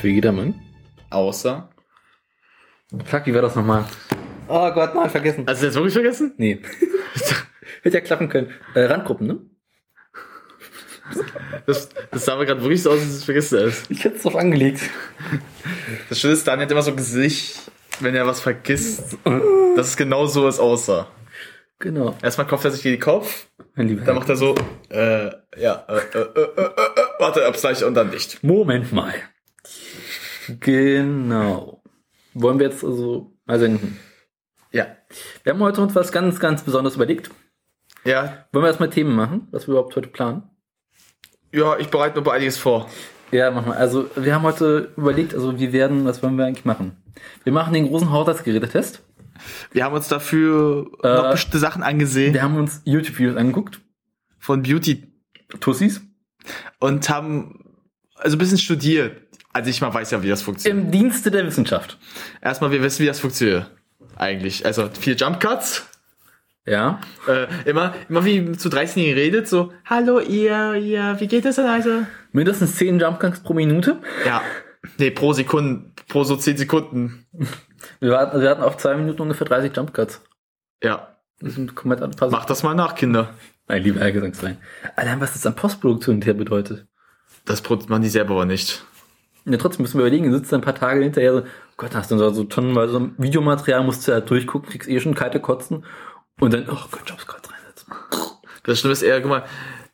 Für jedermann. außer. Fuck, wie war das nochmal? Oh Gott, nein, vergessen. Hast du jetzt wirklich vergessen? Nee. Hätte ja klappen können. Äh, Randgruppen, ne? Das, das sah aber gerade wirklich so aus, als ich es vergessen hast. Ich hätte es drauf angelegt. Das Schöne ist, Daniel hat immer so ein Gesicht, wenn er was vergisst, dass es genau so ist aussah. Genau. Erstmal kopft er sich in den Kopf, Mein lieber dann macht er so, äh, ja, äh, äh, äh, äh, äh, warte, Abzeichen und dann nicht. Moment mal. Genau. Wollen wir jetzt also mal senden? Ja. Wir haben heute uns was ganz, ganz Besonderes überlegt. Ja, Wollen wir erstmal Themen machen, was wir überhaupt heute planen? ja, ich bereite mir bei einiges vor. Ja, machen wir. Also, wir haben heute überlegt, also wir werden, was wollen wir eigentlich machen? Wir machen den großen Haushaltsgerätetest. Wir haben uns dafür Äh, noch bestimmte Sachen angesehen Wir haben uns YouTube-Videos angeguckt. von Beauty Tussis. und haben also ein bisschen studiert. Also ich mal weiß ja, wie das funktioniert. Im Dienste der Wissenschaft. Erstmal, wir wissen, wie das funktioniert. Eigentlich. Also vier Jump Cuts. Ja. Äh, immer, immer wie zu 13-Jährigen redet, so, hallo ihr, ihr, wie geht es denn also? Mindestens 10 Jumpgangs pro Minute. Ja. Nee, pro Sekunden, pro so 10 Sekunden. Wir hatten, wir hatten auf zwei Minuten ungefähr 30 Jumpcuts. Ja. Das sind komplett anpassen. Macht das mal nach, Kinder. Nein, lieber Herr Gesangsverein. Allein, was das an Postproduktion hinterher bedeutet. Das produziert man die selber aber nicht. Ja, trotzdem müssen wir überlegen, sitzt ein paar Tage hinterher so, Gott, hast du so, so tonnenweise Videomaterial, musst du halt durchgucken, kriegst eh schon kalte Kotzen. Und dann, oh Gott, Jobscuts reinsetzen. Das Schlimme ist eher, guck mal,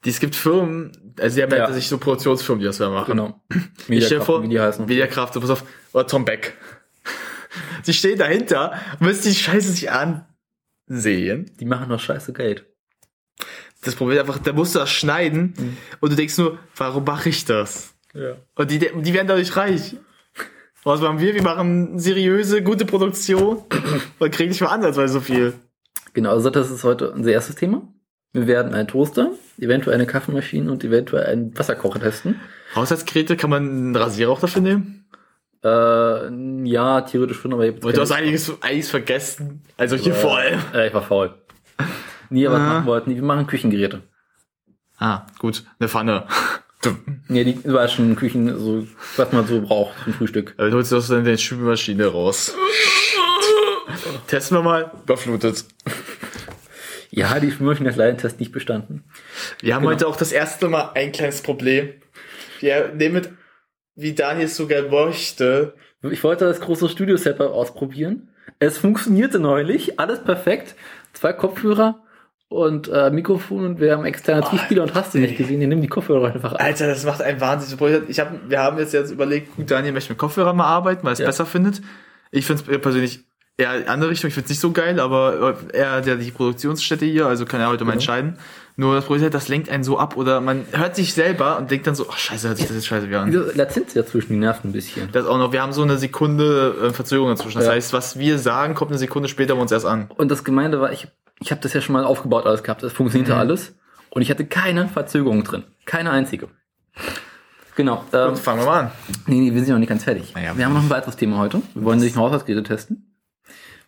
die, es gibt Firmen, also die haben ja, Ja. hinter sich so Produktionsfirmen, die das mehr machen. Genau. Ich stell dir vor, wie die heißen. Mediakraft, pass auf, oder Tom Beck. Sie stehen dahinter, müssen die Scheiße sich ansehen. Die machen doch scheiße Geld. Das Problem ist einfach, da musst du das schneiden Mhm. und du denkst nur, warum mache ich das? Ja. Und die, die werden dadurch reich. Was machen wir? Wir machen seriöse, gute Produktion und kriegen nicht mal ansatzweise so viel. Genau, also das ist heute unser erstes Thema. Wir werden einen Toaster, eventuell eine Kaffeemaschine und eventuell einen Wasserkocher testen. Haushaltsgeräte, kann man einen Rasierer auch dafür nehmen? Äh, ja, theoretisch schon, aber du hast einiges, einiges vergessen. Also hier vor allem. Äh, ich war faul. Nee, aber was Ah. machen wollten die? Wir machen Küchengeräte. Ah, gut. Eine Pfanne. Nee, die war schon Küchen, so, was man so braucht zum Frühstück. Dann holst du aus deiner Spülmaschine raus. Testen wir mal. Überflutet. Ja, die Spülmaschine hat leider den Test nicht bestanden. Wir haben Genau. heute auch das erste Mal ein kleines Problem. Wir nehmen, mit, wie Daniel sogar möchte, Ich wollte das große Studio-Setup ausprobieren. Es funktionierte neulich, alles perfekt. Zwei Kopfhörer und äh, Mikrofon und wir haben externe Zielspieler und hast du nicht gesehen, die nehmen die Kopfhörer einfach ab. Alter, das macht einen Wahnsinn. Ich hab, wir haben jetzt, jetzt überlegt, gut, Daniel möchte mit Kopfhörer mal arbeiten, weil er es Ja. besser findet. Ich finde es persönlich eher in andere Richtung. Ich finde es nicht so geil, aber er hat ja die Produktionsstätte hier, also kann er heute mal Genau. entscheiden. Nur das Problem ist halt, das lenkt einen so ab oder man hört sich selber und denkt dann so, ach scheiße, hört sich das jetzt scheiße wie an. Latenz dazwischen, die nervt ein bisschen. Das auch noch, wir haben so eine Sekunde äh, Verzögerung dazwischen. Das Ja. heißt, was wir sagen, kommt eine Sekunde später bei uns erst an. Und das Gemeinde war, ich, ich habe das ja schon mal aufgebaut, alles gehabt. Es funktionierte Mhm. alles. Und ich hatte keine Verzögerung drin. Keine einzige. Genau. Ähm, Gut, fangen wir mal an. nee, nee, wir sind noch nicht ganz fertig. Naja. wir haben noch ein weiteres Thema heute. Wir wollen sich ein Haushaltsgeräte testen.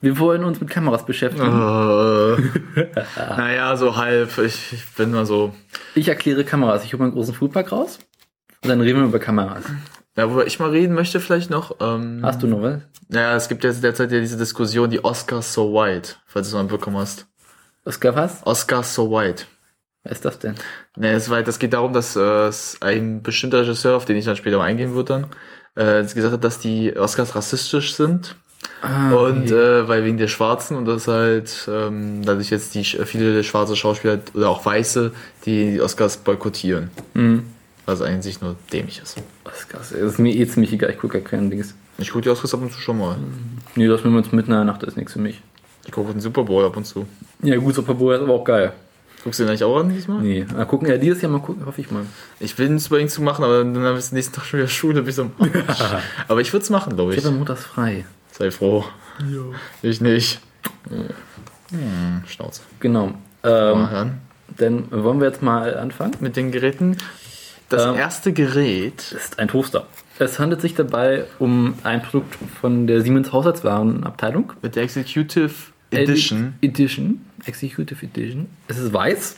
Wir wollen uns mit Kameras beschäftigen. Äh, naja, so halb. Ich, ich bin mal so. Ich erkläre Kameras. Ich hole meinen großen Foodpack raus. Und dann reden wir über Kameras. Ja, worüber ich mal reden möchte, vielleicht noch. Ähm, Hast du noch was? Naja, es gibt jetzt derzeit ja diese Diskussion, die Oscars so white, falls du es mal mitbekommen hast. Oskar was? Oscars so white. Wer ist das denn? Ne, es, war, das geht darum, dass äh, ein bestimmter Regisseur, auf den ich dann später mal eingehen würde, dann, äh, gesagt hat, dass die Oscars rassistisch sind. Ah, Und äh, weil wegen der Schwarzen und das halt ähm, dadurch jetzt die viele schwarze Schauspieler oder auch Weiße, die die Oscars boykottieren. hm. Was eigentlich nur dämlich ist. Oscar, das ist mir eh ziemlich egal. Ich gucke ja kein Dings. Ich gucke die Oscars ab und zu schon mal. Nee, das mit in der Nacht ist nichts für mich. Ich gucke den Super Bowl ab und zu. Ja, gut, Super Bowl ist aber auch geil. Guckst du den eigentlich auch an diesmal? Nee, mal gucken. Ja, dieses Jahr mal gucken, hoffe ich mal. Ich will es unbedingt zu machen, aber dann habe ich nächsten Tag schon wieder Schule. Ich so, aber ich würde es machen, glaube Ich ich. habe montags frei. Sei froh. Ich nicht. Hm, Schnauze. Genau. Mal Ähm, dann wollen wir jetzt mal anfangen. Mit den Geräten. Das Ähm, erste Gerät. Ist ein Toaster. Es handelt sich dabei um ein Produkt von der Siemens Haushaltswarenabteilung. Mit der Executive Edition. Edition. Executive Edition. Es ist weiß.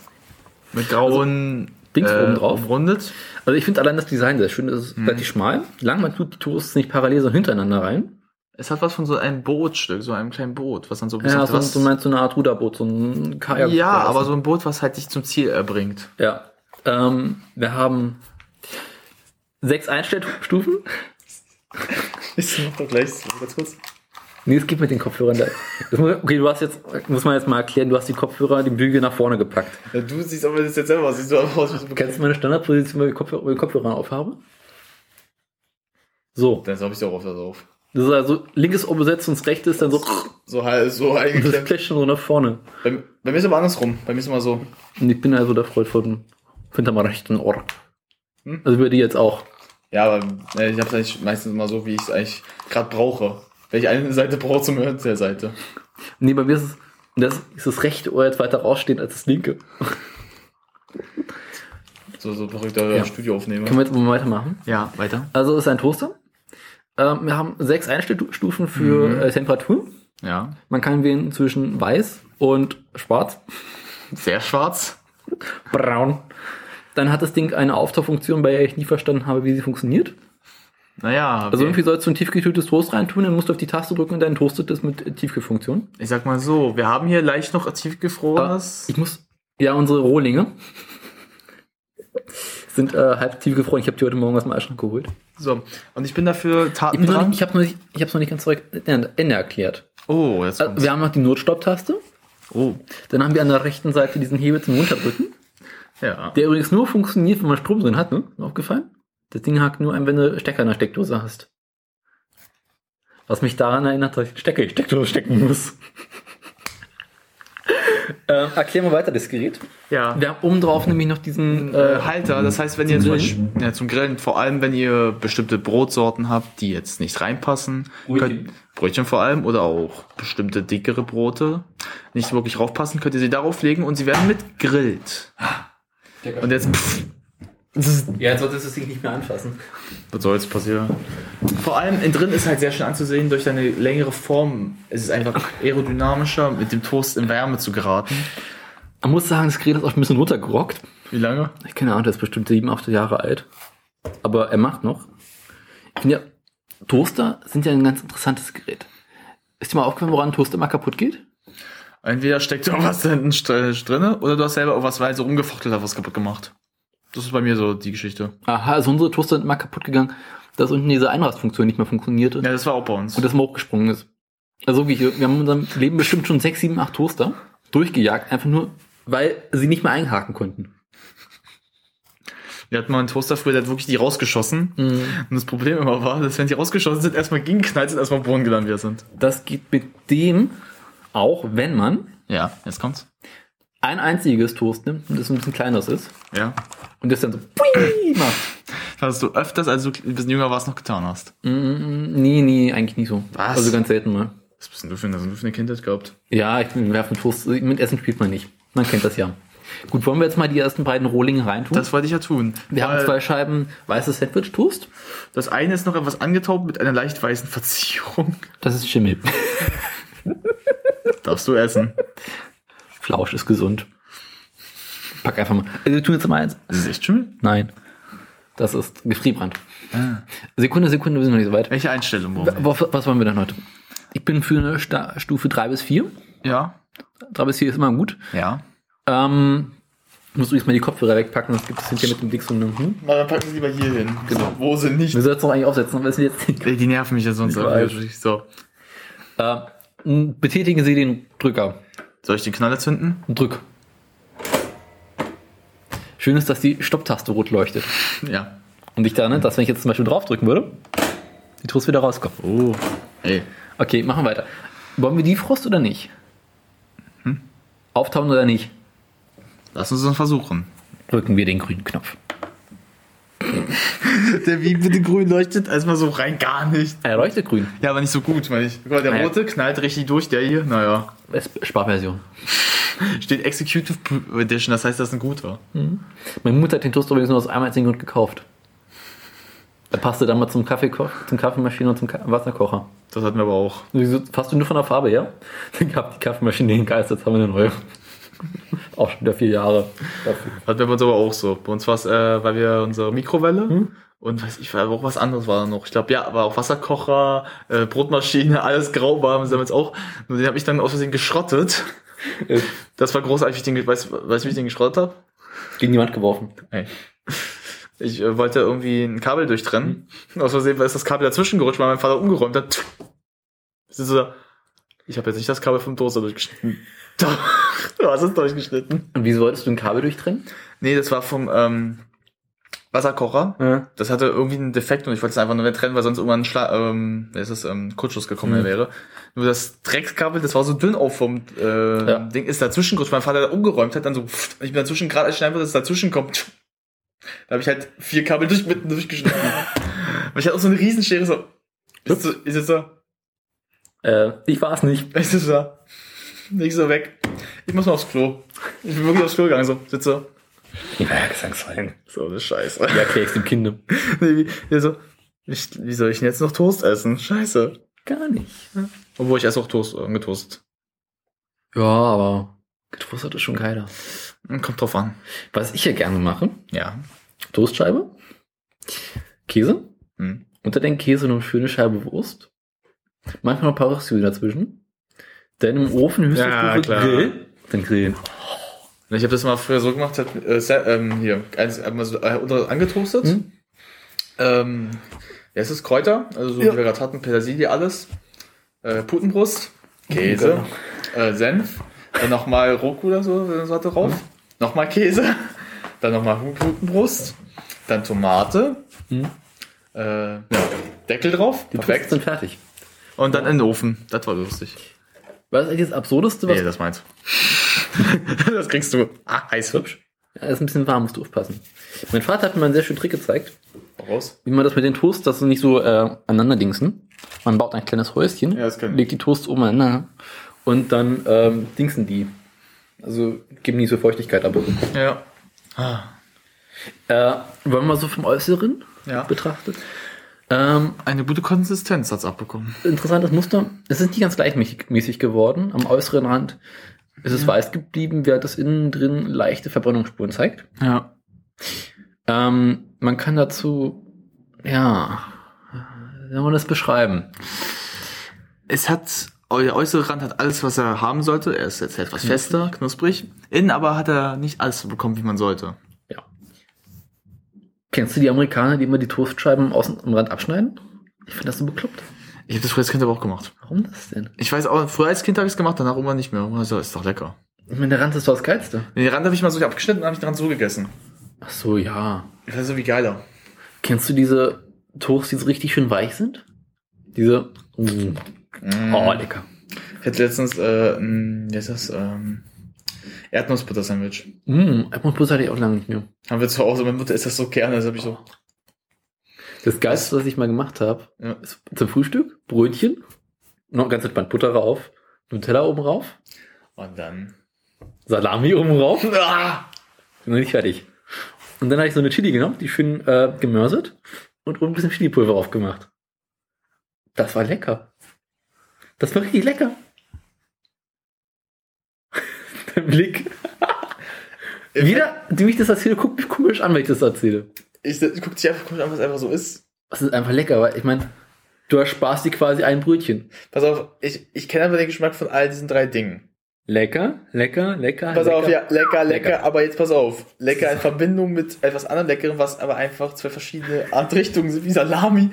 Mit grauen Dings äh, oben drauf. umrundet. Also ich finde allein das Design sehr schön. Es ist relativ schmal. Lang, man tut die Toasts nicht parallel, sondern hintereinander rein. Es hat was von so einem Bootstück, so einem kleinen Boot, was dann so ein bisschen Ja, so, was, so meinst du eine Art Ruderboot, so ein Kajak. ja, aber so ein Boot, was halt dich zum Ziel erbringt. Ja. Ähm, wir haben sechs Einstellstufen. Ich doch gleich ganz kurz. Nee, es geht mit den Kopfhörern. Da. Das muss, okay, du hast jetzt, muss man jetzt mal erklären, du hast die Kopfhörer, die Bügel nach vorne gepackt. Ja, du siehst aber das jetzt selber siehst du aus wie so Kennst du meine Standardposition, wenn ich Kopfhörer, wenn ich Kopfhörer aufhabe? So. Dann habe ich doch auf das auf. Das ist also linkes oben besetzt und das rechte ist dann so, So halt, so das eingeklemmt. Fläschchen so nach vorne. Bei, bei mir ist aber andersrum. Bei mir ist immer so. Und ich bin also der Freund von hinterm rechten Ohr. Hm? Also über die jetzt auch. Ja, aber äh, ich habe es eigentlich meistens immer so, wie ich es eigentlich gerade brauche. Ich eine Seite brauche zum Hören der Seite. Nee, bei mir ist es, das ist das rechte Ohr jetzt weiter rausstehen als das linke. So, so verrückter Ja. Studioaufnehmer. Können wir jetzt mal weitermachen? Ja, weiter. Also es ist ein Toaster. Ähm, wir haben sechs Einstellstufen für Mhm. äh, Temperatur. Ja. Man kann wählen zwischen weiß und schwarz, Sehr schwarz. braun. Dann hat das Ding eine Auftauchfunktion, bei der ich nie verstanden habe, wie sie funktioniert. Naja, Also wir- irgendwie sollst du ein tiefgekühltes Toast reintun, dann musst du auf die Taste drücken und dann toastet es mit Tiefkühlfunktion. ich sag mal so, wir haben hier leicht noch tiefgefrorenes. Ich muss, ja, unsere Rohlinge sind äh, halb tiefgefroren. Ich habe die heute Morgen aus dem Eisschrank geholt. So, und ich bin dafür Ich, Taten bin noch dran. nicht, ich habe noch nicht, ich hab's noch nicht ganz zurück Ende Ende erklärt. Oh, jetzt Also, kommt's. wir haben noch die Notstopp-Taste. Oh, Dann haben wir an der rechten Seite diesen Hebel zum Runterdrücken. ja. Der übrigens nur funktioniert, wenn man Strom drin hat, ne? Aufgefallen? Das Ding hakt nur ein, wenn du Stecker in der Steckdose hast. Was mich daran erinnert, dass ich den Stecker in die Steckdose stecken muss. ähm, erklär mal weiter das Gerät. Ja. Wir haben oben drauf nämlich noch diesen äh, äh, Halter. Das heißt, wenn ihr zum Grillen? Beispiel ja, zum Grillen, vor allem wenn ihr bestimmte Brotsorten habt, die jetzt nicht reinpassen, Brötchen. könnt, Brötchen vor allem oder auch bestimmte dickere Brote nicht wirklich raufpassen, könnt ihr sie darauf legen und sie werden mit grillt. Und jetzt pff, Ja, jetzt solltest du es nicht mehr anfassen. was soll jetzt passieren? Vor allem innen drin ist halt sehr schön anzusehen durch seine längere Form. Es ist einfach aerodynamischer, mit dem Toast in Wärme zu geraten. Man muss sagen, das Gerät ist auch ein bisschen runtergerockt. Wie lange? Ich keine Ahnung, der ist bestimmt sieben, acht Jahre alt. Aber er macht noch. Ich finde ja, Toaster sind ja ein ganz interessantes Gerät. Ist dir mal aufgefallen, woran ein Toaster immer kaputt geht? Entweder steckt da was da hinten drin oder du hast selber irgendwas weise rumgefuchtelt, hast was kaputt gemacht. Das ist bei mir so die Geschichte. Aha, also unsere Toaster sind immer kaputt gegangen, dass unten diese Einrastfunktion nicht mehr funktionierte Ja, das war auch bei uns. und das mal hochgesprungen ist. Also wirklich, wir haben in unserem Leben bestimmt schon sechs, sieben, acht Toaster durchgejagt, einfach nur, weil sie nicht mehr einhaken konnten. Wir hatten mal einen Toaster früher, der hat wirklich die rausgeschossen. Und das Problem immer war, dass wenn die rausgeschossen sind, erstmal gegengeknallt sind, erstmal am Boden gelandet wir sind. Das geht mit dem auch, wenn man Ja, jetzt kommt's. ein einziges Toast nimmt und das ein bisschen kleineres ist Ja. Und das dann so pui macht. Was du öfters, als du ein bisschen jünger warst, noch getan hast. Mm, Nee, nee, eigentlich nicht so. Was? Also ganz selten mal. Was bist denn du für eine, was hast du für eine Kindheit gehabt? Ja, ich bin werfen Toast. Mit Essen spielt man nicht. Man kennt das ja. Gut, wollen wir jetzt mal die ersten beiden Rohlinge reintun? Das wollte ich ja tun. wir haben zwei Scheiben weißes Sandwich-Toast. Das eine ist noch etwas angetaubt mit einer leicht weißen Verzierung. Das ist Schimmel. Darfst du essen. Flausch ist gesund. Pack einfach mal. Also, wir tun jetzt mal eins. Das ist echt schön. Nein. Das ist Gefrierbrand. Sekunde, Sekunde, wir sind noch nicht so weit. Welche Einstellung brauchen wir? Was, wollen wir denn heute? Ich bin für eine Sta Stufe 3 bis 4. Ja. 3 bis 4 ist immer gut. Ja. Ähm, musst du jetzt mal die Kopfhörer wegpacken, das gibt es hinter mit dem Dix und einem Hm. Na, dann packen sie lieber hier hin. Genau. Wo sie nicht. Wir sollten es noch eigentlich aufsetzen, es sind jetzt. Ey, Die nerven mich ja sonst. Weiß. So. Äh, betätigen Sie den Drücker. Soll ich den Knaller zünden? Drück. Schön ist, dass die Stopptaste rot leuchtet. Ja. Und ich da, ne, dass wenn ich jetzt zum Beispiel draufdrücken würde, die Toast wieder rauskommt. Oh. Ey. Okay, machen wir weiter. Wollen wir die Frost oder nicht? Auftauen oder nicht? Lass uns das versuchen. Drücken wir den grünen Knopf. Der wie bitte grün leuchtet erstmal so rein gar nicht. Er leuchtet grün. Ja, aber nicht so gut, meine ich. Guck mal, der Naja. rote knallt richtig durch, der hier, naja. Sparversion. Steht Executive Edition, das heißt, das ist ein guter. Meine Mutter hat den Toaster übrigens nur aus einem einzigen Grund gekauft. Er passte dann mal zum Kaffeekoch, zum Kaffeemaschine und zum Wasserkocher. Das hatten wir aber auch. Wieso, fast nur von der Farbe, ja? Dann gab die Kaffeemaschine den Geist, jetzt haben wir eine neue. Auch schon wieder vier Jahre wir bei uns aber auch so. Bei uns war es, äh, weil wir unsere Mikrowelle Hm? und weiß ich, war auch was anderes war da noch. Ich glaube, ja, aber auch Wasserkocher, äh, Brotmaschine, alles grau war, haben jetzt auch. Nur den habe ich dann aus Versehen geschrottet. Das war großartig, wie ich den, weißt, weißt du, wie ich den geschrottet habe? Gegen die Wand geworfen. Ey. Ich äh, wollte irgendwie ein Kabel durchtrennen. Aus Versehen ist das Kabel dazwischen gerutscht, weil mein Vater umgeräumt hat. Ich habe jetzt nicht das Kabel vom Toaster durchgeschnitten. Doch, du hast es durchgeschnitten. Und wieso wolltest du ein Kabel durchtrennen? Nee, das war vom ähm, Wasserkocher. Ja. Das hatte irgendwie einen Defekt und ich wollte es einfach nur trennen, weil sonst irgendwann ein Schla ähm, ist es, ähm, Kurzschluss gekommen Mhm. wäre. Nur das Dreckskabel, das war so dünn auf vom äh, Ja. Ding, ist dazwischen gerutscht. Mein Vater da umgeräumt hat, dann so, pff, ich bin dazwischen, gerade als ich einfach, dass es dazwischen kommt. Da habe ich halt vier Kabel durch, mitten durchgeschnitten. Aber ich hatte auch so eine Riesenschere, so. Ist, so, ist jetzt so, Äh, ich war es nicht. ist es so. Nicht so weg. Ich muss mal aufs Klo. Ich bin wirklich aufs Klo gegangen, so, sitze. Ja, Gesangsverein. So eine Scheiße. Ja, erklär ich's dem Kind. Nee, wie, so, ich, wie soll ich denn jetzt noch Toast essen? Scheiße. Gar nicht. Obwohl ich esse auch Toast, äh, getoastet. Ja, aber getoastet ist schon geiler. Hm, Kommt drauf an. Was ich ja gerne mache, Ja. Toastscheibe, Käse, Hm. unter den Käse noch eine schöne Scheibe Wurst, manchmal noch ein paar Röstzwiebeln dazwischen, dann im Ofen höchstens Ja, klar. Grill, dann grillen. Ich habe das mal früher so gemacht, hat, äh, ähm, hier, eins, einmal so, äh, angetoastet. Hm? Ähm, ja, es ist Kräuter, also so Ja. wie wir gerade hatten, Petersilie, alles. Äh, Putenbrust, Käse, äh, Senf, dann nochmal Roku oder so, so hatte drauf. Nochmal Käse, dann nochmal Putenbrust, dann Tomate, Hm? äh, ja, Deckel drauf, Die perfekt. sind fertig. Und dann in den Ofen. Das war lustig. Was ist eigentlich das Absurdeste, was Nee, das meins. das kriegst du. Ah, heiß hübsch. Ja, ist ein bisschen warm, musst du aufpassen. Mein Vater hat mir mal einen sehr schönen Trick gezeigt, Raus. wie man das mit den Toasts, dass sie nicht so äh, aneinander dingsen. Man baut ein kleines Häuschen, Ja, legt die Toasts oben aneinander und dann ähm, dingsen die. Also geben nicht so Feuchtigkeit ab. Ja. Ah. Äh, wollen wir mal so vom Äußeren Ja. betrachtet? Ähm, Eine gute Konsistenz hat's abbekommen. interessantes Muster. Es ist nicht ganz gleichmäßig mäßig geworden. Am äußeren Rand ist es weiß geblieben, während es innen drin leichte Verbrennungsspuren zeigt. Ja. Ähm, man kann dazu, ja, wie soll man das beschreiben? Es hat, der äußere Rand hat alles, was er haben sollte. Er ist jetzt etwas fester, knusprig. Innen aber hat er nicht alles so bekommen, wie man sollte. Kennst du die Amerikaner, die immer die Toastscheiben außen am Rand abschneiden? Ich finde das so bekloppt. Ich habe das früher als Kind aber auch gemacht. Warum das denn? Ich weiß auch, früher als Kind habe ich es gemacht, danach immer nicht mehr. Also, ist doch lecker. Ich meine, der Rand ist doch das Geilste. Den Rand habe ich mal so abgeschnitten und habe ich den Rand so gegessen. Ach so, ja. Das ist so wie geiler. Kennst du diese Toasts, die so richtig schön weich sind? Diese, mm. oh, lecker. Ich hatte letztens, äh, ein, wie heißt das, ähm, Erdnussbutter-Sandwich. Mm, Erdnussbutter hatte ich auch lange nicht mehr. Haben wir zu Hause, meine Mutter isst das so gerne, das habe ich so. Das Geilste, was ich mal gemacht habe, Ja. ist zum Frühstück, Brötchen, noch ganz entspannt Butter rauf, Nutella oben rauf, Und dann. Salami oben rauf, Ah! bin noch nicht fertig. Und dann habe ich so eine Chili genommen, die schön äh, gemörsert und oben ein bisschen Chilipulver drauf gemacht. Das war lecker. Das war richtig lecker. Blick. Jeder, dem ich das erzähle, guckt mich komisch an, wenn ich das erzähle. Ich, ich guck dich einfach komisch an, was einfach so ist. Das ist einfach lecker, weil ich meine, du ersparst dir quasi ein Brötchen. Pass auf, ich, ich kenne aber den Geschmack von all diesen drei Dingen. Lecker, lecker, lecker. Pass lecker. auf, ja, lecker, lecker, Lecker. aber jetzt pass auf. Lecker in Verbindung mit etwas anderem Leckerem, was aber einfach zwei verschiedene Artrichtungen sind, wie Salami.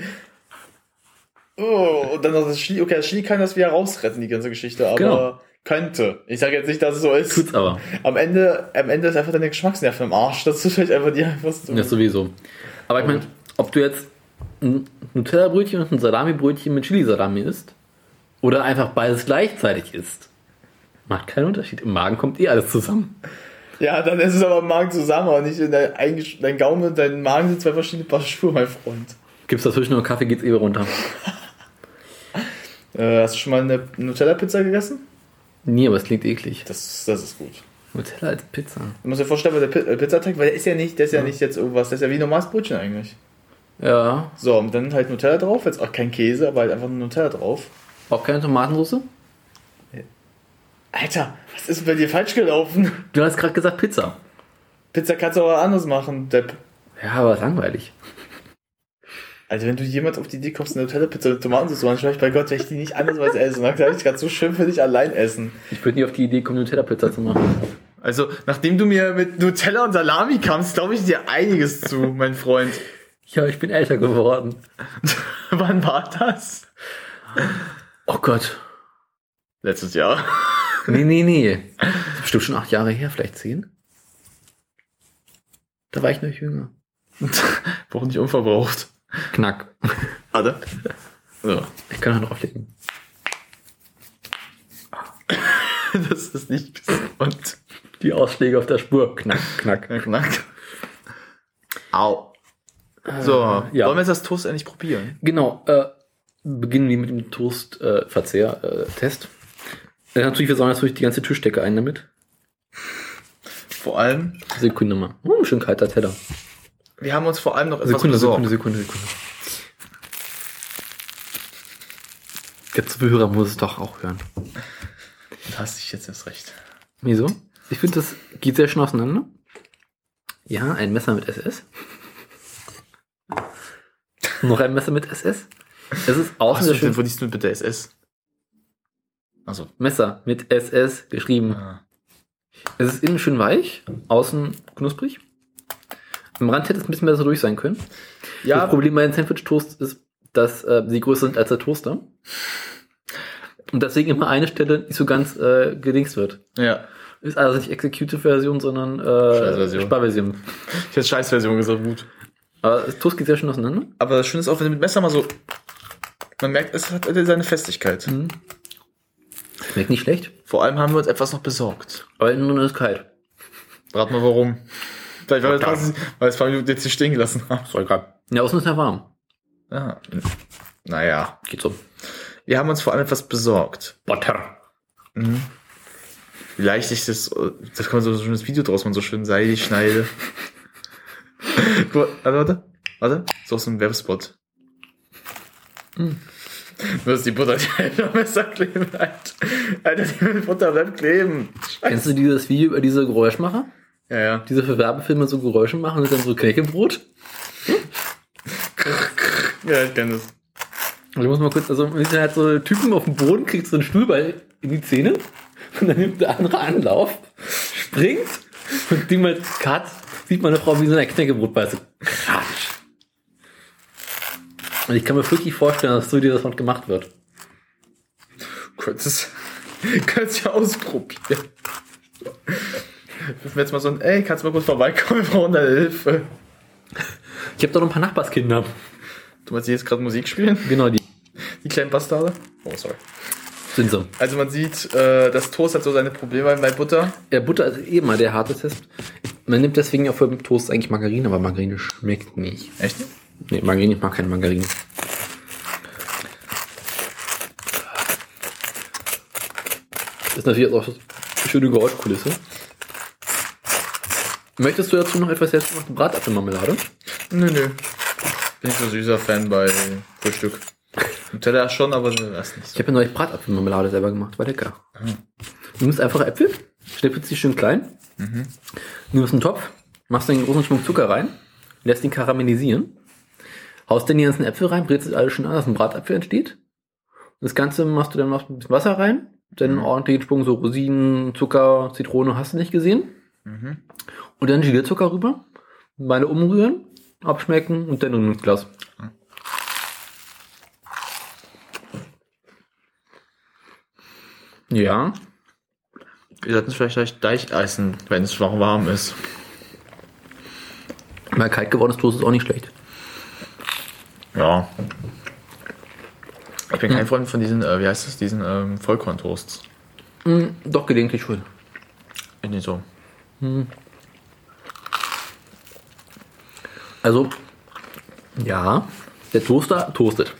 Oh, und dann noch das Chili. Okay, das Chili kann das wieder rausretten, die ganze Geschichte, aber Genau. Könnte. Ich sage jetzt nicht, dass es so ist. Tut's aber. Am Ende, am Ende ist einfach deine Geschmacksnerven im Arsch. Das ist vielleicht einfach die einfach so. Das sowieso. Aber ich meine, ob du jetzt ein Nutella-Brötchen und ein Salami-Brötchen mit Chili-Salami isst oder einfach beides gleichzeitig isst, macht keinen Unterschied. Im Magen kommt eh alles zusammen. Ja, dann ist es aber im Magen zusammen, aber nicht in dein, dein Gaumen und dein Magen sind zwei verschiedene Paar Schuhe, mein Freund. Gibt's dazwischen noch Kaffee, geht's eh runter. Äh, hast du schon mal eine Nutella-Pizza gegessen? Nee, aber es klingt eklig. Das, das ist gut. Nutella als Pizza. Du musst dir vorstellen, weil der äh, Pizzateig, weil der ist ja nicht, der ist ja nicht jetzt irgendwas, der ist ja wie ein normales Brötchen eigentlich. Ja. So, und dann halt Nutella drauf, jetzt auch kein Käse, aber halt einfach nur Nutella drauf. Auch keine Tomatensauce? Alter, was ist bei dir falsch gelaufen? Du hast gerade gesagt Pizza. Pizza kannst du aber anders machen, Depp. Ja, aber langweilig. Also wenn du jemand auf die Idee kommst, eine Nutella-Pizza mit Tomatensauce zu machen, schau ich bei Gott, werde ich die nicht andersweise essen. Dann kann ich gerade so schön für dich allein essen. Ich würde nie auf die Idee kommen, Nutella-Pizza zu machen. Also, nachdem du mir mit Nutella und Salami kamst, glaube ich dir einiges zu, mein Freund. Ja, ich bin älter geworden. Wann war das? Oh Gott. Letztes Jahr. Nee, nee, nee. Das ist bestimmt schon acht Jahre her, vielleicht zehn. Da war ich noch jünger. Warum nicht unverbraucht? Knack. Warte. So. Ich kann noch drauflegen. Das ist nicht gesund. Die Ausschläge auf der Spur. Knack, knack. Knack, knack. Au. So, ja. wollen wir jetzt das Toast endlich probieren? Genau, äh, beginnen wir mit dem Toast-Verzehr-Test. Äh, natürlich, wir saugen natürlich die ganze Tischdecke ein damit. Vor allem, Sekunde mal. Oh, schön kalter Teller. Wir haben uns vor allem noch etwas Sekunde, besorgt. Sekunde, Sekunde, Sekunde. Der Zuhörer muss es doch auch hören. Da hast dich jetzt erst recht. Wieso? Ich finde, das geht sehr schön auseinander. Ja, ein Messer mit SS. Noch ein Messer mit SS. Es ist außen Was sehr schön. liest du bitte SS? Also, Messer mit SS geschrieben. ah. Es ist innen schön weich, außen knusprig. Am Rand hätte es ein bisschen besser durch sein können. Das ja, Problem bei den Sandwich-Toast ist, dass äh, sie größer sind als der Toaster. Und deswegen immer eine Stelle nicht so ganz äh, gedingst wird. ja. Ist also nicht Executive-Version, sondern äh. Sparversion. Ich hätte Scheißversion gesagt, gut. Aber das Toast geht sehr schön auseinander. Aber das Schöne ist auch, wenn du mit Messer mal so, man merkt, es hat seine Festigkeit. Mhm. Schmeckt nicht schlecht, Vor allem haben wir uns etwas noch besorgt. aber innen ist kalt. Rat mal warum. Vielleicht, weil wir es weil es ein paar Minuten jetzt hier stehen gelassen haben. Soll grad. Ja, außen ist ja warm. Ja. Naja. Geht so. Wir haben uns vor allem etwas besorgt. Butter. Wie leicht ich das, da kann man so ein schönes Video draus machen, so schön seidig schneide. Guck mal, warte, warte, warte. So aus einem Werbespot. Nur dass die Butter die am Messer kleben bleibt. Alter, die Butter bleibt kleben. Kennst du dieses Video über diese Geräuschmacher? Ja, ja. Diese für Werbefilme so Geräusche machen und dann so Knäckebrot? Ja, ich kenn das. Und ich muss mal kurz, also man sieht halt so Typen auf dem Boden, kriegt so einen Stuhlball in die Zähne und dann nimmt der andere Anlauf, springt und Ding mal Cut, sieht man eine Frau wie so eine Knäckebrotbeiße. Kratsch. Und ich kann mir wirklich vorstellen, dass so dir das noch gemacht wird. Könntest, könntest ja ausprobieren. Wir jetzt mal so ein, ey, kannst du mal kurz vorbeikommen, wir brauchen deine Hilfe. Ich habe doch noch ein paar Nachbarskinder. Du meinst, die jetzt gerade Musik spielen? Genau, die Die kleinen Bastarde? Oh, sorry. sind so. Also man sieht, äh, das Toast hat so seine Probleme bei Butter. Ja, Butter ist eh mal der harte Test. Man nimmt deswegen auch für Toast eigentlich Margarine, aber Margarine schmeckt nicht. Echt? Nee, Margarine, ich mag keine Margarine. Das ist natürlich jetzt auch eine schöne Geräuschkulisse. Möchtest du dazu noch etwas selbstgemachte Bratapfelmarmelade? Nö, nö. Bin nicht so süßer Fan bei Frühstück. Nutella schon, aber das nicht Ich so. habe ja neulich Bratapfelmarmelade selber gemacht, war lecker. Du nimmst einfach Äpfel, schnippelst die schön klein, nimmst einen Topf, machst einen großen Schwung Zucker rein, lässt ihn karamellisieren, haust dann die ganzen Äpfel rein, brätst alles schön an, dass ein Bratapfel entsteht. Das Ganze machst du dann noch ein bisschen Wasser rein, dann ordentlich Sprung so Rosinen, Zucker, Zitrone, hast du nicht gesehen. Mhm. Und dann Gelierzucker rüber, beide umrühren, abschmecken und dann in ein Glas. Ja, Wir sollten es vielleicht gleich Deicheisen, wenn es noch warm ist. weil kalt gewordenes Toast ist auch nicht schlecht. Ja. Ich bin kein Freund von diesen, äh, wie heißt das, diesen ähm, Vollkorntoasts. Mm, doch gelegentlich schon. Ich nicht so. Also, ja, der Toaster toastet.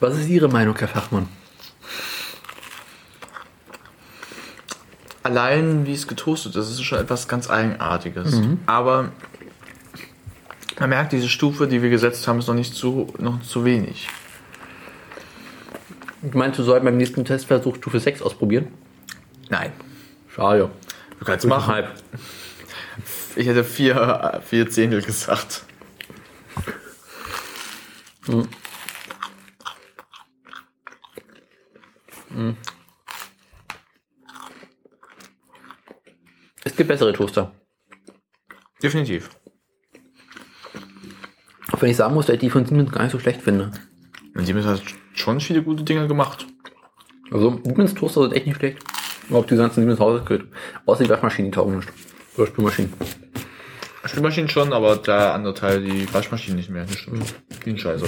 Was ist Ihre Meinung, Herr Fachmann? Allein wie es getoastet ist, ist schon etwas ganz Eigenartiges. Aber man merkt, diese Stufe, die wir gesetzt haben, ist noch nicht zu, noch zu wenig. Ich meinte, wir sollten beim nächsten Testversuch Stufe 6 ausprobieren. Schade. Du kannst machen. Halb. Ich hätte vier, vier Zehntel gesagt. Es gibt bessere Toaster. Definitiv. Auch wenn ich sagen muss, dass ich die von Siemens gar nicht so schlecht finde. Und Siemens hat schon viele gute Dinge gemacht. Also Siemens Toaster sind echt nicht schlecht. Überhaupt die ganzen Siemens Hausgeräte. Außer die Waschmaschinen, die taugen nicht. Oder Spülmaschinen. Spülmaschinen schon, aber der andere Teil, die Waschmaschinen nicht mehr. Das stimmt. Die sind scheiße.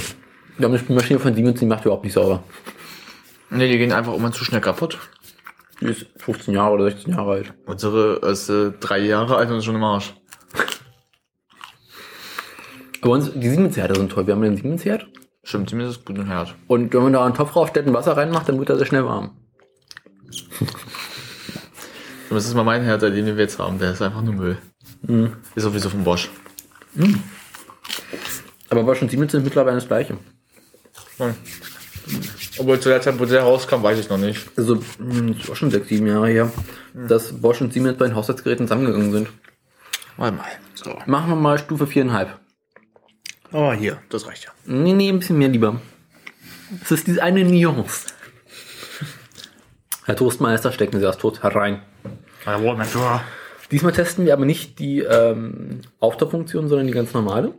Wir haben eine Spülmaschine von Siemens, die macht überhaupt nicht sauber. Ne, die gehen einfach immer zu schnell kaputt. Die ist 15 Jahre oder 16 Jahre alt. Unsere ist äh, drei Jahre alt und ist schon im Arsch. Aber uns, die Siemens-Herde sind toll. Wir haben den Siemens-Herd. Stimmt, Siemens ist gut und hart. Und wenn man da einen Topf raufstellt und Wasser reinmacht, dann wird er sehr schnell warm. Das ist mal mein Herd, den wir jetzt haben. Der ist einfach nur Müll. Ist sowieso von Bosch. Aber Bosch und Siemens sind mittlerweile das gleiche. Hm. Obwohl zu der Zeit, wo der rauskam, weiß ich noch nicht. Also, mh, das auch schon sechs, sieben Jahre her, dass Bosch und Siemens bei den Haushaltsgeräten zusammengegangen sind. Warte mal. So. Machen wir mal Stufe viereinhalb. Oh, hier. Das reicht ja. Nee, nee, ein bisschen mehr lieber. Es ist diese eine Nuance. Herr Toastmeister, stecken Sie das Toast herein. Mein Führer. Diesmal testen wir aber nicht die ähm, Auftopffunktion, sondern die ganz normale.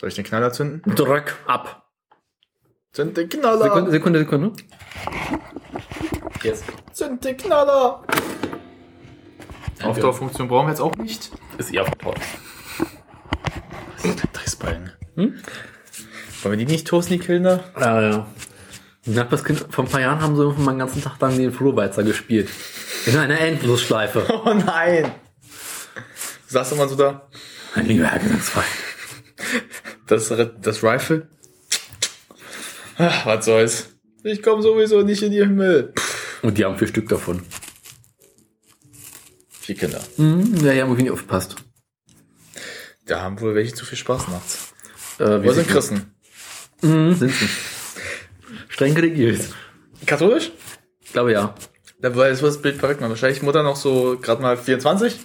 Soll ich den Knaller zünden? Drück ab. Zünd den Knaller. Sekunde, Sekunde, Sekunde. Jetzt. Zünd den Knaller. Aufdauerfunktion brauchen wir jetzt auch nicht. Ist eh aufgetaucht. Das ist ein Drecksballen. Hm? Wollen wir die nicht toasten, die Killner? Ja, ja. Die Nachbarskind, vor ein paar Jahren haben sie mal einen ganzen Tag lang den Flohweizer gespielt. In einer Endlosschleife. Oh nein. Sagst du mal so da? Ein lieber Herr Gesangsfrei. Das, das Rifle? Ach, was soll's. Ich komme sowieso nicht in die Himmel. Und die haben vier Stück davon. Vier Kinder. Mhm, ja, ja, irgendwie nicht aufgepasst. Da haben wohl welche zu viel Spaß nachts. Äh, Wo sind Christen? Mhm, sind sie. Streng religiös. Katholisch? Ich glaube ja. Da war jetzt das Bild verrückt, man. Wahrscheinlich Mutter noch so gerade mal 24?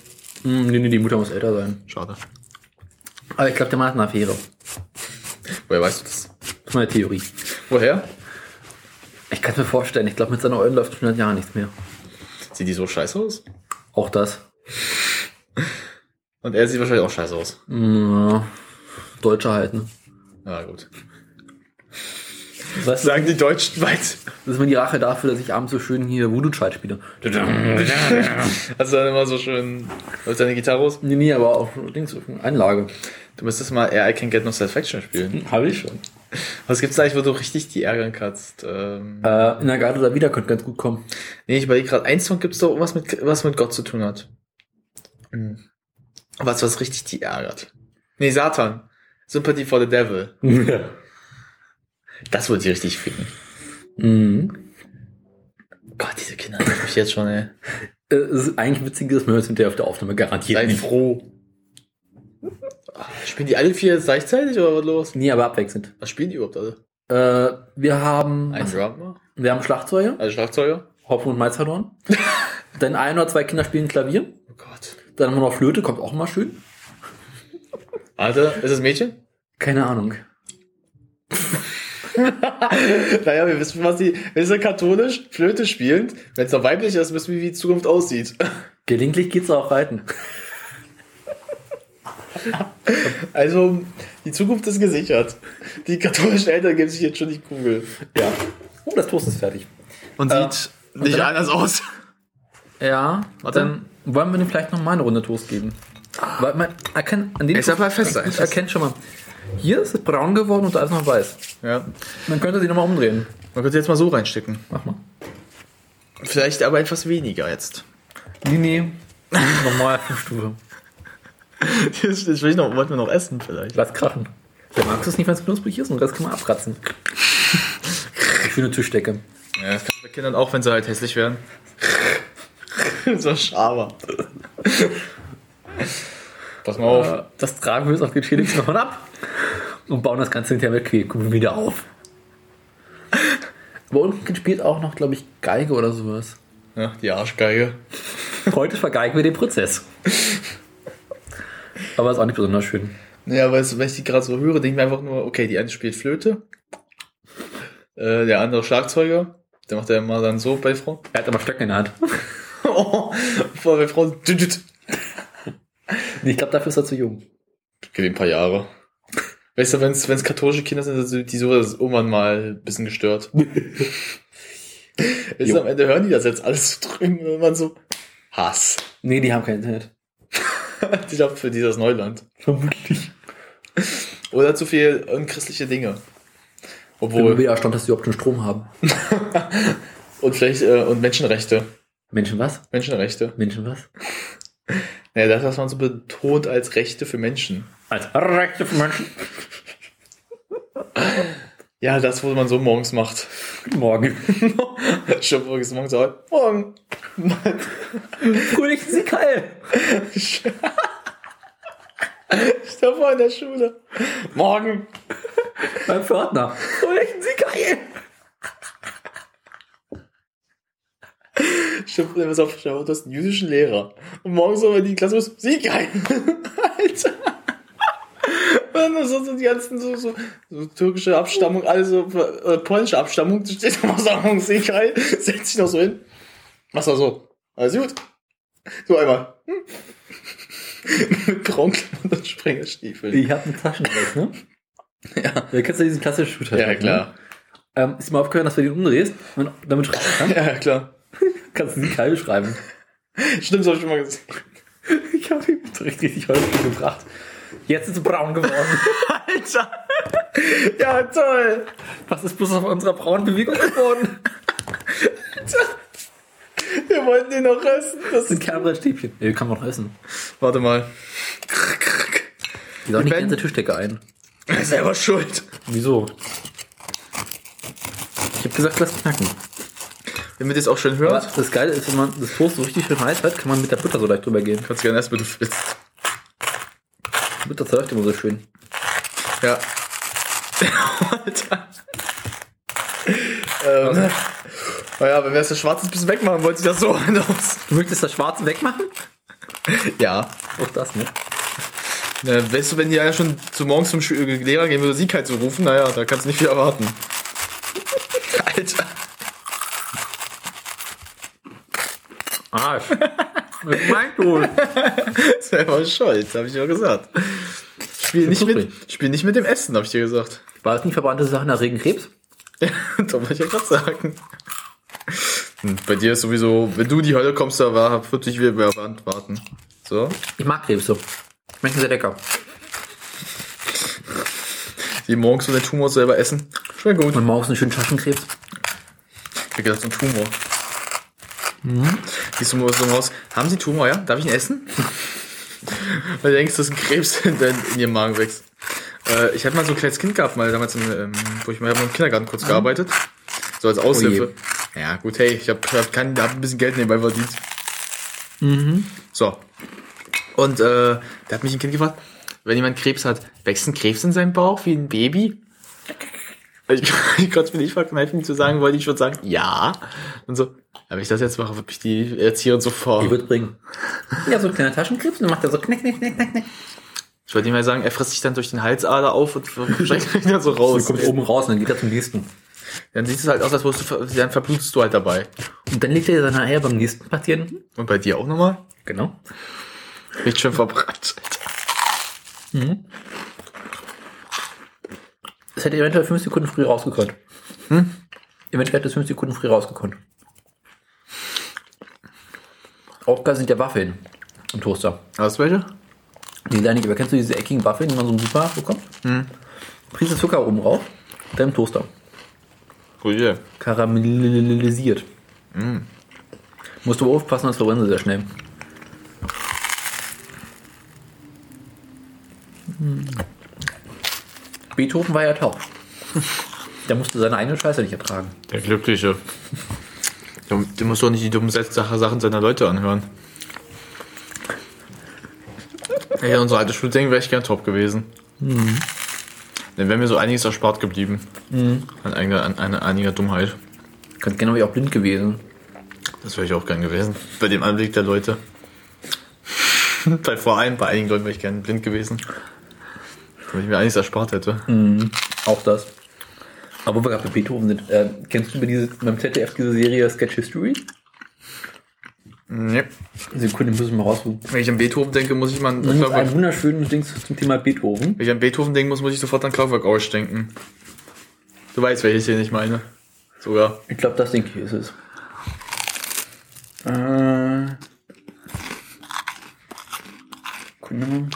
Mhm, nee, nee, die Mutter muss älter sein. Schade. Aber ich glaube, der Mann hat eine Affäre. Woher weißt du das? Das ist meine Theorie. Woher? Ich kann es mir vorstellen. Ich glaube, mit seiner Eulen läuft schon seit Jahren nichts mehr. Sieht die so scheiße aus? Auch das. Und er sieht wahrscheinlich auch scheiße aus. Ja, Deutscher halt, ne? Ja, gut. Was? Sagen die Deutschen weit. Das ist mir die Rache dafür, dass ich abends so schön hier Voodoo-Child spiele. Also dann immer so schön. Läuft deine Gitarre aus? Nee, nee, aber auch Dings, Einlage. Du müsstest mal Air I Can Get No Satisfaction spielen. Habe ich schon. Was gibt's da eigentlich, wo du richtig die ärgern kannst? Ähm, Äh, in der Garde oder wieder könnte ganz gut kommen. nee, ich überlege gerade, ein Song gibt's doch was mit, was mit Gott zu tun hat. Hm. Was, was richtig die ärgert. Nee, Satan. Sympathy for the Devil. Das würde die richtig ficken. mhm. Gott, diese Kinder nerven mich jetzt schon, ey. Äh, Es ist eigentlich witzig, dass wir uns hinterher auf der Aufnahme garantiert Sei nicht. froh. Spielen die alle vier jetzt gleichzeitig oder was los? Nee, aber abwechselnd. Was spielen die überhaupt alle? Äh, wir haben, Ein Drummer? wir haben Schlagzeuger, Also Schlagzeuger? Hopfen und Malzhorn. Dann ein oder zwei Kinder spielen Klavier. Oh Gott. Dann haben wir noch Flöte, kommt auch mal schön. Alter, ist es ein Mädchen? Keine Ahnung. naja, wir wissen, was die, wenn sie katholisch Flöte spielen, wenn es noch weiblich ist, wissen wir, wie die Zukunft aussieht. Gelegentlich geht's auch reiten. Also, die Zukunft ist gesichert. Die katholischen Eltern geben sich jetzt schon die Kugel. Ja. Oh, das Toast ist fertig. Und Äh, sieht nicht dann- anders aus. Ja, Warte. dann wollen wir dem vielleicht noch mal eine Runde Toast geben. Weil man erkennt, an dem Ist aber fest, man erkennt schon mal. Hier ist es braun geworden und da ist noch weiß. Ja. Man könnte sie noch mal umdrehen. Man könnte jetzt mal so reinstecken. Mach mal. Vielleicht aber etwas weniger jetzt. Nee, nee. Nochmal Stufe. Das will ich noch, wollten wir noch essen vielleicht. Lass krachen. Der magst es nicht, wenn es knusprig ist und das kann man abkratzen. Schöne Tischdecke. Ja, das kann bei Kindern auch, wenn sie halt hässlich werden. so Schaber. Pass mal auf. Äh, Das tragen wir jetzt auf geschädigten davon ab und bauen das Ganze hinterher mit wieder auf. Aber unten spielt auch noch, glaube ich, Geige oder sowas. Ja, die Arschgeige. Heute vergeigen wir den Prozess. Aber ist auch nicht besonders schön. Ja, du, wenn ich die gerade so höre, denke ich mir einfach nur, okay, die eine spielt Flöte, äh, der andere Schlagzeuger, der macht ja immer dann so bei Frauen. Er hat aber Stöcke in der Hand. Oh, vor bei Frauen. Okay, Ich glaube, dafür ist er zu jung. ein paar Jahre. Weißt du, wenn es katholische Kinder sind, sind die sowas irgendwann mal ein bisschen gestört. weißt du, am Ende hören die das jetzt alles so drüben und man so Hass. Nee, die haben kein Internet. Ich glaube, für dieses Neuland. Vermutlich. Oder zu viel unchristliche Dinge. Ich bin Obwohl, erstaunt, dass die überhaupt schon Strom haben. und vielleicht, äh, und Menschenrechte. Menschen was? Menschenrechte. Menschen was? Ja, das, was man so betont als Rechte für Menschen. Als Rechte Menschen. Ja, das, wo man so morgens macht. Guten Morgen. Schon morgens morgens auch. Morgen. Fröhlichen Sie Keil. Ich da vor in der Schule. Morgen. Beim Pförtner. Fröhlichen Sie Keil. Stimmt, wenn auf, du hast einen jüdischen Lehrer. Und morgens wenn die Klasse ist, Sieg ein. Alter. So, so die ganzen so, so, so türkische Abstammung, alles so äh, polnische Abstammung, du stehst immer so ein, setzt dich noch so hin. Machst du so. Alles gut. So einmal. Hm. Mit Braunklammern und Sprengerstiefeln. Ich habe einen Taschenrechner. Ja. Da kennst du diesen klassischen Shooter. Ja, klar. Ähm, ist mal aufgehört, dass du den umdrehst und damit schreiben kannst? Ja, klar. Kannst du die Keil schreiben. Stimmt, das hab ich schon mal gesehen. Ich habe ihn richtig häufig gebracht. Jetzt ist es braun geworden. Alter. Ja, toll. Was ist bloß auf unserer braunen Bewegung geworden? Wir wollten den noch essen. Das sind Kernbrettstäbchen. Ja, die kann man noch essen. Warte mal. Die sollen die ganze Tischdecke ein. Er ist selber schuld. Wieso? Ich habe gesagt, lass knacken. Wenn man das auch schön Aber hört, das Geile ist, wenn man das Toast so richtig schön heiß hat, kann man mit der Butter so leicht drüber gehen. kannst du gerne essen, wenn du willst. Butter zerläuft immer so schön. Ja. Alter. Ähm, naja, wenn wir das Schwarze ein bisschen wegmachen, wollte ich das so aus. Du möchtest das Schwarze wegmachen? Ja. Auch das, ne? Na, weißt du, wenn die ja schon zu morgens zum Schü- Lehrer gehen würde, Sieg halt zu rufen, naja, da kannst du nicht viel erwarten. Alter. Arsch. Was meinst du? Selber schuld, habe ich ja gesagt. Spiel nicht, mit, spiel nicht mit dem Essen, habe ich dir gesagt. War das nicht verbrannte Sachen nach Regenkrebs? Ja, da wollte ich ja gerade sagen. Hm, Bei dir ist sowieso, wenn du in die Hölle kommst, da war, wird dich wieder wer warten. So. Ich mag Krebs so. Schmecken sehr lecker. Die morgens so den Tumor selber essen. Schmeckt gut. Und morgens einen schönen Taschenkrebs. Ich hab gedacht, ein Tumor. Gehst du mal so raus. Haben Sie Tumor, ja? Darf ich ihn essen? Weil du denkst, dass ein Krebs in, dein, in ihrem Magen wächst. Äh, ich hatte mal so ein kleines Kind gehabt, mal damals, in, ähm, wo ich mal im Kindergarten kurz gearbeitet. So als Aushilfe. ja, gut, hey, ich habe hab kein, hab ein bisschen Geld nebenbei verdient. So. Und äh, da hat mich ein Kind gefragt, wenn jemand Krebs hat, wächst ein Krebs in seinem Bauch wie ein Baby? Ich, ich konnte es mir nicht verkneifen, zu sagen, wollte ich schon sagen, ja. Und so, wenn ich das jetzt mache, wird mich die Erzieherin so vor. Die wird bringen. Ja, so ein kleiner Taschenkrebs und dann macht er so knack, knack, knack, knack, knack. Ich wollte ihm mal sagen, er frisst sich dann durch den Halsader auf und steigt wieder so Und raus. kommt oben raus und dann geht er zum nächsten. Dann sieht es halt aus, als würdest du, dann verblutest du halt dabei. Und dann legt er seine Eier beim nächsten Patienten. Und bei dir auch nochmal? Genau. Riecht schön verbrannt. Es hätte eventuell fünf Sekunden früh rausgekonnt. Hm? Eventuell hätte es fünf Sekunden früh rausgekonnt. Auch geil sind ja Waffeln im Toaster. Hast du welche? Die kleinen, aber kennst du diese eckigen Waffeln, die man so im Supermarkt bekommt? Hm. Prise Zucker oben drauf, dann im Toaster. Cool, yeah. Karamellisiert. Musst du aufpassen, das verbrennen sie sehr schnell. Hm. Beethoven war ja taub. Der musste seine eigene Scheiße nicht ertragen. Der Glückliche. Du musst doch nicht die dummen Sachen Sachen seiner Leute anhören. Ja, unsere alte Schuldenken wäre ich gern top gewesen. Dann wäre mir so einiges erspart geblieben. An, eigener, an, an einiger Dummheit. Ganz gerne wäre ich auch blind gewesen. Das wäre ich auch gern gewesen. Bei dem Anblick der Leute. bei vor allem bei einigen Leuten wäre ich gern blind gewesen. Damit ich mir einiges erspart hätte. Auch das. Aber wo wir gerade bei Beethoven sind, äh, kennst du über diese, beim ZDF diese Serie Sketch History? Nee. Sekunde, muss ich mal raussuchen. Wenn ich an Beethoven denke, muss ich mal an Das ist ein Clockwork, wunderschönes Ding zum Thema Beethoven. wenn ich an Beethoven denken muss, muss ich sofort an Clockwork Orange denken. Du weißt, welches hier nicht meine. Sogar. Ich glaube, das Ding hier ist es. Äh, Sekunde.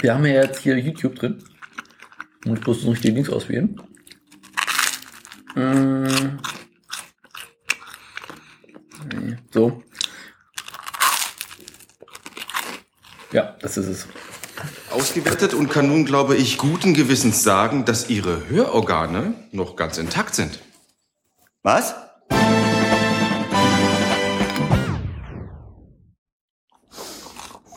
Wir haben ja jetzt hier YouTube drin. Und ich muss noch die Links auswählen. Äh, nee, so. Ja, das ist es. Ausgewertet und kann nun, glaube ich, guten Gewissens sagen, dass Ihre Hörorgane noch ganz intakt sind. Was?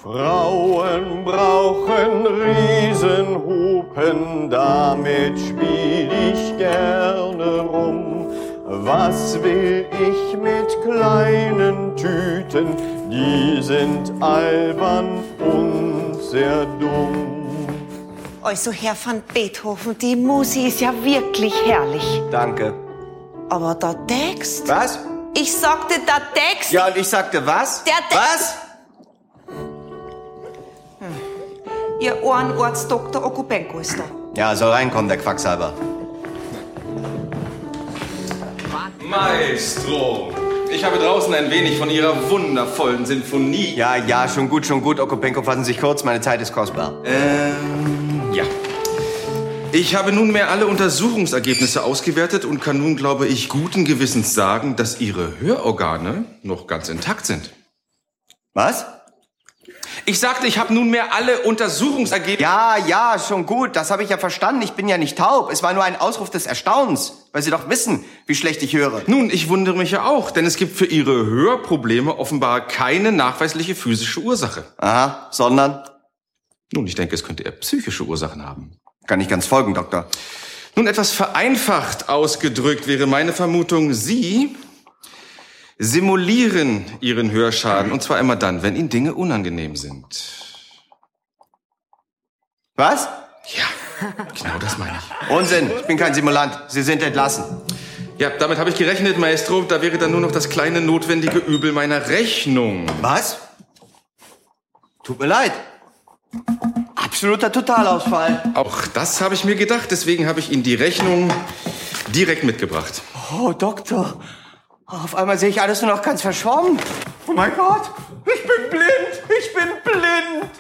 Frauen brauchen Riesenhupen, damit spiel ich gerne rum. Was will ich mit kleinen Tüten? Die sind albern und sehr dumm. Also, Herr van Beethoven, die Musik ist ja wirklich herrlich. Danke. Aber der Text? Was? Ich sagte, der Text. Ja, und ich sagte was? Der Text- was? Ihr Ohrenortsdoktor Okupenko ist da. Ja, soll reinkommen, der Quacksalber. Maestro! Ich habe draußen ein wenig von Ihrer wundervollen Sinfonie. Ja, ja, schon gut, schon gut. Okupenko, fassen Sie sich kurz, meine Zeit ist kostbar. Ähm, ja. Ich habe nunmehr alle Untersuchungsergebnisse ausgewertet und kann nun, glaube ich, guten Gewissens sagen, dass Ihre Hörorgane noch ganz intakt sind. Was? Ich sagte, ich habe nunmehr alle Untersuchungsergebnisse. Ja, ja, schon gut. Das habe ich ja verstanden. Ich bin ja nicht taub. Es war nur ein Ausruf des Erstaunens, weil Sie doch wissen, wie schlecht ich höre. Nun, ich wundere mich ja auch, denn es gibt für Ihre Hörprobleme offenbar keine nachweisliche physische Ursache. Aha, sondern? Nun, ich denke, es könnte eher psychische Ursachen haben. Kann ich ganz folgen, Doktor. Nun, etwas vereinfacht ausgedrückt wäre meine Vermutung, Sie simulieren Ihren Hörschaden, und zwar immer dann, wenn Ihnen Dinge unangenehm sind. Was? Ja, genau das meine ich. Unsinn. Ich bin kein Simulant. Sie sind entlassen. Ja, damit habe ich gerechnet, Maestro. Da wäre dann nur noch das kleine notwendige Übel meiner Rechnung. Was? Tut mir leid. Absoluter Totalausfall. Auch das habe ich mir gedacht, deswegen habe ich Ihnen die Rechnung direkt mitgebracht. Oh, Doktor. Auf einmal sehe ich alles nur noch ganz verschwommen. Oh mein Gott. Ich bin blind. Ich bin blind.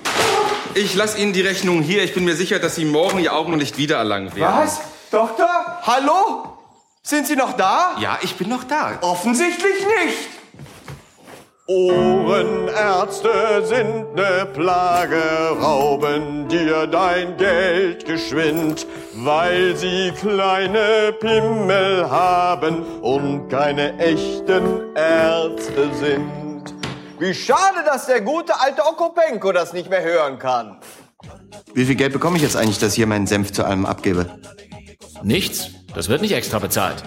Ich lasse Ihnen die Rechnung hier. Ich bin mir sicher, dass Sie morgen Ihr Augenlicht wiedererlangen werden. Was? Doktor? Hallo? Sind Sie noch da? Ja, ich bin noch da. Offensichtlich nicht. Ohrenärzte sind ne Plage, rauben dir dein Geld geschwind, weil sie kleine Pimmel haben und keine echten Ärzte sind. Wie schade, dass der gute alte Okopenko das nicht mehr hören kann. Wie viel Geld bekomme ich jetzt eigentlich, dass ich hier meinen Senf zu allem abgebe? Nichts. Das wird nicht extra bezahlt.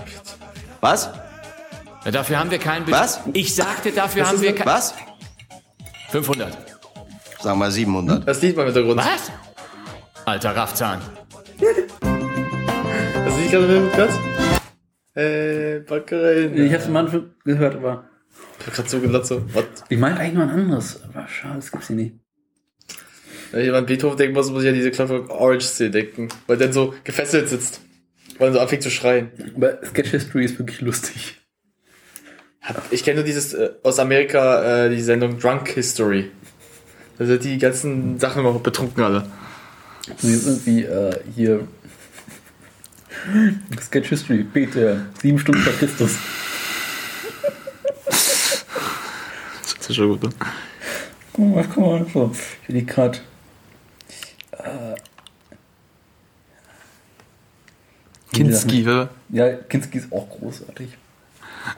Was? Ja, Dafür haben wir kein Budget. Was? Ich sagte, dafür haben wir kein... Was? 500. Sagen wir 700. Das Lied mal im Hintergrund. Was? Alter Raffzahn. Das Lied gerade mit was? Äh, Backereien. Ich hab's am Anfang gehört, aber Ich hab grad so gelacht, so, what? ich meine eigentlich noch ein anderes. Aber schade, das gibt's hier nicht. Wenn ich an Beethoven denken muss, muss ich an diese Clockwork Orange Szene denken. Weil der so gefesselt sitzt. Weil er so anfängt zu schreien. Aber Sketch History ist wirklich lustig. Ich kenne nur dieses äh, aus Amerika, äh, die Sendung Drunk History. Da sind die ganzen Sachen immer betrunken alle. Sie sind wie äh, hier. Sketch History, bitte. Sieben Stunden vor Christus. Das ist schon gut, ne? Guck mal, guck mal. So. Ich will die gerade. Kinski, oder? Ja, Kinski ist auch großartig.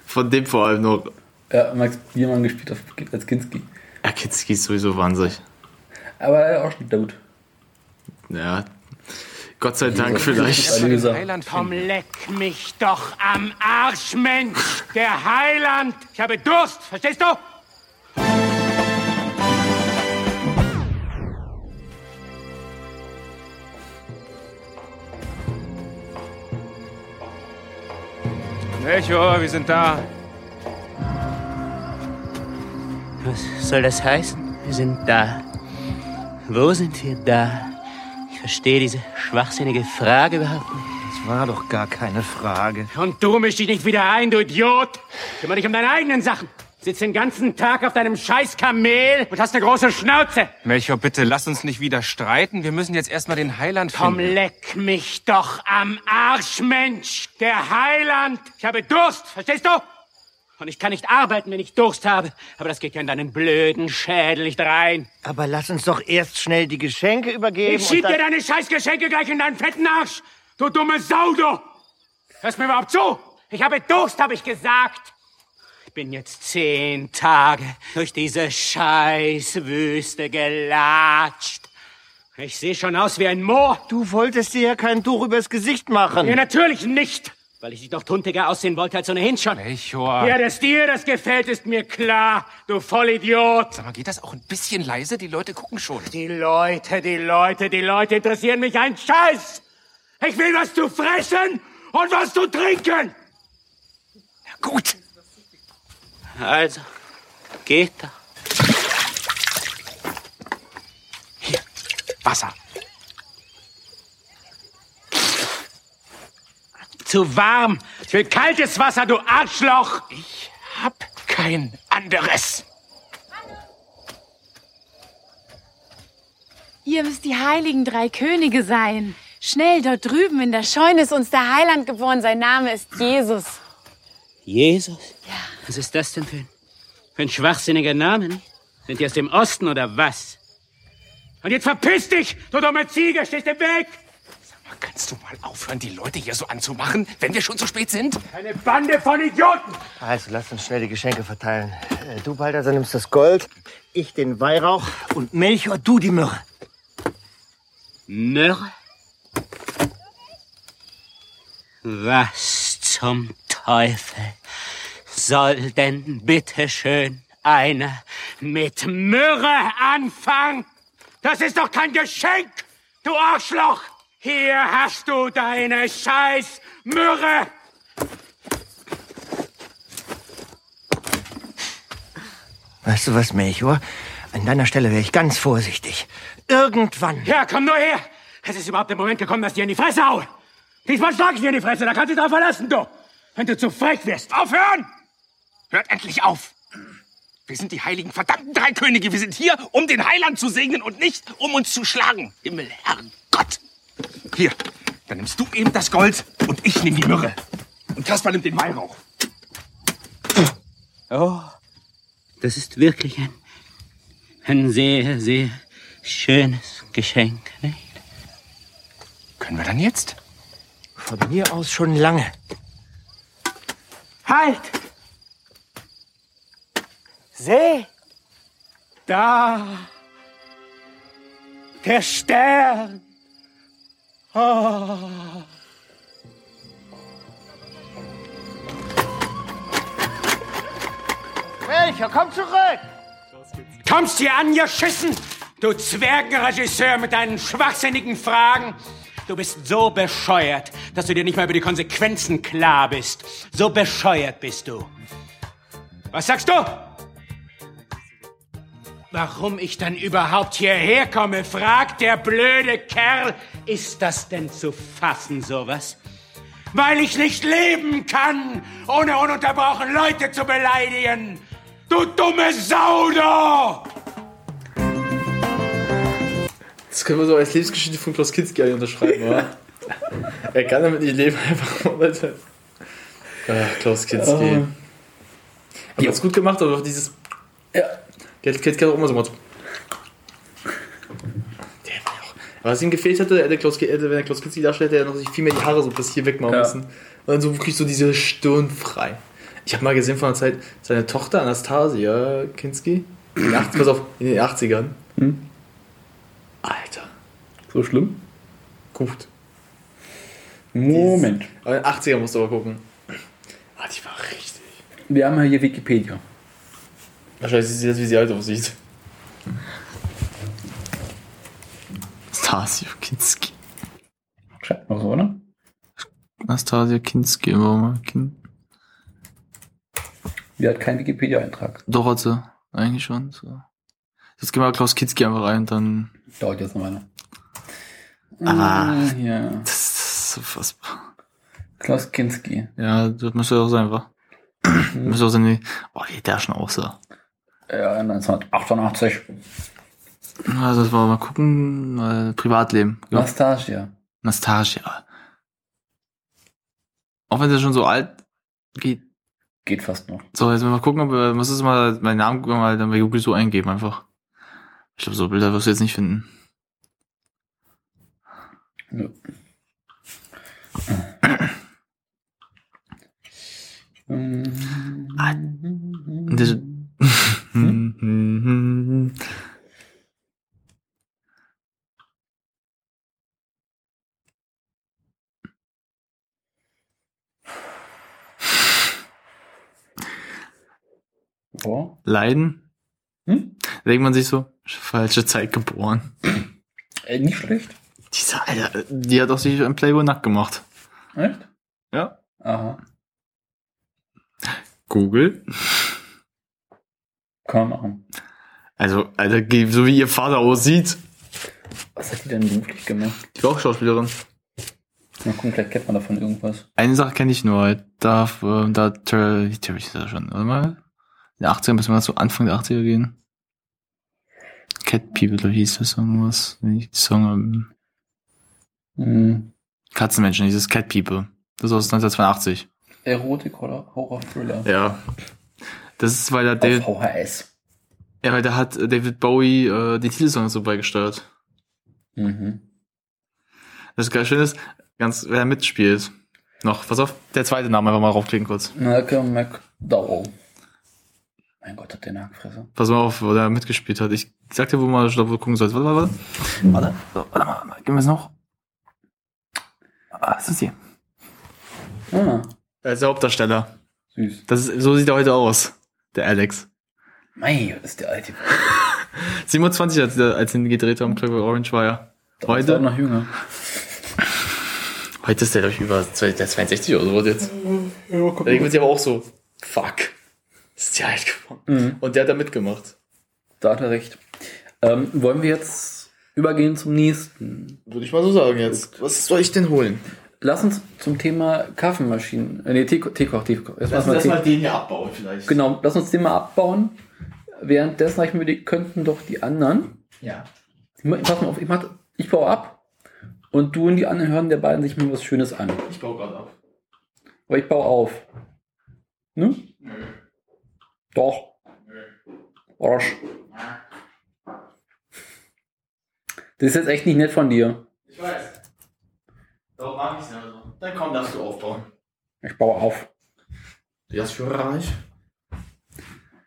Von dem vor allem noch. Ja, Max Biermann gespielt auf, als Kinski. Ja, Kinski ist sowieso wahnsinnig. Aber er auch spielt da gut. Ja. Gott sei Dank vielleicht. Eine gesagt. Heiland Komm, leck mich doch am Arsch, Mensch! Der Heiland! Ich habe Durst, verstehst du? Melchior, wir sind da. Was soll das heißen? Wir sind da. Wo sind wir da? Ich verstehe diese schwachsinnige Frage überhaupt nicht. Das war doch gar keine Frage. Und du misch dich nicht wieder ein, du Idiot! Kümmer dich um deine eigenen Sachen! Sitzt den ganzen Tag auf deinem scheiß Kamel und hast eine große Schnauze! Melchior, bitte lass uns nicht wieder streiten. Wir müssen jetzt erstmal den Heiland Komm, finden. leck mich doch am Arsch, Mensch! Der Heiland! Ich habe Durst, verstehst du? Und ich kann nicht arbeiten, wenn ich Durst habe. Aber das geht ja in deinen blöden Schädel nicht rein. Aber lass uns doch erst schnell die Geschenke übergeben. Ich schieb und dir deine Scheißgeschenke gleich in deinen fetten Arsch! Du dumme Sau, du! Hörst mir überhaupt zu? Ich habe Durst, habe ich gesagt! Ich bin jetzt zehn Tage durch diese Scheißwüste gelatscht. Ich sehe schon aus wie ein Moor. Du wolltest dir ja kein Tuch übers Gesicht machen. Ja, natürlich nicht. Weil ich doch tuntiger aussehen wollte als ohnehin schon. Melchior. Ja, dass dir das gefällt, ist mir klar, du Vollidiot. Sag mal, geht das auch ein bisschen leise? Die Leute gucken schon. Die Leute, die Leute, die Leute interessieren mich ein Scheiß. Ich will was zu fressen und was zu trinken. Gut. Also, geht doch. Hier, Wasser. Zu warm. Ich will kaltes Wasser, du Arschloch. Ich hab kein anderes. Ihr müsst die heiligen drei Könige sein. Schnell, dort drüben in der Scheune ist uns der Heiland geboren. Sein Name ist Jesus. Jesus? Ja. Was ist das denn für ein, für ein schwachsinniger Name? nicht? Sind die aus dem Osten oder was? Und jetzt verpiss dich, du dumme Ziege, stehst im Weg. Sag mal, kannst du mal aufhören, die Leute hier so anzumachen, wenn wir schon zu spät sind? Eine Bande von Idioten. Also, lass uns schnell die Geschenke verteilen. Äh, Du, Balthasar, nimmst das Gold, ich den Weihrauch und Melchior, du die Myrrhe. Myrrhe? Was zum Teufel soll denn bitteschön einer mit Myrrhe anfangen? Das ist doch kein Geschenk, du Arschloch! Hier hast du deine scheiß Myrrhe! Weißt du was, Melchior? An deiner Stelle wäre ich ganz vorsichtig. Irgendwann. Ja, komm nur her! Es ist überhaupt der Moment gekommen, dass ich dir in die Fresse haue. Diesmal schlag ich dir in die Fresse, da kannst du dich drauf verlassen, du! Wenn du zu frech wirst. Aufhören! Hört endlich auf! Wir sind die heiligen verdammten drei Könige. Wir sind hier, um den Heiland zu segnen und nicht, um uns zu schlagen. Himmel, Herrgott! Hier, dann nimmst du eben das Gold und ich nehme die Myrrhe. Und Kaspar nimmt den Weihrauch. Oh, das ist wirklich ein, ein sehr, sehr schönes Geschenk, nicht? Können wir dann jetzt? Von mir aus schon lange. Halt! Seh! Da! Der Stern! Oh. Melchior, komm zurück! Kommst hier an, geschissen! Du Zwergenregisseur mit deinen schwachsinnigen Fragen! Du bist so bescheuert, dass du dir nicht mal über die Konsequenzen klar bist. So bescheuert bist du. Was sagst du? Warum ich dann überhaupt hierher komme, fragt der blöde Kerl. Ist das denn zu fassen, sowas? Weil ich nicht leben kann, ohne ununterbrochen Leute zu beleidigen. Du dumme Sau, du! Das können wir so als Lebensgeschichte von Klaus Kinski eigentlich unterschreiben, oder? er kann damit nicht leben, einfach mal, Leute. Ach, Klaus Kinski. Die hat's gut gemacht, aber auch dieses. Ja. Kinski hat auch immer so gemacht. Der. Was ihm gefehlt hätte, hätte Klaus, hätte, wenn er Klaus Kinski darstellt, hätte er noch sich viel mehr die Haare so bis hier wegmachen Ja. müssen. Und dann so wirklich so diese Stirn frei. Ich habe mal gesehen von der Zeit, seine Tochter Anastasia Kinski, in den 80, pass auf, in den 80ern. Alter. So schlimm? Gut. Moment. Aber in den 80er musst du aber gucken. Ah, die war richtig. Wir haben ja hier Wikipedia. Wahrscheinlich sieht sie das, wie sie alt aussieht. Stasia Kinski. Schreibt noch so, oder? Nastasia Kinski, warum? Kin Die hat keinen Wikipedia-Eintrag. Doch, hat sie. Eigentlich schon. So. Jetzt gehen wir Klaus Kinski einfach rein, dann. Dauert jetzt noch eine. Ah. Äh, ja. Das ist so fassbar. Klaus Kinski. Ja, das müsste auch sein, wa? müsste auch sein, oh, wie der schon aussah. Ja, 1988. Also, das war mal gucken, äh, Privatleben. Ja. Nastasia. Nastasia. Auch wenn der schon so alt geht. Geht fast noch. So, jetzt mal gucken, ob wir, muss es mal meinen Namen mal dann bei Google so eingeben einfach. Ich glaube, so Bilder wirst du jetzt nicht finden. Nö. Das, Boah. Leiden? Hm? Denkt man sich so, falsche Zeit geboren. Äh, nicht schlecht. Diese Alter, die hat auch sich im Playboy nackt gemacht. Echt? Ja. Aha. Google. Kann man machen. Also, Alter, so wie ihr Vater aussieht. Was hat die denn beruflich gemacht? Die war auch Schauspielerin. Mal gucken, vielleicht kennt man davon irgendwas. Eine Sache kenne ich nur, da, äh, da, Terry ist ja schon, warte mal. In den 80ern müssen wir so Anfang der 80er gehen. Cat People, oder hieß der Song was? Wenn ich die Song, ähm, Hm. Katzenmenschen, dieses Cat People. Das ist aus 1982. Erotik oder Horror-Thriller? Ja. Das ist, weil der David, VHS. ja, weil da hat äh, David Bowie äh, die Titelsongs so beigesteuert. Mhm. Das ist geil schön ist, ganz, wer mitspielt. Noch, pass auf, der zweite Name einfach mal raufklicken kurz. Malcolm McDowell. Mein Gott, hat der eine Hackfresse. Pass mal auf, wo der mitgespielt hat. Ich sag dir, wo man wo du gucken sollst. Warte, warte, warte. Warte, so, warte mal, mal. Gib mir es noch. Ah, das ist hier. Ah, Er ist der Hauptdarsteller. süß. Das ist, so sieht er heute aus. Der Alex. Mei, was ist der alte. 27, als, der- als ihn gedreht haben, Clockwork Orange war ja. Heute, noch jünger. heute ist der doch über zwei- der 62 oder so jetzt. Da denkt man sich aber auch so, fuck. Ist der alt geworden. Und der hat da mitgemacht. Da hat er recht. Ähm, wollen wir jetzt übergehen zum nächsten? Würde ich mal so sagen jetzt. Was soll ich denn holen? Lass uns zum Thema Kaffeemaschinen. Äh, nee, Teekoch, Teekoch, Teekoch. Erst mal Tee- den hier abbauen vielleicht. Genau, lass uns den mal abbauen. Währenddessen ich mir, die könnten doch die anderen. Ja. Ich Pass mal auf, ich, mach, ich baue ab. Und du und die anderen hören der beiden sich mal was Schönes an. Ich baue gerade ab. Aber ich baue auf. Ne? Doch. Arsch. Das ist jetzt echt nicht nett von dir. Ich weiß. Darum mag ich es nicht so. Dann komm, darfst du aufbauen. Ich baue auf. Du hast Führerreich.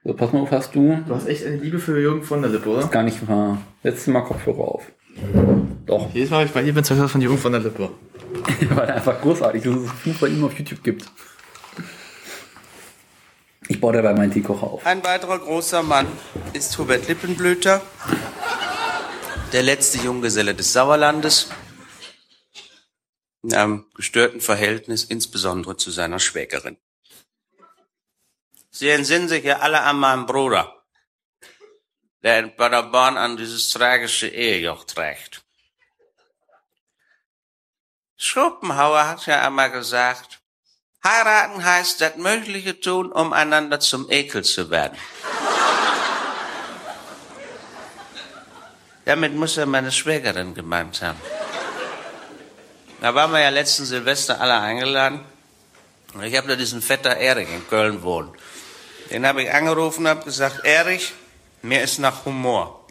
So, pass mal auf, hast du. Du hast echt eine Liebe für Jürgen von der Lippe, oder? Gar nicht wahr. Letztes Mal Kopfhörer auf. Doch. Jedes Mal, wenn ich bei dir bin, das von Jürgen von der Lippe. Weil er einfach großartig ist, dass es viel von ihm auf YouTube gibt. Ich baue dabei meinen Teekocher auf. Ein weiterer großer Mann ist Hubert Lippenblüter, der letzte Junggeselle des Sauerlandes, in einem gestörten Verhältnis, insbesondere zu seiner Schwägerin. Sie entsinnen sich ja alle an meinen Bruder, der in Paderborn an dieses tragische Ehejoch trägt. Schopenhauer hat ja einmal gesagt, heiraten heißt das Mögliche tun, um einander zum Ekel zu werden. Damit muss er meine Schwägerin gemeint haben. Da waren wir ja letzten Silvester alle eingeladen. Und ich habe da diesen Vetter Erich in Köln wohnen. Den habe ich angerufen und habe gesagt, Erich, mir ist nach Humor.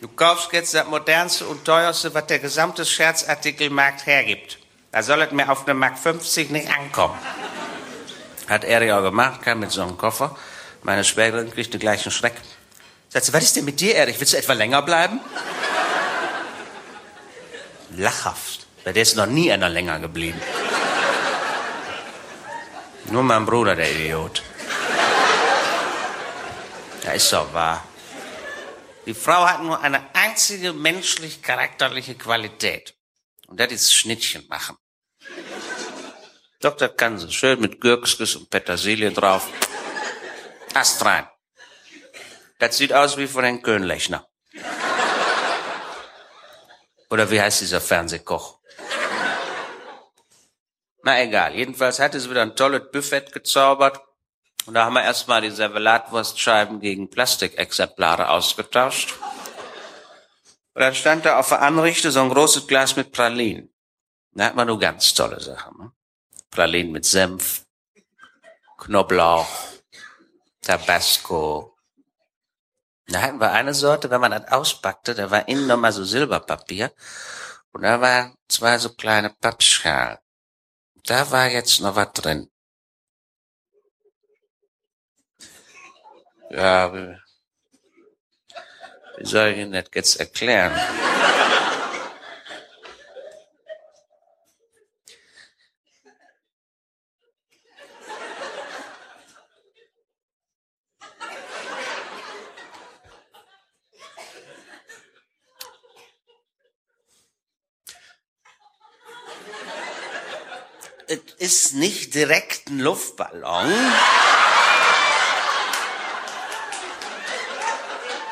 Du kaufst jetzt das modernste und teuerste, was der gesamte Scherzartikelmarkt hergibt. Da soll es mir auf eine Mark 50 nicht ankommen. Hat Erich auch gemacht, kam mit so einem Koffer. Meine Schwägerin kriegt den gleichen Schreck. Sagt sie, was ist denn mit dir, Erich? Willst du etwa länger bleiben? Lachhaft. Der ist noch nie einer länger geblieben. Nur mein Bruder, der Idiot. Ja, ist doch wahr. Die Frau hat nur eine einzige menschlich-charakterliche Qualität. Und das ist Schnittchen machen. Doch, das. Schön mit Gürkskes und Petersilie drauf. Ast rein. Das sieht aus wie von den Könlechner. Oder wie heißt dieser Fernsehkoch? Na egal, jedenfalls hat es wieder ein tolles Buffet gezaubert. Und da haben wir erstmal die Servelatwurstscheiben gegen Plastikexemplare ausgetauscht. Und dann stand da auf der Anrichte so ein großes Glas mit Pralinen. Da hat man nur ganz tolle Sachen. Ne? Pralinen mit Senf, Knoblauch, Tabasco. Da hatten wir eine Sorte, wenn man das auspackte, da war innen nochmal so Silberpapier. Und da waren zwei so kleine Pappschalen. Da war jetzt noch was drin. Ja, wie soll ich Ihnen das jetzt erklären? Ist nicht direkt ein Luftballon.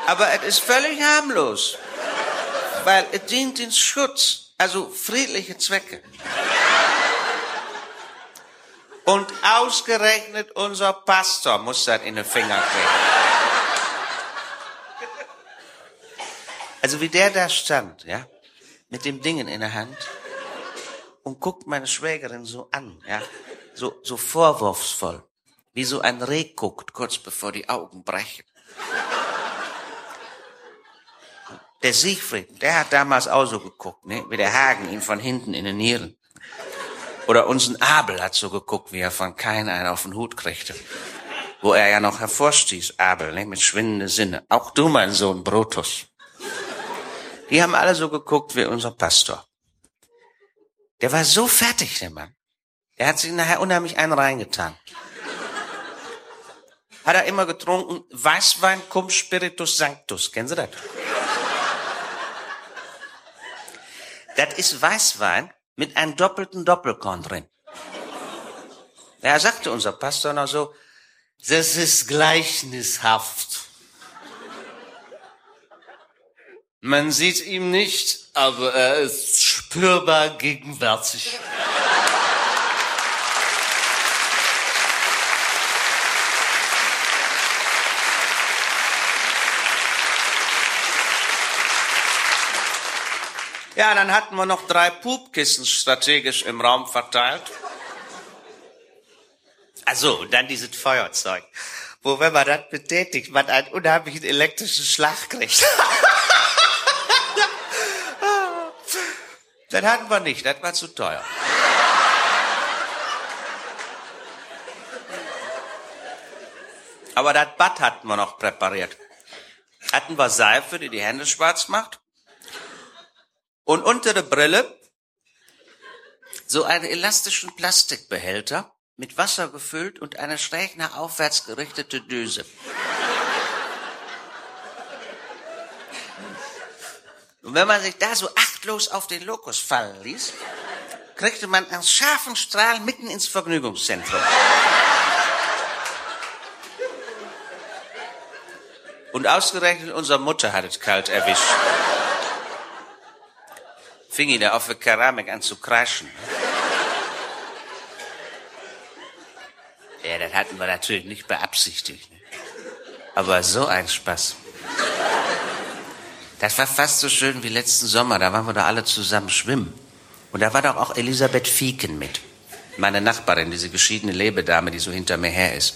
Aber es ist völlig harmlos. Weil es dient den Schutz, also friedliche Zwecke. Und ausgerechnet unser Pastor muss das in den Finger kriegen. Also wie der da stand, ja, mit dem Dingen in der Hand und guckt meine Schwägerin so an, ja, so, so vorwurfsvoll, wie so ein Reh guckt, kurz bevor die Augen brechen. Der Siegfried, der hat damals auch so geguckt, ne? wie der Hagen ihn von hinten in den Nieren. Oder unser Abel hat so geguckt, wie er von Kain einen auf den Hut kriegte. Wo er ja noch hervorstieß, Abel, ne? mit schwindende Sinne. Auch du, mein Sohn Brutus. Die haben alle so geguckt wie unser Pastor. Der war so fertig, der Mann. Der hat sich nachher unheimlich einen reingetan. Hat er immer getrunken, Weißwein cum Spiritus Sanctus. Kennen Sie das? Das ist Weißwein mit einem doppelten Doppelkorn drin. Er sagte unser Pastor noch so, das ist gleichnishaft. Man sieht ihm nicht, aber er ist spürbar gegenwärtig. Ja, dann hatten wir noch drei Pupkissen strategisch im Raum verteilt. Also, und dann dieses Feuerzeug, wo, wenn man das betätigt, man einen unheimlichen elektrischen Schlag kriegt. das hatten wir nicht, das war zu teuer. Aber das Bad hatten wir noch präpariert. Hatten wir Seife, die die Hände schwarz macht. Und unter der Brille so einen elastischen Plastikbehälter mit Wasser gefüllt und eine schräg nach aufwärts gerichtete Düse. Und wenn man sich da so achtlos auf den Lokus fallen ließ, kriegte man einen scharfen Strahl mitten ins Vergnügungszentrum. Und ausgerechnet unsere Mutter hat es kalt erwischt. Fing ihn da auf der Keramik an zu kraschen. Ja, das hatten wir natürlich nicht beabsichtigt. Aber so ein Spaß. Das war fast so schön wie letzten Sommer. Da waren wir da alle zusammen schwimmen. Und da war doch auch Elisabeth Fieken mit. Meine Nachbarin, diese geschiedene Lebedame, die so hinter mir her ist.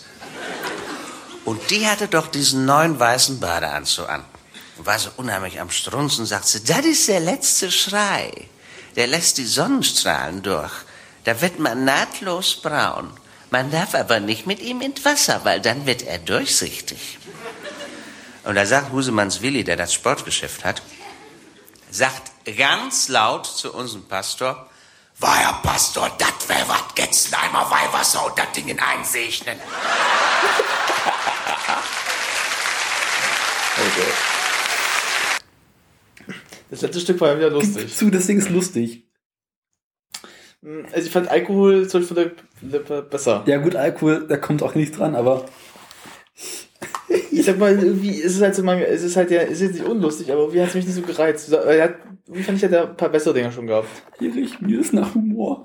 Und die hatte doch diesen neuen weißen Badeanzug an. Und war so unheimlich am Strunzen, sagt sie, das ist der letzte Schrei. Der lässt die Sonnenstrahlen durch. Da wird man nahtlos braun. Man darf aber nicht mit ihm ins Wasser, weil dann wird er durchsichtig. Und da sagt Husemanns Willi, der das Sportgeschäft hat, sagt, ganz laut zu unserem Pastor, war Herr Pastor, das wär wat, jetzt einmal Weihwasser und das Ding in einsegnen. Okay. Das letzte Stück war ja wieder lustig. Zu, das Ding ist lustig. Also ich fand Alkohol zum Beispiel besser. Ja gut, Alkohol, da kommt auch nichts dran, aber Ich sag mal, irgendwie ist es halt so, man, es ist halt ja, es ist nicht unlustig, aber irgendwie hat es mich nicht so gereizt. Er hat, wie fand ich, hat er ein paar bessere Dinger schon gehabt. Erich, mir ist nach Humor.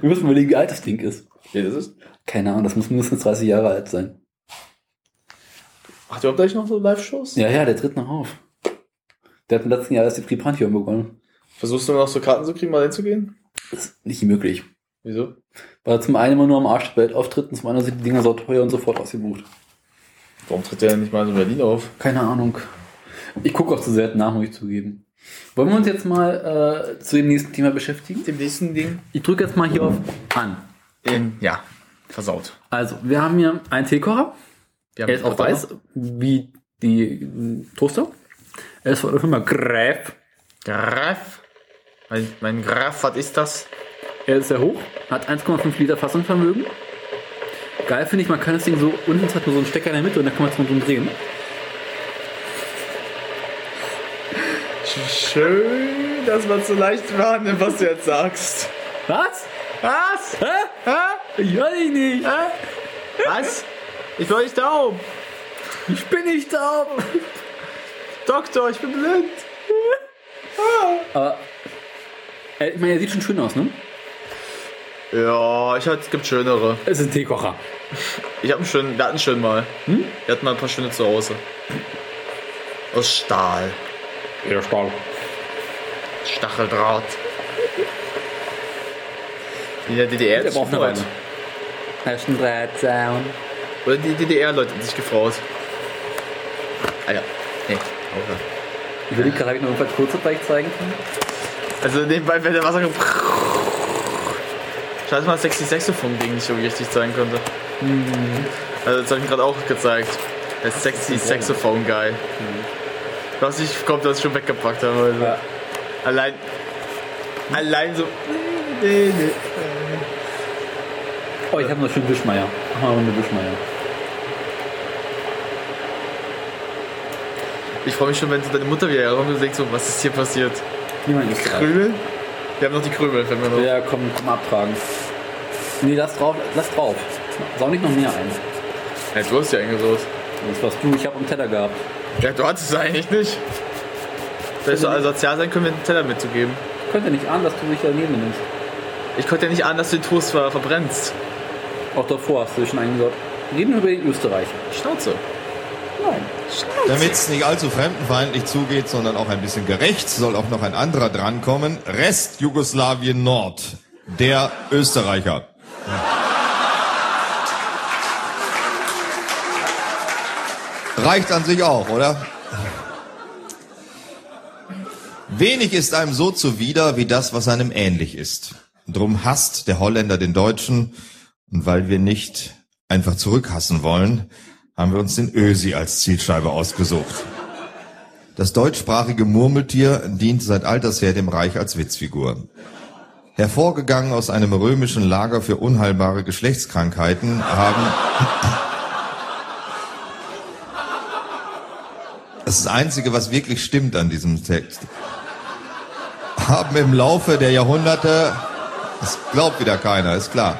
Wir müssen überlegen, wie alt das Ding ist. Ja, das ist. Keine Ahnung, das muss mindestens 30 Jahre alt sein. Macht ihr überhaupt gleich noch so Live-Shows? Ja, ja, der tritt noch auf. Der hat im letzten Jahr erst die Tripantheon begonnen. Versuchst du noch so Karten zu kriegen, mal hinzugehen? Das ist nicht möglich. Wieso? Weil er zum einen immer nur am Arsch der Welt auftritt und zum anderen sind die Dinger so teuer und sofort ausgebucht. Warum tritt der denn nicht mal in Berlin auf? Keine Ahnung. Ich gucke auch zu selten nach, muss ich zugeben. Wollen wir uns jetzt mal äh, zu dem nächsten Thema beschäftigen? Dem nächsten Ding? Ich drücke jetzt mal hier auf an. In, ja, versaut. Also, wir haben hier einen Teekocher. Wir haben Er ist auch weiß, wie die äh, Toaster. Er ist von der Firma Graf. Graf? Mein, mein Graf, was ist das? Er ist sehr hoch, hat 1,5 Liter Fassungsvermögen. Geil finde ich, man kann das Ding so, unten hat nur so einen Stecker in der Mitte und da kann man es mal drum drehen. Schön, dass man so leicht wahrnimmt, was du jetzt sagst. Was? Was? Hä? Hä? Ich weiß ich nicht. Hä? Was? Ich bin nicht taub. Ich bin nicht taub. Doktor, ich bin blind. Aber, äh, ich meine, er sieht schon schön aus, ne? Ja, ich halt, es gibt schönere. Es ist ein Teekocher. Ich hab einen schönen, wir hatten einen schönen mal. Hm? Wir hatten mal ein paar schöne zu Hause. Aus Stahl. Ja, Stahl. Stacheldraht. In der DDR Der braucht eine gefreut. Weile. Das ist ein Drahtzaun. Oder die DDR-Leute haben sich gefreut. Ah ja. Nee, aufhören. Ich will gerade, ob ich noch irgendwas kurzes gleich zeigen. Also nebenbei, wenn der Wasser. Schade, dass man das sexy Saxophon-Ding nicht irgendwie richtig zeigen konnte. Also das habe ich mir gerade auch gezeigt. Der sexy Saxophone-Guy. Was ich kommt, dass ich schon weggepackt habe. Also. Ja. Allein. Allein so. Oh, ich habe noch schön Wischmeier. Mach mal eine Wischmeier. Ich freue mich schon, wenn so deine Mutter wieder herkommt und denkt so, was ist hier passiert? Niemand ist. Krümel? Wir haben noch die Krümel, fällt mir noch. Ja, komm, komm abtragen. Nee, lass drauf. Lass drauf. Sau nicht noch mehr ein. Ja, du hast ja eingesaut. Das warst du, ich habe einen Teller gehabt. Ja, du hattest es eigentlich nicht. Wenn du also sozial sein können, wir einen Teller mitzugeben. Ich könnte nicht ahnen, dass du dich daneben nimmst. Ich konnte ja nicht ahnen, dass du den Toast ver verbrennst. Auch davor hast du dich schon eingesaut. Reden wir über den Österreicher. Schnauze. Damit es nicht allzu fremdenfeindlich zugeht, sondern auch ein bisschen gerecht, soll auch noch ein anderer drankommen. Rest Jugoslawien Nord. Der Österreicher. Reicht an sich auch, oder? Wenig ist einem so zuwider wie das, was einem ähnlich ist. Drum hasst der Holländer den Deutschen. Und weil wir nicht einfach zurückhassen wollen, haben wir uns den Ösi als Zielscheibe ausgesucht. Das deutschsprachige Murmeltier dient seit alters her dem Reich als Witzfigur. Hervorgegangen aus einem römischen Lager für unheilbare Geschlechtskrankheiten haben Das ist das Einzige, was wirklich stimmt an diesem Text. Haben im Laufe der Jahrhunderte, das glaubt wieder keiner, ist klar.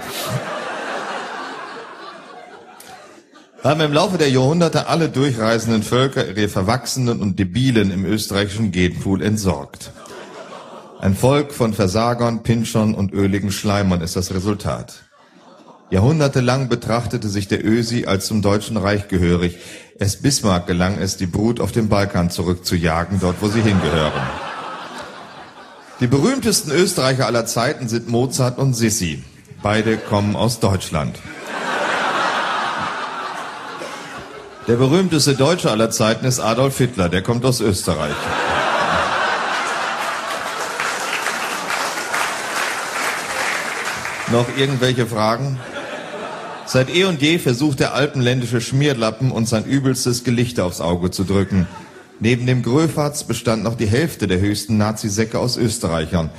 Haben im Laufe der Jahrhunderte alle durchreisenden Völker ihre Verwachsenen und Debilen im österreichischen Genpool entsorgt. Ein Volk von Versagern, Pinschern und öligen Schleimern ist das Resultat. Jahrhundertelang betrachtete sich der Ösi als zum Deutschen Reich gehörig. Erst Bismarck gelang es, die Brut auf den Balkan zurückzujagen, dort wo sie hingehören. Die berühmtesten Österreicher aller Zeiten sind Mozart und Sissi. Beide kommen aus Deutschland. Der berühmteste Deutsche aller Zeiten ist Adolf Hitler, der kommt aus Österreich. Noch irgendwelche Fragen? Seit eh und je versucht der alpenländische Schmierlappen uns sein übelstes Gelichter aufs Auge zu drücken. Neben dem Gröfatz bestand noch die Hälfte der höchsten Nazisäcke aus Österreichern.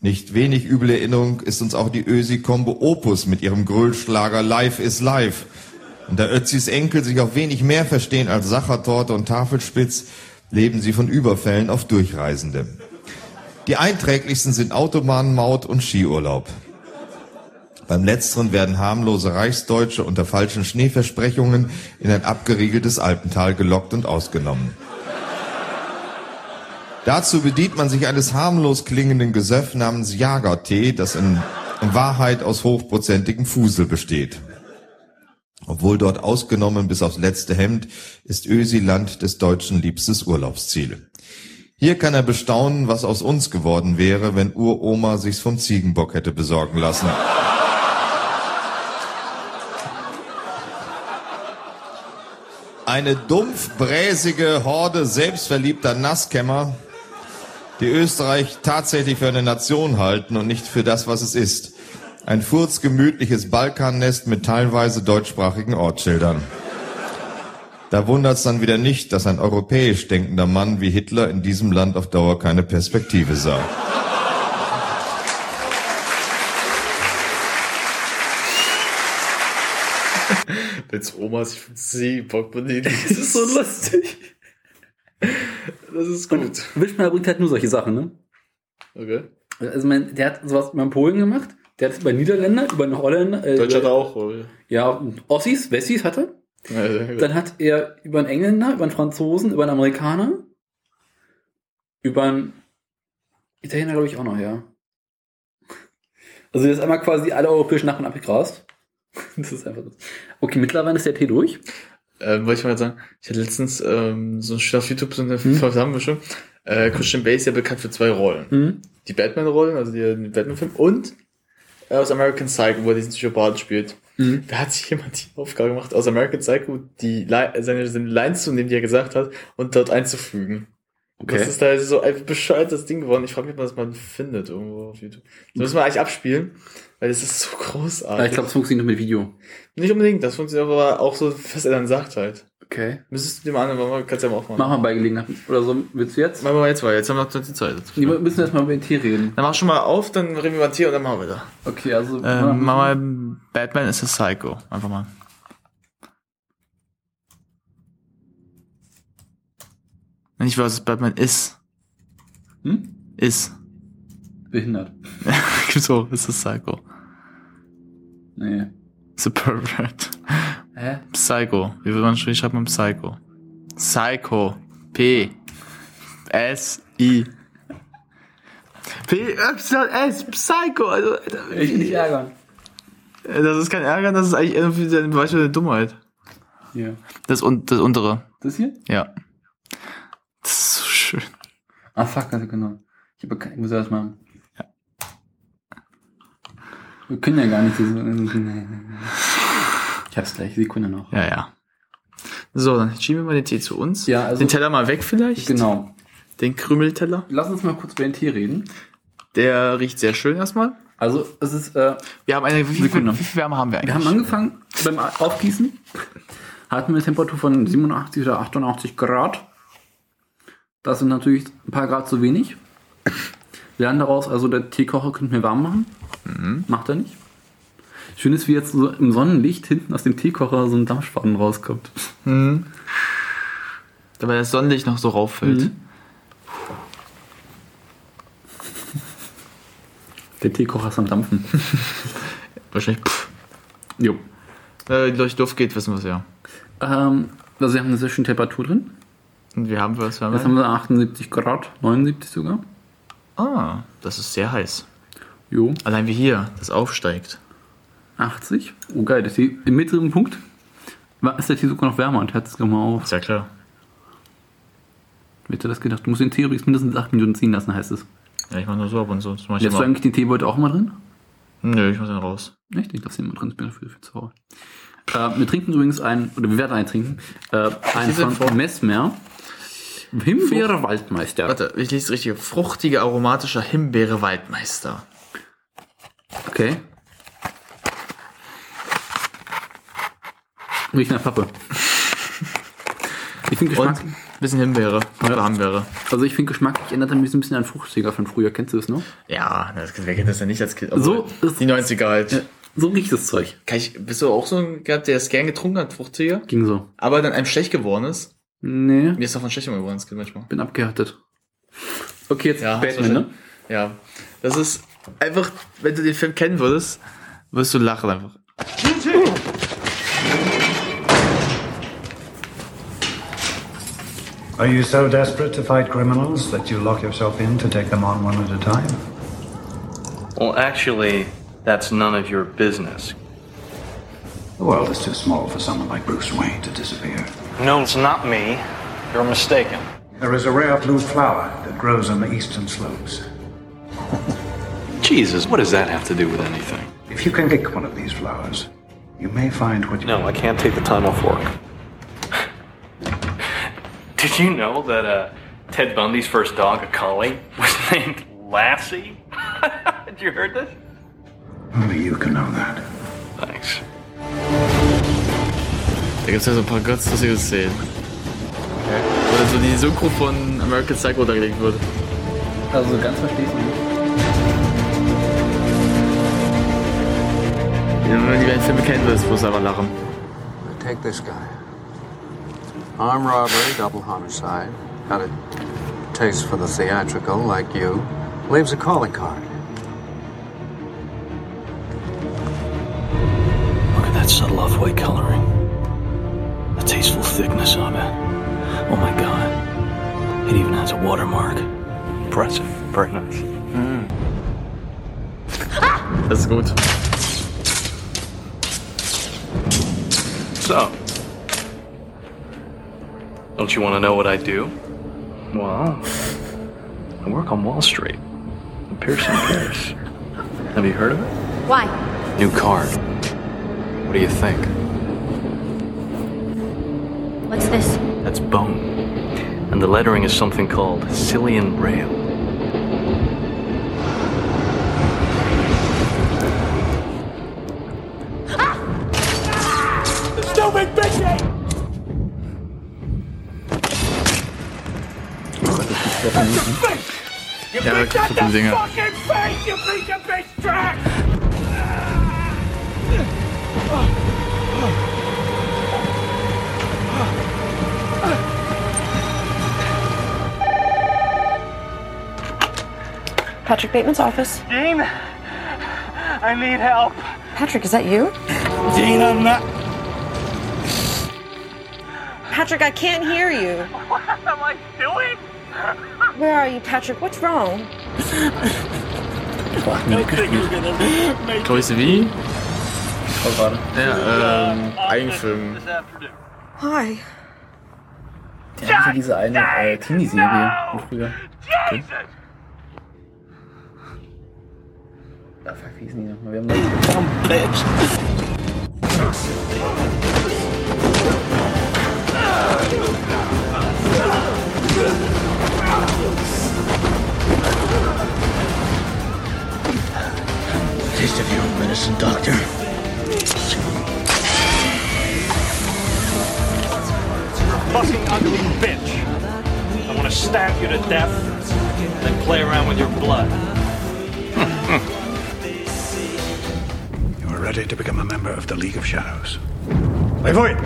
Nicht wenig üble Erinnerung ist uns auch die Ösi-Kombo Opus mit ihrem Grölschlager Life is Life. Und da Ötzis Enkel sich auf wenig mehr verstehen als Sachertorte und Tafelspitz, leben sie von Überfällen auf Durchreisende. Die einträglichsten sind Autobahnmaut und Skiurlaub. Beim letzteren werden harmlose Reichsdeutsche unter falschen Schneeversprechungen in ein abgeriegeltes Alpental gelockt und ausgenommen. Dazu bedient man sich eines harmlos klingenden Gesöff namens Jagertee, das in, in Wahrheit aus hochprozentigem Fusel besteht. Obwohl dort ausgenommen bis aufs letzte Hemd, ist Ösiland des Deutschen liebstes Urlaubsziel. Hier kann er bestaunen, was aus uns geworden wäre, wenn Uroma sich's vom Ziegenbock hätte besorgen lassen. Eine dumpf bräsige Horde selbstverliebter Nasskämmer, die Österreich tatsächlich für eine Nation halten und nicht für das, was es ist. Ein furzgemütliches Balkannest mit teilweise deutschsprachigen Ortsschildern. Da wundert's dann wieder nicht, dass ein europäisch denkender Mann wie Hitler in diesem Land auf Dauer keine Perspektive sah. Wenn's Oma sich vom Seebock benimmt. Das ist so lustig. Das ist gut. Und Wischmeier bringt halt nur solche Sachen, ne? Okay. Also mein, der hat sowas über Polen gemacht, der hat es über Niederländer, über einen Holländer. Äh, Deutsch hat über, er auch, oder? Ja, Ossis, Wessis hat er. Ja, sehr gut. Dann hat er über einen Engländer, über einen Franzosen, über einen Amerikaner, über einen Italiener, glaube ich, auch noch, ja. Also der ist einmal quasi alle europäischen Nachbarn abgegrast. Das ist einfach so. Okay, mittlerweile ist der Tee durch. Ähm, wollte ich mal sagen, ich hatte letztens ähm, so ein auf YouTube so eine Versammlung. Äh, Christian Bale ist ja bekannt für zwei Rollen. Mhm. Die Batman-Rollen, also die, den Batman-Film und aus American Psycho, wo er diesen Psychopathen spielt. Mhm. Da hat sich jemand die Aufgabe gemacht, aus American Psycho die seine, seine Lines zu nehmen, die er gesagt hat, und dort einzufügen. Okay. Das ist da so ein bescheuertes Ding geworden. Ich frage mich, ob man das mal findet irgendwo auf YouTube. Das müssen wir eigentlich abspielen, weil das ist so großartig. Ja, ich glaube, es funktioniert nur mit Video. Nicht unbedingt, das funktioniert aber auch so, was er dann sagt halt. Okay. Müsstest du dir mal an, kannst du ja mal aufmachen. Mach mal bei Gelegenheit. Oder so, willst du jetzt? Machen wir mal jetzt mal, jetzt haben wir noch die Zeit. Wir müssen erstmal über den Tee reden. Dann mach schon mal auf, dann reden wir über Tier und dann machen wir weiter. Okay, also. Ähm, mach mal Batman ist a Psycho. Einfach mal. Wenn ich weiß, was Batman ist. Hm? Ist. Behindert. so, ist a Psycho. Nee. Ist a Pervert. Hä? Psycho. Wie man wie schreibt man Psycho? Psycho. P. S. I. P. Y. S. Psycho. Also, Ich will nicht ärgern. das ist kein Ärgern, das ist eigentlich irgendwie ein Beispiel der Dummheit. Hier. Das, un das untere. Das hier? Ja. Das ist so schön. Ah, fuck, also genau. Ich, hab, ich muss erst mal. Wir können ja gar nicht diese. Ich hab's gleich, Sekunde noch. Ja, ja. So, dann schieben wir mal den Tee zu uns. Ja, also- den Teller mal weg vielleicht. Genau. Den Krümelteller. Lass uns mal kurz über den Tee reden. Der riecht sehr schön erstmal. Also, es ist. Äh, Wir haben eine, wie viel, Sekunde. wie viel Wärme haben wir eigentlich? wir haben angefangen beim Aufgießen. Hatten wir eine Temperatur von 87 oder 88 Grad. Das sind natürlich ein paar Grad zu wenig. Wir lernen daraus, also der Teekocher könnte mir warm machen. Mhm. Macht er nicht. Schön ist, wie jetzt so im Sonnenlicht hinten aus dem Teekocher so ein Dampfspaten rauskommt. Mhm. Weil das Sonnenlicht noch so rauffällt. Mhm. Der Teekocher ist am Dampfen. Wahrscheinlich. Pff. Jo. Äh, durch Duft geht, wissen wir es ja. Ähm, also wir haben eine sehr schöne Temperatur drin. Und wir haben was? Jetzt haben wir 78 Grad, 79 sogar. Ah, das ist sehr heiß. Jo. Allein wie hier, das aufsteigt. 80. Oh geil, das Tee, im mittleren Punkt war- ist der Tee sogar noch wärmer und hört es mal auf. Ist ja klar. Wer hätte das gedacht? Du musst den Tee übrigens mindestens 8 Minuten ziehen lassen, heißt es. Ja, ich mach nur so ab und so. Lässt du eigentlich den Teebeutel auch immer drin? Nö, ich muss den raus. Echt? Ich lasse den immer drin, ich bin dafür viel zu faul. Äh, wir trinken übrigens einen, oder wir werden einen trinken, äh, einen von vor. Messmer. Himbeere Waldmeister. Warte, ich lese richtig. Fruchtiger, aromatischer Himbeere-Waldmeister. Okay. Riecht nach Pappe. Ich finde Und Geschmack. ein bisschen Himbeere. Oder Hambeere. Also ich finde geschmacklich ändert er mich ein bisschen an Fruchtiger von früher. Kennst du das noch? Ja, das, wer kennt das denn nicht als Kind? So die 90er halt. Ja, so riecht das Zeug. Kann ich, bist du auch so ein gehabt, der es gern getrunken hat, Fruchtiger? Ging so. Aber dann einem schlecht geworden ist? Nee. Mir ist davon schlecht geworden, das Kind manchmal. Bin abgehärtet. Okay, jetzt Ja, Batman, ne? Ja. Das ist einfach, wenn du den Film kennen würdest, wirst du lachen einfach. Are you so desperate to fight criminals that you lock yourself in to take them on one at a time? Well, actually, that's none of your business. The world is too small for someone like Bruce Wayne to disappear. No, it's not me. You're mistaken. There is a rare blue flower that grows on the eastern slopes. Jesus, what does that have to do with anything? If you can pick one of these flowers, you may find what you No, I can't take the time off work. Did you know that uh, Ted Bundy's first dog, a collie, was named Lassie? Had you heard this? Only you can know that. Thanks. Da gibt's ja so ein paar ganz lustige Szenen. Wo so die Synchro von American Psycho untergelegt wird. Also ganz verstehe ich nicht. Wenn man die beiden Filme kennen willst, musst du einfach lachen. Take this guy. Armed robbery, double homicide. Got a taste for the theatrical, like you. Leaves a calling card. Look at that subtle off-white coloring. The tasteful thickness of it. Oh my god. It even has a watermark. Impressive. Very nice. Das ist gut. So, don't you want to know what I do? Well, I work on Wall Street. in Pearson Paris. Have you heard of it? Why? New card. What do you think? What's this? That's bone. And the lettering is something called Cillian Rail. You Ja, bitch kaputte Dinger. fucking face, you piece of bitch trash! Patrick Bateman's office. Dean, I need help. Patrick, is that you? Dean, I'm not. Patrick, I can't hear you. What am I doing? Where are you, Patrick? What's wrong? Größe wie? Ja, ähm, Eigenfilm. Hi. Der hatte diese eine äh, Teenie-Serie von früher. Okay. Ah, fuck, wie hießen die nochmal? Wir haben noch... Taste of your own medicine, doctor. You're a fucking ugly bitch. I want to stab you to death, then play around with your blood. You are ready to become a member of the League of Shadows. Levoy!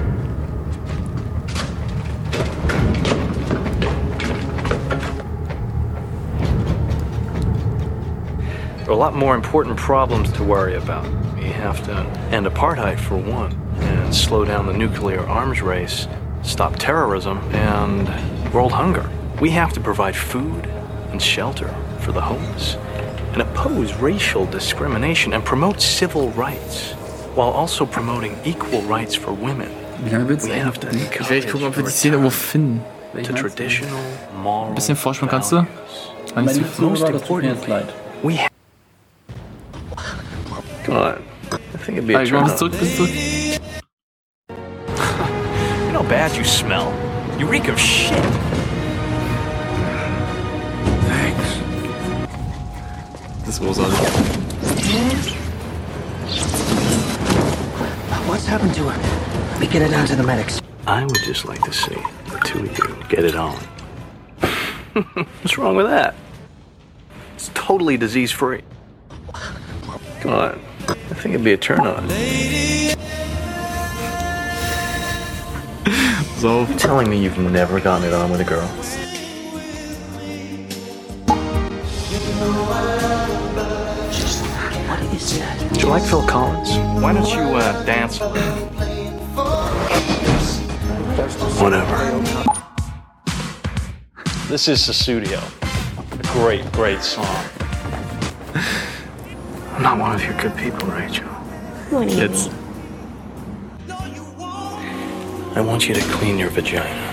There are a lot more important problems to worry about. We have to end apartheid for one, and slow down the nuclear arms race, stop terrorism, and world hunger. We have to provide food and shelter for the homeless, and oppose racial discrimination and promote civil rights, while also promoting equal rights for women. Wie lange willst du We have to Ich werde gucken, ob wir die Szene irgendwo finden. to traditional moral Ein bisschen Vorspann kannst du? Mein Meinst du? liebstes ha- I think it'd be a ich turn mach on. das zurück, bis zurück. You know how bad you smell. You reek of shit. Thanks. This was großartig. What's happened to her? We get her down to the medics. I would just like to see the two of you get it on. What's wrong with that? It's totally disease free. Come on. I think it'd be a turn on. So. Telling me you've never gotten it on with a girl. What is that? Do you like Phil Collins? Why don't you uh, dance? Whatever. This is Susudio. A great, great song. I'm not one of your good people, Rachel. What do you It's. I want you to clean your vagina.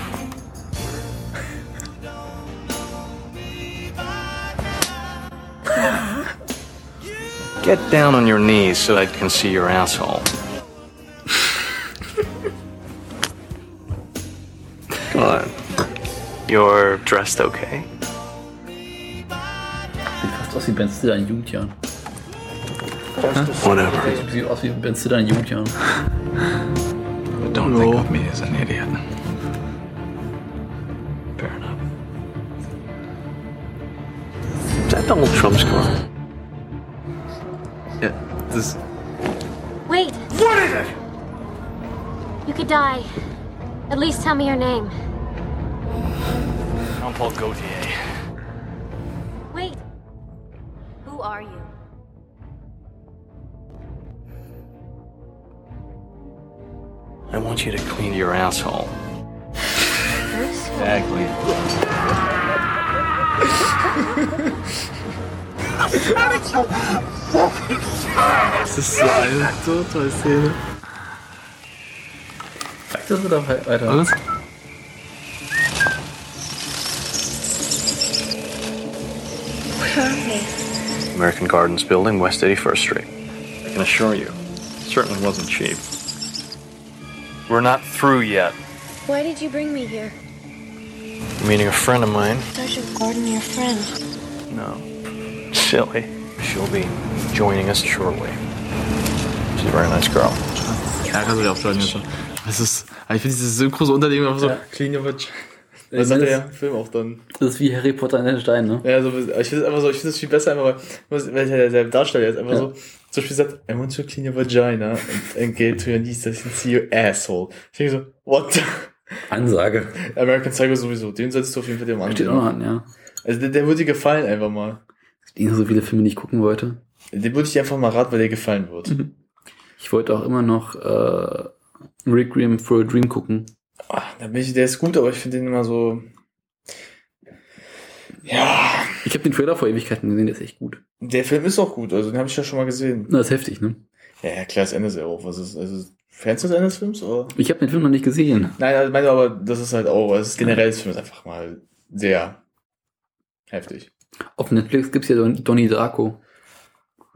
Get down on your knees so I can see your asshole. Come on. You're dressed okay? Sieht fast aus wie Ben Stiller in Jugendjahren. Whatever. Sieht aus wie Ben Stiller in Jugendjahren. Don't think of me as an idiot. Fair enough. Is that Donald Trump's car? Ja, das. Wait. What is it? You could die. At least tell me your name. Jean Paul Gaultier. Wait. Who are you? Want you to clean your asshole. Exactly. Das ist so eine tolle Szene. Sag das oder weiter? Alles? American Gardens building, West 81st Street. I can assure you, it certainly wasn't cheap. We're not through yet. Why did you bring me here? I'm meeting a friend of mine. Sergeant Gordon, your friend. No. Silly. She'll be joining us shortly. She's a very nice girl. Ja, kannst du dir auch sagen, jetzt. Es ist, aber ich finde dieses synchro so Unterding einfach so, Ja. clean your vagina. Was sagt der das- Film auch dann? Das ist wie Harry Potter in den Stein, ne? Ja, so, ich finde es einfach so, ich finde es viel besser, einfach, weil, weil der, der Darsteller jetzt einfach Ja. so, zum Beispiel sagt, I want to clean your vagina and, and get to your knees, that you can see your asshole. Ich denke so, what the? Ansage. American Psycho sowieso, den solltest du auf jeden Fall dir mal Steht auch noch an, ja. Also der, der würde dir gefallen einfach mal. Es liegen so viele Filme, die ich gucken wollte. Den würde ich dir einfach mal raten, weil der gefallen wird. Ich wollte auch immer noch äh, Requiem for a Dream gucken. Ah, da bin ich, der ist gut, aber ich finde den immer so, ja, Ich habe den Trailer vor Ewigkeiten gesehen, der ist echt gut. der Film ist auch gut, also den habe ich ja schon mal gesehen. Na, ist heftig, ne? Ja, ja, klar, das Ende ist ja auch, was ist, also, Fans des Ende des Films, oder? Ich habe den Film noch nicht gesehen. Nein, also meine aber, das ist halt auch, das ist generell das Film ist einfach mal sehr heftig. Auf Netflix gibt's ja Don Donnie Darko.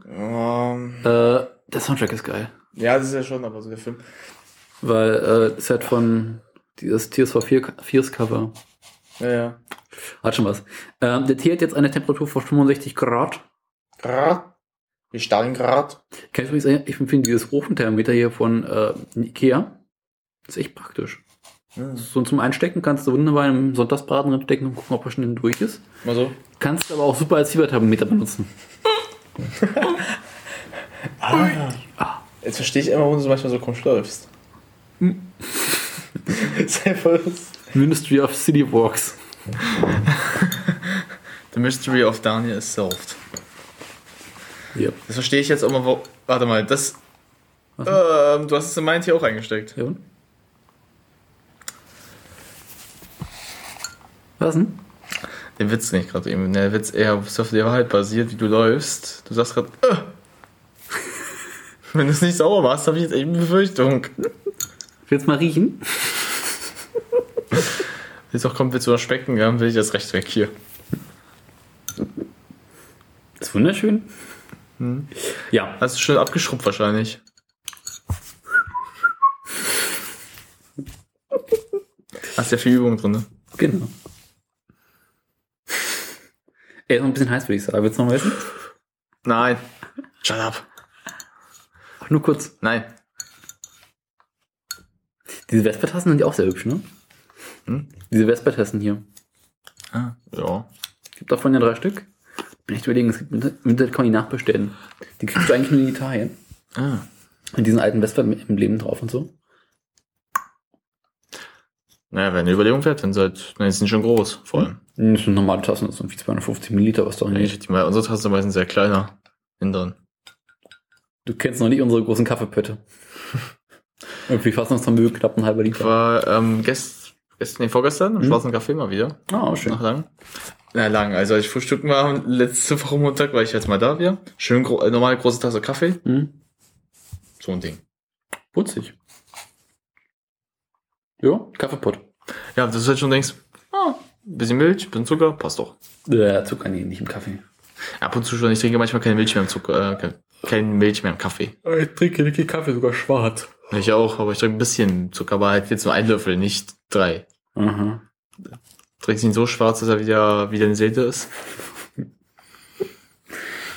Ähm, Äh, der Soundtrack ist geil. ja, das ist ja schon, aber so der Film. Weil äh, das ist halt von dieses Tears for Fear- Fears Cover. Ja, ja. Hat schon was. Ähm, der Tee hat jetzt eine Temperatur von 65 Grad. Grad? Wie Stalingrad? Kann ich übrigens sagen, ich empfinde dieses Ofenthermometer hier von äh, Ikea. Das ist echt praktisch. Hm. So zum Einstecken kannst du wunderbar im Sonntagsbraten reinstecken und gucken, ob er schnell durch ist. Mal so. Kannst aber auch super als Fieberthermometer benutzen. Ah. Jetzt verstehe ich immer, warum du so manchmal so komisch läufst. ist einfach das. Ministry of City Walks. The Mystery of Daniel is solved. Ja. Das verstehe ich jetzt auch mal. Wo, warte mal, das. Ähm, du hast es in meinen hier auch eingesteckt. Ja? Was denn? Den Witz nicht gerade eben. Der Witz eher auf der Wahrheit basiert, wie du läufst. Du sagst gerade, äh. Wenn du es nicht sauber machst, habe ich jetzt echt eine Befürchtung. Willst du mal riechen? Jetzt auch kommt, willst du das Specken, ja, will ich das recht weg hier. Ist wunderschön. Hm. Ja. Hast du schön abgeschrubbt wahrscheinlich. Hast ja viel Übung drin. Ne? Genau. Er ist noch ein bisschen heiß, würde ich sagen. Willst du noch mal essen? Nein. Shut up. Ach, nur kurz. Nein. Diese Vespertassen sind ja auch sehr hübsch, ne? Hm? Diese Vespertassen hier. Ah, ja. Gibt davon ja drei Stück. Bin ich überlegen, es gibt im Internet- kann man die nachbestellen. Die kriegst du eigentlich nur in Italien. Ah. Mit diesen alten Vesper mit dem Leben drauf und so. Naja, wäre eine Überlegung wert, wenn sie halt, nein, die sind schon groß, vor allem. Das sind normale Tassen, das sind irgendwie 250 Milliliter, was doch Ja, nicht. ich, die, unsere Tassen sind meistens sehr kleiner. Innen drin. Du kennst noch nicht unsere großen Kaffeepötte. Irgendwie Müll knapp ein halber Ich Liter. war ähm, gest, gestern, nee, vorgestern im Mhm. Schwarzen Café mal wieder. Ah, schön. Nach lang. Na, lang. Also als ich frühstücken war, letzte Woche Montag war ich jetzt mal da wieder. Schön gro äh, normale große Tasse Kaffee. Mhm. So ein Ding. Putzig. Ja, Kaffeepott. Ja, das ist halt schon denkst, ah, bisschen Milch, bisschen Zucker, passt doch. Äh, Zucker nee, nicht im Kaffee. Ab und zu schon, ich trinke manchmal keine Milch mehr im Zucker, äh, keine Milch mehr im Kaffee. Ich trinke nicht Kaffee, sogar schwarz. Ich auch, aber ich trinke ein bisschen Zucker, aber halt jetzt nur ein Löffel, nicht drei. Aha. Trinkst ihn so schwarz, dass er wieder, wieder eine Seite ist.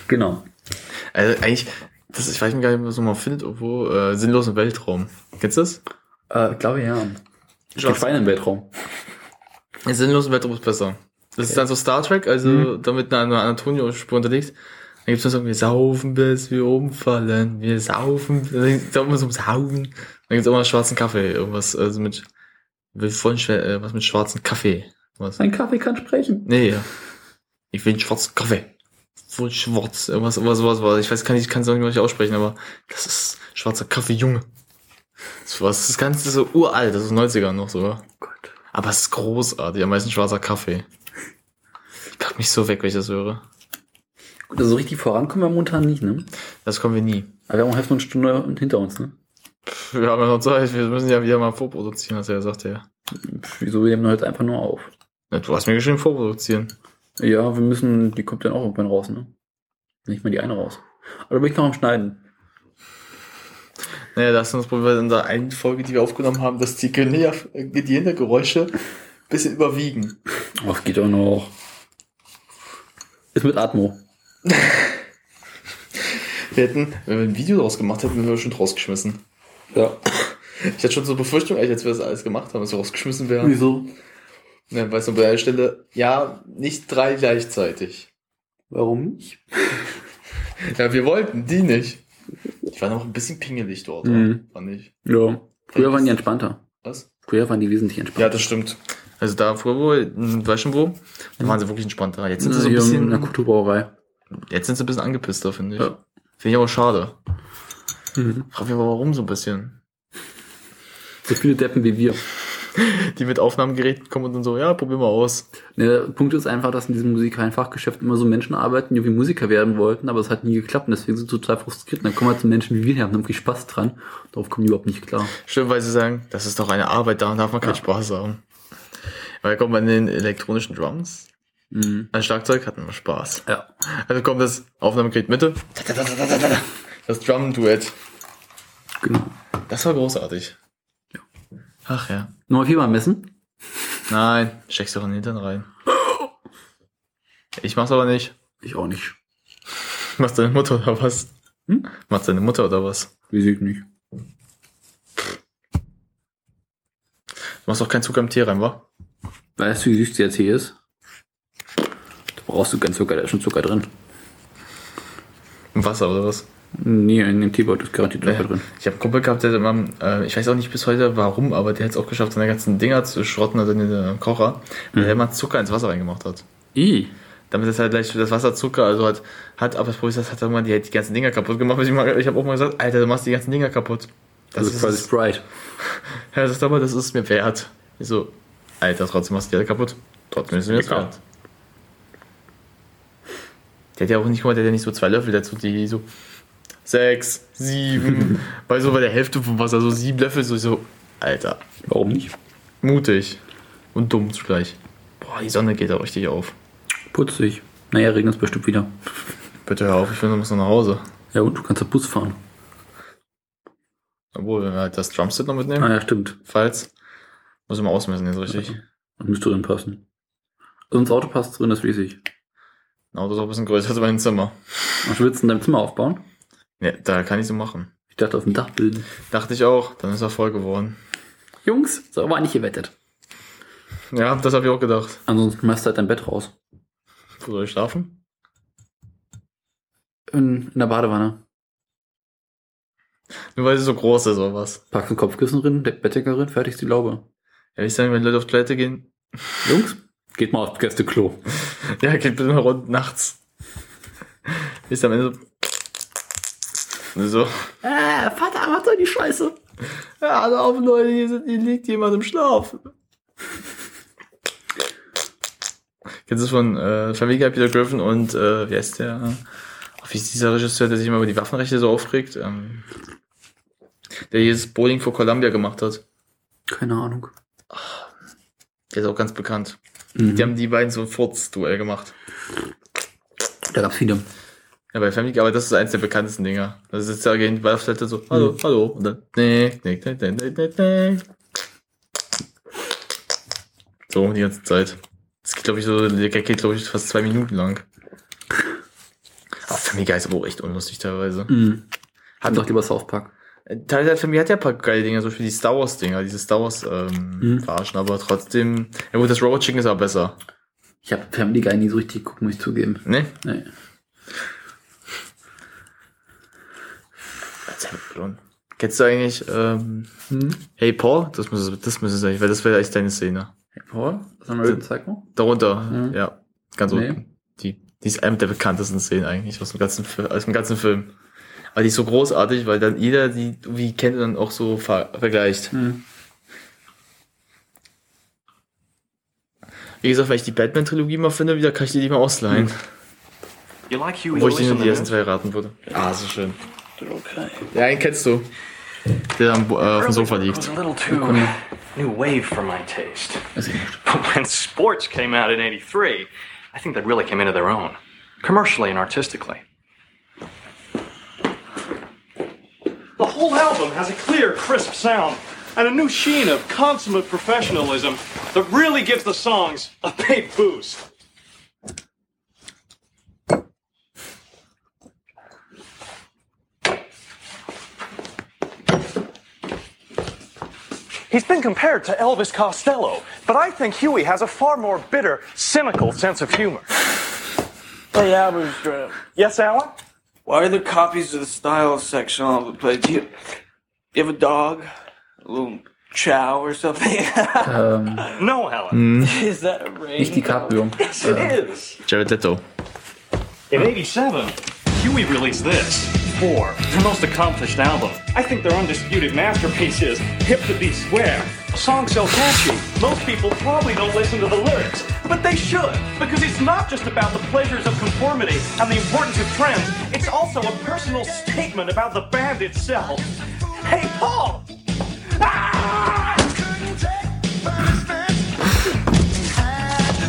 Genau. Also eigentlich, das, ich weiß nicht gar nicht, was man mal findet, irgendwo, äh, sinnlos im Weltraum. Kennst du das? Äh, ich glaube ja. Ich Schwarz. Schweine im Weltraum. Sinnlos im Weltraum ist besser. Das ist dann so Star Trek, also Mhm. damit eine, eine Antonio-Spur unterlegt. Dann gibt's dann so, wir saufen bis wir umfallen, wir saufen, dann geht immer so ums Saufen. Dann gibt's immer schwarzen Kaffee, irgendwas, also mit, will voll schwer, äh, was mit schwarzen Kaffee. Was? Ein Kaffee kann sprechen. Nee, ja. Ich will einen schwarzen Kaffee. Voll schwarz, irgendwas, irgendwas, sowas war. Ich weiß, kann ich, kann es auch nicht aussprechen, aber das ist schwarzer Kaffee, Junge. Das was, das Ganze ist so uralt, das ist 90er noch sogar. Aber es ist großartig, am meisten schwarzer Kaffee. Ich pack mich so weg, wenn ich das höre. Gut, also so richtig vorankommen wir momentan nicht, ne? Das kommen wir nie. Aber wir haben auch erst eine Stunde hinter uns, ne? Pff, Wir haben ja noch Zeit, wir müssen ja wieder mal vorproduzieren, du ja gesagt, ja. Pff, Wieso, wir nehmen heute einfach nur auf. Ja, Du hast mir geschrieben, vorproduzieren. Ja, wir müssen, die kommt dann auch irgendwann raus, ne? Nicht mal die eine raus. Aber da bin ich noch am Schneiden. Naja, das ist das Problem in der einen Folge, die wir aufgenommen haben, dass die Geräusche ein bisschen überwiegen. Was geht auch noch? Ist mit Atmo. Wir hätten, wenn wir ein Video draus gemacht hätten, wären wir schon rausgeschmissen. Ja. Ich hatte schon so Befürchtung, als wir das alles gemacht haben, dass wir rausgeschmissen wären. Wieso? Ja, weißt du, bei der Stelle, ja, nicht drei gleichzeitig. Warum nicht? Ja, wir wollten die nicht. Ich war noch ein bisschen pingelig dort, Mhm. fand ich. Ja. Früher waren die entspannter. Was? Früher waren die wesentlich entspannter. Ja, das stimmt. Also da früher, wo, hm, weißt du schon wo? Da waren sie wirklich entspannter. Jetzt sind sie so ein bisschen, in der Kulturbrauerei. Jetzt sind sie ein bisschen angepisster, finde ich. Ja. Finde ich aber schade. Mhm. Frag mich aber warum so ein bisschen. So viele Deppen wie wir. Die mit Aufnahmegeräten kommen und dann so, ja, probier mal aus. Ne, der Punkt ist einfach, dass in diesem musikalen Fachgeschäft immer so Menschen arbeiten, die irgendwie Musiker werden wollten, aber es hat nie geklappt und deswegen sind sie total frustriert. Und dann kommen halt so Menschen wie wir, die haben irgendwie Spaß dran. Darauf kommen die überhaupt nicht klar. Stimmt, weil sie sagen, das ist doch eine Arbeit, da darf man keinen Spaß haben. Weil kommt man in den elektronischen Drums. Mhm. Ein Schlagzeug hat immer Spaß. Ja. Also kommt das Aufnahmegerät Mitte. Das Drum-Duett. Genau. Das war großartig. Ach ja. Nochmal viermal messen? Nein, steckst du auch in den Hintern rein. Ich mach's aber nicht. Ich auch nicht. Machst deine Mutter oder was? Hm? Machst deine Mutter oder was? Wie sieht nicht. Du machst doch keinen Zucker im Tee rein, wa? Weißt du, wie süß der Tee ist? Brauchst du keinen Zucker, da ist schon Zucker drin. Im Wasser oder was? Nee, in dem Teebeutel ist garantiert Zucker drin. Ich habe einen Kumpel gehabt, der hat immer, äh, ich weiß auch nicht bis heute warum, aber der hat es auch geschafft, seine ganzen Dinger zu schrotten, also in den Kocher, weil er immer Zucker ins Wasser reingemacht hat. I. Damit ist halt gleich das Wasser Zucker, also hat, hat aber das Problem ist, das hat irgendwann die, die ganzen Dinger kaputt gemacht. Ich, mal- ich habe auch mal gesagt, Alter, du machst die ganzen Dinger kaputt. Das Also quasi ist Sprite. Ja, das ist aber, das ist mir wert. Ich so, Alter, trotzdem machst du die alle kaputt. Trotzdem ist es mir das wert. Der hat ja auch nicht, guck mal, der hat ja nicht so zwei Löffel dazu, die so sechs, sieben, bei so bei der Hälfte vom Wasser, so sieben Löffel, so, so, Alter. Warum nicht? Mutig. Und dumm zugleich. Boah, die Sonne geht da richtig auf. Putzig. Naja, regnet es bestimmt wieder. Bitte hör auf, ich will noch noch nach Hause. Ja, und du kannst ja Bus fahren. Obwohl, wenn wir halt das Drumset noch mitnehmen. Ah ja, stimmt. Falls. Muss ich mal ausmessen jetzt richtig. Das müsste drin passen. Also ins Auto passt drin, das weiß ich. Ein Auto ist auch ein bisschen größer als mein Zimmer. Was willst du in deinem Zimmer aufbauen? Ja, da kann ich so machen. Ich dachte auf dem Dach bilden. Dachte ich auch, dann ist er voll geworden. Jungs, so war nicht gewettet. Ja, das habe ich auch gedacht. Ansonsten machst du halt dein Bett raus. Wo soll ich schlafen? In, in der Badewanne. Nur weil sie so groß ist oder was? Packst ein Kopfkissen drin, Bettdecker drin, fertig ist die Laube. Ja, ich sage, wenn Leute auf Toilette gehen. Jungs, geht mal aufs Gästeklo. Ja, geht bitte mal rund nachts. Ist am Ende so. so. Äh, Vater, mach doch die Scheiße. Ja, alle auf, Leute, hier, sind, hier liegt jemand im Schlaf. Kennst du das von äh, Guy, Peter Griffin und äh, wie heißt der? Wie ist dieser Regisseur, der sich immer über die Waffenrechte so aufregt? Ähm, der dieses Bowling for Columbia gemacht hat. Keine Ahnung. Der ist auch ganz bekannt. Mhm. Die haben die beiden so ein Furz-Duell gemacht. Da gab's viele. Ja, bei Family aber das ist eins der bekanntesten Dinger. Da sitzt Agent bei der Toilette so, hallo, hallo, und dann, nee, nee, nee, nee, nee, nee, nee. So, die ganze Zeit. Das geht, glaube ich, so, der Gag geht, glaube ich, fast zwei Minuten lang. Aber Family Guy ist aber auch echt unlustig teilweise. Mhm. Hat doch lieber South Park. Teil der Family hat ja ein paar geile Dinger, so für die Star Wars Dinger, diese Star Wars ähm, Mhm. verarschen, aber trotzdem, ja gut, das Robot Chicken ist aber besser. Ich habe Family Guy nie so richtig geguckt, muss ich zugeben. Ne? Nee. Kennst du eigentlich, ähm, Hey Paul? Das müsste, das müsste sein, weil das wäre eigentlich deine Szene. Hey Paul? Was American Psycho? Darunter, Mhm. ja. Ganz Nee. unten. Die, die ist eine der bekanntesten Szenen eigentlich aus dem ganzen, aus dem ganzen Film. Aber die ist so großartig, weil dann jeder die wie kennt und dann auch so ver vergleicht. Mhm. Wie gesagt, weil ich die Batman-Trilogie mal finde, wieder kann ich die, die mal ausleihen. You like Wo ich die nur die ersten zwei raten würde. Ah, so schön. Okay. Ja, einen kennst du. Der am, äh, auf dem Sofa liegt. new wave for my taste. But when sports came out in 83, I think they really came into their own, commercially and artistically. The whole album has a clear, crisp sound and a new sheen of consummate professionalism that really gives the songs a big boost. He's been compared to Elvis Costello, but I think Huey has a far more bitter, cynical sense of humor. Hey, Albert, Yes, Alan? Why are there copies of the style section all over the place? Do you, you have a dog? A little chow or something? Ähm, No, Helen. Mhm. Is that a rain? nicht DiCaprio. Yes, it Äh, is. Jared Leto. In 87, Huey released this. Four, their most accomplished album. I think their undisputed masterpiece is Hip to Be Square. A song so catchy, most people probably don't listen to the lyrics. But they should, because it's not just about the pleasures of conformity and the importance of trends, it's also a personal statement about the band itself. Hey, Paul!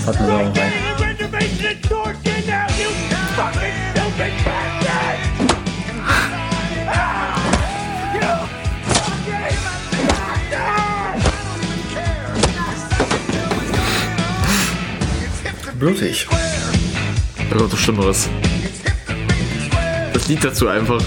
Hatten wir auch rein. Blutig. Kommt doch Schlimmeres. Das Lied dazu einfach.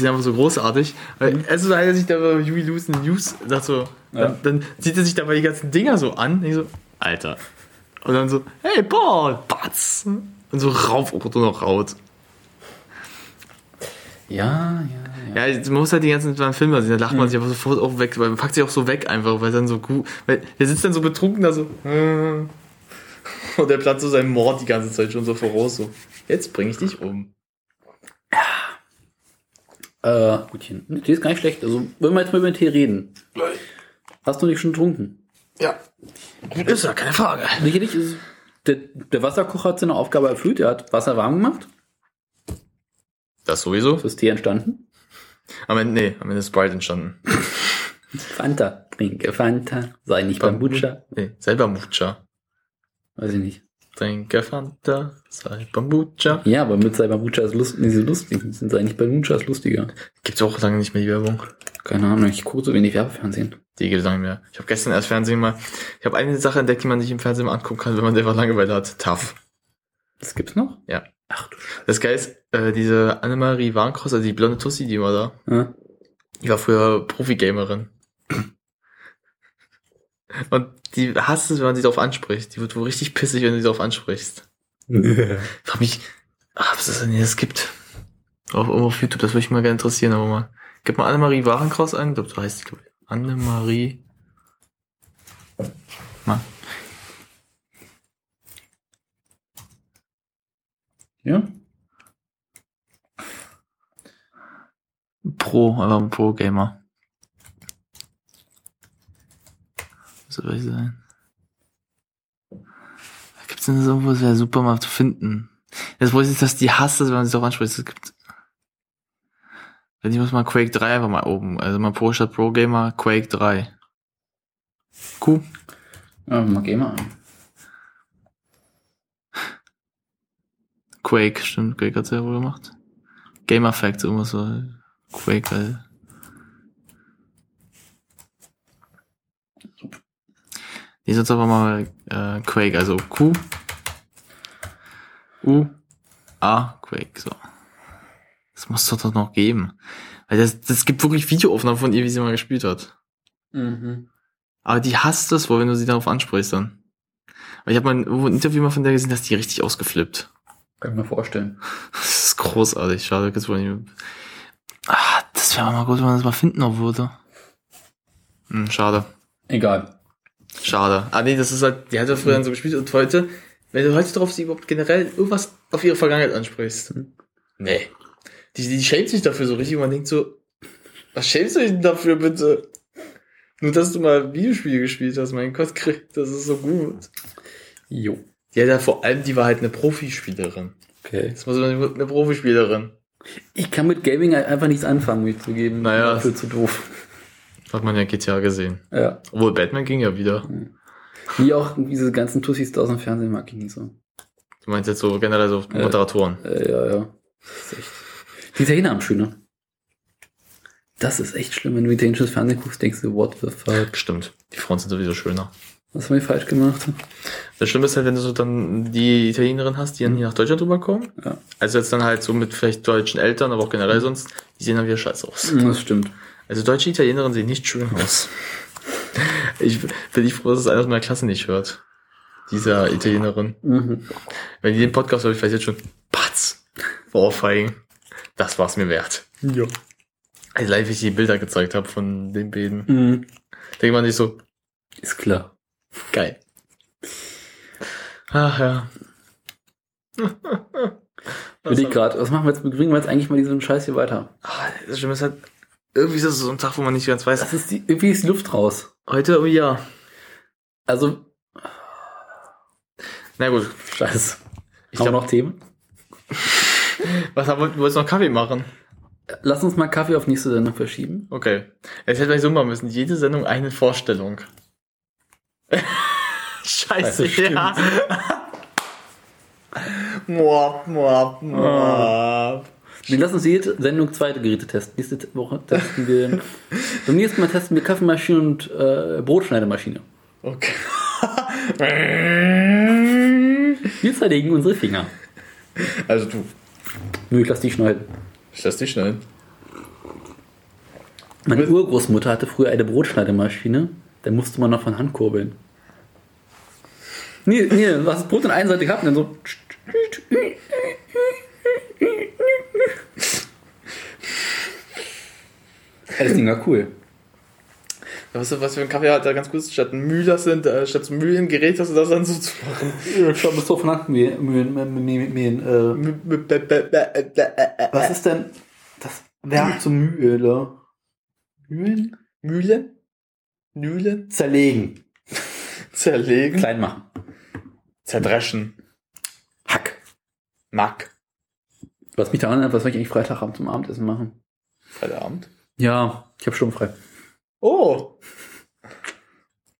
Sind einfach so großartig. Weil, also, als ich da bei Huey Lewis News dachte so, Ja. dann, dann sieht er sich dabei die ganzen Dinger so an. Ich so, Alter. Und dann so, hey Paul, Batz. Und so rauf und noch raut. Ja, ja, ja. man muss halt die ganzen Filme sehen, da lacht man sich einfach sofort auch weg, weil man packt sich auch so weg einfach, weil dann so gut, weil der sitzt dann so betrunken da so, äh, und der plant so seinen Mord die ganze Zeit schon so voraus, so, jetzt bringe ich dich um. Äh, Gutchen. Der Tee ist gar nicht schlecht. Also, wollen wir jetzt mal über den Tee reden? Hast du nicht schon getrunken? Ja. Gut ist ja, keine Frage. Sicherlich ist der, der Wasserkocher hat seine Aufgabe erfüllt. Er hat Wasser warm gemacht. Das sowieso. Das ist Tee entstanden. Am Ende, nee, am Ende ist Sprite entstanden. Fanta, trinke Fanta, sei nicht Bambucha. Nee, sei Bambucha. Weiß ich nicht. Trinke Fanta, sei Bambucha. Ja, aber mit sei Bambucha ist lust, nicht so lustig. Sind sei nicht Bambucha ist lustiger. Gibt's auch lange nicht mehr die Werbung. Keine Ahnung, ich gucke so wenig Werbefernsehen. Die gibt's lange mehr. Ich habe gestern erst Fernsehen mal. Ich habe eine Sache entdeckt, die man nicht im Fernsehen mal angucken kann, wenn man einfach Langeweile hat. Tough. Das gibt's noch? Ja. Ach du Das Geil ist, äh, diese Annemarie Warnkross, also die blonde Tussi, die war da. Ja. Die war früher Profi-Gamerin. Und die hasst es, wenn man sie darauf anspricht. Die wird wohl richtig pissig, wenn du sie darauf ansprichst. Frag mich, ach, was ist denn hier, es gibt. Irgendwo auf YouTube, das würde ich mal gerne interessieren, aber mal. Gib mal Annemarie Warenkraus ein, ich glaube, so heißt die, glaub ich. Annemarie. Mal. Ja. Pro, ein Pro-Gamer. Soll ich sein? Gibt's denn so irgendwo, das wäre super mal zu finden. Jetzt weiß ich, dass die hasst, wenn man sich darauf anspricht. Es gibt, wenn ich muss mal Quake 3 einfach mal oben. Also mal Pro statt Pro Gamer, Quake 3. Cool. Ja, mal Gamer an. Quake, stimmt, Quake hat's ja wohl gemacht. Gamer Facts, irgendwas so. Quake, weil. Die sonst aber mal äh, Quake, also Q. U. A. Quake, so. Das muss doch doch noch geben. Weil das, das gibt wirklich Videoaufnahmen von ihr, wie sie mal gespielt hat. Mhm. Aber die hasst das wohl, wenn du sie darauf ansprichst dann. Weil ich habe mal ein, ein Interview mal von der gesehen, dass die richtig ausgeflippt. Kann ich mir vorstellen. Das ist großartig. Schade, gibt's wohl nicht. Ah, das wäre mal gut, wenn man das mal finden noch würde. Hm, schade. Egal. Schade. Ah nee, das ist halt, die hat ja früher dann so gespielt und heute, wenn du heute drauf sie überhaupt generell irgendwas auf ihre Vergangenheit ansprichst. Nee. Die, die schämt sich dafür so richtig und man denkt so, was schämst du dich denn dafür bitte? Nur, dass du mal Videospiele gespielt hast, mein Gott, das ist so gut. Jo. Ja, da vor allem, die war halt eine Profispielerin. Okay. Das war so eine, eine Profispielerin. Ich kann mit Gaming halt einfach nichts anfangen, mich zu geben. Naja. Dafür zu doof. Hat man ja GTA gesehen. Ja. Obwohl Batman ging ja wieder. Wie auch diese ganzen Tussis da aus dem Fernsehen mag ich nicht so. Du meinst jetzt so generell so Äh, Moderatoren. Äh, ja, ja. Das ist echt. Die Italiener haben schöner. Das ist echt schlimm, wenn du italienisches Fernsehen guckst, denkst du, what the fuck. Stimmt. Die Frauen sind sowieso schöner. Was haben wir falsch gemacht? Das Schlimme ist halt, wenn du so dann die Italienerin hast, die dann hier nach Deutschland rüberkommen. Ja. Also jetzt dann halt so mit vielleicht deutschen Eltern, aber auch generell sonst, die sehen dann wieder scheiße aus. Das stimmt. Also deutsche Italienerinnen sehen nicht schön aus. Ich bin nicht froh, dass es einer aus meiner Klasse nicht hört. Dieser Italienerin. Mhm. Wenn die den Podcast hört, ich weiß jetzt schon, Patz, Ohrfeigen. Das war's mir wert. Ja. Also live, wie ich die Bilder gezeigt habe von den beiden. Mhm. Denkt man sich so, Ist klar. geil. Ach ja. Will ich gerade, was machen wir jetzt? Bringen wir jetzt eigentlich mal diesen Scheiß hier weiter? Ah, Das Schlimme ist halt, irgendwie ist das so ein Tag, wo man nicht ganz weiß. Das ist die, irgendwie ist die Luft raus. Heute, oh ja. Also, Na gut. scheiße. Ich glaub- noch Themen? Was haben wir, du wolltest noch Kaffee machen? Lass uns mal Kaffee auf nächste Sendung verschieben. Okay. Jetzt hätte ich so machen müssen. Jede Sendung eine Vorstellung. Scheiße, stimmt. ja. Moab, moab, moab. Wir lassen uns jede Sendung zweite Geräte testen. Nächste Woche testen wir. Beim nächsten Mal testen wir Kaffeemaschine und äh, Brotschneidemaschine. Okay. Wir zerlegen unsere Finger. Also du. Nö, ich lass die schneiden. Ich lass dich schneiden. Meine Urgroßmutter hatte früher eine Brotschneidemaschine. Da musste man noch von Hand kurbeln. Nee, nee, du hast das Brot in einseitig gehabt und dann so. Ja, Das Ding war cool. Weißt du, was für ein Kaffee hat da ganz gut ist? Statt ein Mühler sind, äh, statt so Mühlengerät hast du das dann so zu machen. Ich glaube, so von äh, was ist denn das Verb zum Mühle? Mühlen? Mühle? Mühle? Zerlegen. Zerlegen? Klein machen. Zerdreschen. Hack. Mack. Was mich daran erinnert, was soll ich eigentlich Freitagabend zum Abendessen machen? Freitagabend? Ja, ich habe schon frei. Oh!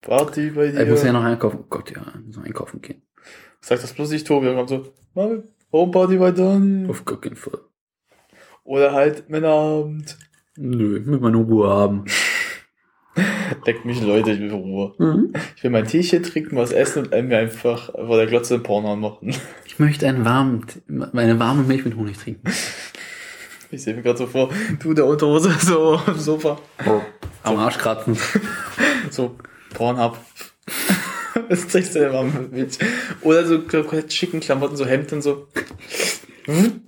Party bei dir. Ich muss ja noch einkaufen. Oh Gott, ja, ich muss noch einkaufen gehen. Sag das bloß nicht, Tobi. Dann kommt so, Mami, Homeparty bei Daniel. Auf gar keinen Fall. Oder halt Männerabend. Nö, mit meiner Ruhe haben. Deckt mich Leute, ich will Ruhe. Mhm. Ich will mein Teechen trinken, was essen und mir einfach vor der Glotze einen Porno anmachen. Ich möchte einen warmen, eine warme Milch mit Honig trinken. Ich sehe mir gerade so vor, du der Unterhose so am Sofa. Am Arsch kratzen. So, Pornhub. Das trägst du immer mit. Oder so komplett schicken Klamotten, so Hemd und so. Hm?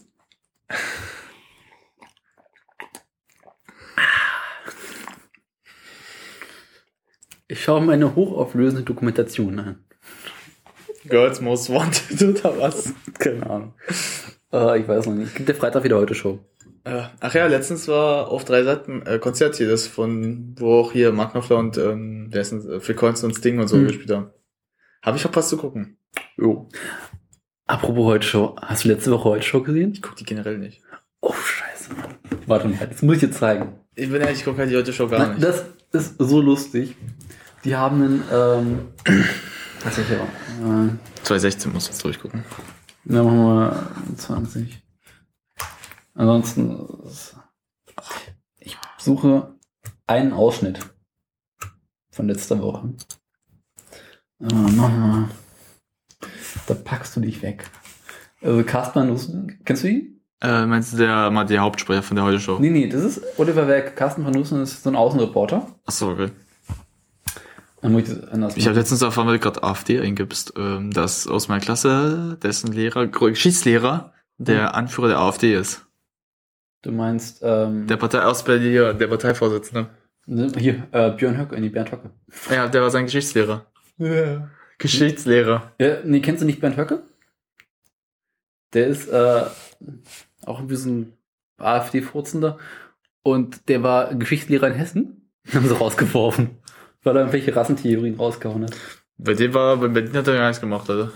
Ich schaue mir eine hochauflösende Dokumentation an. Girls Most Wanted oder was? Keine Ahnung. Äh, ich weiß noch nicht. Gibt der Freitag wieder heute Show? Äh, ach ja, letztens war auf drei Seiten äh, Konzert hier, das von, wo auch hier Mark Knopfler und ähm, der ist äh, Phil Collins und Sting und so Hm. gespielt haben. Habe ich verpasst zu gucken. Jo. Apropos heute Show. Hast du letzte Woche heute Show gesehen? Ich gucke die generell nicht. Oh, scheiße. Warte mal, das muss ich dir zeigen. Ich bin ehrlich, ich gucke halt die heute Show gar Nein, nicht. Das ist so lustig. Die haben einen, ähm, was ich hier, äh, 2016 muss jetzt durchgucken. Ja, machen wir 20. Ansonsten, ich suche einen Ausschnitt von letzter Woche. Äh, nochmal. Da packst du dich weg. Also Carsten Nussen, kennst du ihn? Äh, meinst du der, mal der Hauptsprecher von der heute Show? Nee, nee, das ist Oliver Werk. Carsten van Nussen ist so ein Außenreporter. Achso, okay. Dann muss ich das anders Ich habe letztens erfahren, weil du gerade AfD eingibst, ähm, dass aus meiner Klasse dessen Lehrer, Geschichtslehrer, der. Anführer der AfD ist. Du meinst, ähm, Der Partei aus Berlin, der Parteivorsitzende. hier, äh, Björn Höcke, nee, Bernd Höcke. Ja, der war sein Geschichtslehrer. Ja. Geschichtslehrer. Ja, nee, kennst du nicht Bernd Höcke? Der ist äh, auch ein bisschen AfD-Furzender und der war Geschichtslehrer in Hessen. Haben sie rausgeworfen, weil er irgendwelche Rassentheorien rausgehauen hat. Bei dem war, bei Berlin hat er gar nichts gemacht, also.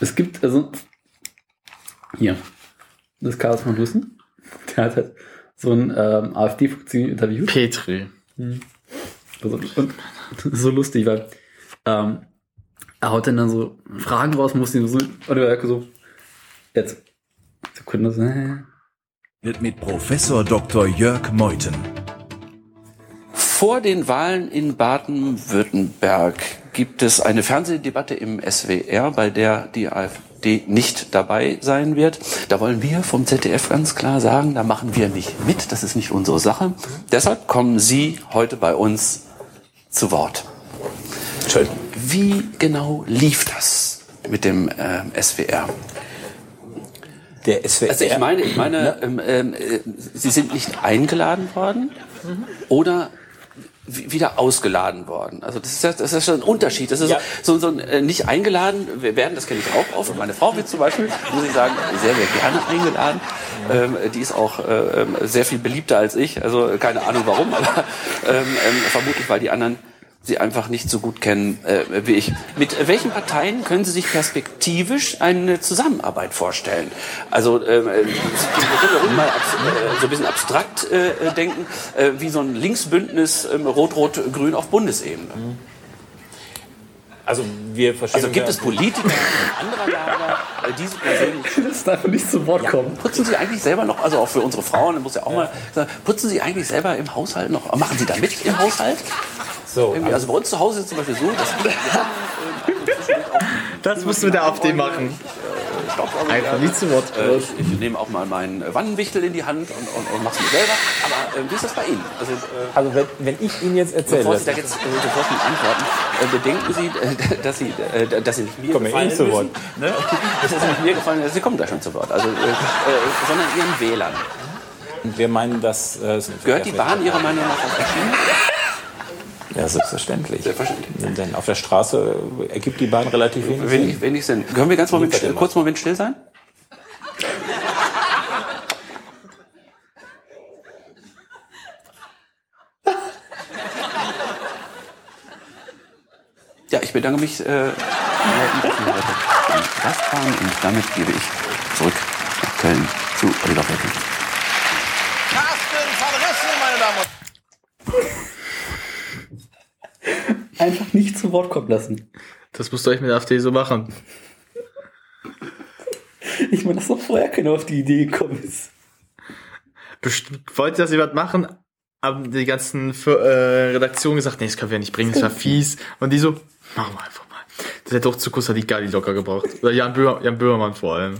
Es gibt also hier, das ist Carlos von Lussen. Der hat halt so ein ähm, AfD-Funktion interviewt. Petri. Also, und so lustig, weil ähm, er haut dann, dann so Fragen raus, muss die so, oder er so, jetzt, Sekunde, so, äh, Wird mit Professor Dr. Jörg Meuthen. Vor den Wahlen in Baden-Württemberg gibt es eine Fernsehdebatte im SWR, bei der die AfD nicht dabei sein wird. Da wollen wir vom ZDF ganz klar sagen, da machen wir nicht mit, das ist nicht unsere Sache. Deshalb kommen Sie heute bei uns zu Wort. Schön. Wie genau lief das mit dem ähm, SWR? Der SWR. Also ich meine, ich meine, ähm, ähm, äh, Sie sind nicht eingeladen worden oder wi- wieder ausgeladen worden. Also das ist ja, das ist schon ein Unterschied. Das ist Ja. so, so ein äh, nicht eingeladen wir werden, das kenne ich auch oft. Meine Frau wird zum Beispiel, muss ich sagen, sehr, sehr gerne eingeladen. Ähm, die ist auch äh, ähm, sehr viel beliebter als ich. Also keine Ahnung warum, aber ähm, ähm, vermutlich, weil die anderen sie einfach nicht so gut kennen äh, wie ich. Mit welchen Parteien können Sie sich perspektivisch eine Zusammenarbeit vorstellen? Also äh, wir können ruhig mal abs äh, so ein bisschen abstrakt äh, äh, denken, äh, wie so ein Linksbündnis ähm, Rot-Rot-Grün auf Bundesebene. Also wir verstehen Also gibt ja- es Politiker anderer Lager, äh, die Sie persönlich das darf nicht zu Wort kommen. Putzen Sie eigentlich selber noch, also auch für unsere Frauen, das muss ja auch mal sagen, putzen Sie eigentlich selber im Haushalt noch, machen Sie da mit im Haushalt? So, Irgendwie, also bei uns zu Hause ist es zum Beispiel so, dass wir haben, Das musst du mit der AfD machen. Einfach nicht zu Wort. Äh, ich, ich nehme auch mal meinen Wannenwichtel in die Hand und, und, und mache es mir selber. Aber äh, wie ist das bei Ihnen? Also, äh, Also wenn, wenn ich Ihnen jetzt erzähle, bevor Sie da jetzt äh, sofort mit antworten, äh, bedenken Sie, äh, dass Sie, äh, dass Sie nicht mir Kommen wir gefallen Ihnen zu Wort. müssen. Ne? Das ist nicht mir gefallen, Sie kommen gleich schon zu Wort. Also, äh, äh, sondern Ihren Wählern. wir meinen, dass äh, Gehört die Bahn Ihrer Meinung nach auf der Schiene? Ja, selbstverständlich. Selbstverständlich. Denn auf der Straße ergibt die Bahn relativ wenig Sinn. Wenig, wenig Sinn. Können wir ganz Moment, still, kurz einen Moment still sein? Ja, ich bedanke mich äh, Gastfahren und damit gebe ich zurück nach Köln zu Oliver Welting. Carsten von Rissen, meine Damen und Einfach nicht zu Wort kommen lassen. Das musst du euch mit der AfD so machen. Ich meine, dass doch vorher keiner auf die Idee gekommen ist. Bestimmt wollte das jemand machen, aber die ganzen äh, Redaktionen gesagt, nee, das können wir nicht bringen, das war fies. Und die so, machen wir einfach mal. Das hätte auch zu Rica die locker gebraucht. Oder Jan, Böhr, Jan Böhmermann vor allem.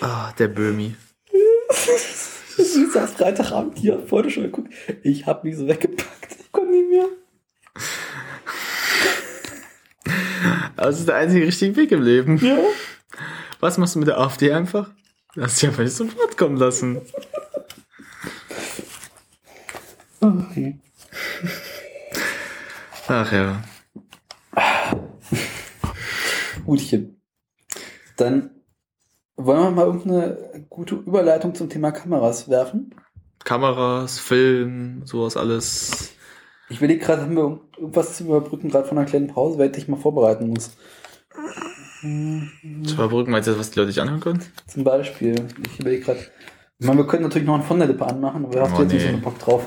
Ah, der Böhmi. Ich saß Freitagabend hier vor der Show geguckt. Ich hab mich so weggepackt. Ich konnte nicht mehr. Aber es ist der einzige richtige Weg im Leben. Ja. Was machst du mit der AfD einfach? Lass dich einfach nicht zum Wort kommen lassen. Okay. Ach ja. Gutchen. Dann wollen wir mal irgendeine gute Überleitung zum Thema Kameras werfen. Kameras, Film, sowas alles. Ich überlege gerade, haben wir irgendwas zu überbrücken, gerade von einer kleinen Pause, weil ich dich mal vorbereiten muss. Zu überbrücken, meinst du, was die Leute sich anhören können? Zum Beispiel, ich überlege gerade. Ich meine, wir können natürlich noch einen von der Lippe anmachen, aber hast Oh, du jetzt nicht nee. so einen Bock drauf?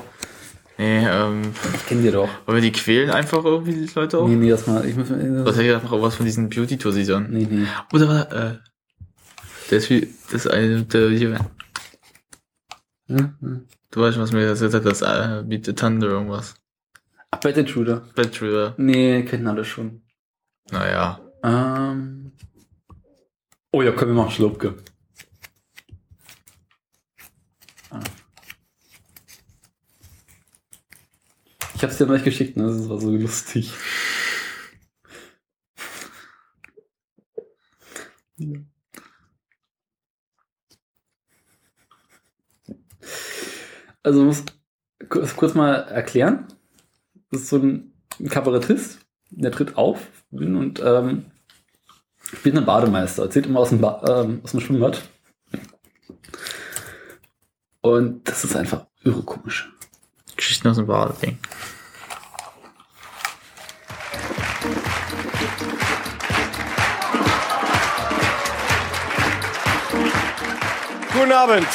Nee, ähm. Ich kenn dir doch. Wollen wir die quälen einfach irgendwie, die Leute auch? Nee, nee, das mal. Ich muss, Was hätte ich noch was von diesen Beauty-Tour-Siesern? Nee, nee. Oder, äh, der ist wie, das ist eine, der hier, Hm, hm. du weißt schon, was mir das gesagt hat, das, äh, Beat the Thunder irgendwas. Bad Intruder. Bad Intruder. Nee, kennen alle schon. Naja. Ähm. Oh ja, können wir machen Schlupke. Ah. Ich hab's dir noch nicht geschickt, ne? Das war so lustig. Ja. Also muss kurz mal erklären. Das ist so ein Kabarettist, der tritt auf und ähm, spielt einen Bademeister, erzählt immer aus dem, ba ähm, aus dem Schwimmbad. Und das ist einfach irre komisch. Geschichten aus dem Badeding. Guten Abend.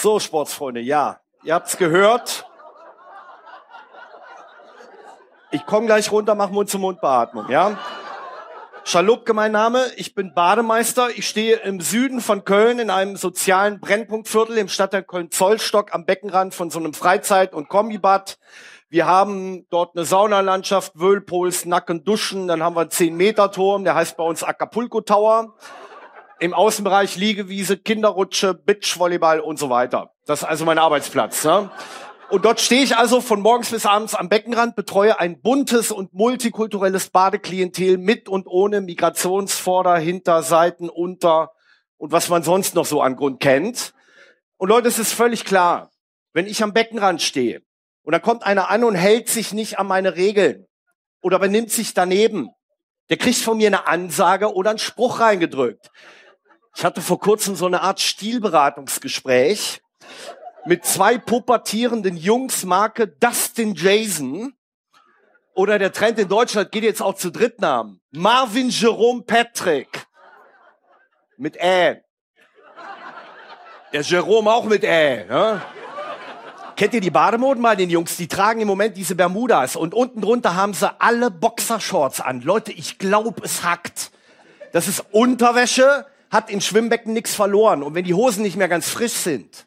So, Sportsfreunde, ja, ihr habt's gehört. Ich komme gleich runter, mach Mund-zu-Mund-Beatmung, ja? Schalupke mein Name, ich bin Bademeister. Ich stehe im Süden von Köln in einem sozialen Brennpunktviertel im Stadtteil Köln-Zollstock am Beckenrand von so einem Freizeit- und Kombibad. Wir haben dort eine Saunalandschaft, Whirlpools, Nacken, Duschen. Dann haben wir einen 10-Meter-Turm, der heißt bei uns Acapulco Tower. Im Außenbereich Liegewiese, Kinderrutsche, Beachvolleyball und so weiter. Das ist also mein Arbeitsplatz. Ne? Und dort stehe ich also von morgens bis abends am Beckenrand, betreue ein buntes und multikulturelles Badeklientel mit und ohne Migrationsvorder, Hinter, Seiten, Unter und was man sonst noch so an Grund kennt. Und Leute, es ist völlig klar, wenn ich am Beckenrand stehe und da kommt einer an und hält sich nicht an meine Regeln oder benimmt sich daneben, der kriegt von mir eine Ansage oder einen Spruch reingedrückt. Ich hatte vor kurzem so eine Art Stilberatungsgespräch mit zwei pubertierenden Jungs Marke Dustin Jason. Oder der Trend in Deutschland geht jetzt auch zu Drittnamen. Marvin Jerome Patrick. Mit Ä. Der Jerome auch mit Ä. Ja? Kennt ihr die Bademoden mal, den Jungs? Die tragen im Moment diese Bermudas und unten drunter haben sie alle Boxershorts an. Leute, ich glaube, es hackt. Das ist Unterwäsche, hat in Schwimmbecken nichts verloren. Und wenn die Hosen nicht mehr ganz frisch sind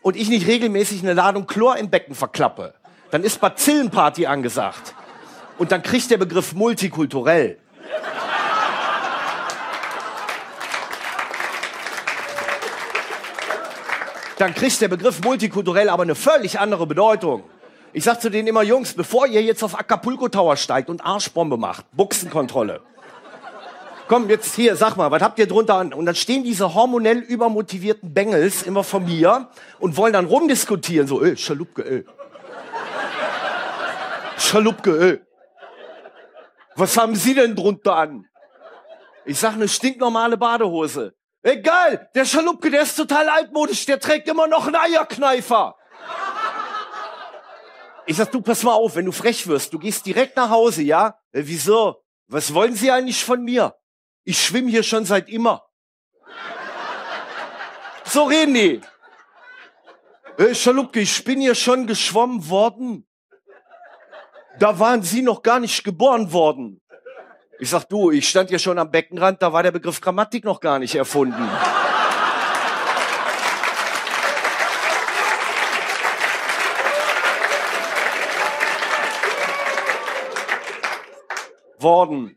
und ich nicht regelmäßig eine Ladung Chlor im Becken verklappe, dann ist Bazillenparty angesagt. Und dann kriegt der Begriff multikulturell. Dann kriegt der Begriff multikulturell aber eine völlig andere Bedeutung. Ich sag zu denen immer, Jungs, bevor ihr jetzt auf Acapulco Tower steigt und Arschbombe macht, Buchsenkontrolle. Komm, jetzt hier, sag mal, was habt ihr drunter an? Und dann stehen diese hormonell übermotivierten Bengels immer von mir und wollen dann rumdiskutieren, so, ey, Schalupke, ey. Schalupke, ey. Was haben Sie denn drunter an? Ich sag eine stinknormale Badehose. Egal, der Schalupke, der ist total altmodisch, der trägt immer noch einen Eierkneifer. Ich sag, du, pass mal auf, wenn du frech wirst, du gehst direkt nach Hause, ja? Äh, wieso? was wollen Sie eigentlich von mir? Ich schwimme hier schon seit immer. So reden die. Äh, Schalupke, ich bin hier schon geschwommen worden. Da waren Sie noch gar nicht geboren worden. Ich sag, du, ich stand hier schon am Beckenrand, da war der Begriff Grammatik noch gar nicht erfunden. Worden.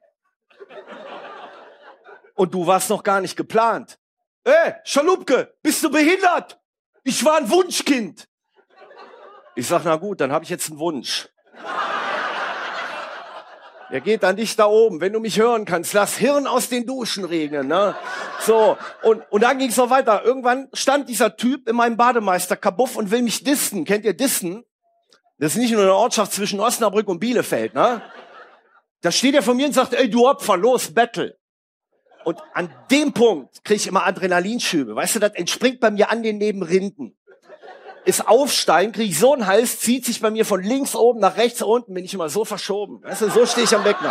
Und du warst noch gar nicht geplant. Ey, Schalupke, bist du behindert? Ich war ein Wunschkind. Ich sag, na gut, dann habe ich jetzt einen Wunsch. Der geht an dich da oben. Wenn du mich hören kannst, lass Hirn aus den Duschen regnen. Ne? So, und, und dann ging es noch weiter. Irgendwann stand dieser Typ in meinem Bademeister Kabuff und will mich dissen. Kennt ihr Dissen? Das ist nicht nur eine Ortschaft zwischen Osnabrück und Bielefeld. Ne? Da steht er vor mir und sagt, ey, du Opfer, los, Battle. Und an dem Punkt kriege ich immer Adrenalinschübe. Weißt du, das entspringt bei mir an den Nebenrinden. Ist Aufsteigen, kriege ich so einen Hals, zieht sich bei mir von links oben nach rechts unten, bin ich immer so verschoben. Weißt du, so stehe ich am Becken.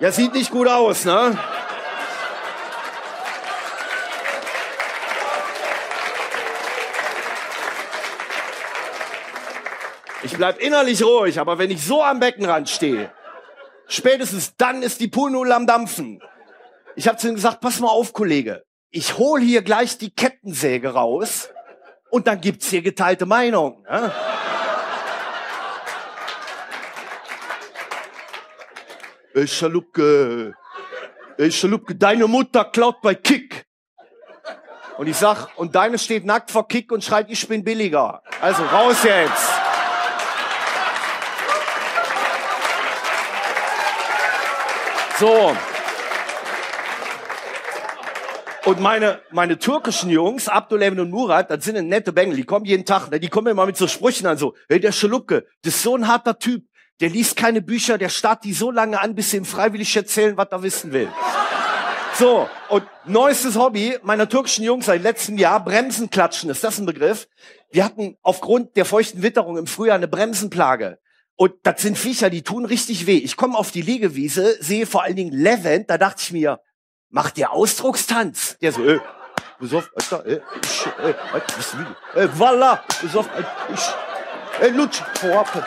Ja, sieht nicht gut aus, ne? Ich bleib innerlich ruhig, aber wenn ich so am Beckenrand stehe, spätestens dann ist die Poolnudel am Dampfen. Ich habe zu ihm gesagt, pass mal auf, Kollege. Ich hol hier gleich die Kettensäge raus und dann gibt's hier geteilte Meinung. Ne? Ey, Schalupke, ey, Schalupke, deine Mutter klaut bei Kick. Und ich sag, und deine steht nackt vor Kick und schreit, ich bin billiger. Also raus jetzt. So. Und meine, meine türkischen Jungs, Abdullah und Murat, das sind nette Bengel, die kommen jeden Tag, ne, die kommen immer mit so Sprüchen an, so, hey, der Schalupke, das ist so ein harter Typ, der liest keine Bücher, der starrt die so lange an, bis sie ihm freiwillig erzählen, was er wissen will. So, und neuestes Hobby meiner türkischen Jungs seit letztem Jahr, Bremsen klatschen, ist das ein Begriff? Wir hatten aufgrund der feuchten Witterung im Frühjahr eine Bremsenplage. Und das sind Viecher, die tun richtig weh. Ich komme auf die Liegewiese, sehe vor allen Dingen Levent, da dachte ich mir, macht der Ausdruckstanz? Der so, äh, besoff, Alter, äh, ich, äh, was will ich? Äh, voila, besoff, äh, ich, äh, lutsch, vorab,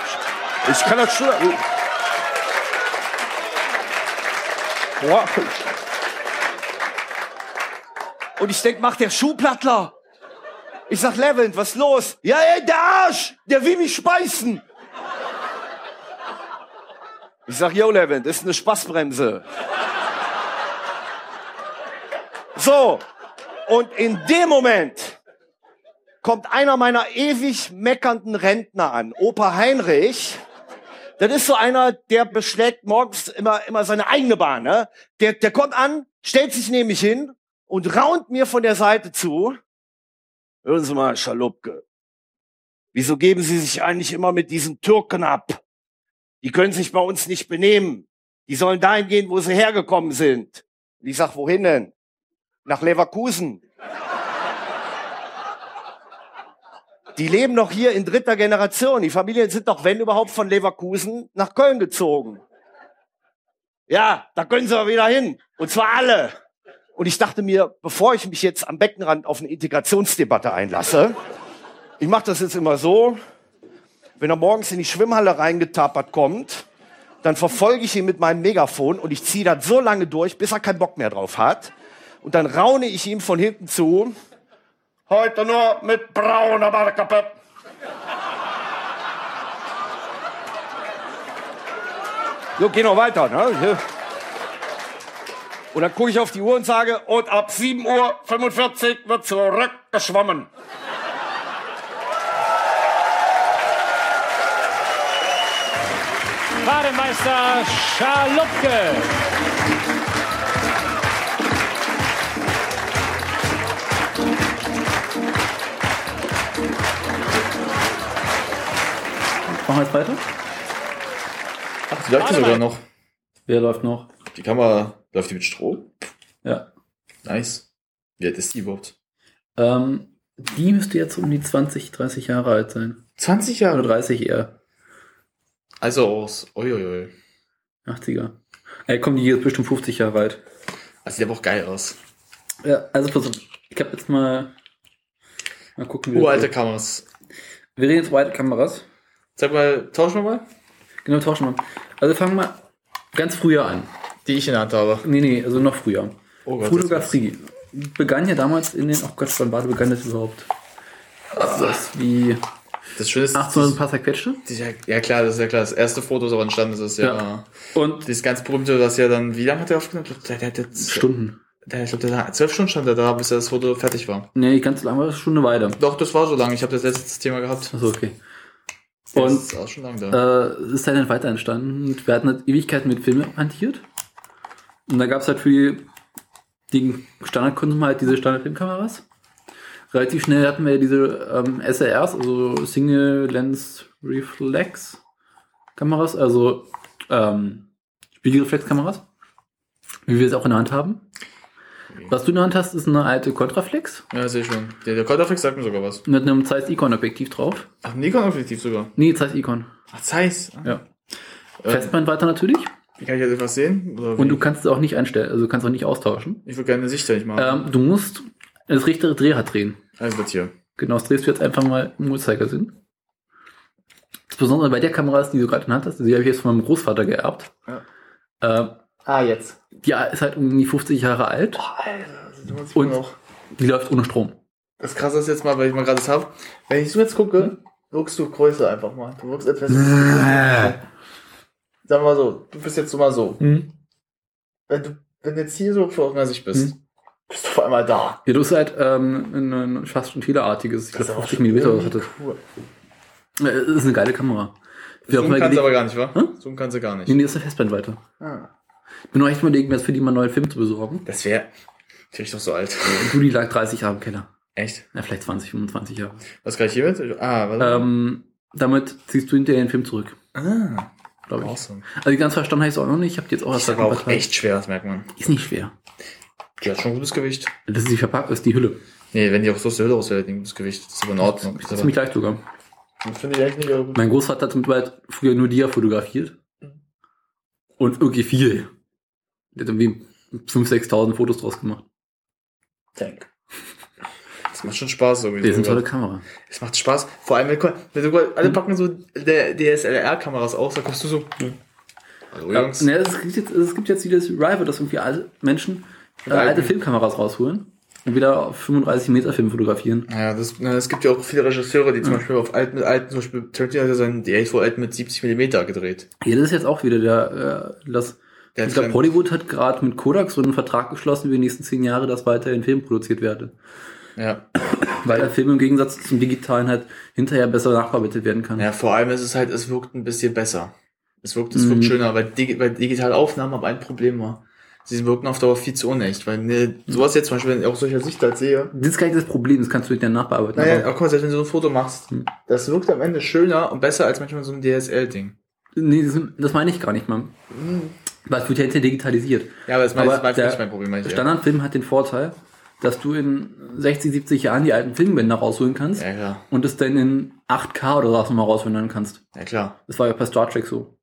ich kann das schon, äh, vorab. Und ich denk, macht der Schuhplattler. Ich sag, Levent, was los? Ja, ey, der Arsch, der will mich speisen. Ich sag, yo, Levent, ist eine Spaßbremse. So, und in dem Moment kommt einer meiner ewig meckernden Rentner an, Opa Heinrich. Das ist so einer, der beschlägt morgens immer, immer seine eigene Bahn. Ne? Der, der kommt an, stellt sich nämlich hin und raunt mir von der Seite zu. Hören Sie mal, Schalupke. Wieso geben Sie sich eigentlich immer mit diesen Türken ab? Die können sich bei uns nicht benehmen. Die sollen dahin gehen, wo sie hergekommen sind. Und ich sag, wohin denn? Nach Leverkusen. Die leben noch hier in dritter Generation. Die Familien sind doch, wenn überhaupt, von Leverkusen nach Köln gezogen. Ja, da können sie aber wieder hin. Und zwar alle. Und ich dachte mir, bevor ich mich jetzt am Beckenrand auf eine Integrationsdebatte einlasse, ich mache das jetzt immer so, wenn er morgens in die Schwimmhalle reingetappert kommt, dann verfolge ich ihn mit meinem Megafon und ich ziehe das so lange durch, bis er keinen Bock mehr drauf hat. Und dann raune ich ihm von hinten zu, heute nur mit brauner Bartkappe. So, geh noch weiter. Ne? Und dann gucke ich auf die Uhr und sage, und ab 7.45 Uhr wird zurückgeschwommen. Bademeister Schalupke. Machen wir jetzt weiter? Ach, die läuft sogar noch. Wer läuft noch? Die Kamera, läuft die mit Strom? Ja. Nice. Wie alt ist die überhaupt? Ähm, die müsste jetzt um die 20, 30 Jahre alt sein. 20 Jahre? Oder 30 eher. Also aus, uiuiui. 80er. Ey, komm, die hier ist bestimmt 50 Jahre alt. Das sieht aber auch geil aus. Ja, also pass auf. Ich habe jetzt mal. Mal gucken. wie Uralte Kameras. Wir reden jetzt uralte Kameras. Sag mal, tauschen wir mal? Genau, tauschen wir. Also fangen wir ganz früher an. Die ich in der Hand habe. Nee, nee, also noch früher. Oh Gott, Fotografie begann ja damals in den. Oh Gott, wann war begann das überhaupt? Das ist wie. Das Schöne ist. 1800 ein paar zerquetschte? Ja, klar, das ist ja klar. Das erste Foto ist aber entstanden, das ist ja. Ja. Und das ganz berühmte, das ja dann, wie lange hat er aufgenommen? Ich glaub, Der, der hat jetzt Stunden. Der, ich glaube, der hat zwölf Stunden stand er da, bis das Foto fertig war. Nee, ganz lange war das schon eine Weile. Doch, das war so lange. Ich habe das letzte Thema gehabt. Achso, okay. Das Und ist auch schon lange da. äh, es ist halt dann weiter entstanden. Wir hatten halt Ewigkeiten mit Filmen hantiert. Und da gab es halt für die, die Standardkunden halt diese Standardfilmkameras. Relativ schnell hatten wir diese ähm, SLRs, also Single Lens Reflex Kameras, also ähm, Spiegelreflexkameras, wie wir es auch in der Hand haben. Was du in der Hand hast, ist eine alte Contraflex Ja, sehe ich schon. Der, der Contraflex sagt mir sogar was. mit einem Zeiss Icon Objektiv drauf. Ach, Nikon-Objektiv sogar. Nee, Zeiss Icon. Ach, Zeiss. Ja. Äh, Festbrennweite natürlich. Kann ich jetzt etwas sehen? Oder Und du kannst es auch nicht einstellen, also du kannst auch nicht austauschen. Ich würde gerne eine Sicht nicht machen. Ähm, du musst das richtige Drehrad drehen. Also das hier. Genau, das drehst du jetzt einfach mal im Uhrzeigersinn. Das Besondere bei der Kamera ist, die du gerade in der Hand hast, die habe ich jetzt von meinem Großvater geerbt. Ja. Ähm, Ah, jetzt. Die ist halt irgendwie 50 Jahre alt und die läuft ohne Strom. Das krasse ist jetzt mal, weil ich mal gerade das habe. Wenn ich so jetzt gucke, wirkst du größer einfach mal. Du wirkst etwas. Sagen wir mal so, du bist jetzt so mal so. Mhm. Wenn du, wenn jetzt hier so vor Sicht bist, bist du vor einmal da. Ja, du hast halt ähm, ein, fast schon teleartiges, ich Das glaube ist 50 aber mm was irgendwie hatte. cool. Äh, Das ist eine geile Kamera. Zoom kannst du aber gar nicht, wa? Hm? Zoom kannst du gar nicht. Nee, nee, das ist eine Festbrennweite. Ah. Ich bin noch echt mir jetzt für die mal einen neuen Film zu besorgen. Das wäre. Krieg ich doch so alt. Du, die lag 30 Jahre im Keller. Echt? Ja, vielleicht 20, 25 Jahre. Was kann ich hiermit? Ah, warte. Ähm, damit ziehst du hinterher den Film zurück. ah. Glaube ich. Awesome. Also ganz verstanden habe ich es auch noch nicht. Ich habe jetzt auch Das ein auch echt schwer, das merkt man. Ist nicht schwer. Die hat schon ein gutes Gewicht. Das ist die Verpackung, ist die Hülle. Nee, wenn die auch so aus der Hülle auswählt, ein gutes Gewicht. Das ist aber in Ordnung. Das ist ziemlich leicht sogar. Das finde ich echt nicht gut. Mein Großvater hat mittlerweile früher nur Dia fotografiert. Und irgendwie viel. Der hat irgendwie 5.000, 6.000 Fotos draus gemacht. Tank. Das macht schon Spaß irgendwie. Das ist eine tolle Kamera. Es macht Spaß. Vor allem, wenn, du, alle packen so DSLR-Kameras aus, da kommst du so. Hallo Ja, Jungs. ne, es, gibt jetzt, es gibt jetzt wieder das Rival, dass irgendwie alte Menschen äh, Alten. alte Filmkameras rausholen und wieder auf 35 Meter Film fotografieren. Ja, das, na, es gibt ja auch viele Regisseure, die zum Beispiel auf alten, mit alten, zum Beispiel Tarantino hat ja seinen DA4 mit 70 mm gedreht. Ja, das ist jetzt auch wieder der, äh, das, Der ich glaube. Hollywood hat gerade mit Kodak so einen Vertrag geschlossen, über die nächsten zehn Jahre, dass weiterhin Film produziert werde. Ja. Weil der Film im Gegensatz zum Digitalen halt hinterher besser nachbearbeitet werden kann. Ja, vor allem ist es halt, es wirkt ein bisschen besser. Es wirkt, es Mhm. wirkt schöner, weil, digi weil digitale Aufnahmen aber ein Problem war. Sie wirken auf Dauer viel zu unecht, weil ne, sowas jetzt zum Beispiel, wenn ich auch solcher Sicht halt sehe, Das ist gar nicht das Problem, das kannst du hinterher nachbearbeiten. naja, aber- guck mal, selbst wenn du so ein Foto machst, Hm. das wirkt am Ende schöner und besser als manchmal so ein DSL-Ding. Nee, das, das meine ich gar nicht mal. Weil es wird ja hinterher digitalisiert. Ja, aber das meine- das war der nicht mein Problem, eher. Standardfilm hat den Vorteil, dass du in 60, 70 Jahren die alten Filmbänder rausholen kannst Ja, klar. und es dann in 8K oder was nochmal rausholen kannst. Ja, klar. Das war ja bei Star Trek so.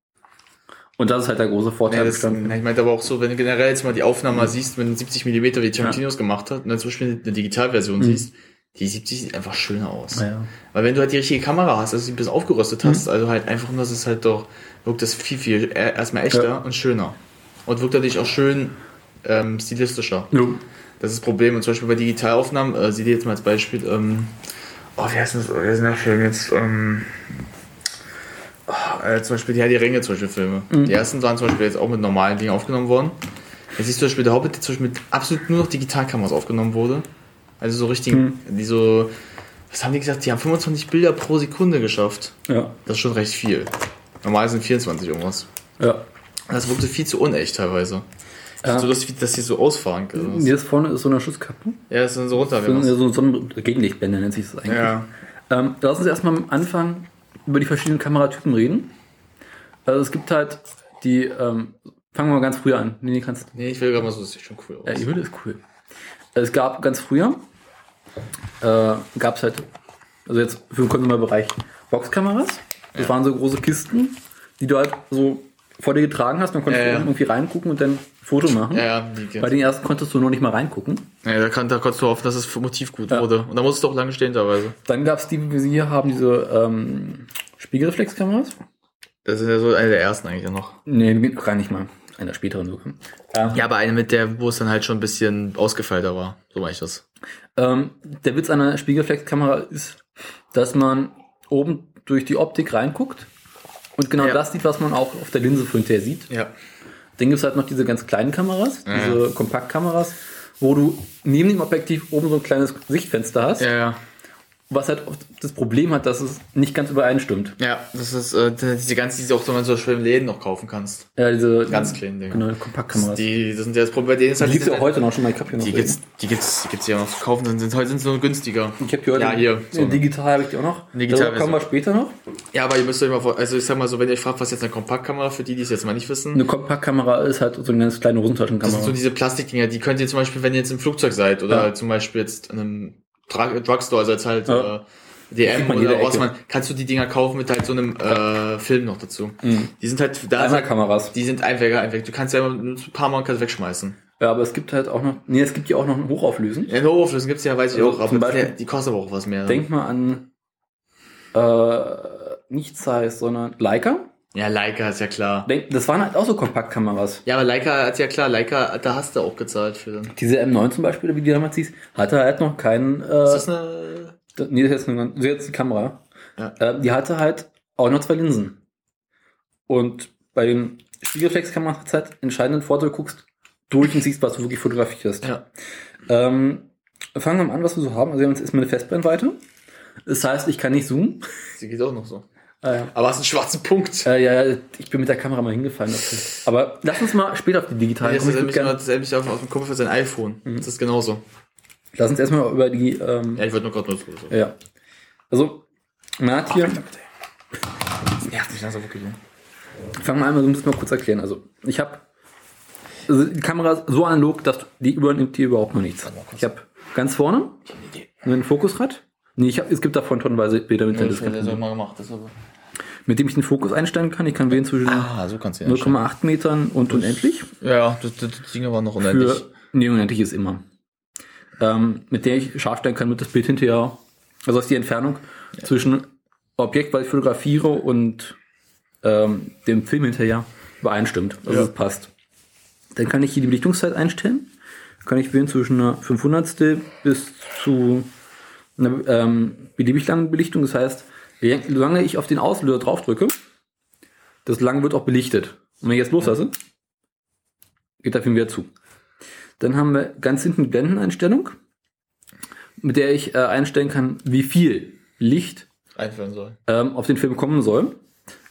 Und das ist halt der große Vorteil. Ja, das, bestanden. ich meinte aber auch so, wenn du generell jetzt mal die Aufnahme mal siehst, wenn du 70 mm wie Tarantinos gemacht hat und dann zum Beispiel eine Digitalversion Mhm. siehst, die 70 sieht einfach schöner aus. Ja, ja. Weil wenn du halt die richtige Kamera hast, also die ein bisschen aufgerüstet Mhm. hast, also halt einfach nur, das ist halt doch, wirkt das viel, viel e- erstmal echter Ja. und schöner. Und wirkt natürlich auch schön ähm, stilistischer. Ja. Das ist das Problem. Und zum Beispiel bei Digitalaufnahmen, äh, sieh dir jetzt mal als Beispiel, ähm, oh, wie heißt das, wie heißt der Film jetzt, ähm, oh, äh, zum Beispiel die Herr die Ringe, zum Beispiel Filme. Mhm. Die ersten waren zum Beispiel jetzt auch mit normalen Dingen aufgenommen worden. Jetzt siehst du zum Beispiel der Hobbit, der zum Beispiel mit absolut nur noch Digitalkameras aufgenommen wurde. Also so richtig, Mhm. die so, was haben die gesagt? Die haben 25 Bilder pro Sekunde geschafft. Ja. Das ist schon recht viel. Normal sind 24 irgendwas. Ja. Das wirkte viel zu unecht teilweise. Ja. So, dass, dass die so ausfahren können. Hier ist vorne ist so eine Schutzkappe. Ja, das ist dann so runter. So, so, so ein Gegenlichtblende nennt sich das eigentlich. Ja. Ähm, lass uns erstmal am Anfang über die verschiedenen Kameratypen reden. Also es gibt halt die, ähm, fangen wir mal ganz früher an. Nee, nee, kannst Nee, ich will gerade mal so, das sieht schon cool aus. Ja, die Hülle ist cool. Es gab ganz früher, äh, gab es halt, also jetzt für den Konsumerbereich, Boxkameras. Das Ja. waren so große Kisten, die du halt so vor dir getragen hast, dann konntest Ja, ja. irgendwie reingucken und dann ein Foto machen. Ja, ja. Bei den ersten konntest du noch nicht mal reingucken. Ja, da, kann, da konntest du hoffen, dass das Motiv gut wurde. Und da musst du auch lange stehen teilweise. Dann gab es die, wie wir sie hier haben, diese ähm, Spiegelreflexkameras. Das sind ja so eine der ersten eigentlich noch. Nee, gar nicht mal. Einer späteren sogar. Ja, aber eine mit der, wo es dann halt schon ein bisschen ausgefeilter war. So meine ich das. Ähm, der Witz einer Spiegelreflexkamera ist, dass man oben durch die Optik reinguckt und genau Ja. das sieht, was man auch auf der Linse hinterher sieht. Ja. Dann gibt es halt noch diese ganz kleinen Kameras, Ja, diese Kompaktkameras, wo du neben dem Objektiv oben so ein kleines Sichtfenster hast. Ja, ja. Was halt oft das Problem hat, dass es nicht ganz übereinstimmt. Ja, das ist äh, diese ganzen, die du auch so in so schönen Läden noch kaufen kannst. Ja, diese ganz kleinen Dinge. Genau, Kompaktkameras. Die, das sind ja das Problem bei denen. ist Die halt- gibt's sind ja heute noch schon mal. Ich hab hier noch Die gibt's, die gibt's, die gibt's ja noch zu kaufen. Sind, sind, heute sind sie nur günstiger. Ich hab die heute. Ja, hier. So. Digital habe ich die auch noch. Digital Darüber kommen wir später noch. Ja, aber ihr müsst euch mal vor, also ich sag mal so, wenn ihr euch fragt, was jetzt eine Kompaktkamera für die, die es jetzt mal nicht wissen. Eine Kompaktkamera ist halt so eine ganz kleine Das Hosentaschenkamera. sind so diese Plastikdinger, die könnt ihr zum Beispiel, wenn ihr jetzt im Flugzeug seid oder Ja. zum Beispiel jetzt in einem Drugstore, also jetzt halt Ja. äh, DM oder. Rossmann, kannst du die Dinger kaufen mit halt so einem äh, Film noch dazu. Mhm. Die sind halt da Einmalkameras. Die sind Einweger, Einweg. Du kannst ja ein paar Mal kannst wegschmeißen. Ja, aber es gibt halt auch noch, nee, es gibt ja auch noch ein Hochauflösen. Ja, eine Hochauflösung gibt's ja, weiß ich Also auch, aber Beispiel- die kosten aber auch was mehr. Denk mal an, äh, nicht Zeiss, sondern Leica. Ja, Leica ist ja klar. Das waren halt auch so Kompaktkameras. Ja, aber Leica ist ja klar, Leica, da hast du auch gezahlt für den. Diese M9 zum Beispiel, wie die damals hieß, hatte halt noch keinen, äh, Ist das eine, nee, das ist jetzt, eine, das ist jetzt die Kamera. Ja. Äh, die hatte halt auch noch zwei Linsen. Und bei den Spiegelreflexkameras hat halt entscheidenden Vorteil, du guckst durch und siehst, was du wirklich fotografierst. Ja. Ähm, fangen wir mal an, was wir so haben. Also wir haben jetzt erstmal eine Festbrennweite. Das heißt, ich kann nicht zoomen. Sie geht auch noch so. Ah, ja. Aber hast einen schwarzen Punkt. Äh, ja, ja, ich bin mit der Kamera mal hingefallen. Dafür. Aber lass uns mal später auf die digitalen Das kommen. ist immer selbst auf, auf dem Kumpel für sein iPhone. Das ist genauso. Lass uns erstmal über die. Ähm, Ja, ich wollte nur gerade nur so. ja. Also, man hat hier. Das nervt mich langsam wirklich. Fangen wir einmal so ein bisschen mal kurz erklären. Also, ich habe also die Kamera ist so analog, dass die übernimmt hier überhaupt noch nichts. Ich habe ganz vorne ein Fokusrad. Nee, ich hab, es gibt davon tonnenweise Bilder mit, Ja, der das er mal gemacht. Das aber mit dem ich den Fokus einstellen kann. Ich kann wählen zwischen Ah, so kannst du ihn einstellen. 0,8 Metern und unendlich. Ja, das, das, die Dinge waren noch unendlich. Für, nee, unendlich ist immer. Ähm, mit der ich scharf stellen kann, mit das Bild hinterher. Also ist die Entfernung zwischen Objekt, was ich fotografiere und ähm, dem Film hinterher übereinstimmt. Also Ja. es passt. Dann kann ich hier die Belichtungszeit einstellen. Kann ich wählen zwischen einer 500 bis zu einer ähm, beliebig langen Belichtung. Das heißt, solange ich auf den Auslöser draufdrücke, das lang wird auch belichtet. Und wenn ich jetzt loslasse, geht der Film wieder zu. Dann haben wir ganz hinten die Blendeneinstellung, mit der ich äh, einstellen kann, wie viel Licht Einführen soll. ähm, auf den Film kommen soll.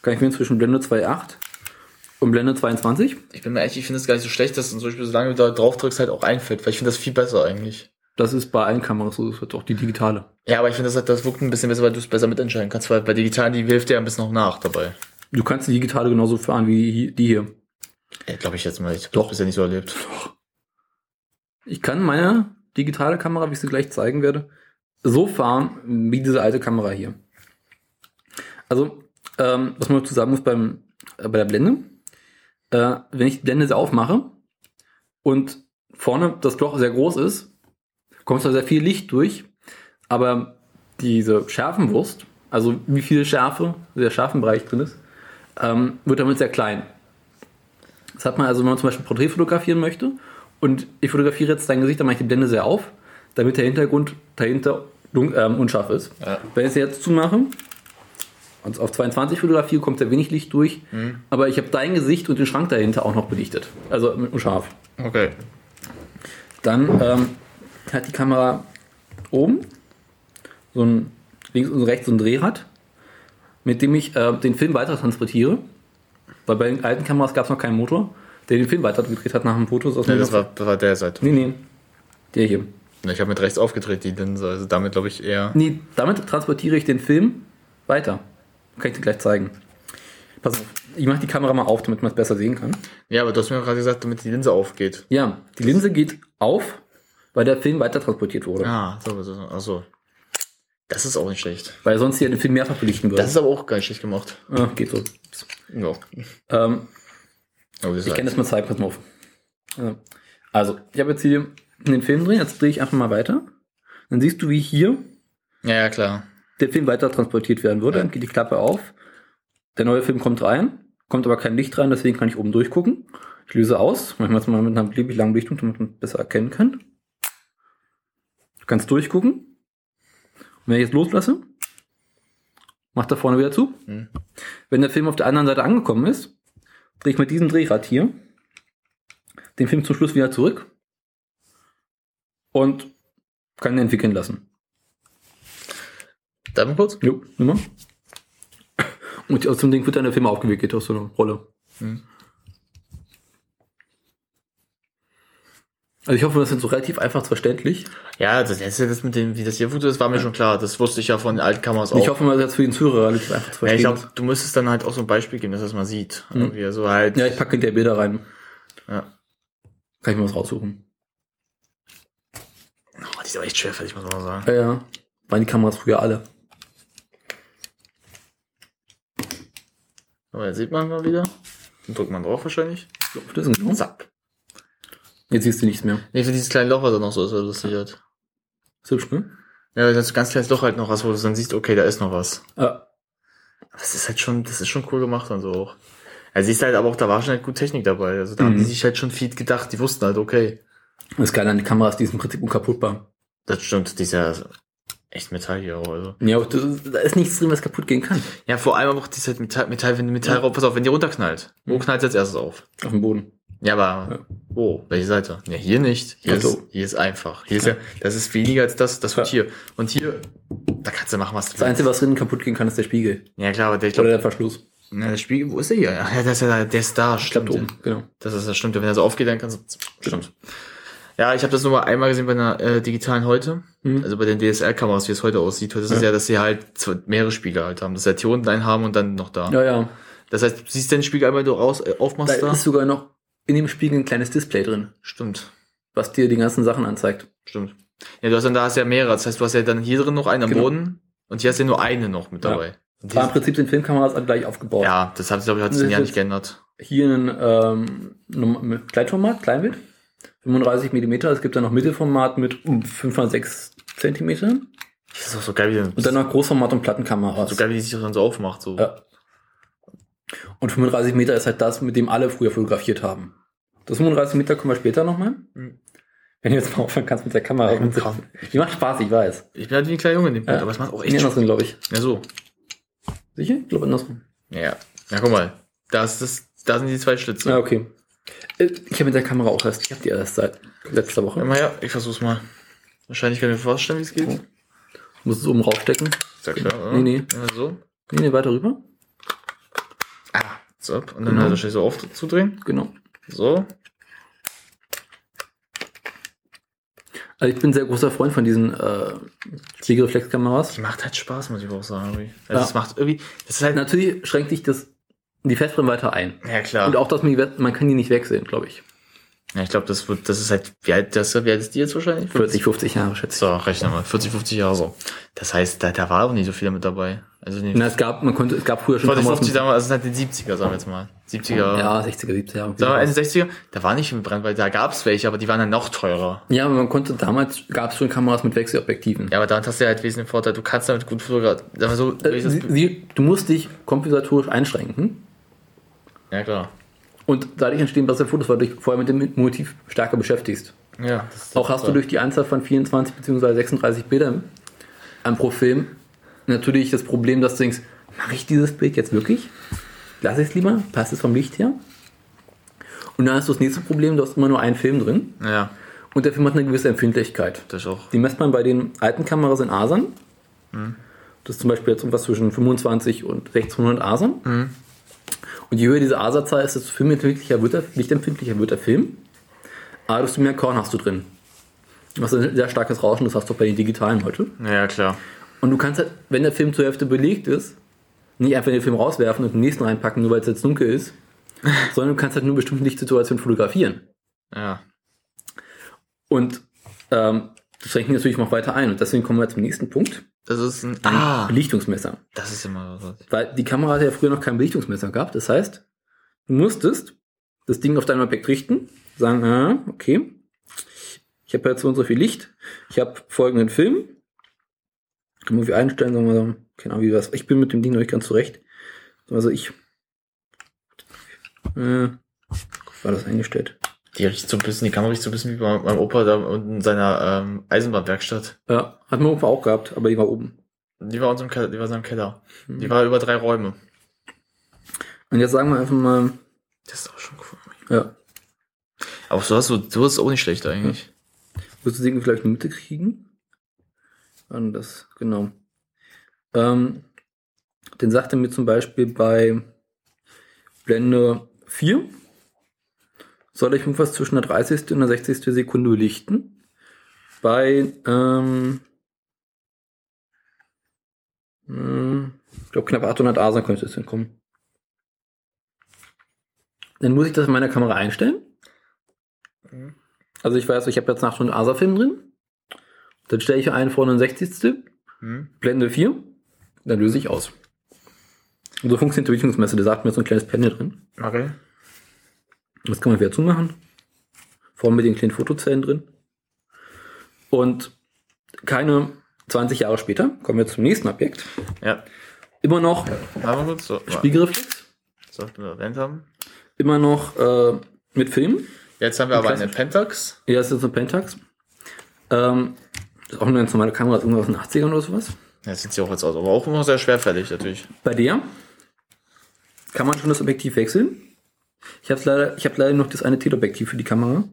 Kann ich wählen zwischen Blende 2.8 und Blende 22. Ich bin mir echt, ich finde es gar nicht so schlecht, dass du zum Beispiel, solange du da drauf drückst, halt auch einfällt, weil ich finde das viel besser eigentlich. Das ist bei allen Kameras so, das wird auch die digitale. Ja, aber ich finde, das, das wirkt ein bisschen besser, weil du es besser mitentscheiden kannst, weil bei digitalen, die hilft dir ein bisschen noch nach dabei. Du kannst die digitale genauso fahren wie die hier. Ja, glaube ich jetzt mal. Ich habe das bisher nicht so erlebt. Ich kann meine digitale Kamera, wie ich sie gleich zeigen werde, so fahren wie diese alte Kamera hier. Also, ähm, was man dazu sagen muss beim, äh, bei der Blende, äh, wenn ich die Blende aufmache und vorne das Loch sehr groß ist, kommt zwar sehr viel Licht durch, aber diese Schärfenwurst, also wie viel Schärfe der Schärfenbereich drin ist, ähm, wird damit sehr klein. Das hat man also, wenn man zum Beispiel Porträt fotografieren möchte und ich fotografiere jetzt dein Gesicht, dann mache ich die Blende sehr auf, damit der Hintergrund dahinter ähm, unscharf ist. Wenn ich es jetzt zumache und auf 22 fotografiere, kommt sehr wenig Licht durch, Mhm. aber ich habe dein Gesicht und den Schrank dahinter auch noch belichtet. Also mit unscharf. Okay. Dann ähm, hat die Kamera oben so ein links und rechts so ein Drehrad, mit dem ich äh, den Film weiter transportiere. Weil bei den alten Kameras gab es noch keinen Motor, der den Film weiter gedreht hat nach dem Foto. Dem das war, das war der Seite. Nee, nee. Der hier. Ich habe mit rechts aufgedreht, die Linse, also damit glaube ich eher. Nee, damit transportiere ich den Film weiter. Kann ich dir gleich zeigen. Pass auf, ich mache die Kamera mal auf, damit man es besser sehen kann. Ja, aber du hast mir gerade gesagt, damit die Linse aufgeht. Ja, die Linse geht auf, weil der Film weiter transportiert wurde. Ah, so, so, so. Achso. Das ist auch nicht schlecht. Weil sonst hier den Film mehrfach belichten würde. Das ist aber auch gar nicht schlecht gemacht. Ja, geht so. Ja. Ähm, das ich kenne das mal zeigen, pass mal auf. Ja. Also, ich habe jetzt hier den Film drin, jetzt drehe ich einfach mal weiter. Dann siehst du, wie hier Ja, ja, klar. der Film weiter transportiert werden würde. Dann geht die Klappe auf. Der neue Film kommt rein, kommt aber kein Licht rein, deswegen kann ich oben durchgucken. Ich löse aus, manchmal ist man mit einer beliebig langen Lichtung, damit man besser erkennen kann. Du kannst durchgucken. Und wenn ich jetzt loslasse, macht er vorne wieder zu. Hm. Wenn der Film auf der anderen Seite angekommen ist, drehe ich mit diesem Drehrad hier den Film zum Schluss wieder zurück und kann ihn entwickeln lassen. Darf mal kurz? Jo, mal. Und aus dem Ding wird dann der Film aufgewickelt aus so einer Rolle. Hm. Also ich hoffe, das ist so relativ einfach verständlich. Ja, das, das, das mit dem, wie das hier funktioniert, das war mir schon klar. Das wusste ich ja von den alten Kameras auch. Ich hoffe mal, das ist für den Zuhörer relativ einfach zu ja, ich verstehen. glaube, du müsstest dann halt auch so ein Beispiel geben, dass es mal sieht. Mhm. Irgendwie, also halt. ja, ich packe hinterher Bilder rein. Ja. Kann ich mir was raussuchen. Oh, die ist aber echt schwerfällig, muss man mal sagen. Ja, ja. Waren die Kameras früher alle. Aber jetzt sieht man mal wieder. Dann drückt man drauf wahrscheinlich. Das ist ein Zack. Jetzt siehst du nichts mehr. Nee, für dieses kleine Loch, was da noch so ist, was lustig hat. Ist hübsch, ne? Ja, das ist ein ganz kleines Loch halt noch was, wo du dann siehst, okay, da ist noch was. Ja. Das ist halt schon, das ist schon cool gemacht und so auch. Also siehst halt aber auch, da war schon halt gut Technik dabei. Also da Mhm. haben die sich halt schon viel gedacht, die wussten halt, okay. Das Geile an den Kameras, die sind im Prinzip unkaputtbar. Das stimmt, die ist ja echt Metall hier auch, also. Ja, das, da ist nichts drin, was kaputt gehen kann. Ja, vor allem auch dieses halt Metall, Metall, wenn du Metall Ja. rauf, pass auf, wenn die runterknallt. Wo knallt als erstes auf? Auf dem Boden. Ja, aber wo? Welche Seite? Ja, hier nicht. Hier, Also. ist, hier ist einfach. Hier ist ja, das ist weniger als das, das wird hier. Und hier, da kannst du machen, was du Das Einzige, was drinnen kaputt gehen kann, ist der Spiegel. Ja, klar, aber der, ich Oder glaube, der Verschluss. ja, der Spiegel, wo ist der hier? Ja, der ist ja, der ist da, stimmt. oben, genau. Das ist das stimmt. Wenn er so aufgeht, dann kannst du, stimmt. Ja, ich habe das nur mal einmal gesehen bei einer äh, digitalen heute, also bei den DSL-Kameras, wie es heute aussieht. Das ist Mhm. Ja. ja, dass sie halt mehrere Spiegel halt haben. Dass sie halt hier unten einen haben und dann noch da. Ja, ja. Das heißt, du siehst den Spiegel einmal, du raus, äh, Da aufmachst da. ist sogar noch in dem Spiegel ein kleines Display drin, Stimmt, was dir die ganzen Sachen anzeigt. stimmt. Ja, du hast dann da hast ja mehrere. Das heißt, du hast ja dann hier drin noch einen am Genau. Boden und hier hast ja nur eine noch mit Ja. dabei. Und Aber im Prinzip sind Filmkameras alle gleich aufgebaut. Ja, das hat sich, glaube ich, hat sich ist nicht geändert. Hier ein ähm, Kleinformat, Kleinbild, 35 Millimeter. Es gibt dann noch Mittelformat mit um, 5,6 Zentimetern. Das ist auch so geil, wie, Und dann noch Großformat und Plattenkameras. so geil, wie die sich das dann so aufmacht. So. Ja. Und 35 Meter ist halt das, mit dem alle früher fotografiert haben. Das 35 Meter kommen wir später nochmal. Mhm. Wenn du jetzt mal aufhören kannst mit der Kamera. Ja, komm. Die macht Spaß, ich weiß. Ich bin halt wie ein kleiner Junge in dem Bild, Ja. aber es macht auch Nee, echt Spaß. andersrum, glaube ich. Ja, so. Sicher? Ich glaube andersrum. Ja. Ja, guck mal. Da, ist das, da sind die zwei Schlitze. Ja, okay. Äh, Ich habe mit der Kamera auch erst, ich habe die erst seit letzter Woche. Ja, mal her, ich versuch's mal. Wahrscheinlich kann ich mir vorstellen, wie es geht. Muss es oben raufstecken. Ist ja klar, oder? Nee, nee. Ja, so. Nee, nee, weiter rüber. So. Und dann Genau. wahrscheinlich so aufzudrehen. Genau. So. Also ich bin sehr großer Freund von diesen äh, Spiegelreflexkameras. Die macht halt Spaß, muss ich auch sagen. Irgendwie. Also Ja. das macht irgendwie, das ist halt, Natürlich schränkt dich das die Festbrennweite weiter ein. ja klar. Und auch, dass man, die, man kann die nicht wegsehen, glaube ich. Ja, ich glaube, das wird, das ist halt, wie alt, das, wie alt ist die jetzt wahrscheinlich? 40, 50 Jahre, schätze So, rechne mal. 40, 50 Jahre so. Das heißt, da, da war auch nicht so viel mit dabei. Also ich. nicht. Na, es gab, man konnte, es gab früher schon 40, Kameras 50, mit- sagen wir, also das sind halt die 70er, sagen wir jetzt mal. 70er. Ja, 60er, 70er Jahre. Sagen wir Ende 60er, da war nicht viel mit Brennweite, da gab's welche, aber die waren dann noch teurer. Ja, aber man konnte, damals gab es schon Kameras mit Wechselobjektiven. Ja, aber damit hast du ja halt wesentlichen Vorteil, du kannst damit gut fotografieren. So, Äh, du musst dich kompensatorisch einschränken. ja klar. Und dadurch entstehen bessere Fotos, weil du dich vorher mit dem Motiv stärker beschäftigst. Ja, Auch hast du durch die Anzahl von 24 bzw. 36 Bildern am pro Film natürlich das Problem, dass du denkst, mache ich dieses Bild jetzt wirklich? Lass ich es lieber? Passt es vom Licht her? Und dann hast du das nächste Problem, du hast immer nur einen Film drin Ja, und der Film hat eine gewisse Empfindlichkeit. das ist auch. Die messt man bei den alten Kameras in ASAN. Mhm. Das ist zum Beispiel jetzt irgendwas zwischen 25 und 1600 ASAN. Mhm. Und je höher diese ASA-Zahl ist, desto filmempfindlicher wird der, lichtempfindlicher wird der Film. Aber desto mehr Korn hast du drin. Du hast ein sehr starkes Rauschen, das hast du bei den digitalen heute. Ja, klar. Und du kannst halt, wenn der Film zur Hälfte belegt ist, nicht einfach den Film rauswerfen und den nächsten reinpacken, nur weil es jetzt dunkel ist, sondern du kannst halt nur bestimmte Lichtsituationen fotografieren. Ja. Und ähm, das schränkt mich natürlich noch weiter ein. Und deswegen kommen wir zum nächsten Punkt. Das ist ein, Ein ah, Belichtungsmesser. das ist immer was. Weil die Kamera hat ja früher noch kein Belichtungsmesser gehabt. Das heißt, du musstest das Ding auf dein Objekt richten, sagen, ah, okay, ich habe jetzt so und so viel Licht, ich habe folgenden Film, kann man irgendwie einstellen, sagen wir mal, keine Ahnung, wie was, ich bin mit dem Ding noch nicht ganz zurecht. Also ich, äh, war das eingestellt? Die riecht so ein bisschen, die Kamera riecht so ein bisschen wie bei meinem Opa da unten in seiner ähm, Eisenbahnwerkstatt. Ja, hat mein Opa auch gehabt, aber die war oben. Die war unserem Keller, die war in seinem Keller. Mhm. Die war über drei Räume. Und jetzt sagen wir einfach mal, Das ist auch schon cool. ja, Aber so hast du, so ist auch nicht schlecht eigentlich. Wirst du das irgendwie vielleicht eine Mitte kriegen? Und das, genau. Ähm, den sagt er mir zum Beispiel bei Blende 4, soll ich irgendwas zwischen der 30. und der 60. Sekunde belichten. Bei, ähm, äh, ich glaube, knapp 800 ASA könnte es hinkommen. Dann muss ich das in meiner Kamera einstellen. Also ich weiß, ich habe jetzt 800 ASA-Film drin. Dann stelle ich ein vor 69. Hm. Blende 4. Dann löse ich aus. Und so funktioniert die Belichtungsmesse. Der sagt mir so ein kleines Panel drin. Okay. Das kann man wieder zumachen. Vorne mit den kleinen Fotozellen drin. Und keine 20 Jahre später kommen wir zum nächsten Objekt. Ja. Immer noch mal kurz. So, Spiegelreflex. Sollten wir erwähnt haben. Immer noch äh, mit Film. Jetzt haben wir aber eine Pentax. Ja, das ist so ein Pentax. Ähm, das ist auch eine ganz normale Kamera, irgendwas aus den 80ern oder sowas. Ja, das sieht sie auch jetzt aus, aber auch immer sehr schwerfällig natürlich. Bei der kann man schon das Objektiv wechseln. Ich habe leider, ich habe leider noch das eine Teleobjektiv für die Kamera.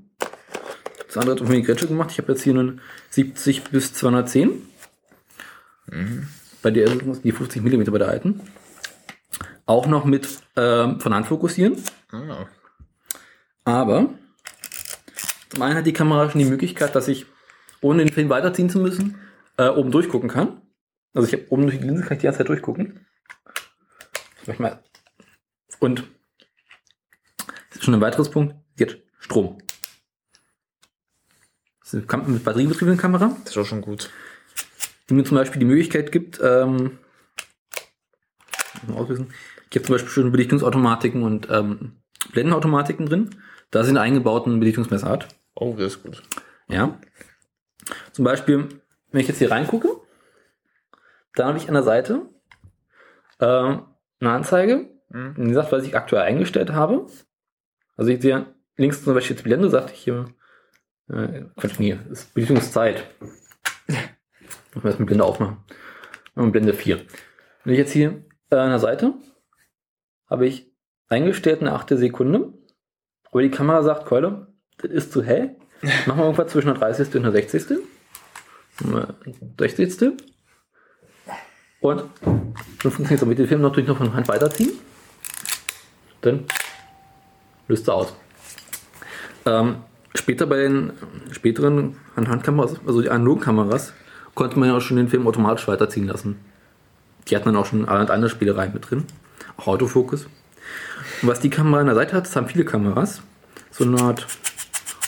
Das andere hat auf mir Grätsche gemacht. Ich habe jetzt hier einen 70 bis 210. Bei der ist es die 50 mm bei der alten. Auch noch mit ähm, von Hand fokussieren. Ah. Aber zum einen hat die Kamera schon die Möglichkeit, dass ich, ohne den Film weiterziehen zu müssen, äh, oben durchgucken kann. Also ich habe oben durch die Linse kann ich die ganze Zeit durchgucken. Mach ich mal. Und schon ein weiteres Punkt. Sie hat Strom. Das ist eine mit batteriebetriebenen Kamera. Das ist auch schon gut. Die mir zum Beispiel die Möglichkeit gibt, ähm, auslösen. Ich habe zum Beispiel schon Belichtungsautomatiken und ähm, Blendenautomatiken drin. Da sind eingebauten Belichtungsmessart. Oh, das ist gut. Ja. Zum Beispiel, wenn ich jetzt hier reingucke, dann habe ich an der Seite äh, eine Anzeige, Mhm. die sagt, was ich aktuell eingestellt habe. Also ich sehe links zum Beispiel jetzt Blende, sagt ich hier, äh, Quatsch, nee, ist Belichtungszeit. Wir erst mit Blende aufmachen. Und Blende 4. Wenn ich jetzt hier äh, an der Seite habe ich eingestellt eine achte Sekunde, aber die Kamera sagt, Keule, das ist zu hell. Machen wir irgendwas zwischen der 30. und der 60. Äh, 60. Und dann funktioniert es mit dem Film natürlich noch von Hand weiterziehen. Dann löst er aus. Ähm, später bei den späteren Handkameras, also die analogen Kameras, konnte man ja auch schon den Film automatisch weiterziehen lassen. Die hatten dann auch schon andere Spielereien mit drin. Auch Autofokus. Und was die Kamera an der Seite hat, das haben viele Kameras. So eine Art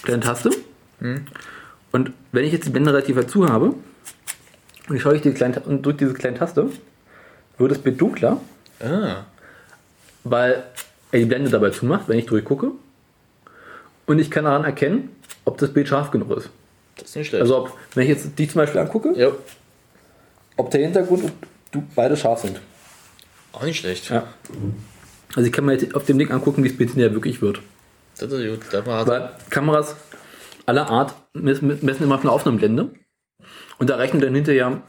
kleine Taste. Mhm. Und wenn ich jetzt die Blende relativ weit zu habe und ich schaue ich die kleine, und drücke diese kleine Taste, wird das Bild dunkler, Ah. weil er die Blende dabei zumacht, wenn ich durchgucke. Und ich kann daran erkennen, ob das Bild scharf genug ist. Das ist nicht schlecht. Also ob, wenn ich jetzt die zum Beispiel angucke, ob der Hintergrund und du beide scharf sind. Auch nicht schlecht. Ja. Also ich kann mir jetzt auf dem Ding angucken, wie das Bild hinterher wirklich wird. Das ist gut. Das war Weil Kameras aller Art messen immer von der Aufnahmeblende und da rechnen dann hinterher,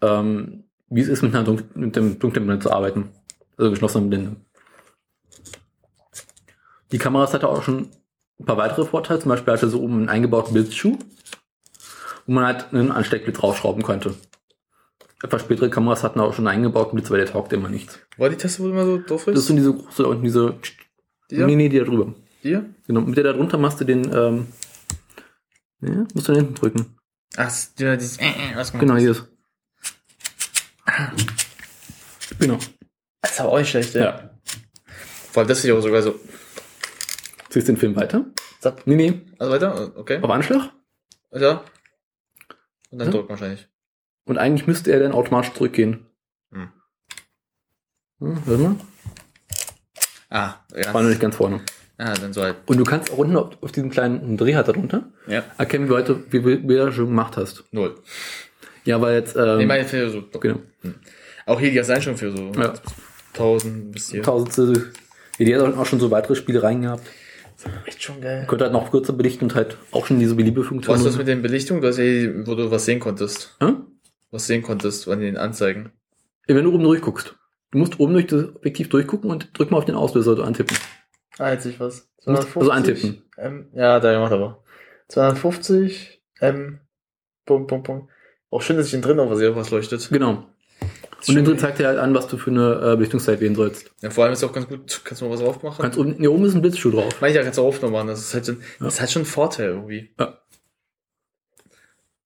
ähm, wie es ist, mit, einer Dun mit dem dunklen Blende zu arbeiten. Also geschlossenen Blende. Die Kameras hatte auch schon ein paar weitere Vorteile. Zum Beispiel hatte so oben einen eingebauten Blitzschuh, wo man halt einen Ansteckblitz draufschrauben könnte. Etwas spätere Kameras hatten auch schon einen eingebauten Blitz, weil der taugt immer nichts. War die Taste, wo du immer so doof ist? Das sind diese große und diese. Die da? Nee, nee, die da drüber. Die hier? Genau, mit der da drunter machst du den. Ähm, ja, musst du da hinten drücken. Ach, ja, dieses, äh, äh, was Genau, hier ist. Genau. Das ist aber auch nicht schlecht, ja. Ja. Vor allem das ist ja auch sogar so. Ziehst den Film weiter? Zap. Nee, nee. Also weiter? Okay. Auf Anschlag? Ja. Und dann Ja. drücken wahrscheinlich. Und eigentlich müsste er dann automatisch zurückgehen. Hm. Hm, warte mal. Ah, ja. War noch nicht ganz vorne. Ah, dann so halt. Und du kannst auch unten auf, auf diesem kleinen Drehhard darunter Ja. erkennen, wie heute, wie Bilder schon gemacht hast. Null. Ja, weil jetzt, ähm, ich meine für so. genau. Auch hier die ganze schon für so Ja. 1000 bis hier. Tausendste. Ja, die hat auch schon so weitere Spiele reingehabt. Echt schon geil. Könnte halt noch kürzer belichten und halt auch schon diese Beliebe-Funktion. Was ist das mit den Belichtungen? Du hast ja, hier, wo du was sehen konntest. Hm? Was sehen konntest an den Anzeigen. Wenn du oben durchguckst. Du musst oben durch das Objektiv durchgucken und drück mal auf den Auslöser oder antippen. Ah, jetzt sehe ich was. Du musst also antippen. M, ja, da gemacht aber. 250 M. Punkt, Punkt, Punkt. Auch schön, dass ich den drin auch was leuchtet. Genau. Und den drin zeigt dir halt an, was du für eine äh, Belichtungszeit wählen sollst. Ja, vor allem ist auch ganz gut. Kannst du mal was drauf machen? Ganz oben, hier oben ist ein Blitzschuh drauf. Manche kannst du auch machen. Das ist halt, so, das ist halt schon ein Vorteil irgendwie. Ja.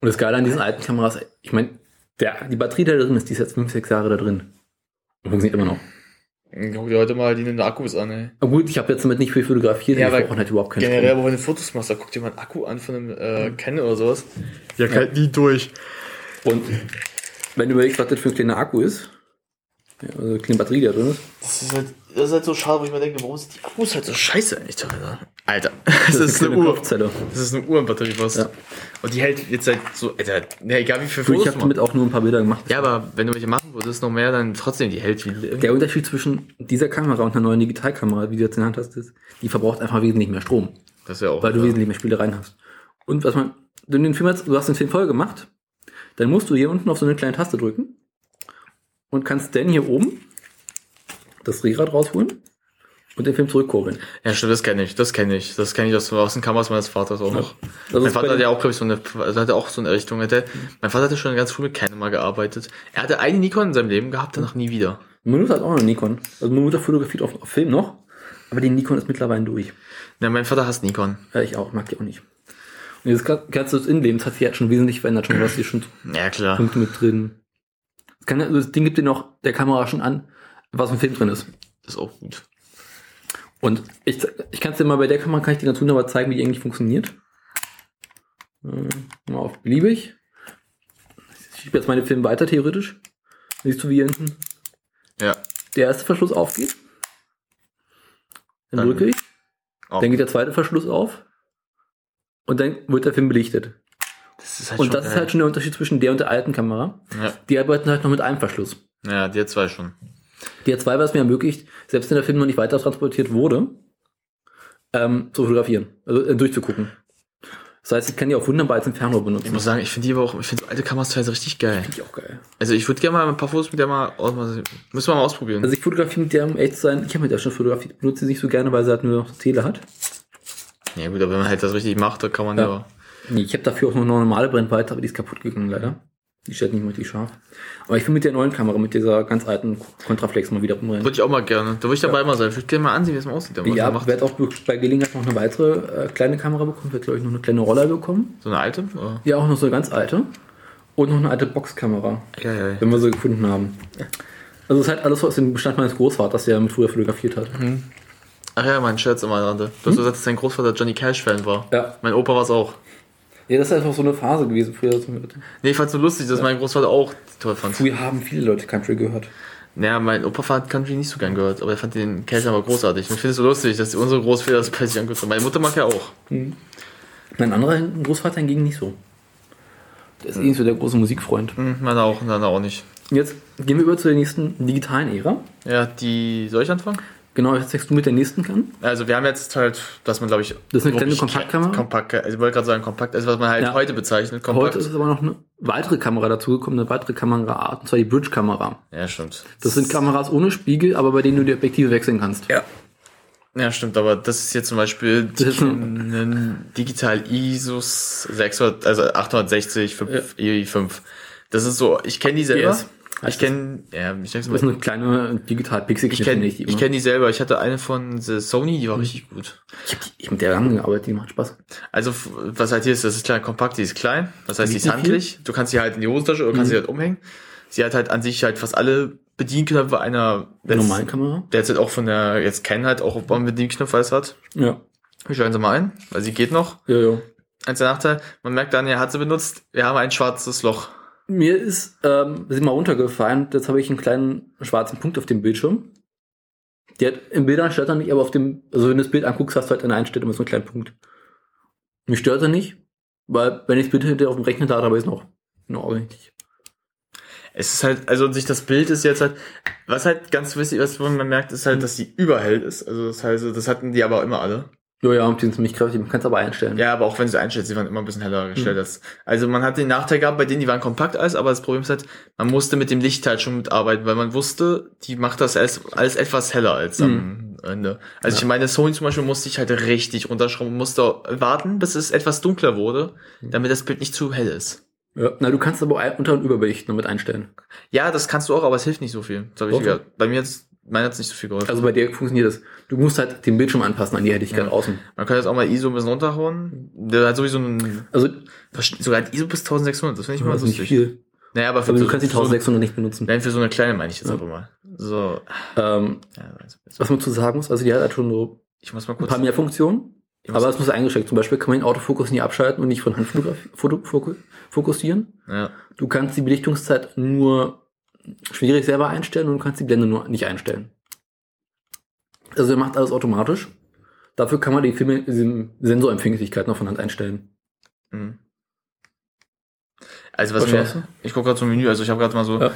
Und das Geile an diesen alten Kameras, ich meine, die Batterie, die da drin ist, die ist jetzt 5, 6 Jahre da drin. Und funktioniert immer noch. Guck dir heute mal die nehmen Akkus an, ey. Aber gut, ich habe jetzt damit nicht viel fotografiert, Ja, ich brauche halt überhaupt keinen Generell, Strom. wo du Fotos machst, da guck dir mal einen Akku an von einem äh, Canon oder sowas. Ja, kann nie durch. Und wenn du überlegst, was das für ein kleiner Akku ist, ja, also eine kleine Batterie, die da drin ist, Das ist halt, das ist halt so schade, wo ich mir denke, warum sind die Akkus halt so scheiße eigentlich teilweise? Alter, das, ist eine kleine Uhr. Kopfzelle. Das ist eine Uhrenbatterie fast. Ja. Und die hält jetzt halt so, Alter, ne, egal wie viele Gut, ich Fotos habe du damit auch nur ein paar Bilder gemacht. Ja, aber wenn du welche machen würdest, noch mehr, dann trotzdem, die hält wie. Der Unterschied zwischen dieser Kamera und einer neuen Digitalkamera, wie du jetzt in der Hand hast, ist, die verbraucht einfach wesentlich mehr Strom. Das ist ja auch. weil du klar. wesentlich mehr Spielereien hast. Und was man, du den Film du hast den Film voll gemacht, dann musst du hier unten auf so eine kleine Taste drücken und kannst dann hier oben das Drehrad rausholen und den Film zurückkurbeln. Ja, stimmt, das kenne ich, das kenne ich. Das kenne ich aus, aus den Kameras meines Vaters auch noch. Das mein Vater hat ja auch, glaube ich, so eine, also hatte auch so eine Richtung. Hatte, mein Vater hatte schon ganz früh mit Canon mal gearbeitet. Er hatte eine Nikon in seinem Leben gehabt, danach nie wieder. Meine Mutter hat auch noch eine Nikon. Also meine Mutter fotografiert auf, auf Film noch, aber die Nikon ist mittlerweile durch. Ja, mein Vater hasst Nikon. Ja, ich auch, mag die auch nicht. Du das Innenleben, das hat sich jetzt schon wesentlich verändert, schon was hier schon Ja, klar. Punkte mit drin. Das, kann, das Ding gibt dir noch der Kamera schon an, was im Film drin ist. Das ist auch gut. Und ich, ich kann es dir mal bei der Kamera, kann ich dir ganz wunderbar zeigen, wie die eigentlich funktioniert. Äh, Mal auf beliebig. Ich schiebe jetzt meine Filme weiter, theoretisch. Siehst du, wie hier hinten Ja. der erste Verschluss aufgeht? Dann, Dann drücke ich. Dann geht der zweite Verschluss auf. Und dann wird der Film belichtet. Das ist halt und das ist geil. halt schon der Unterschied zwischen der und der alten Kamera. Ja. Die arbeiten halt noch mit einem Verschluss. Ja, die hat zwei schon. Die hat zwei, was mir ermöglicht, selbst wenn der Film noch nicht weiter transportiert wurde, ähm, zu fotografieren, also äh, durchzugucken. Das heißt, ich kann die auch wunderbar als Inferno benutzen. Ich muss sagen, ich finde die aber auch, ich finde so alte Kameras teilweise richtig geil. Finde ich auch geil. Also ich würde gerne mal ein paar Fotos mit der mal, aus- mal müssen wir mal ausprobieren. Also ich fotografiere mit der, um echt zu sein, ich habe mit der schon fotografiert, benutze sie nicht so gerne, weil sie halt nur noch Tele hat. Ja gut, aber wenn man halt das richtig macht, dann kann man ja. Ja. Ich habe dafür auch noch eine normale Brennweite, aber die ist kaputt gegangen leider. Die steht nicht mehr richtig scharf. Aber ich will mit der neuen Kamera, mit dieser ganz alten Kontraflex mal wieder rumrennen. Würde ich auch mal gerne. Da würde ich dabei mal sein. Ich würde gerne mal ansehen, wie es mal aussieht. Ja, ich werde auch bei Gelegenheit noch eine weitere äh, kleine Kamera bekommen. Wird glaube ich noch eine kleine Roller bekommen. So eine alte? Oder? Ja, auch noch so eine ganz alte. Und noch eine alte Boxkamera. Geil. Wenn wir sie gefunden haben. Also es ist halt alles aus dem Bestand meines Großvaters, der mit früher fotografiert hat. Ach ja, mein Scherz immer Rande. Du hast gesagt, dass dein Großvater Johnny Cash-Fan war. Ja. Mein Opa war es auch. Ja, das ist einfach so eine Phase gewesen früher. Nee, ich fand's so lustig, dass mein Großvater auch toll fand. Früher haben viele Leute Country gehört. Naja, mein Opa hat Country nicht so gern gehört, aber er fand den Cash aber großartig. Und ich finde es so lustig, dass unsere Großväter das sich angehört haben. Meine Mutter mag ja auch. Mein anderer Großvater hingegen nicht so. Der ist irgendwie so der große Musikfreund. Hm, meine auch, meine auch nicht. Jetzt gehen wir über zu der nächsten digitalen Ära. Ja, die. Soll ich anfangen? Genau, jetzt zeigst du mit der nächsten kann. Also wir haben jetzt halt, dass man glaube ich. Das ist eine kleine Kompaktkamera? Kompakt, also ich wollte gerade sagen kompakt, also was man halt Ja. heute bezeichnet, kompakt. Heute ist aber noch eine weitere Kamera dazugekommen, eine weitere Kameraart, und zwar die Bridge-Kamera. ja, stimmt. Das sind Kameras ohne Spiegel, aber bei denen du die Objektive wechseln kannst. Ja. Ja, stimmt, aber das ist jetzt zum Beispiel ein- Digital ISOs 600, also 860 5, i5. Das ist so, ich kenne die selber. Yes. Ich kenne, ja, ich Das ist eine kleine digital pixel ich kenne ich kenn die selber. Ich hatte eine von the Sony, Mhm. die war richtig gut. Ich habe ich hab mit der lange gearbeitet, die macht Spaß. Also, was halt hier ist, das ist klein kompakt, die ist klein. Das heißt, die ist die handlich. Du kannst sie halt in die Hosentasche oder kannst Mhm. sie halt umhängen. Sie hat halt an sich halt fast alle Bedienknöpfe einer normalen Kamera? Der jetzt halt auch von der, jetzt kennen halt auch beim Bedienknopf alles hat. Ja. Wir schauen sie mal ein, weil sie geht noch. Ja, ja. Der Nachteil, man merkt dann, er hat sie benutzt. Wir haben ein schwarzes Loch. Mir ist, ähm, wir sind mal runtergefallen, jetzt habe ich einen kleinen schwarzen Punkt auf dem Bildschirm. Die hat in Bildern stört er nicht, aber auf dem, also wenn du das Bild anguckst, hast du halt in der Einstellung immer so einen kleinen Punkt. Mich stört er nicht, weil wenn ich das Bild hinterher auf dem Rechner da habe, ist noch in Ordnung. Es ist halt, also sich das Bild ist jetzt halt, was halt ganz wichtig, was man merkt, ist halt, dass sie überhell ist. Also das heißt, das hatten die aber immer alle. Ja, ja, und die sind ziemlich kräftig, man kann es aber einstellen. Ja, aber auch wenn sie einstellt, sie waren immer ein bisschen heller gestellt. Mhm. Also man hat den Nachteil gehabt, bei denen, die waren kompakt alles, aber das Problem ist halt, man musste mit dem Licht halt schon mitarbeiten, weil man wusste, die macht das alles, alles etwas heller als am Ende. Also ich meine, Sony zum Beispiel musste ich halt richtig runterschrauben, musste warten, bis es etwas dunkler wurde, damit das Bild nicht zu hell ist. Ja, na, du kannst aber Unter- und Überbelicht noch mit einstellen. Ja, das kannst du auch, aber es hilft nicht so viel. Das hab ich gehört. Bei mir jetzt, meiner hat's nicht so viel geholfen. Also bei dir funktioniert das. Du musst halt den Bildschirm anpassen an die Helligkeit Ja. außen. Man kann jetzt auch mal ISO ein bisschen runterhauen. Der hat sowieso ein, also, sogar ein ISO bis 1600, das finde ich Ja, mal nicht lustig. viel. Naja, aber Aber du so- kannst die so- 1600 nicht benutzen. Nein, für so eine kleine meine ich jetzt einfach mal. So. Ähm, was man zu sagen muss, also die hat halt schon so ich muss mal ein kurz. paar mehr Funktionen, aber es muss eingeschränkt. Zum Beispiel kann man den Autofokus nie abschalten und nicht von Hand fokussieren. Ja. Du kannst die Belichtungszeit nur schwierig selber einstellen und du kannst die Blende nur nicht einstellen. Also er macht alles automatisch. Dafür kann man die Filme, diese Sensorempfänglichkeit noch von Hand einstellen. Mhm. Also was, Was mir, ich gucke gerade zum Menü, also ich habe gerade mal so, Ja.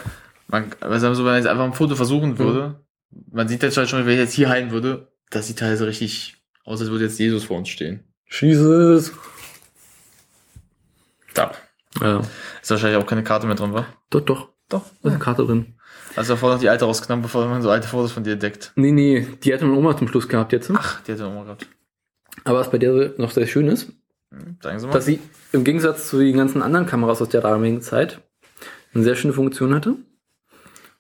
man, also so, wenn ich jetzt einfach ein Foto versuchen Mhm. würde, man sieht jetzt halt schon, wenn ich jetzt hier heilen würde, das sieht teilweise richtig aus, als würde jetzt Jesus vor uns stehen. Jesus. Da. Ja. Ist wahrscheinlich auch keine Karte mehr drin, wa? Doch, doch. Doch. Da ist eine Karte drin. Also davor noch die alte rausgenommen, bevor man so alte Fotos von dir entdeckt. Nee, nee, die hatte meine Oma zum Schluss gehabt jetzt. Ach, die hat er auch mal gehabt. Aber was bei der noch sehr schön ist, Sagen Sie mal. dass sie im Gegensatz zu den ganzen anderen Kameras aus der damaligen Zeit eine sehr schöne Funktion hatte.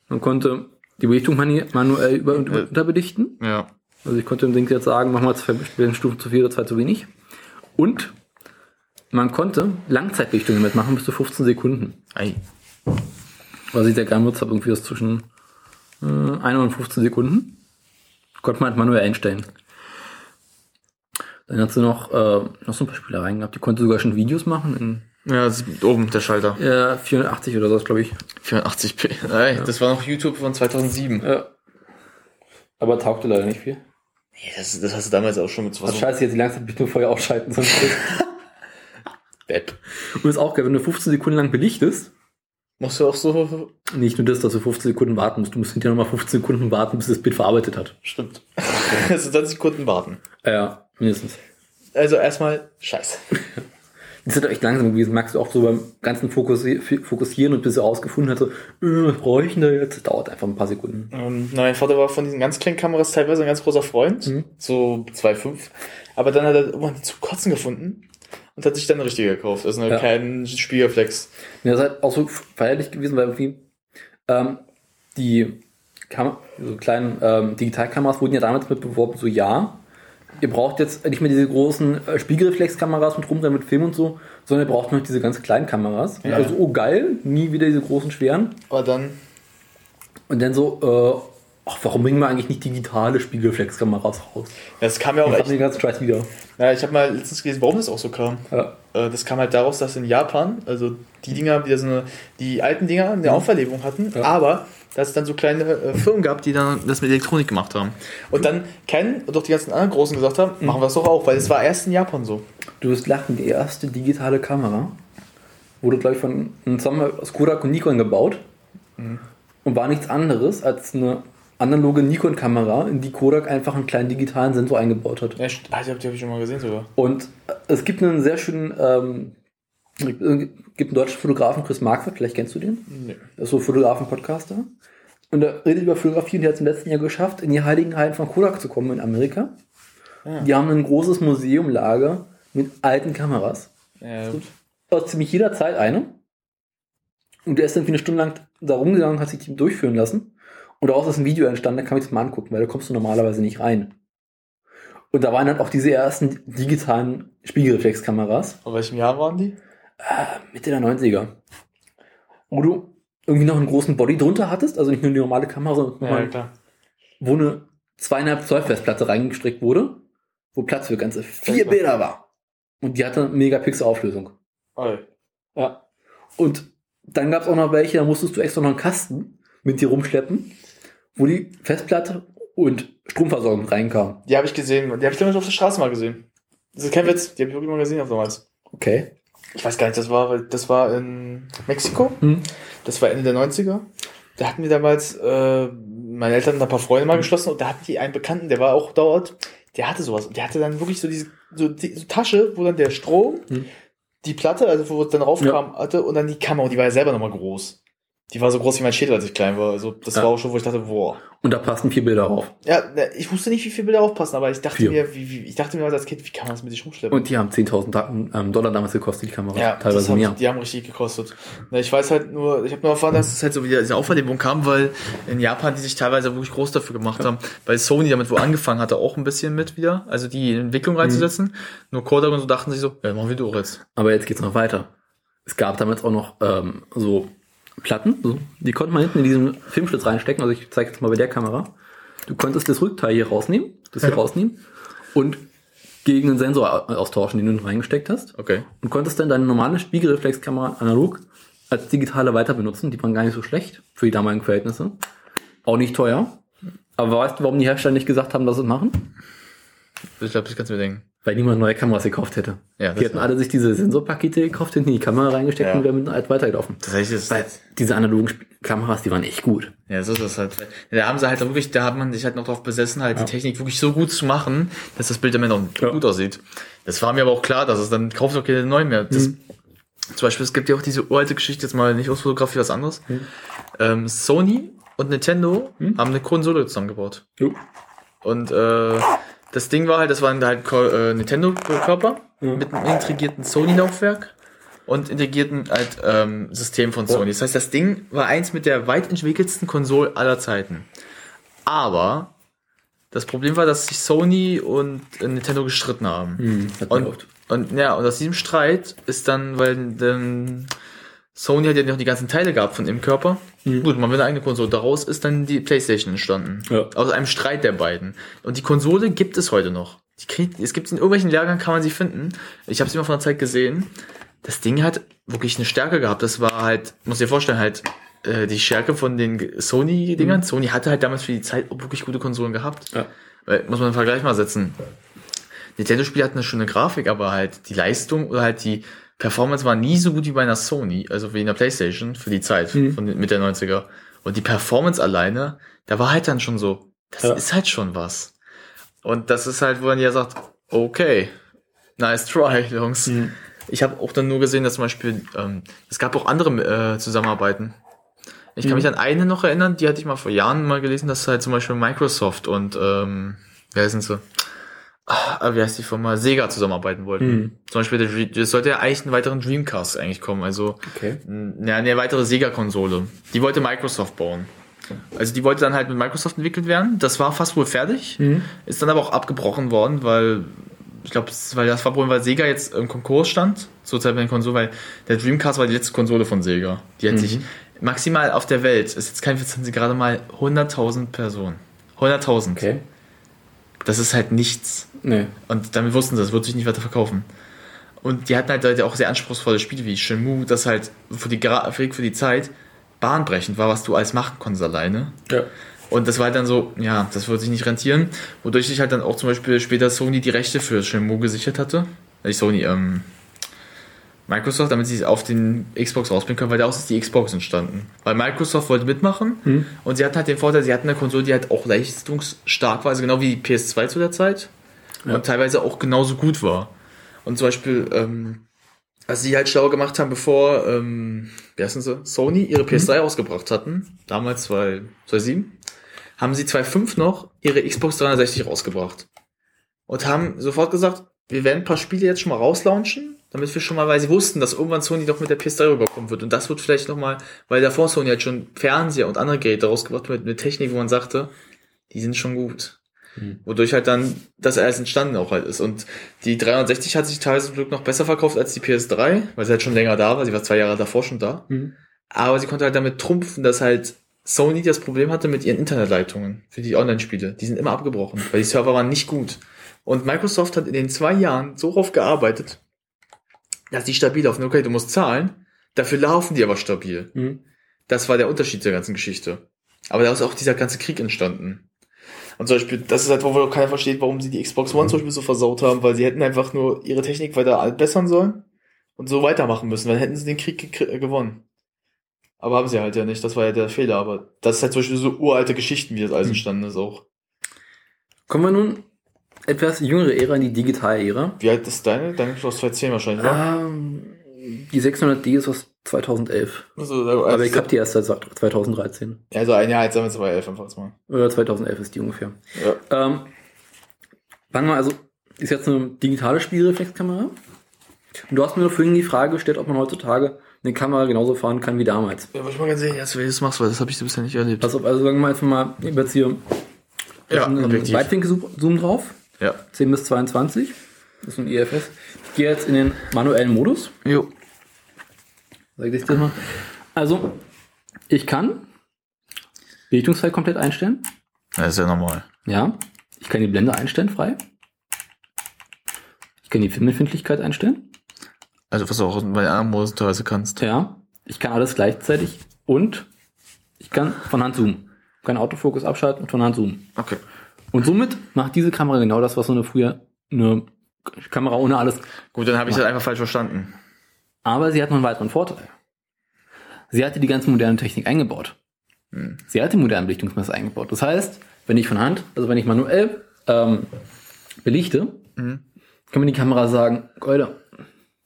Man konnte die Belichtung manu manuell über und Äh. unterbelichten. Ja. Also ich konnte dem Ding jetzt sagen, mach mal zwei Stufen zu viel oder zwei zu wenig. Und man konnte Langzeitbelichtungen mitmachen bis zu 15 Sekunden. Ei. Was ich sehr gerne benutzt habe, irgendwie was zwischen äh, 1 und 15 Sekunden. Konnte man halt manuell einstellen. Dann hat sie noch, äh, noch so ein paar Spielereien gehabt. Die konnte sogar schon Videos machen Ja, das ist oben der Schalter. in äh, 480 oder so, glaube ich. 480p. Ey, Das war noch YouTube von 2007. Ja. Aber taugte leider nicht viel. Nee, das, das hast du damals auch schon mit Also scheiße, jetzt die Langzeitbelichtung vorher ausschalten. Sonst Depp. Und ist auch geil, wenn du 15 Sekunden lang belichtest. Machst du auch so? Nicht nur das, dass du 15 Sekunden warten musst. Du musst hinterher nochmal 15 Sekunden warten, bis das Bild verarbeitet hat. Stimmt. Also 20 Sekunden warten. Ja, mindestens. Also erstmal Scheiße. Das ist halt echt langsam gewesen. Merkst du auch so beim ganzen Fokussi Fokussieren und bis er rausgefunden hatte, äh, was brauche ich denn da jetzt? Das dauert einfach ein paar Sekunden. Ähm, mein Vater war von diesen ganz kleinen Kameras teilweise ein ganz großer Freund. Mhm. So 2,5. Aber dann hat er irgendwann die zu kotzen gefunden und hat sich dann eine richtige gekauft. Also Ja. kein Spiegelreflex. Ja, das ist halt auch so feierlich gewesen, weil irgendwie ähm, die Kam so kleinen ähm, Digitalkameras wurden ja damals mit beworben, so ja, ihr braucht jetzt nicht mehr diese großen äh, Spiegelreflexkameras mit rumrennen mit Film und so, sondern ihr braucht noch diese ganz kleinen Kameras. Ja. Also, oh geil, nie wieder diese großen schweren. Aber dann, Und dann so, äh, ach, warum bringen wir eigentlich nicht digitale Spiegelreflexkameras raus? das kam ja auch echt. den ganzen Scheiß wieder. Ja, ich habe mal letztens gelesen, warum das auch so kam. Ja. Äh, Das kam halt daraus, dass in Japan, also die Dinger, die, so eine, die alten Dinger eine Aufverlebung hatten, aber dass es dann so kleine äh, Firmen gab, die dann das mit Elektronik gemacht haben. Und dann Ken und auch die ganzen anderen Großen gesagt haben, machen wir es doch auch, weil es war erst in Japan so. Du wirst lachen, die erste digitale Kamera wurde, glaube ich, von einem Sommer aus Kodak und Nikon gebaut und war nichts anderes als eine analoge Nikon-Kamera, in die Kodak einfach einen kleinen digitalen Sensor eingebaut hat. Ja, ah, die habe hab ich schon mal gesehen sogar. Und äh, es gibt einen sehr schönen, ähm, es gibt einen deutschen Fotografen, Chris Marquardt, vielleicht kennst du den? Nee. Das ist so Fotografen-Podcaster. Und er redet über Fotografie und der hat es im letzten Jahr geschafft, in die heiligen Hallen von Kodak zu kommen in Amerika. Ah. Die haben ein großes Museumlager mit alten Kameras. Ja, gut. Aus ziemlich jeder Zeit eine. Und der ist dann wie eine Stunde lang da rumgegangen, hat sich die durchführen lassen. Und daraus ist ein Video entstanden, da kann ich das mal angucken, weil da kommst du normalerweise nicht rein. Und da waren dann auch diese ersten digitalen Spiegelreflexkameras. Auf welchem Jahr waren die? Äh, Mitte der 90er. Wo du irgendwie noch einen großen Body drunter hattest, also nicht nur die normale Kamera, sondern Ja, wo eine zweieinhalb Zoll Festplatte reingestrickt wurde, wo Platz für ganze vier. Bilder war. Und die hatte Megapixel Auflösung. Oh. Ja. Und dann gab es auch noch welche, da musstest du extra noch einen Kasten mit dir rumschleppen, wo die Festplatte und Stromversorgung reinkam. Die habe ich gesehen. Die habe ich damals auf der Straße mal gesehen. Das ist kein Witz. Die habe ich wirklich mal gesehen auf damals. Okay. Ich weiß gar nicht, das war, das war in Mexiko. Hm. Das war Ende der 90er. Da hatten wir damals, äh, meine Eltern da ein paar Freunde mal geschlossen und da hatten die einen Bekannten, der war auch dort, der hatte sowas. Und der hatte dann wirklich so diese so, die, so Tasche, wo dann der Strom, Hm. die Platte, also wo es dann raufkam, hatte und dann die Kamera, und die war ja selber nochmal groß. Die war so groß wie mein Schädel, als ich klein war. Also das Ja. war auch schon, wo ich dachte, boah. Und da passen vier Bilder drauf. Ja, ne, ich wusste nicht, wie viele Bilder aufpassen, aber ich dachte Vier. mir, wie, wie, ich dachte mir als Kind, wie kann man das mit sich rumschleppen? Und die haben 10.000 Da- ähm, Dollar damals gekostet, die Kamera. Ja, Teilweise haben, mehr. Die haben richtig gekostet. Na, Ich weiß halt nur, ich habe nur erfahren, dass es halt so wieder diese Aufwärmung kam, weil in Japan die sich teilweise wirklich groß dafür gemacht haben, weil Sony damit wo angefangen hatte, auch ein bisschen mit wieder, also die Entwicklung reinzusetzen. Nur Kodak und so dachten sich so, ja, machen wir doch jetzt. Aber jetzt geht's noch weiter. Es gab damals auch noch ähm, so Platten, so, die konnte man hinten in diesen Filmschlitz reinstecken. Also ich zeige jetzt mal bei der Kamera. Du konntest das Rückteil hier rausnehmen, das hier Ja. rausnehmen und gegen einen Sensor au- austauschen, den du reingesteckt hast. Okay. Und konntest dann deine normale Spiegelreflexkamera analog als digitale weiter benutzen. Die waren gar nicht so schlecht für die damaligen Verhältnisse. Auch nicht teuer. Aber weißt du, warum die Hersteller nicht gesagt haben, dass sie es machen? Ich glaube, das kannst du mir denken. Weil niemand neue Kameras gekauft hätte. Ja, die das hätten alle sich diese Sensorpakete gekauft, hinten in die Kamera reingesteckt Ja. und wären mit halt weitergelaufen. Das heißt, das Weil diese analogen Kameras, die waren echt gut. Ja, so ist das halt. Da haben sie halt wirklich, da hat man sich halt noch drauf besessen, halt Ja. die Technik wirklich so gut zu machen, dass das Bild am Ende auch gut aussieht. Das war mir aber auch klar, dass es dann kauft auch keine neuen mehr. Das, Mhm. Zum Beispiel, es gibt ja auch diese uralte Geschichte, jetzt mal nicht aus Fotografie, was anderes. Mhm. Ähm, Sony und Nintendo haben eine Konsole zusammengebaut. Jo. Und äh, das Ding war halt, das waren halt äh, Nintendo-Körper mit einem integrierten Sony-Laufwerk und integrierten halt ähm, System von Sony. Das heißt, das Ding war eins mit der weit entwickelsten Konsole aller Zeiten. Aber das Problem war, dass sich Sony und äh, Nintendo gestritten haben. Hm, und, und ja, und aus diesem Streit ist dann, weil dann Sony hat ja noch die ganzen Teile gehabt von dem Körper. Gut, man will eine eigene Konsole. Daraus ist dann die PlayStation entstanden. Aus einem Streit der beiden. Und die Konsole gibt es heute noch. Die kriegt, es gibt in irgendwelchen Lehrgängen, kann man sie finden. Ich habe sie mal von der Zeit gesehen. Das Ding hat wirklich eine Stärke gehabt. Das war halt, muss dir vorstellen, halt äh, die Stärke von den Sony-Dingern. Mhm. Sony hatte halt damals für die Zeit auch wirklich gute Konsolen gehabt. Ja. Weil, muss man einen Vergleich mal setzen. Nintendo-Spiele hatten eine schöne Grafik, aber halt die Leistung oder halt die Performance war nie so gut wie bei einer Sony, also wie in der Playstation für die Zeit Mhm. von mit der 90er. Und die Performance alleine, da war halt dann schon so, das Ja. ist halt schon was. Und das ist halt, wo man ja sagt, okay, nice try, Jungs. Mhm. Ich habe auch dann nur gesehen, dass zum Beispiel, ähm, es gab auch andere äh, Zusammenarbeiten. Ich kann Mhm. mich an eine noch erinnern, die hatte ich mal vor Jahren mal gelesen, dass halt zum Beispiel Microsoft und, ähm, wer heißen sie? Ah, wie heißt die Firma? Sega zusammenarbeiten wollten. Mhm. Zum Beispiel, es sollte ja eigentlich einen weiteren Dreamcast eigentlich kommen, also Okay. ja, eine weitere Sega-Konsole. Die wollte Microsoft bauen. Also die wollte dann halt mit Microsoft entwickelt werden. Das war fast wohl fertig. Mhm. Ist dann aber auch abgebrochen worden, weil ich glaube, weil das war wohl, weil Sega jetzt im Konkurs stand, zur Zeit bei den Konsolen, weil der Dreamcast war die letzte Konsole von Sega. Die hat Mhm. sich maximal auf der Welt, ist jetzt kein Witz, haben sie gerade mal 100.000 Personen. 100.000. Okay. Das ist halt nichts. Nee. Und damit wussten sie, das wird sich nicht weiter verkaufen. Und die hatten halt auch sehr anspruchsvolle Spiele wie Shenmue, das halt für die Grafik, für die Zeit bahnbrechend war, was du alles machen konntest alleine. Ja. Und das war halt dann so, ja, das würde sich nicht rentieren, wodurch sich halt dann auch zum Beispiel später Sony die Rechte für Shenmue gesichert hatte. Nicht Sony, ähm, Microsoft, damit sie es auf den Xbox rausbringen können, weil daraus ist die Xbox entstanden. Weil Microsoft wollte mitmachen Mhm. und sie hatten halt den Vorteil, sie hatten eine Konsole, die halt auch leistungsstark war, also genau wie die PS2 zu der Zeit Ja. und teilweise auch genauso gut war. Und zum Beispiel, ähm, was sie halt schlau gemacht haben, bevor, ähm, wie heißen sie, Sony ihre PS3 ausgebracht hatten, damals 2 2007, haben sie 2005 noch ihre Xbox 360 rausgebracht. Und haben sofort gesagt, wir werden ein paar Spiele jetzt schon mal rauslaunchen, damit wir schon mal, weil sie wussten, dass irgendwann Sony doch mit der PS3 rüberkommen wird. Und das wird vielleicht nochmal, weil davor Sony halt schon Fernseher und andere Geräte rausgebracht mit, mit Technik, wo man sagte, die sind schon gut. Wodurch halt dann das alles entstanden auch halt ist. Und die 360 hat sich teilweise zum Glück noch besser verkauft als die PS3, weil sie halt schon länger da war. Sie war zwei Jahre davor schon da. Mhm. Aber sie konnte halt damit trumpfen, dass halt Sony das Problem hatte mit ihren Internetleitungen für die Online-Spiele. Die sind immer abgebrochen, weil die Server waren nicht gut. Und Microsoft hat in den zwei Jahren so drauf gearbeitet, dass die stabil laufen. Okay, du musst zahlen, dafür laufen die aber stabil. Mhm. Das war der Unterschied der ganzen Geschichte. Aber da ist auch dieser ganze Krieg entstanden. Und zum Beispiel, das ist halt, wo keiner versteht, warum sie die Xbox One zum Beispiel so versaut haben, weil sie hätten einfach nur ihre Technik weiter bessern sollen und so weitermachen müssen, dann hätten sie den Krieg äh, gewonnen. Aber haben sie halt ja nicht, das war ja der Fehler, aber das ist halt zum Beispiel so uralte Geschichten, wie das alles entstanden ist auch. Kommen wir nun etwas jüngere Ära in die digitale Ära. Wie alt ist deine? Deine ist aus 2010 wahrscheinlich, ne? Ähm, die 600D ist aus 2011. Also, da- Aber ich also- habe die erst seit 2013. Ja, also ein Jahr alt, sagen wir 2011 einfach jetzt mal. Oder 2011 ist die ungefähr. Ja. Ähm, sagen wir also, ist jetzt eine digitale Spielreflexkamera. Und du hast mir vorhin die Frage gestellt, ob man heutzutage eine Kamera genauso fahren kann wie damals. Ja, wollte ich mal ganz sehen, jetzt, wie du das machst, weil das habe ich so bisher nicht erlebt. Also, also sagen wir einfach mal, ich habe jetzt hier Ja, einen. Weitwinkel-Zoom drauf. Ja. 10 bis 22. Das ist ein IFS. Ich gehe jetzt in den manuellen Modus. Jo. Sag ich das mal. Also, ich kann Belichtungszeit komplett einstellen. Das ist ja normal. Ja. Ich kann die Blende einstellen frei. Ich kann die Filmempfindlichkeit einstellen. Also was du auch bei anderen Modus teilweise kannst. Ja. Ich kann alles gleichzeitig und ich kann von Hand zoomen. Ich kann Autofokus abschalten und von Hand zoomen. Okay. Und somit macht diese Kamera genau das, was so eine früher eine Kamera ohne alles. Gut, dann habe ich das einfach falsch verstanden. Aber sie hat noch einen weiteren Vorteil. Sie hatte die ganze moderne Technik eingebaut. Sie hat die modernen Belichtungsmesser eingebaut. Das heißt, wenn ich von Hand, also wenn ich manuell ähm, belichte, Mhm. kann man die Kamera sagen, Leute,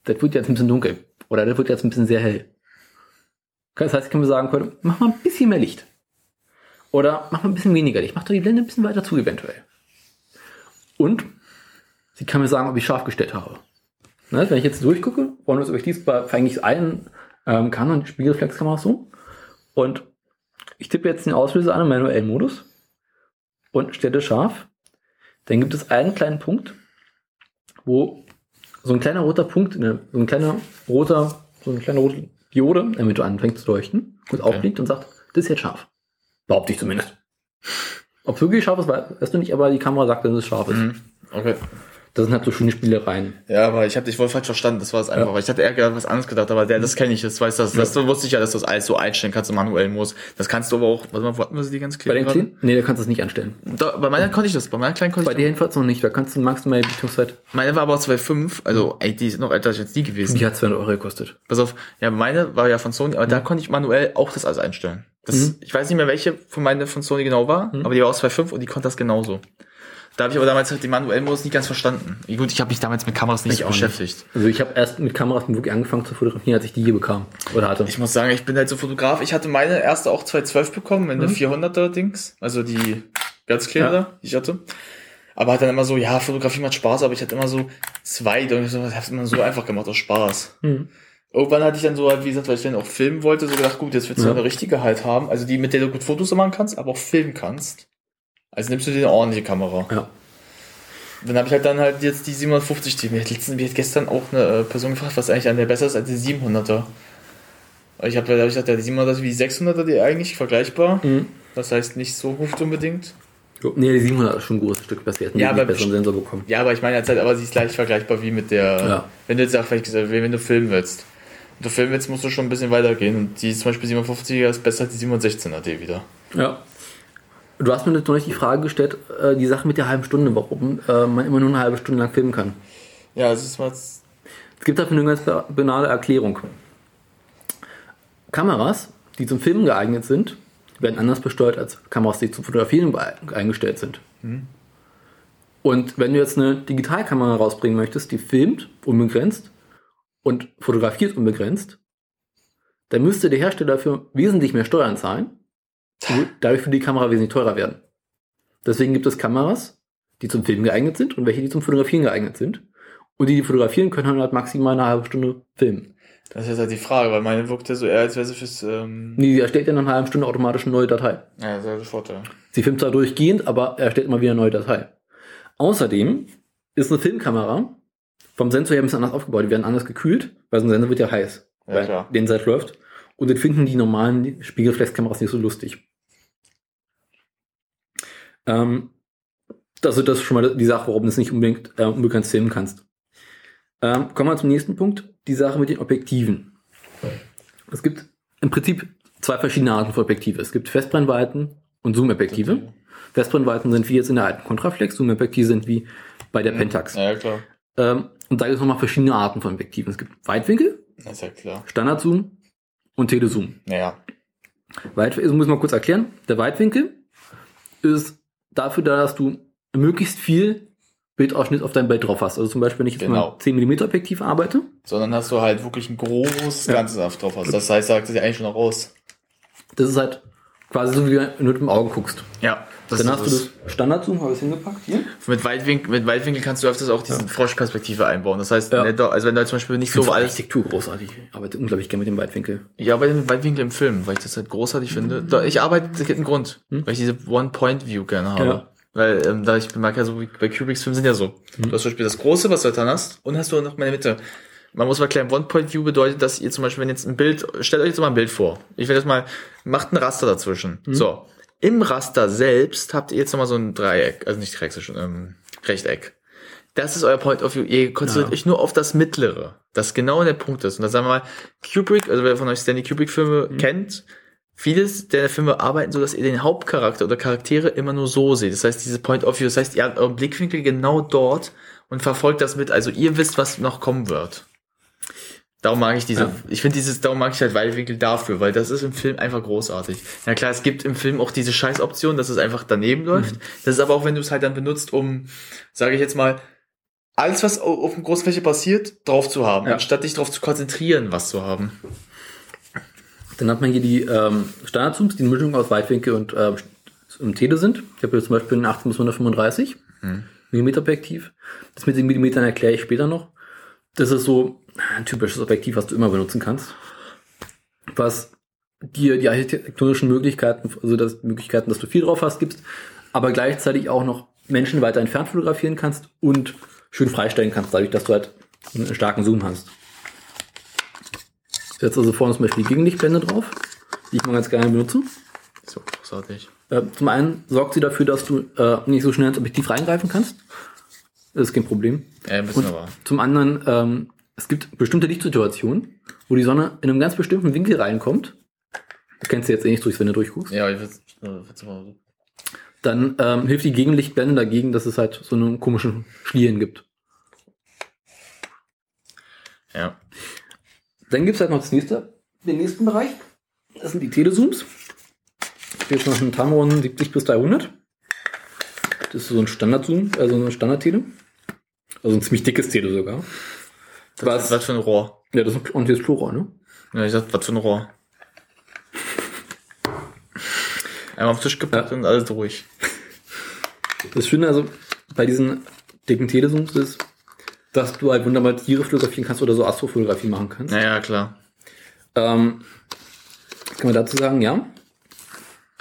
das wird jetzt ein bisschen dunkel. Oder das wird jetzt ein bisschen sehr hell. Das heißt, ich kann mir sagen, Leute, mach mal ein bisschen mehr Licht. Oder mach mal ein bisschen weniger Licht. Mach doch die Blende ein bisschen weiter zu, eventuell. Und sie kann mir sagen, ob ich scharf gestellt habe. Ne, wenn ich jetzt durchgucke, und das Objektiv bei eigentlich allen ähm, Canon Spiegelreflexkameras so. Und ich tippe jetzt den Auslöser an im manuellen Modus und stelle scharf. Dann gibt es einen kleinen Punkt, wo so ein kleiner roter Punkt, ne, so ein kleiner roter, so ein kleiner roter Diode, damit du anfängst zu leuchten, kurz aufblickt und sagt, das ist jetzt scharf. Behaupte ich zumindest. Ob es wirklich scharf ist, weißt du nicht, aber die Kamera sagt, dass es scharf ist. Okay. Das sind halt so schöne Spielereien. Ja, aber ich habe dich wohl falsch verstanden, das war es einfach. Ja. Ich hatte eher gerade was anderes gedacht, aber der, das kenne ich, das weiß das. Das wusste ich ja, dass du das alles so einstellen kannst im manuellen Modus. Das kannst du aber auch, warte mal, wo hatten wir sie die ganz Bei kleinen? den? Kleinen? Nee, da kannst du es nicht anstellen. Da, bei meiner konnte ich das, bei meiner kleinen konnte Bei ich dir jedenfalls noch nicht, da kannst du maximal die Belichtungszeit. Meine war aber 2,5, also ey, die ist noch älter als jetzt die gewesen. Die hat 200 Euro gekostet. Pass auf, ja, meine war ja von Sony, aber da konnte ich manuell auch das alles einstellen. Das, Mhm. Ich weiß nicht mehr, welche von meine von Sony genau war, aber die war aus 2.5 und die konnte das genauso. Da habe ich aber damals halt den manuellen Modus nicht ganz verstanden. Gut, ich habe mich damals mit Kameras nicht Ich beschäftigt. Nicht. Also ich habe erst mit Kameras wirklich angefangen zu fotografieren, als ich die hier bekam. Oder hatte. Ich muss sagen, ich bin halt so Fotograf. Ich hatte meine erste auch 212 bekommen, in der Mhm. 400er Dings, also die ganz kleine, Ja. die ich hatte. Aber hat dann immer so, ja, Fotografie macht Spaß, aber ich hatte immer so zwei, und ich habe es immer so einfach gemacht aus Spaß. Mhm. Irgendwann hatte ich dann so, halt, wie gesagt, weil ich dann auch filmen wollte, so gedacht, gut, jetzt willst du Ja. eine richtige halt haben, also die, mit der du gut Fotos machen kannst, aber auch filmen kannst. Also nimmst du dir eine ordentliche Kamera. Ja. Dann habe ich halt dann halt jetzt die 750, die mir hat letztens, mir hat gestern auch eine äh, Person gefragt, was eigentlich an der besser ist als die 700er. Weil Ich habe ja, gesagt, ja, die 700er ist wie die 600er, die eigentlich vergleichbar. Mhm. Das heißt nicht so gut unbedingt. Nee, die 700 ist schon ein großes Stück besser. Jetzt Ja, aber- besseren Sensor bekommen. Ja, aber ich meine halt, aber sie ist gleich vergleichbar wie mit der, Ja. wenn du jetzt gesagt, wenn du filmen willst. Wenn du filmen willst, musst du schon ein bisschen weiter gehen. Und die zum Beispiel 750er ist besser als die 716er D wieder. Ja. Du hast mir jetzt noch nicht die Frage gestellt, äh, die Sache mit der halben Stunde, warum äh, man immer nur eine halbe Stunde lang filmen kann. Ja, es ist was. Es gibt dafür eine ganz ba- banale Erklärung. Kameras, die zum Filmen geeignet sind, werden anders besteuert als Kameras, die zum Fotografieren eingestellt sind. Mhm. Und wenn du jetzt eine Digitalkamera rausbringen möchtest, die filmt unbegrenzt und fotografiert unbegrenzt, dann müsste der Hersteller dafür wesentlich mehr Steuern zahlen. Dadurch würde die Kamera wesentlich teurer werden. Deswegen gibt es Kameras, die zum Filmen geeignet sind und welche, die zum Fotografieren geeignet sind. Und die, die fotografieren können, halt maximal eine halbe Stunde filmen. Das ist jetzt halt die Frage, weil meine wirkt ja so eher, als wäre sie fürs. Ähm Die erstellt ja nach einer halben Stunde automatisch eine neue Datei. ja, ja der Vorteil. Sie filmt zwar durchgehend, aber er erstellt immer wieder eine neue Datei. Außerdem ist eine Filmkamera vom Sensor her ein bisschen anders aufgebaut. Die werden anders gekühlt, weil so ein Sensor wird ja heiß, Ja, weil klar. den Zeit läuft. Und das finden die normalen Spiegelreflexkameras nicht so lustig. Ähm, also das ist schon mal die Sache, warum du es nicht unbedingt äh, unbegrenzt filmen kannst. Ähm, kommen wir zum nächsten Punkt, die Sache mit den Objektiven. Es gibt im Prinzip zwei verschiedene Arten von Objektive. Es gibt Festbrennweiten und Zoom-Objektive. Westbrennweiten sind wie jetzt in der alten Contraflex, Zoom-Objektive sind wie bei der Pentax. Ja, klar. Ähm, und da gibt es nochmal verschiedene Arten von Objektiven. Es gibt Weitwinkel, Das ist ja klar. Standardzoom und Telezoom. Naja. Weit, also muss mal kurz erklären. Der Weitwinkel ist dafür da, dass du möglichst viel Bildausschnitt auf dein Bild drauf hast. Also zum Beispiel, wenn ich jetzt Genau. mal 10 mm Objektiv arbeite, Sondern hast du halt wirklich ein großes Ganzes auf drauf hast. Das heißt, sagt es ja eigentlich schon noch raus. das ist halt quasi so, wie wenn du mit dem Auge guckst. Ja. Dann ist hast du das Standardzoom, habe ich hingepackt hier. Mit Weitwinkel, mit Weitwinkel kannst du öfters auch diese Froschperspektive einbauen. Das heißt, ne, do- also wenn du zum Beispiel nicht Ich so alles. Architektur großartig. Ich arbeite unglaublich gerne mit dem Weitwinkel. Ich arbeite mit Weitwinkel im Film, weil ich das halt großartig finde. Da- Ich arbeite, das gibt einen Grund, weil ich diese One-Point-View gerne habe. Ja. Weil, ähm, da ich bemerke ja so, wie bei Kubricks Filmen sind ja so. Du hast zum Beispiel das Große, was du dann hast, und hast du noch meine Mitte. Man muss mal erklären, One-Point-View bedeutet, dass ihr zum Beispiel, wenn jetzt ein Bild, stellt euch jetzt mal ein Bild vor. Ich will jetzt mal, macht ein Raster dazwischen. So. Im Raster selbst habt ihr jetzt nochmal so ein Dreieck, also nicht Dreieck, sondern ähm, Rechteck. Das ist euer Point of View. Ihr konzentriert Ja. euch nur auf das Mittlere, das genau der Punkt ist. Und da sagen wir mal, Kubrick, also wer von euch Stanley Kubrick Filme kennt, vieles der Filme arbeiten so, dass ihr den Hauptcharakter oder Charaktere immer nur so seht. Das heißt, diese Point of View, das heißt, ihr habt euren Blickwinkel genau dort und verfolgt das mit. Also ihr wisst, was noch kommen wird. Darum mag ich diese, Ja. ich finde dieses, darum mag ich halt Weitwinkel dafür, weil das ist im Film einfach großartig. Na klar, es gibt im Film auch diese Scheißoption, dass es einfach daneben läuft. Das ist aber auch, wenn du es halt dann benutzt, um, sage ich jetzt mal, alles, was au- auf der Großfläche passiert, drauf zu haben, anstatt dich darauf zu konzentrieren, was zu haben. Dann hat man hier die ähm, Standardzooms, die eine Mischung aus Weitwinkel und ähm, im Tele sind. Ich habe hier zum Beispiel einen 18 bis 135 Hm. mm Objektiv. Das mit den Millimetern erkläre ich später noch. Das ist so ein typisches Objektiv, was du immer benutzen kannst. Was dir die architektonischen Möglichkeiten, also das Möglichkeiten, dass du viel drauf hast, gibst, aber gleichzeitig auch noch Menschen weiter entfernt fotografieren kannst und schön freistellen kannst, dadurch, dass du halt einen starken Zoom hast. Setze also vorne zum Beispiel die Gegenlichtblende drauf, die ich mal ganz gerne benutze. So großartig. Äh, zum einen sorgt sie dafür, dass du äh, nicht so schnell ins Objektiv reingreifen kannst. Das ist kein Problem. Ja, ein bisschen aber. zum anderen, ähm, es gibt bestimmte Lichtsituationen, wo die Sonne in einem ganz bestimmten Winkel reinkommt. Das kennst du jetzt eh nicht durch, wenn du durchguckst. Ja, ich ich würd's mal so. Dann ähm, hilft die Gegenlichtblende dagegen, dass es halt so einen komischen Schlieren gibt. Ja. Dann gibt es halt noch das nächste, den nächsten Bereich. Das sind die Telezooms. Hier ist noch ein Tamron 70 bis 300. Das ist so ein Standardzoom, also ein Standardtele. Also ein ziemlich dickes Tele sogar. Was, was für ein Rohr? Ja, das ist ein ordentliches Chlorrohr, ne? Ja, ich sag, was für ein Rohr? Einmal auf den Tisch gepackt und alles durch. Das Schöne also bei diesen dicken Telezooms ist, dass du halt wunderbar Tiere fotografieren kannst oder so Astrofotografie machen kannst. Naja, klar. Ähm, kann man dazu sagen? Ja.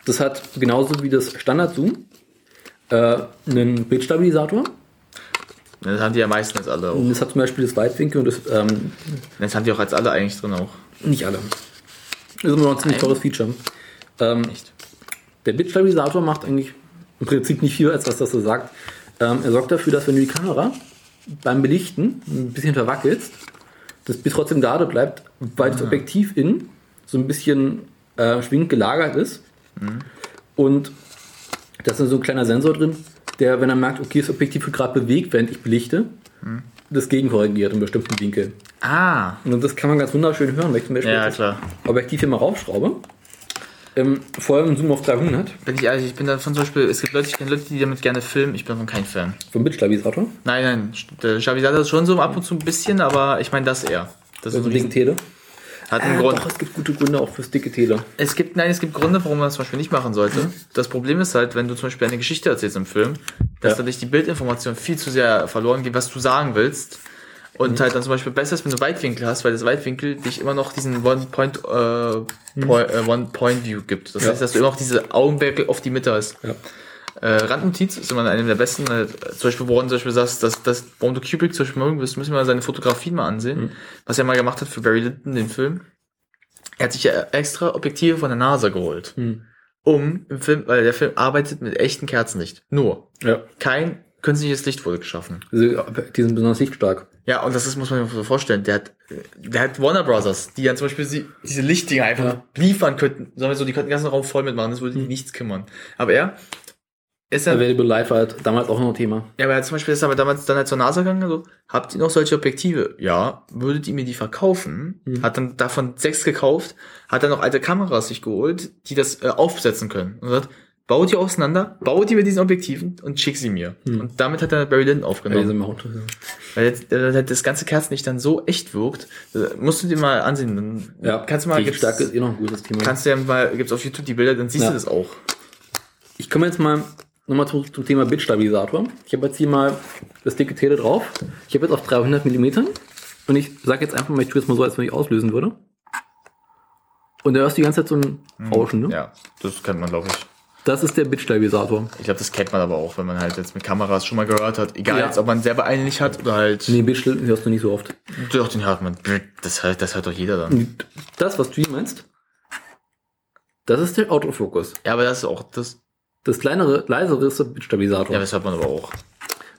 Das hat genauso wie das Standard-Zoom äh, einen Bildstabilisator. Das haben die ja meistens alle auch. Und das hat zum Beispiel das Weitwinkel und das, ähm, Das haben die auch als alle eigentlich drin auch. nicht alle. Das ist immer noch ein ziemlich teures Feature. Ähm, der Bildstabilisator macht eigentlich im Prinzip nicht viel, als was das so sagt. Ähm, er sorgt dafür, dass wenn du die Kamera beim Belichten ein bisschen verwackelst, das Bild trotzdem gerade bleibt, weil das Objektiv innen so ein bisschen äh, schwingend gelagert ist. Und da ist dann so ein kleiner Sensor drin, der, wenn er merkt, okay, das Objektiv wird gerade bewegt, während ich belichte, das gegenkorrigiert in bestimmten Winkeln. Ah. Und das kann man ganz wunderschön hören, wenn ich zum Beispiel Ja, das. Objektiv hier mal raufschraube. Ähm, vor allem im Zoom auf 300. Bin ich ehrlich, ich bin davon zum Beispiel, es gibt Leute, ich kenne Leute, die damit gerne filmen, ich bin davon kein Fan. Vom Bildstabilisator? Nein, nein, der Stabilisator ist schon so ab und zu ein bisschen, aber ich meine das eher. Das Also ein dicken Tele? Hat einen Äh, Grund. Doch, es gibt gute Gründe auch fürs dicke Tele. Es gibt, nein, es gibt Gründe, warum man das zum Beispiel nicht machen sollte. Das Problem ist halt, wenn du zum Beispiel eine Geschichte erzählst im Film, dass Ja. dadurch die Bildinformation viel zu sehr verloren geht, was du sagen willst. Und halt dann zum Beispiel besser ist, wenn du Weitwinkel hast, weil das Weitwinkel dich immer noch diesen One-Point äh, Point, äh, One-Point-View gibt. Das Ja. heißt, dass du immer noch diese Augenblicke auf die Mitte hast. Ja. Äh, Randnotiz ist immer eine der besten. Äh, zum Beispiel, woran du zum Beispiel sagst, dass, dass warum du Kubrick zum Beispiel mögen wirst, müssen wir mal seine Fotografien mal ansehen. Was er mal gemacht hat für Barry Lyndon, den Film. Er hat sich ja extra Objektive von der NASA geholt. Um im Film, weil der Film arbeitet mit echten Kerzenlicht. Nur. Ja. Kein künstliches Licht wurde geschaffen. Also, die sind besonders lichtstark. Ja, und das ist, muss man sich so vorstellen. Der hat, der hat Warner Brothers, die dann zum Beispiel sie, diese Lichtdinger einfach liefern könnten. Sagen wir so, die könnten den ganzen Raum voll mitmachen, das würde die nichts kümmern. Aber er ist ja, Available Live war halt damals auch noch ein Thema. ja, aber er zum Beispiel ist aber damals dann halt zur NASA gegangen, so, habt ihr noch solche Objektive? Ja, würdet ihr mir die verkaufen? Hat dann davon sechs gekauft, hat dann noch alte Kameras sich geholt, die das äh, aufsetzen können. Und sagt, baut die auseinander, baut die mit diesen Objektiven und schick sie mir. Und damit hat er Barry Lyndon aufgenommen. Weil jetzt, äh, das ganze Kerzenlicht dann so echt wirkt, äh, musst du dir mal ansehen. Dann Ja, kannst du mal, gibt's- ist eh noch ein gutes Thema. kannst du ja mal, gibt's auf YouTube die Bilder, dann siehst Ja. du das auch. Ich komme jetzt mal nochmal zu, zum Thema Bitstabilisator. Ich habe jetzt hier mal das dicke Tele drauf. Ich habe jetzt auf 300 mm und ich sage jetzt einfach mal, ich tue jetzt mal so, als wenn ich auslösen würde. Und da hörst du die ganze Zeit so ein Rauschen, ne? Ja, das kennt man, glaube ich. Das ist der Bitstabilisator. Ich glaube, das kennt man aber auch, wenn man halt jetzt mit Kameras schon mal gehört hat. Egal, Ja. jetzt, ob man selber einen nicht hat oder halt. Nee, Bitstill hörst du nicht so oft. Doch, den hört man. Das hört, das hört doch jeder dann. Das, was du hier meinst, das ist der Autofokus. Ja, aber das ist auch das. Das kleinere, leisere ist der. Ja, das hört man aber auch.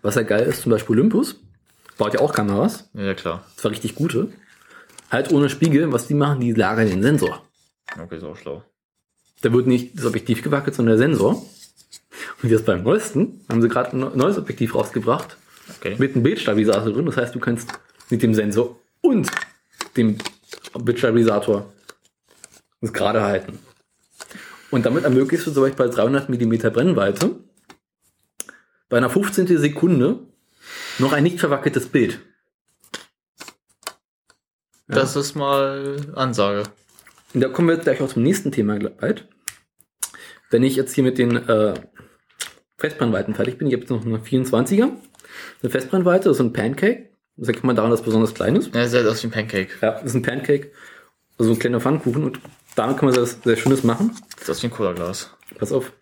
Was ja geil ist, zum Beispiel Olympus, baut ja auch Kameras. Ja, ja, klar. Zwar richtig gute. Halt ohne Spiegel. Was die machen, die lagern den Sensor. Okay, ist auch schlau. Da wird nicht das Objektiv gewackelt, sondern der Sensor. Und jetzt beim neuesten haben sie gerade ein neues Objektiv rausgebracht. Okay. Mit einem Bildstabilisator drin. Das heißt, du kannst mit dem Sensor und dem Bildstabilisator das gerade halten. Und damit ermöglichst du zum Beispiel bei 300 mm Brennweite bei einer 15. Sekunde noch ein nicht verwackeltes Bild. Das ist mal Ansage. Und da kommen wir gleich auch zum nächsten Thema bald. Wenn ich jetzt hier mit den äh, Festbrennweiten fertig bin, ich habe jetzt noch eine 24er, eine Festbrennweite, das ist ein Pancake. Das erkennt man daran, dass es besonders klein ist. Ja, das sieht aus wie ein Pancake. Ja, das ist ein Pancake, also ein kleiner Pfannkuchen und damit kann man das sehr Schönes machen. Das ist wie ein Cola-Glas. Pass auf.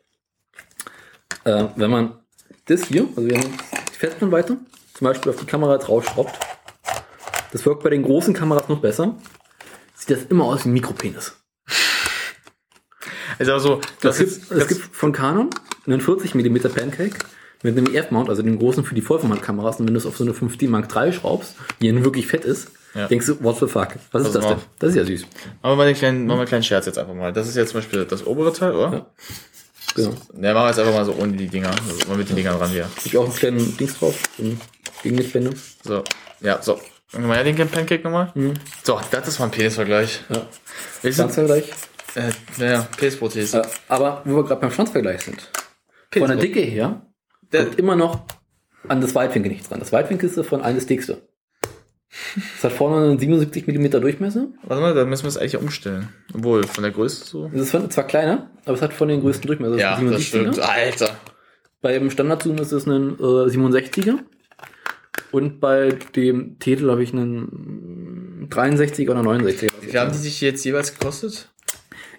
Äh, wenn man das hier, also wir haben die Festbrennweite, zum Beispiel auf die Kamera draufschraubt, das wirkt bei den großen Kameras noch besser, sieht das immer aus wie ein Mikropenis. Also, also Das das gibt, es gibt von Canon einen 40 mm Pancake mit einem EF-Mount, also den großen für die Vollformatkameras. Und wenn du es auf so eine 5D Mark III schraubst, die ja nun wirklich fett ist, Ja. denkst du, what the fuck? Was ist das denn? Das ist ja süß. Machen wir mal den kleinen, machen wir einen kleinen Scherz jetzt einfach mal. Das ist jetzt zum Beispiel das obere Teil, oder? Ja. Genau. Ne, machen wir jetzt einfach mal so ohne die Dinger. Also mal mit den Dingern ran hier. Ich auch einen kleinen Dings drauf, so ein Gegenlichtwände. So, ja, so. Machen wir mal ja den Pancake nochmal. So, das ist mal ein Penisvergleich. Mhm. Ja. Schwanzvergleich. Äh, naja, Penisprothese. Äh, aber wo wir gerade beim Schwanzvergleich sind. Von der. Dicke her kommt immer noch an das Weitwinkel nichts dran. Das Weitwinkel ist von allen das dickste. Es hat vorne einen 77 mm Durchmesser. Warte mal, da müssen wir es eigentlich umstellen. Obwohl, von der Größe so. Es ist zwar kleiner, aber es hat von den größten Durchmesser. Ja, ist ein das 77er. stimmt. Alter. Beim Standardzoom ist es ein äh, 67er. Und bei dem Titel habe ich einen 63er oder 69er. Wie haben die sich jetzt jeweils gekostet?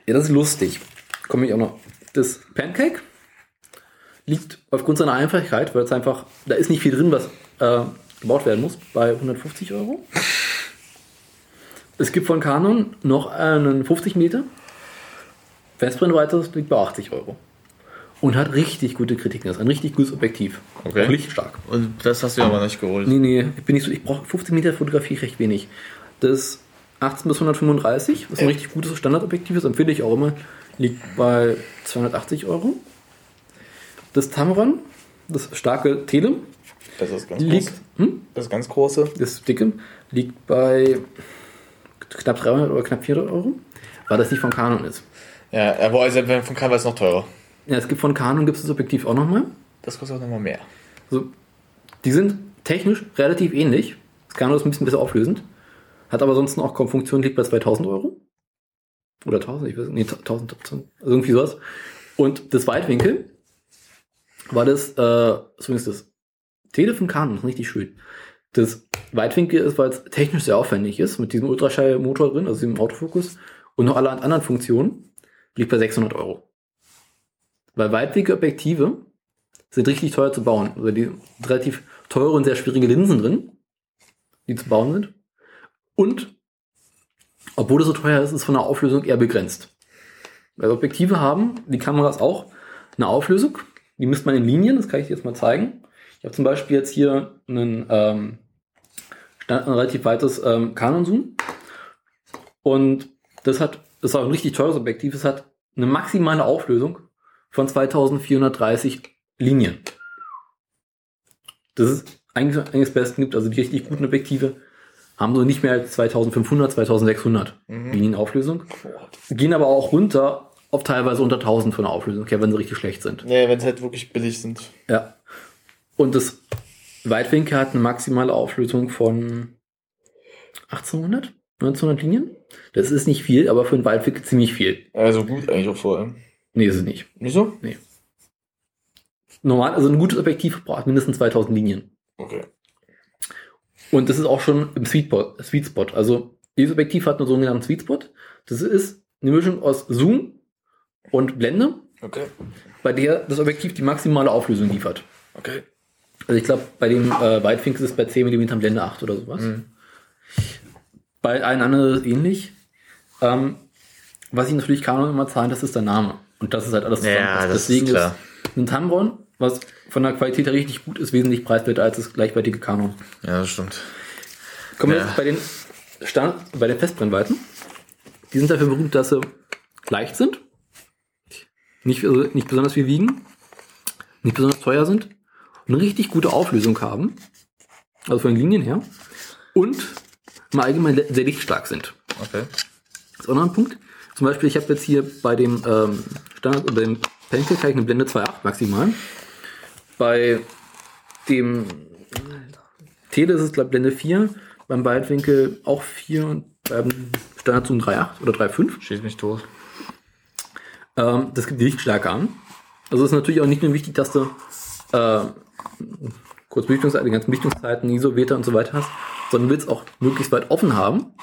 Ja, das ist lustig. Komme ich auch noch. Das Pancake liegt aufgrund seiner Einfachheit, weil es einfach, da ist nicht viel drin, was äh, gebaut werden muss, bei 150 Euro. Es gibt von Canon noch einen 50 Meter. Festbrennweite das liegt bei 80 Euro. Und hat richtig gute Kritiken. Das ist ein richtig gutes Objektiv. Okay. Auch lichtstark. Und das hast du aber nicht geholt. Nee, nee, ich bin nicht so, ich brauche 15 Meter Fotografie recht wenig. Das 18 bis 135, was ein richtig gutes Standardobjektiv ist, empfehle ich auch immer, liegt bei 280 Euro. Das Tamron, das starke Tele, Das ist ganz liegt, groß. hm? Das ganz große. das dicke, liegt bei knapp 300 oder knapp 400 Euro, weil das nicht von Canon ist. Ja, aber also von Canva ist noch teurer. Ja, es gibt von Canon gibt es das Objektiv auch nochmal. Das kostet auch nochmal mehr. Also, die sind technisch relativ ähnlich. Das Canon ist ein bisschen besser auflösend. Hat aber sonst auch kaum Funktion, liegt bei 2000 Euro. Oder 1000, ich weiß nicht, nee, 1000, 1000, also irgendwie sowas. Und das Weitwinkel war das, äh, zumindest das Telefon Canon, ist richtig schön. Das Weitwinkel ist, weil es technisch sehr aufwendig ist, mit diesem Ultraschallmotor drin, also dem Autofokus, und noch alle anderen Funktionen, liegt bei 600 Euro. Weil Weitwinkelobjektive sind richtig teuer zu bauen. Also die relativ teure und sehr schwierige Linsen drin, die zu bauen sind. Und obwohl es so teuer ist, ist es von der Auflösung eher begrenzt. Also Objektive haben, die Kameras auch, eine Auflösung. Die misst man in Linien, das kann ich dir jetzt mal zeigen. Ich habe zum Beispiel jetzt hier einen, ähm, ein relativ weites ähm, Canon-Zoom. Und das hat, das ist auch ein richtig teures Objektiv. Es hat eine maximale Auflösung von 2430 Linien. Das ist eigentlich, eigentlich das Beste gibt. Also die richtig guten Objektive haben so nicht mehr als 2500, 2600 Mhm. Linien Auflösung. Gehen aber auch runter auf teilweise unter 1000 von der Auflösung, okay, wenn sie richtig schlecht sind. Ja, wenn sie halt wirklich billig sind. Ja. Und das Weitwinkel hat eine maximale Auflösung von 1800, 1900 Linien. Das ist nicht viel, aber für einen Weitwinkel ziemlich viel. Also gut eigentlich auch vor allem. Nee, ist es nicht. Wieso? Nee. Normal, also ein gutes Objektiv braucht mindestens 2000 Linien. Okay. Und das ist auch schon im Sweet Spot. Sweet Spot. Also dieses Objektiv hat einen sogenannten Sweet Spot. Das ist eine Mischung aus Zoom und Blende, Okay. bei der das Objektiv die maximale Auflösung liefert. Okay. Also ich glaube, bei dem äh, Weitwinkel ist es bei 10 mm Blende 8 oder sowas. Mhm. Bei allen anderen ist es ähnlich. Ähm, was ich natürlich Canon immer zahlen, das ist der Name. Und das ist halt alles Ja, zusammenpasst. das ist Deswegen klar. ein Tamron, was von der Qualität her richtig gut ist, wesentlich preiswerter als das gleichwertige Canon. Ja, das stimmt. Kommen wir Ja. jetzt bei den, Stand, bei den Festbrennweiten. Die sind dafür berühmt, dass sie leicht sind, nicht, also nicht besonders viel wiegen, nicht besonders teuer sind eine richtig gute Auflösung haben, also von den Linien her, und im Allgemeinen sehr lichtstark sind. Okay. Das ist auch noch ein Punkt. Zum Beispiel, ich habe jetzt hier bei dem ähm, Standard oder dem Pencil ich eine Blende 2.8 maximal. Bei dem Tele ist es glaub, Blende 4, beim Weitwinkel auch 4 und beim Standard Zoom 3.8 oder 3.5. Schieß mich tot. Ähm, das gibt die Lichtstärke an. Also ist natürlich auch nicht nur wichtig, dass du äh, kurz Belichtungszeit, die ganzen Belichtungszeiten, ISO, und so weiter hast, sondern willst auch möglichst weit offen haben,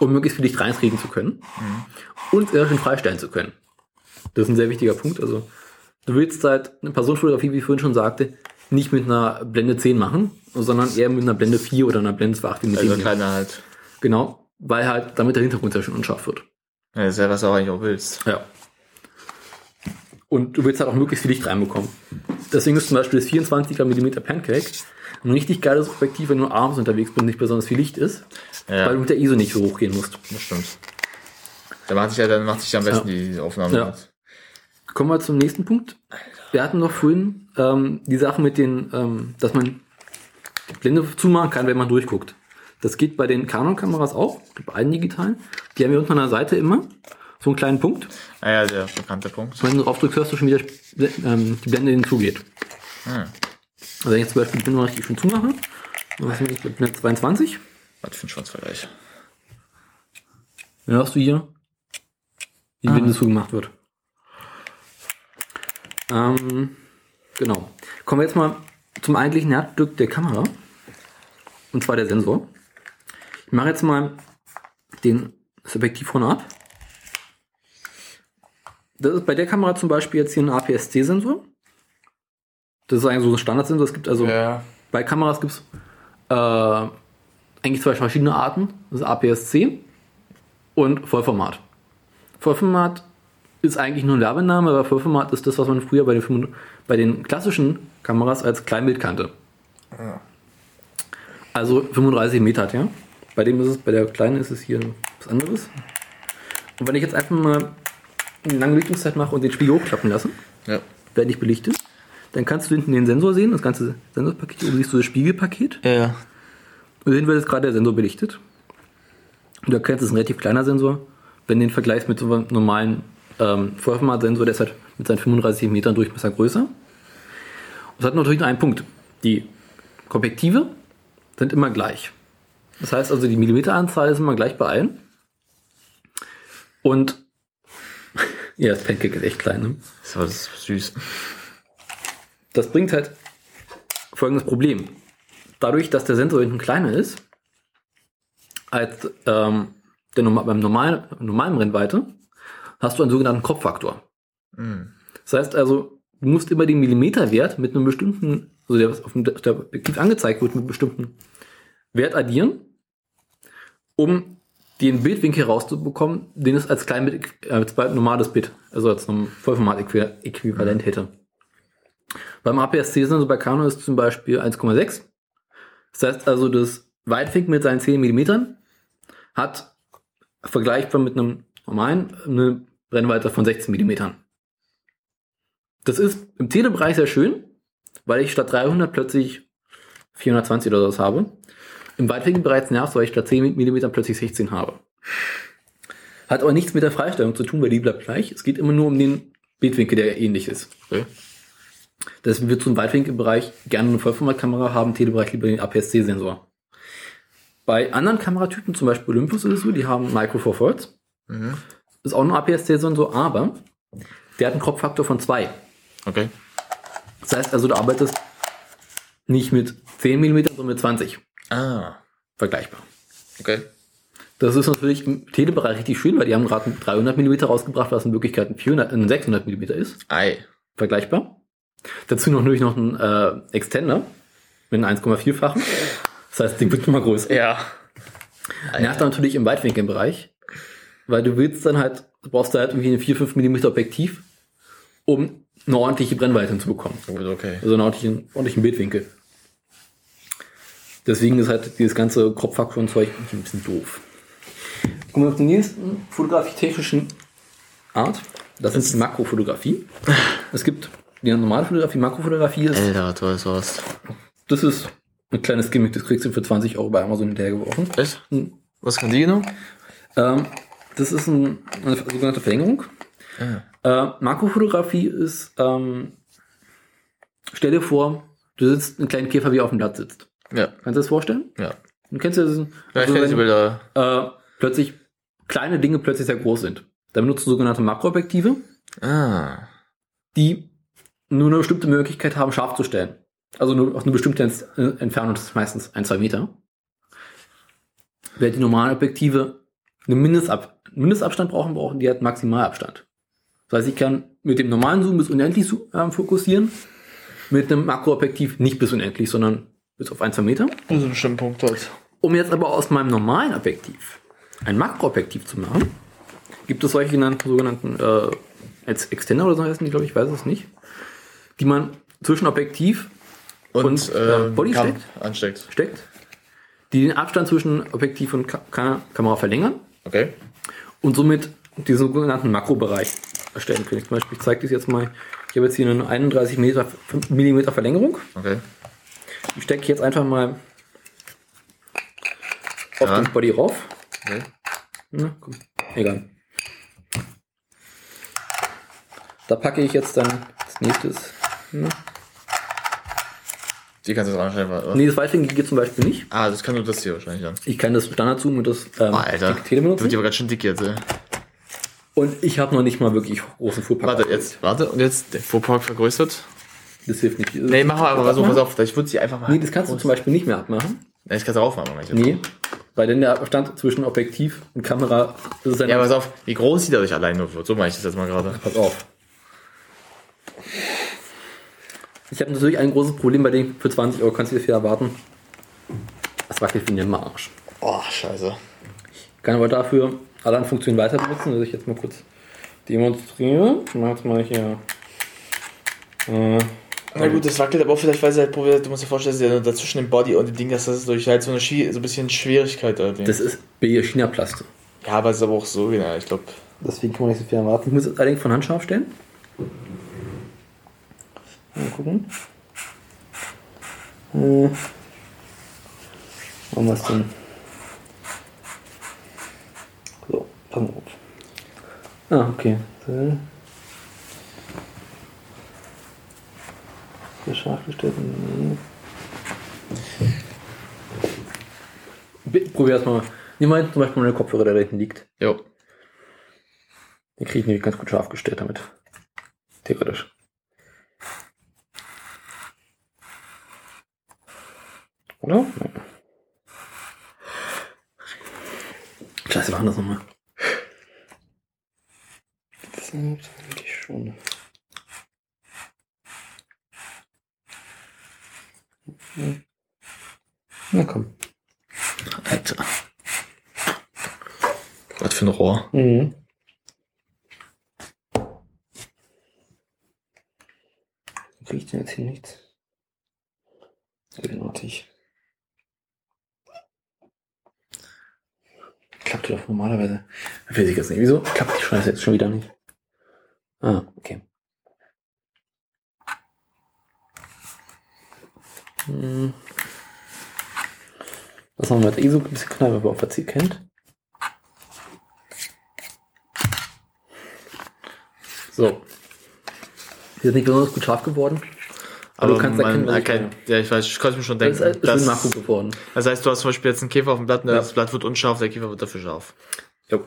um möglichst viel Licht reinkriegen zu können und sehr schön freistellen zu können. Das ist ein sehr wichtiger Punkt. Also du willst halt eine Personenfotografie, wie ich vorhin schon sagte, nicht mit einer Blende 10 machen, sondern eher mit einer Blende 4 oder einer Blende 2.8. wie mit Also kleiner halt. Genau, weil halt damit der Hintergrund sehr schön unscharf wird. Ja, das ist ja, was du auch eigentlich auch willst. Ja. Und du willst halt auch möglichst viel Licht reinbekommen. Deswegen ist zum Beispiel das 24 mm Pancake ein richtig geiles Objektiv, wenn du abends unterwegs bist und nicht besonders viel Licht ist, Ja. weil du mit der ISO nicht so hochgehen musst. Das stimmt. Da macht sich ja, dann macht sich am besten Ja. die Aufnahme. Ja. Kommen wir zum nächsten Punkt. Wir hatten noch vorhin ähm, die Sache mit den, ähm, dass man die Blende zumachen kann, wenn man durchguckt. Das geht bei den Canon-Kameras auch, bei allen digitalen. Die haben hier unten an der Seite immer so einen kleinen Punkt. Ah ja, der bekannte Punkt. Wenn du drauf drückst, hörst du schon wieder ähm, die Blende hinzugeht. Hm. Also wenn ich jetzt zum Beispiel die Blende noch richtig schön zumache, was ist das, Blende 22, Was für ein Schwanzvergleich. dann hörst du hier, wie die Ah. Blende zugemacht wird. Ähm, genau. Kommen wir jetzt mal zum eigentlichen Herzstück der Kamera. Und zwar der Sensor. Ich mache jetzt mal den, das Objektiv vorne ab. Das ist bei der Kamera zum Beispiel jetzt hier ein APS-C-Sensor. Das ist eigentlich so ein Standardsensor. Es gibt also bei Kameras gibt es äh, eigentlich zwei verschiedene Arten. Das ist APS-C und Vollformat. Vollformat ist eigentlich nur ein Werbename, aber Vollformat ist das, was man früher bei den, 500 bei den klassischen Kameras als Kleinbild kannte. Also 35 Meter hat, ja. Bei dem ist es, bei der kleinen ist es hier was anderes. Und wenn ich jetzt einfach mal eine lange Belichtungszeit mache und den Spiegel hochklappen lasse, Ja. werde ich belichtet, dann kannst du hinten den Sensor sehen, das ganze Sensorpaket, oben siehst du das Spiegelpaket. Ja. Und hinten wird jetzt gerade der Sensor belichtet. Und du erkennst, es ist ein relativ kleiner Sensor. Wenn du den vergleichst mit so einem normalen ähm, Vollformat-Sensor, der ist halt mit seinen 35 Metern Durchmesser größer. Und es hat natürlich nur einen Punkt. Die Objektive sind immer gleich. Das heißt also, die Millimeteranzahl ist immer gleich bei allen. Und ja, das Pancake ist echt klein. Ne? So, das ist süß. Das bringt halt folgendes Problem. Dadurch, dass der Sensor hinten kleiner ist, als ähm, der beim normalen, normalen Brennweite, hast du einen sogenannten Kopffaktor. Mhm. Das heißt also, du musst immer den Millimeterwert mit einem bestimmten, also der auf dem der angezeigt wird, mit einem bestimmten Wert addieren, um den Bildwinkel rauszubekommen, den es als äh, als normales Bild, also als Vollformat-Äquivalent hätte. Beim APS-C-Sensor bei Canon ist zum Beispiel 1,6. Das heißt also, das Weitwinkel mit seinen 10 mm hat vergleichbar mit einem normalen eine Brennweite von 16 mm. Das ist im Telebereich sehr schön, weil ich statt 300 plötzlich 420 oder sowas habe. Im Weitwinkelbereich nervt, weil ich statt 10 mm plötzlich 16 habe. Hat aber nichts mit der Freistellung zu tun, weil die bleibt gleich. Es geht immer nur um den Bildwinkel, der ähnlich ist. Okay. Deswegen wird zum Weitwinkelbereich gerne eine Vollformatkamera haben, Telebereich lieber den APS-C-Sensor. Bei anderen Kameratypen, zum Beispiel Olympus es so, die haben Micro Four Thirds. Mhm. Ist auch ein APS-C-Sensor, aber der hat einen Kropffaktor von 2. Okay. Das heißt also, du arbeitest nicht mit 10 mm, sondern mit 20. Ah. Vergleichbar. Okay. Das ist natürlich im Telebereich richtig schön, weil die haben gerade einen 300 mm rausgebracht, was in Wirklichkeit ein, 400, ein 600 mm ist. Ei. Vergleichbar. Dazu noch natürlich noch ein äh, Extender mit einem 1,4-fachen. Das heißt, das Ding wird nochmal größer. Ja. Nervt dann natürlich im Weitwinkelbereich, weil du willst dann halt, du brauchst da halt irgendwie ein 4-5 mm Objektiv, um eine ordentliche Brennweite hinzubekommen. Okay. Also einen ordentlichen, ordentlichen Bildwinkel. Deswegen ist halt dieses ganze Kropffaktoren-Zeug ein bisschen doof. Kommen wir auf die nächsten fotografietechnischen Art. Das ist die Makrofotografie. Es gibt die normale Fotografie, Makrofotografie ist. Alter, toll sowas. Das ist ein kleines Gimmick, das kriegst du für 20 Euro bei Amazon hinterhergeworfen. Echt? Was kann die genau? Ähm, das ist ein, eine sogenannte Verlängerung. Ah. Äh, Makrofotografie ist, ähm, stell dir vor, du sitzt einen kleinen Käfer, wie er auf dem Blatt sitzt. Ja. Kannst du das vorstellen? Ja. Du kennst ja das. Ja, ich diese Bilder. Äh, plötzlich kleine Dinge plötzlich sehr groß sind. Da benutzt du sogenannte Makroobjektive, Ah. die nur eine bestimmte Möglichkeit haben, scharf zu stellen. Also nur auf eine bestimmte äh, Entfernung, das ist meistens ein, zwei Meter. Während die normalen Objektive einen Mindestab Mindestabstand brauchen, brauchen die halt Maximalabstand. Das heißt, ich kann mit dem normalen Zoom bis unendlich ähm, fokussieren, mit einem Makroobjektiv nicht bis unendlich, sondern bis auf ein, zwei Meter. Also einen bestimmten Punkt halt. Um jetzt aber aus meinem normalen Objektiv ein Makroobjektiv zu machen, gibt es solche genannten, sogenannten äh, als Extender oder so heißen die, glaube ich, weiß es nicht, die man zwischen Objektiv und, Und, äh, Body Kam- steckt, ansteckt. steckt, die den Abstand zwischen Objektiv und Ka Ka Kamera verlängern Okay. und somit den sogenannten Makrobereich erstellen können. Zum Beispiel, ich zeige das jetzt mal. Ich habe jetzt hier eine 31 Meter, Millimeter Verlängerung. Okay. Die stecke ich jetzt einfach mal auf Ja. den Body rauf. Okay. Na, komm. Egal. Da packe ich jetzt dann das nächste. Hm. Die kannst du jetzt anstellen, oder? Nee, das Weitwinkel geht zum Beispiel nicht. Ah, das kann nur das hier wahrscheinlich dann. Ich kann das Standardzoom und das ähm, Oh, Alter. dicke Tele Das benutzen. wird aber ganz schön dick jetzt, ey. Und ich habe noch nicht mal wirklich großen Fuhrpark. Warte, jetzt, warte, und jetzt der Fuhrpark vergrößert. Das hilft nicht. Nee, mach mal aber so, pass auf, ich würde sie einfach mal. Nee, das kannst du zum Beispiel nicht mehr abmachen. Nee, das kannst du aufmachen, ich. Nee, weil dann der Abstand zwischen Objektiv und Kamera das ist dann Ja, pass auf, wie groß sie dadurch allein nur wird. So mache ich das jetzt mal gerade. Pass auf. Ich habe natürlich ein großes Problem bei dem für 20 Euro kannst du dir viel erwarten. Das wackelt wie ein Marsch. Oh, scheiße. Kann aber dafür alle Funktionen weiter benutzen, dass ich jetzt mal kurz demonstriere. Ich mache jetzt mal hier. Äh, Na gut, das wackelt aber auch vielleicht, weil sie halt probiert, du musst dir vorstellen, dass ja dazwischen dem Body und dem Ding, dass das durch halt so eine Schwie so ein bisschen Schwierigkeit halt. das ist China-Plast. Ja, aber es ist aber auch so, genau, ich glaube. Deswegen kann man nicht so viel erwarten. Ich muss es allerdings von Hand scharf stellen. Mal gucken. Äh, machen wir es denn? So, pass mal auf. Ah, okay. So. Gestellt? Nee. Bi- Probier erst mal. Nimm mal zum Beispiel meine Kopfhörer, der da hinten liegt. Jo. Den kriege ich nämlich ganz gut scharf gestellt damit. Theoretisch. Oder? Nein. Scheiße, wir machen das nochmal. Das sind wirklich schon. Na komm. Alter. Was für ein Rohr. kriege ich denn jetzt hier nichts? Eigenartig. Klappt doch normalerweise. Weiß ich jetzt nicht. Wieso klappt die Scheiße jetzt schon wieder nicht? Ah, okay. Hm. Das haben wir jetzt eh so ein bisschen knall, weil wir auch Verzieh kennt. So. Die ist nicht besonders gut scharf geworden. Aber, du kannst erkennen, was ich erkennt, ja, ich weiß, ich konnte mir schon Das denken. ist, ist schön Makro geworden. das heißt, du hast zum Beispiel jetzt einen Käfer auf dem Blatt, und Ja. das Blatt wird unscharf, der Käfer wird dafür scharf. Jo.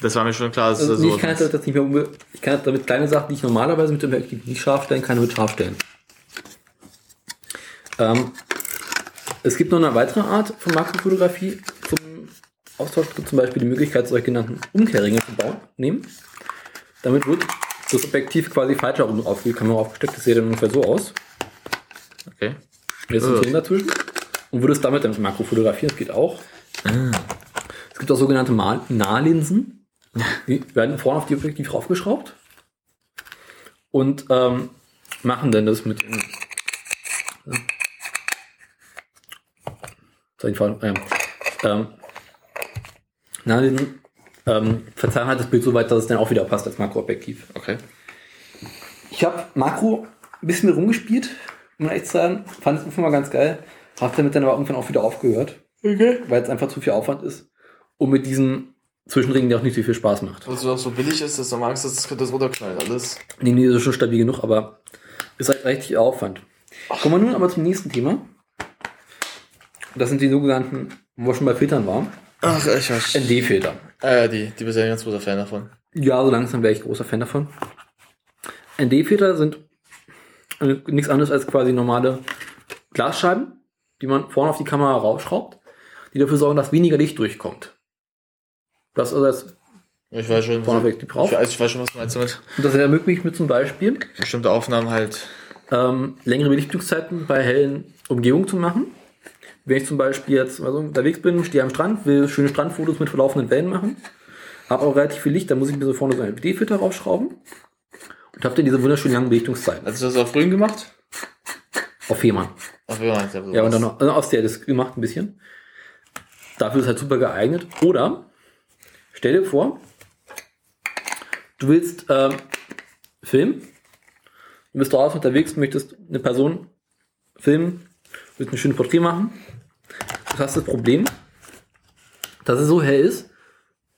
Das war mir schon klar, dass Also, nee, so ich kann das nicht mehr ich kann damit kleine Sachen, die ich normalerweise mit dem Objektiv nicht scharf stellen kann, mit scharf stellen. Ähm, es gibt noch eine weitere Art von Makrofotografie zum Austausch, Es gibt zum Beispiel die Möglichkeit, solche genannten Umkehrringe zu bauen, nehmen. Damit wird das Objektiv quasi falsch herum auf die Kamera aufgesteckt. Das sieht dann ungefähr so aus. Okay. Jetzt ein Film dazwischen. Und würdest damit dann makrofotografieren, das geht auch. Es gibt auch sogenannte Mal Nahlinsen. Die werden vorne auf die Objektiv raufgeschraubt und ähm, machen dann das mit dem. Soll ich vor- ähm, ähm, Nahlinsen ähm, verzerren halt das Bild so weit, dass es dann auch wieder passt als Makroobjektiv. Okay. Ich habe Makro ein bisschen mit rumgespielt, um ehrlich zu sein. Fand es einfach mal ganz geil. Hab damit dann aber irgendwann auch wieder aufgehört. Okay. Weil es einfach zu viel Aufwand ist. Und mit diesen Zwischenringen, der auch nicht so viel Spaß macht. Weil es auch so billig ist, dass du magst, dass das das runterknallt alles. Nee, nee, das ist schon stabil genug, aber ist halt richtig Aufwand. Kommen wir nun aber zum nächsten Thema. Das sind die sogenannten, wo wir schon bei Filtern waren. Ach, ich weiß. ND-Filter. Äh, die, die bist ja ein ganz großer Fan davon. Ja, so langsam wäre ich großer Fan davon. ND-Filter sind äh, nichts anderes als quasi normale Glasscheiben, die man vorne auf die Kamera rausschraubt, die dafür sorgen, dass weniger Licht durchkommt. Das ist das Ich weiß schon. vorne weg die drauf. Ich weiß, ich weiß schon, was du meinst damit. Und das ermöglicht mir zum Beispiel Bestimmte Aufnahmen halt. ähm, längere Belichtungszeiten bei hellen Umgebungen zu machen. Wenn ich zum Beispiel jetzt also unterwegs bin, stehe am Strand, will schöne Strandfotos mit verlaufenden Wellen machen, habe auch relativ viel Licht, dann muss ich mir so vorne so einen LED-Filter raufschrauben und habe dann diese wunderschönen langen Belichtungszeiten. Hast du das auf grün gemacht? Auf Fehmarn. Auf Fehmarn, ja, Ja, und dann noch, also aus der das gemacht ein bisschen. Dafür ist halt super geeignet. Oder stell dir vor, du willst ähm, filmen, du bist draußen unterwegs, möchtest eine Person filmen, willst ein schönes Porträt machen. Du hast das Problem, dass es so hell ist,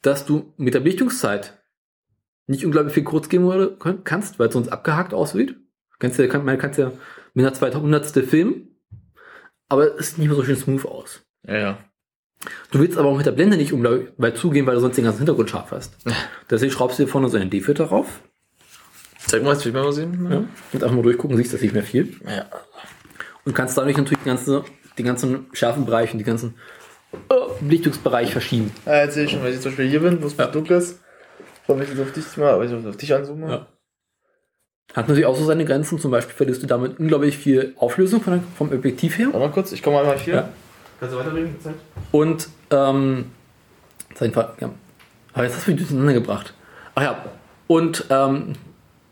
dass du mit der Belichtungszeit nicht unglaublich viel kurz geben würde- kannst, weil es sonst abgehakt aussieht. Kannst ja, kann, man kannst ja mit einer 200. filmen, aber es sieht nicht mehr so schön smooth aus. Ja, ja. Du willst aber auch mit der Blende nicht unglaublich weit zugehen, weil du sonst den ganzen Hintergrund scharf hast. Deswegen schraubst du dir vorne so einen D-Filter rauf. Zeig mal, jetzt will ich mal sehen. Ja. Und einfach mal durchgucken, siehst das nicht mehr viel. Ja. Und kannst dadurch natürlich den ganzen, den ganzen schärfen Bereich und die ganzen äh, Belichtungsbereich verschieben. Ja, jetzt sehe ich schon, weil ich zum Beispiel hier bin, wo es dunkel ist. Schau mich jetzt auf dich mal, aber ich auf dich anzoome. Ja. Hat natürlich auch so seine Grenzen. Zum Beispiel verlierst du damit unglaublich viel Auflösung von, vom Objektiv her. Warte mal kurz, ich komme einmal hier. Ja. Kannst du weiterreden? Zeit? Und, ähm, sein Fall, ja. Aber jetzt hast du mich durcheinander gebracht. Ach ja. Und, ähm,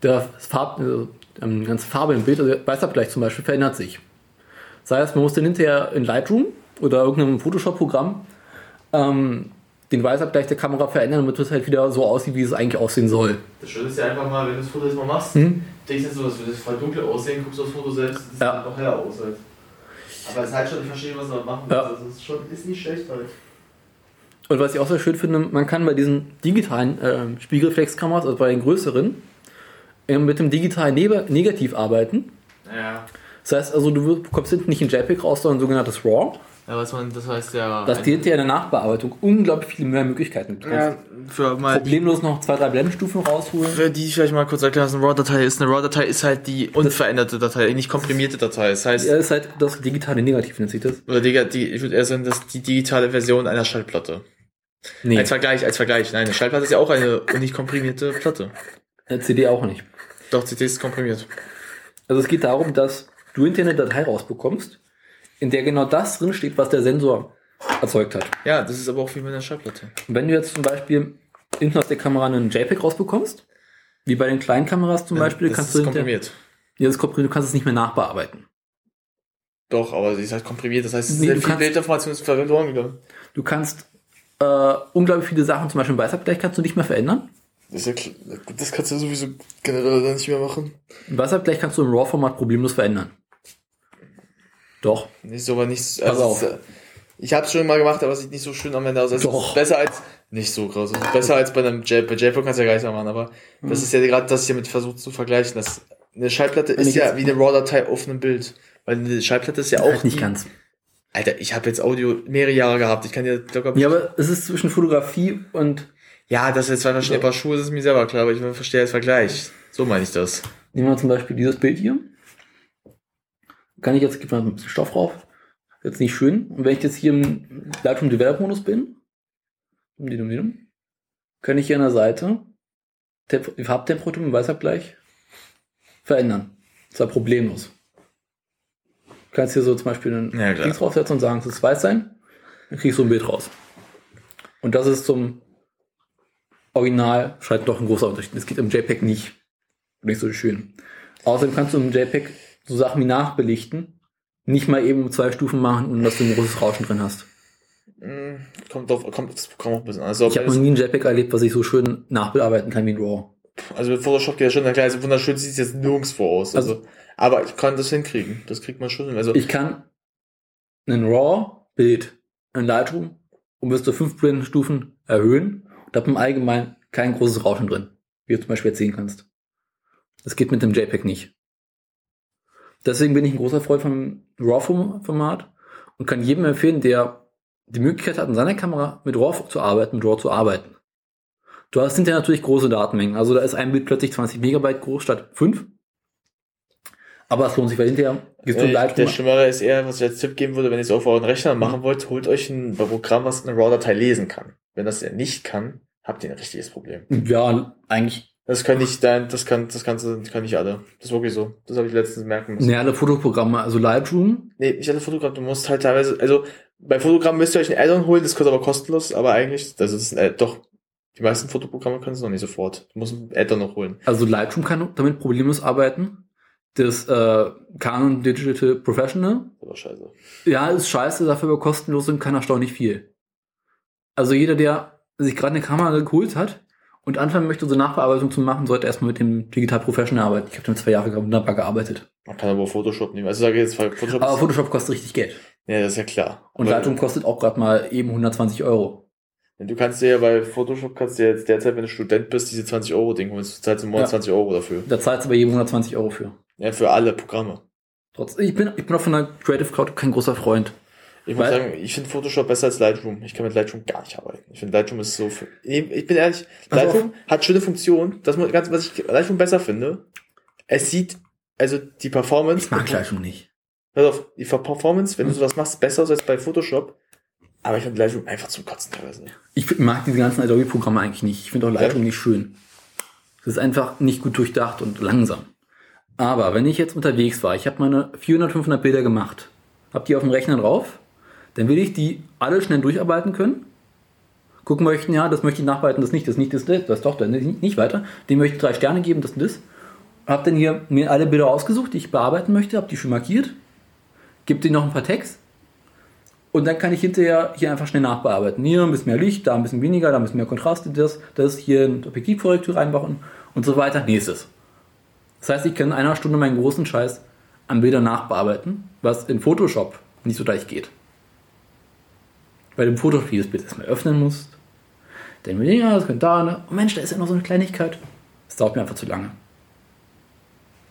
der Farb, also, ähm, die ganze Farbe im Bild, also der Weißabgleich zum Beispiel, verändert sich. Das heißt, man muss dann hinterher in Lightroom oder irgendeinem Photoshop-Programm ähm, den Weißabgleich der Kamera verändern, damit es halt wieder so aussieht, wie es eigentlich aussehen soll. Das Schöne ist ja einfach mal, wenn du das Foto jetzt mal machst, Hm? denkst du jetzt so, das würde voll dunkel aussehen, guckst aufs Foto selbst, das sieht Ja. noch heller aus halt. Aber es ist halt schon, ich verstehe, was man machen muss. Ja. Also es ist schon, ist nicht schlecht halt. Und was ich auch sehr schön finde, man kann bei diesen digitalen ähm, Spiegelreflexkameras, also bei den größeren, ähm, mit dem digitalen Neg Negativ arbeiten. Ja. Das heißt also, du bekommst hinten nicht ein JPEG raus, sondern ein sogenanntes RAW. Ja, was man, das heißt ja. Das dir hinterher in der Nachbearbeitung unglaublich viele mehr Möglichkeiten gibt. Du Ja, für mal problemlos noch zwei, drei Blendenstufen rausholen. Für die ich vielleicht mal kurz erklären, was eine RAW-Datei ist. Eine RAW-Datei ist halt die unveränderte Datei, nicht komprimierte Datei. Das heißt, Ja, ist halt das digitale Negativ, nennt sich das. oder die, die, ich würde eher sagen, das ist die digitale Version einer Schallplatte. Nee. Als Vergleich, als Vergleich. Nein, eine Schallplatte ist ja auch eine nicht komprimierte Platte. Eine CD auch nicht. Doch, CD ist komprimiert. Also es geht darum, dass du hinterher eine Datei rausbekommst, in der genau das drin steht, was der Sensor erzeugt hat. Ja, das ist aber auch wie mit einer Schallplatte. Und wenn du jetzt zum Beispiel hinten aus der Kamera einen JPEG rausbekommst, wie bei den kleinen Kameras zum Beispiel, das kannst ist du komprimiert. Ja, das komprimiert, du kannst es nicht mehr nachbearbeiten. Doch, aber sie ist halt komprimiert, das heißt, es ist Nee, sehr du viel Bildinformation ist verloren gegangen. Du kannst äh, unglaublich viele Sachen, zum Beispiel im Weißabgleich kannst du nicht mehr verändern. Das, ist ja, das kannst du sowieso generell nicht mehr machen. Im Weißabgleich kannst du im RAW-Format problemlos verändern. Doch. Nicht so, aber nicht. Pass Also, auf. ist, äh, ich habe es schon mal gemacht, aber es sieht nicht so schön am Ende aus. Also ist besser als. Nicht so krass. Ist besser als bei einem J. Bei JPEG kannst du ja gar nicht mehr machen, aber das Mhm. ist ja gerade das, ich damit versucht zu vergleichen. Das, eine Schallplatte ist ja wie eine RAW-Datei auf einem Bild. Weil eine Schallplatte ist ja auch. Halt nicht die- ganz. Alter, ich habe jetzt Audio mehrere Jahre gehabt. Ich kann dir locker. Ja, aber es ist zwischen Fotografie und. Ja, dass jetzt zwei verschiedene Paar Schuhe ist, ist mir selber klar, aber ich verstehe das Vergleich. So meine ich das. Nehmen wir zum Beispiel dieses Bild hier. Kann ich jetzt, gib mal ein bisschen Stoff drauf. Jetzt nicht schön. Und wenn ich jetzt hier im Lightroom Develop Modus bin, kann ich hier an der Seite Temp die Farbtemperatur im Weißabgleich verändern. Und zwar problemlos. Du kannst hier so zum Beispiel einen Ja. Dings draufsetzen und sagen, es ist weiß sein. Dann kriegst du ein Bild raus. Und das ist zum Original scheint doch ein großer Unterschied. Das geht im JPEG nicht. Nicht so schön. Außerdem kannst du im JPEG so Sachen wie nachbelichten, nicht mal eben um zwei Stufen machen, ohne dass du ein großes Rauschen drin hast. Mm, Kommt auf, kommt Programm auch ein bisschen an. Also, ich habe noch nie ein JPEG erlebt, was ich so schön nachbearbeiten kann wie ein RAW. Also mit Photoshop geht das schon, na klar, also wunderschön sieht es jetzt nirgendwo aus. Also, aber ich kann das hinkriegen. Das kriegt man schon hin. Also, Ich kann ein RAW-Bild in Lightroom um bis zu fünf Stufen erhöhen und habe im Allgemeinen kein großes Rauschen drin, wie du zum Beispiel jetzt sehen kannst. Das geht mit dem JPEG nicht. Deswegen bin ich ein großer Freund vom RAW-Format und kann jedem empfehlen, der die Möglichkeit hat, in seiner Kamera mit RAW zu arbeiten, mit RAW zu arbeiten. Du hast hinterher natürlich große Datenmengen. Also da ist ein Bild plötzlich 20 Megabyte groß statt 5. Aber es lohnt sich, weil hinterher gehst du äh, der Lightroom. Schlimmere ist eher, was ich als Tipp geben würde, wenn ihr es auf euren Rechner machen wollt, holt euch ein Programm, was eine RAW-Datei lesen kann. Wenn das ja nicht kann, habt ihr ein richtiges Problem. Ja, eigentlich. Das kann nicht, dein, das kann, das kannst das kann nicht alle. Das ist wirklich so. Das habe ich letztens merken müssen. Nee, alle Fotoprogramme, also Lightroom. Nee, nicht alle Fotogramme. Du musst halt teilweise, also bei Fotogrammen müsst ihr euch ein Add-on holen, das kostet aber kostenlos, aber eigentlich, das ist äh, doch, die meisten Fotoprogramme können es noch nicht sofort. Du musst ein Add-on noch holen. Also Lightroom kann damit problemlos arbeiten. Das äh, Canon Digital Professional. Aber scheiße. Ja, ist scheiße, dafür aber kostenlos und kann erstaunlich viel. Also jeder, der sich gerade eine Kamera geholt hat und anfangen möchte, so Nachbearbeitung zu machen, sollte erstmal mit dem Digital Professional arbeiten. Ich habe damit zwei Jahre wunderbar gearbeitet. Man kann aber Photoshop nehmen. Also sage ich jetzt, Photoshop Aber Photoshop kostet richtig Geld. Ja, das ist ja klar. Und Aber- Lightroom kostet auch gerade mal eben 120 Euro. Du kannst dir ja bei Photoshop kannst du jetzt derzeit, wenn du Student bist, diese 20 Euro Ding holen. Du zahlst im Monat Ja. 20 Euro dafür. Da zahlst du aber jedem 120 Euro für. Ja, für alle Programme. Trotz, ich bin, ich bin auch von der Creative Cloud kein großer Freund. Ich muss Weil- sagen, ich finde Photoshop besser als Lightroom. Ich kann mit Lightroom gar nicht arbeiten. Ich finde Lightroom ist so für, ich ich bin ehrlich. Lightroom hat schöne Funktionen. Das muss, ganz, was ich Lightroom besser finde. Es sieht, also die Performance. Ich mag Lightroom nicht. Pass auf, die Performance, wenn du sowas machst, ist besser als bei Photoshop. Aber ich finde Lightroom einfach zum Kotzen teilweise. Ich mag diese ganzen Adobe-Programme eigentlich nicht. Ich finde auch Lightroom Ja? nicht schön. Es ist einfach nicht gut durchdacht und langsam. Aber wenn ich jetzt unterwegs war, ich habe meine 400, 500 Bilder gemacht, habe die auf dem Rechner drauf, dann will ich die alle schnell durcharbeiten können. Gucken möchten, ja, das möchte ich nachbearbeiten, das nicht, das nicht, das, das, das doch, dann nicht, weiter. Dem möchte ich drei Sterne geben, das und das. Hab dann hier mir alle Bilder ausgesucht, die ich bearbeiten möchte, habe die schon markiert, gebe denen noch ein paar Tags und dann kann ich hinterher hier einfach schnell nachbearbeiten. Hier ein bisschen mehr Licht, da ein bisschen weniger, da ein bisschen mehr Kontrast, das, das, hier eine Objektivkorrektur reinbauen und so weiter. Nächstes. Das heißt, ich kann in einer Stunde meinen großen Scheiß an Bildern nachbearbeiten, was in Photoshop nicht so leicht geht. Weil du im Photoshop jedes Bild erstmal öffnen musst. Dann ich, ja, das könnte da, ne? Oh Mensch, da ist ja noch so eine Kleinigkeit. Das dauert mir einfach zu lange.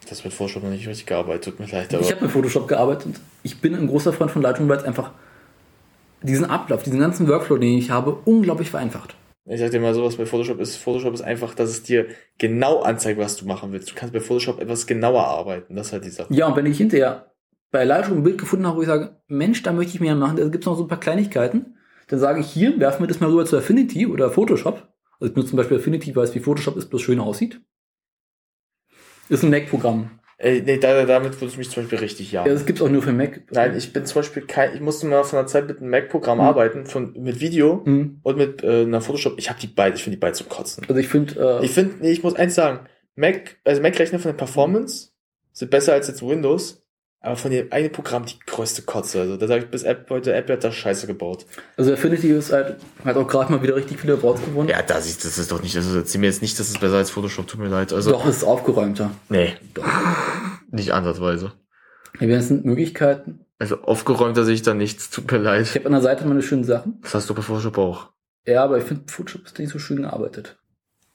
Das mit Photoshop noch nicht richtig gearbeitet. Tut mir leid. Ich habe mit Photoshop gearbeitet und ich bin ein großer Freund von Lightroom, weil es einfach diesen Ablauf, diesen ganzen Workflow, den ich habe, unglaublich vereinfacht. Ich sag dir mal sowas bei Photoshop ist, Photoshop ist einfach, dass es dir genau anzeigt, was du machen willst. Du kannst bei Photoshop etwas genauer arbeiten. Das ist halt die Sache. Ja, und wenn ich hinterher bei Lightroom ein Bild gefunden habe, wo ich sage, Mensch, da möchte ich mehr machen, da gibt es noch so ein paar Kleinigkeiten, dann sage ich hier, werfen wir das mal rüber zu Affinity oder Photoshop. Also ich benutze zum Beispiel Affinity, weil es wie Photoshop ist, bloß schön aussieht. Ist ein Mac-Programm. Ey, nee, da, damit würde ich mich zum Beispiel richtig jagen. Ja, das gibt's auch nur für Mac. Nein, ich bin zum Beispiel kein, ich musste mal von einer Zeit mit einem Mac-Programm Mhm. arbeiten, von, mit Video Mhm. und mit äh, einer Photoshop. Ich habe die beide, ich finde die beide zum Kotzen. Also ich finde, äh, Ich finde, nee, ich muss eins sagen, Mac, also Mac-Rechner von der Performance sind besser als jetzt Windows, aber von dem einen Programm die größte Kotze. Also da sage ich bis App, heute Apple hat da Scheiße gebaut. Also Affinity ist halt, hat auch gerade mal wieder richtig viele Awards gewonnen. Ja, da siehst du, das ist doch nicht, also erzähl mir jetzt nicht, das ist besser als Photoshop, tut mir leid. Also, Doch, es ist aufgeräumter. Nee. Nicht ansatzweise. Ja, das sind Möglichkeiten. Also aufgeräumter sehe ich da nichts, tut mir leid. Ich habe an der Seite meine schönen Sachen. Das hast du bei Photoshop auch. Ja, aber ich finde, Photoshop ist nicht so schön gearbeitet.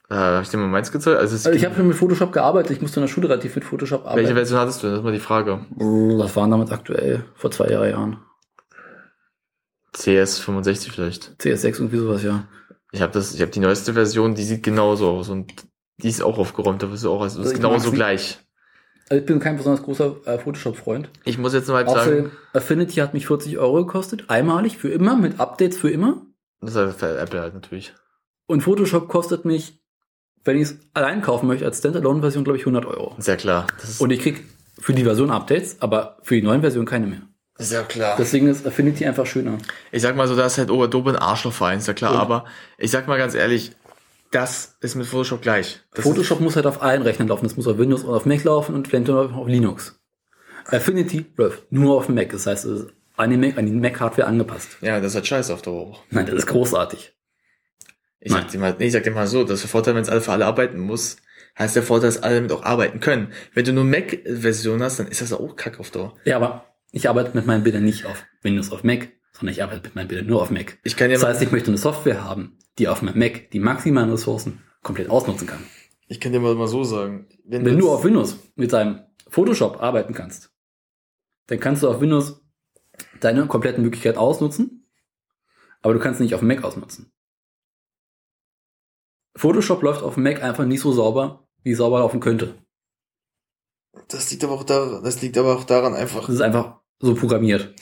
Äh, habe ich dir mal meins gezeigt? Also, Also ich habe schon mit Photoshop gearbeitet. Ich musste in der Schule relativ mit Photoshop arbeiten. Welche Version hattest du? Das ist mal die Frage. Das waren damals aktuell, vor zwei drei Jahren. CS65 vielleicht. CS6 irgendwie sowas, ja. Ich habe das, ich habe die neueste Version, die sieht genauso aus und die ist auch aufgeräumt, da bist du auch, also das Also ist genauso gleich. Also ich bin kein besonders großer äh, Photoshop-Freund. Ich muss jetzt mal halt Außerdem, sagen, Affinity hat mich 40 Euro gekostet, einmalig, für immer, mit Updates für immer. das ist halt für Apple halt natürlich. Und Photoshop kostet mich, wenn ich es allein kaufen möchte, als Standalone-Version, glaube ich, 100 Euro. Sehr klar. Und ich krieg für die Version Updates, aber für die neuen Versionen keine mehr. ja klar. Deswegen ist Affinity einfach schöner. Ich sag mal so, da ist halt Adobe ein Arschlochverein, ist ja klar, Und? aber ich sag mal ganz ehrlich, das ist mit Photoshop gleich. Das Photoshop muss halt auf allen Rechnern laufen. Das muss auf Windows und auf Mac laufen und vielleicht auf Linux. Affinity läuft nur auf Mac. Das heißt, es ist an die Mac- Mac-Hardware angepasst. Ist, ja, das ist halt scheiße auf Dauer auch. Nein, das ist großartig. Ich sag dir mal, nee, ich sag dir mal so, das ist der Vorteil, wenn es alle für alle arbeiten muss, heißt der Vorteil, dass alle damit auch arbeiten können. Wenn du nur Mac-Version hast, dann ist das auch kacke auf Dauer. Ja, aber ich arbeite mit meinen Bildern nicht auf Windows auf Mac, sondern ich arbeite mit meinen Bildern nur auf Mac. Ich kann ja das heißt, ich möchte eine Software haben, die auf meinem Mac die maximalen Ressourcen komplett ausnutzen kann. Ich kann dir mal, mal so sagen, wenn, Wenn du auf Windows mit deinem Photoshop arbeiten kannst, dann kannst du auf Windows deine kompletten Möglichkeiten ausnutzen, aber du kannst sie nicht auf dem Mac ausnutzen. Photoshop läuft auf dem Mac einfach nicht so sauber, wie es sauber laufen könnte. das liegt aber auch daran, das liegt aber auch daran einfach, Das ist einfach so programmiert.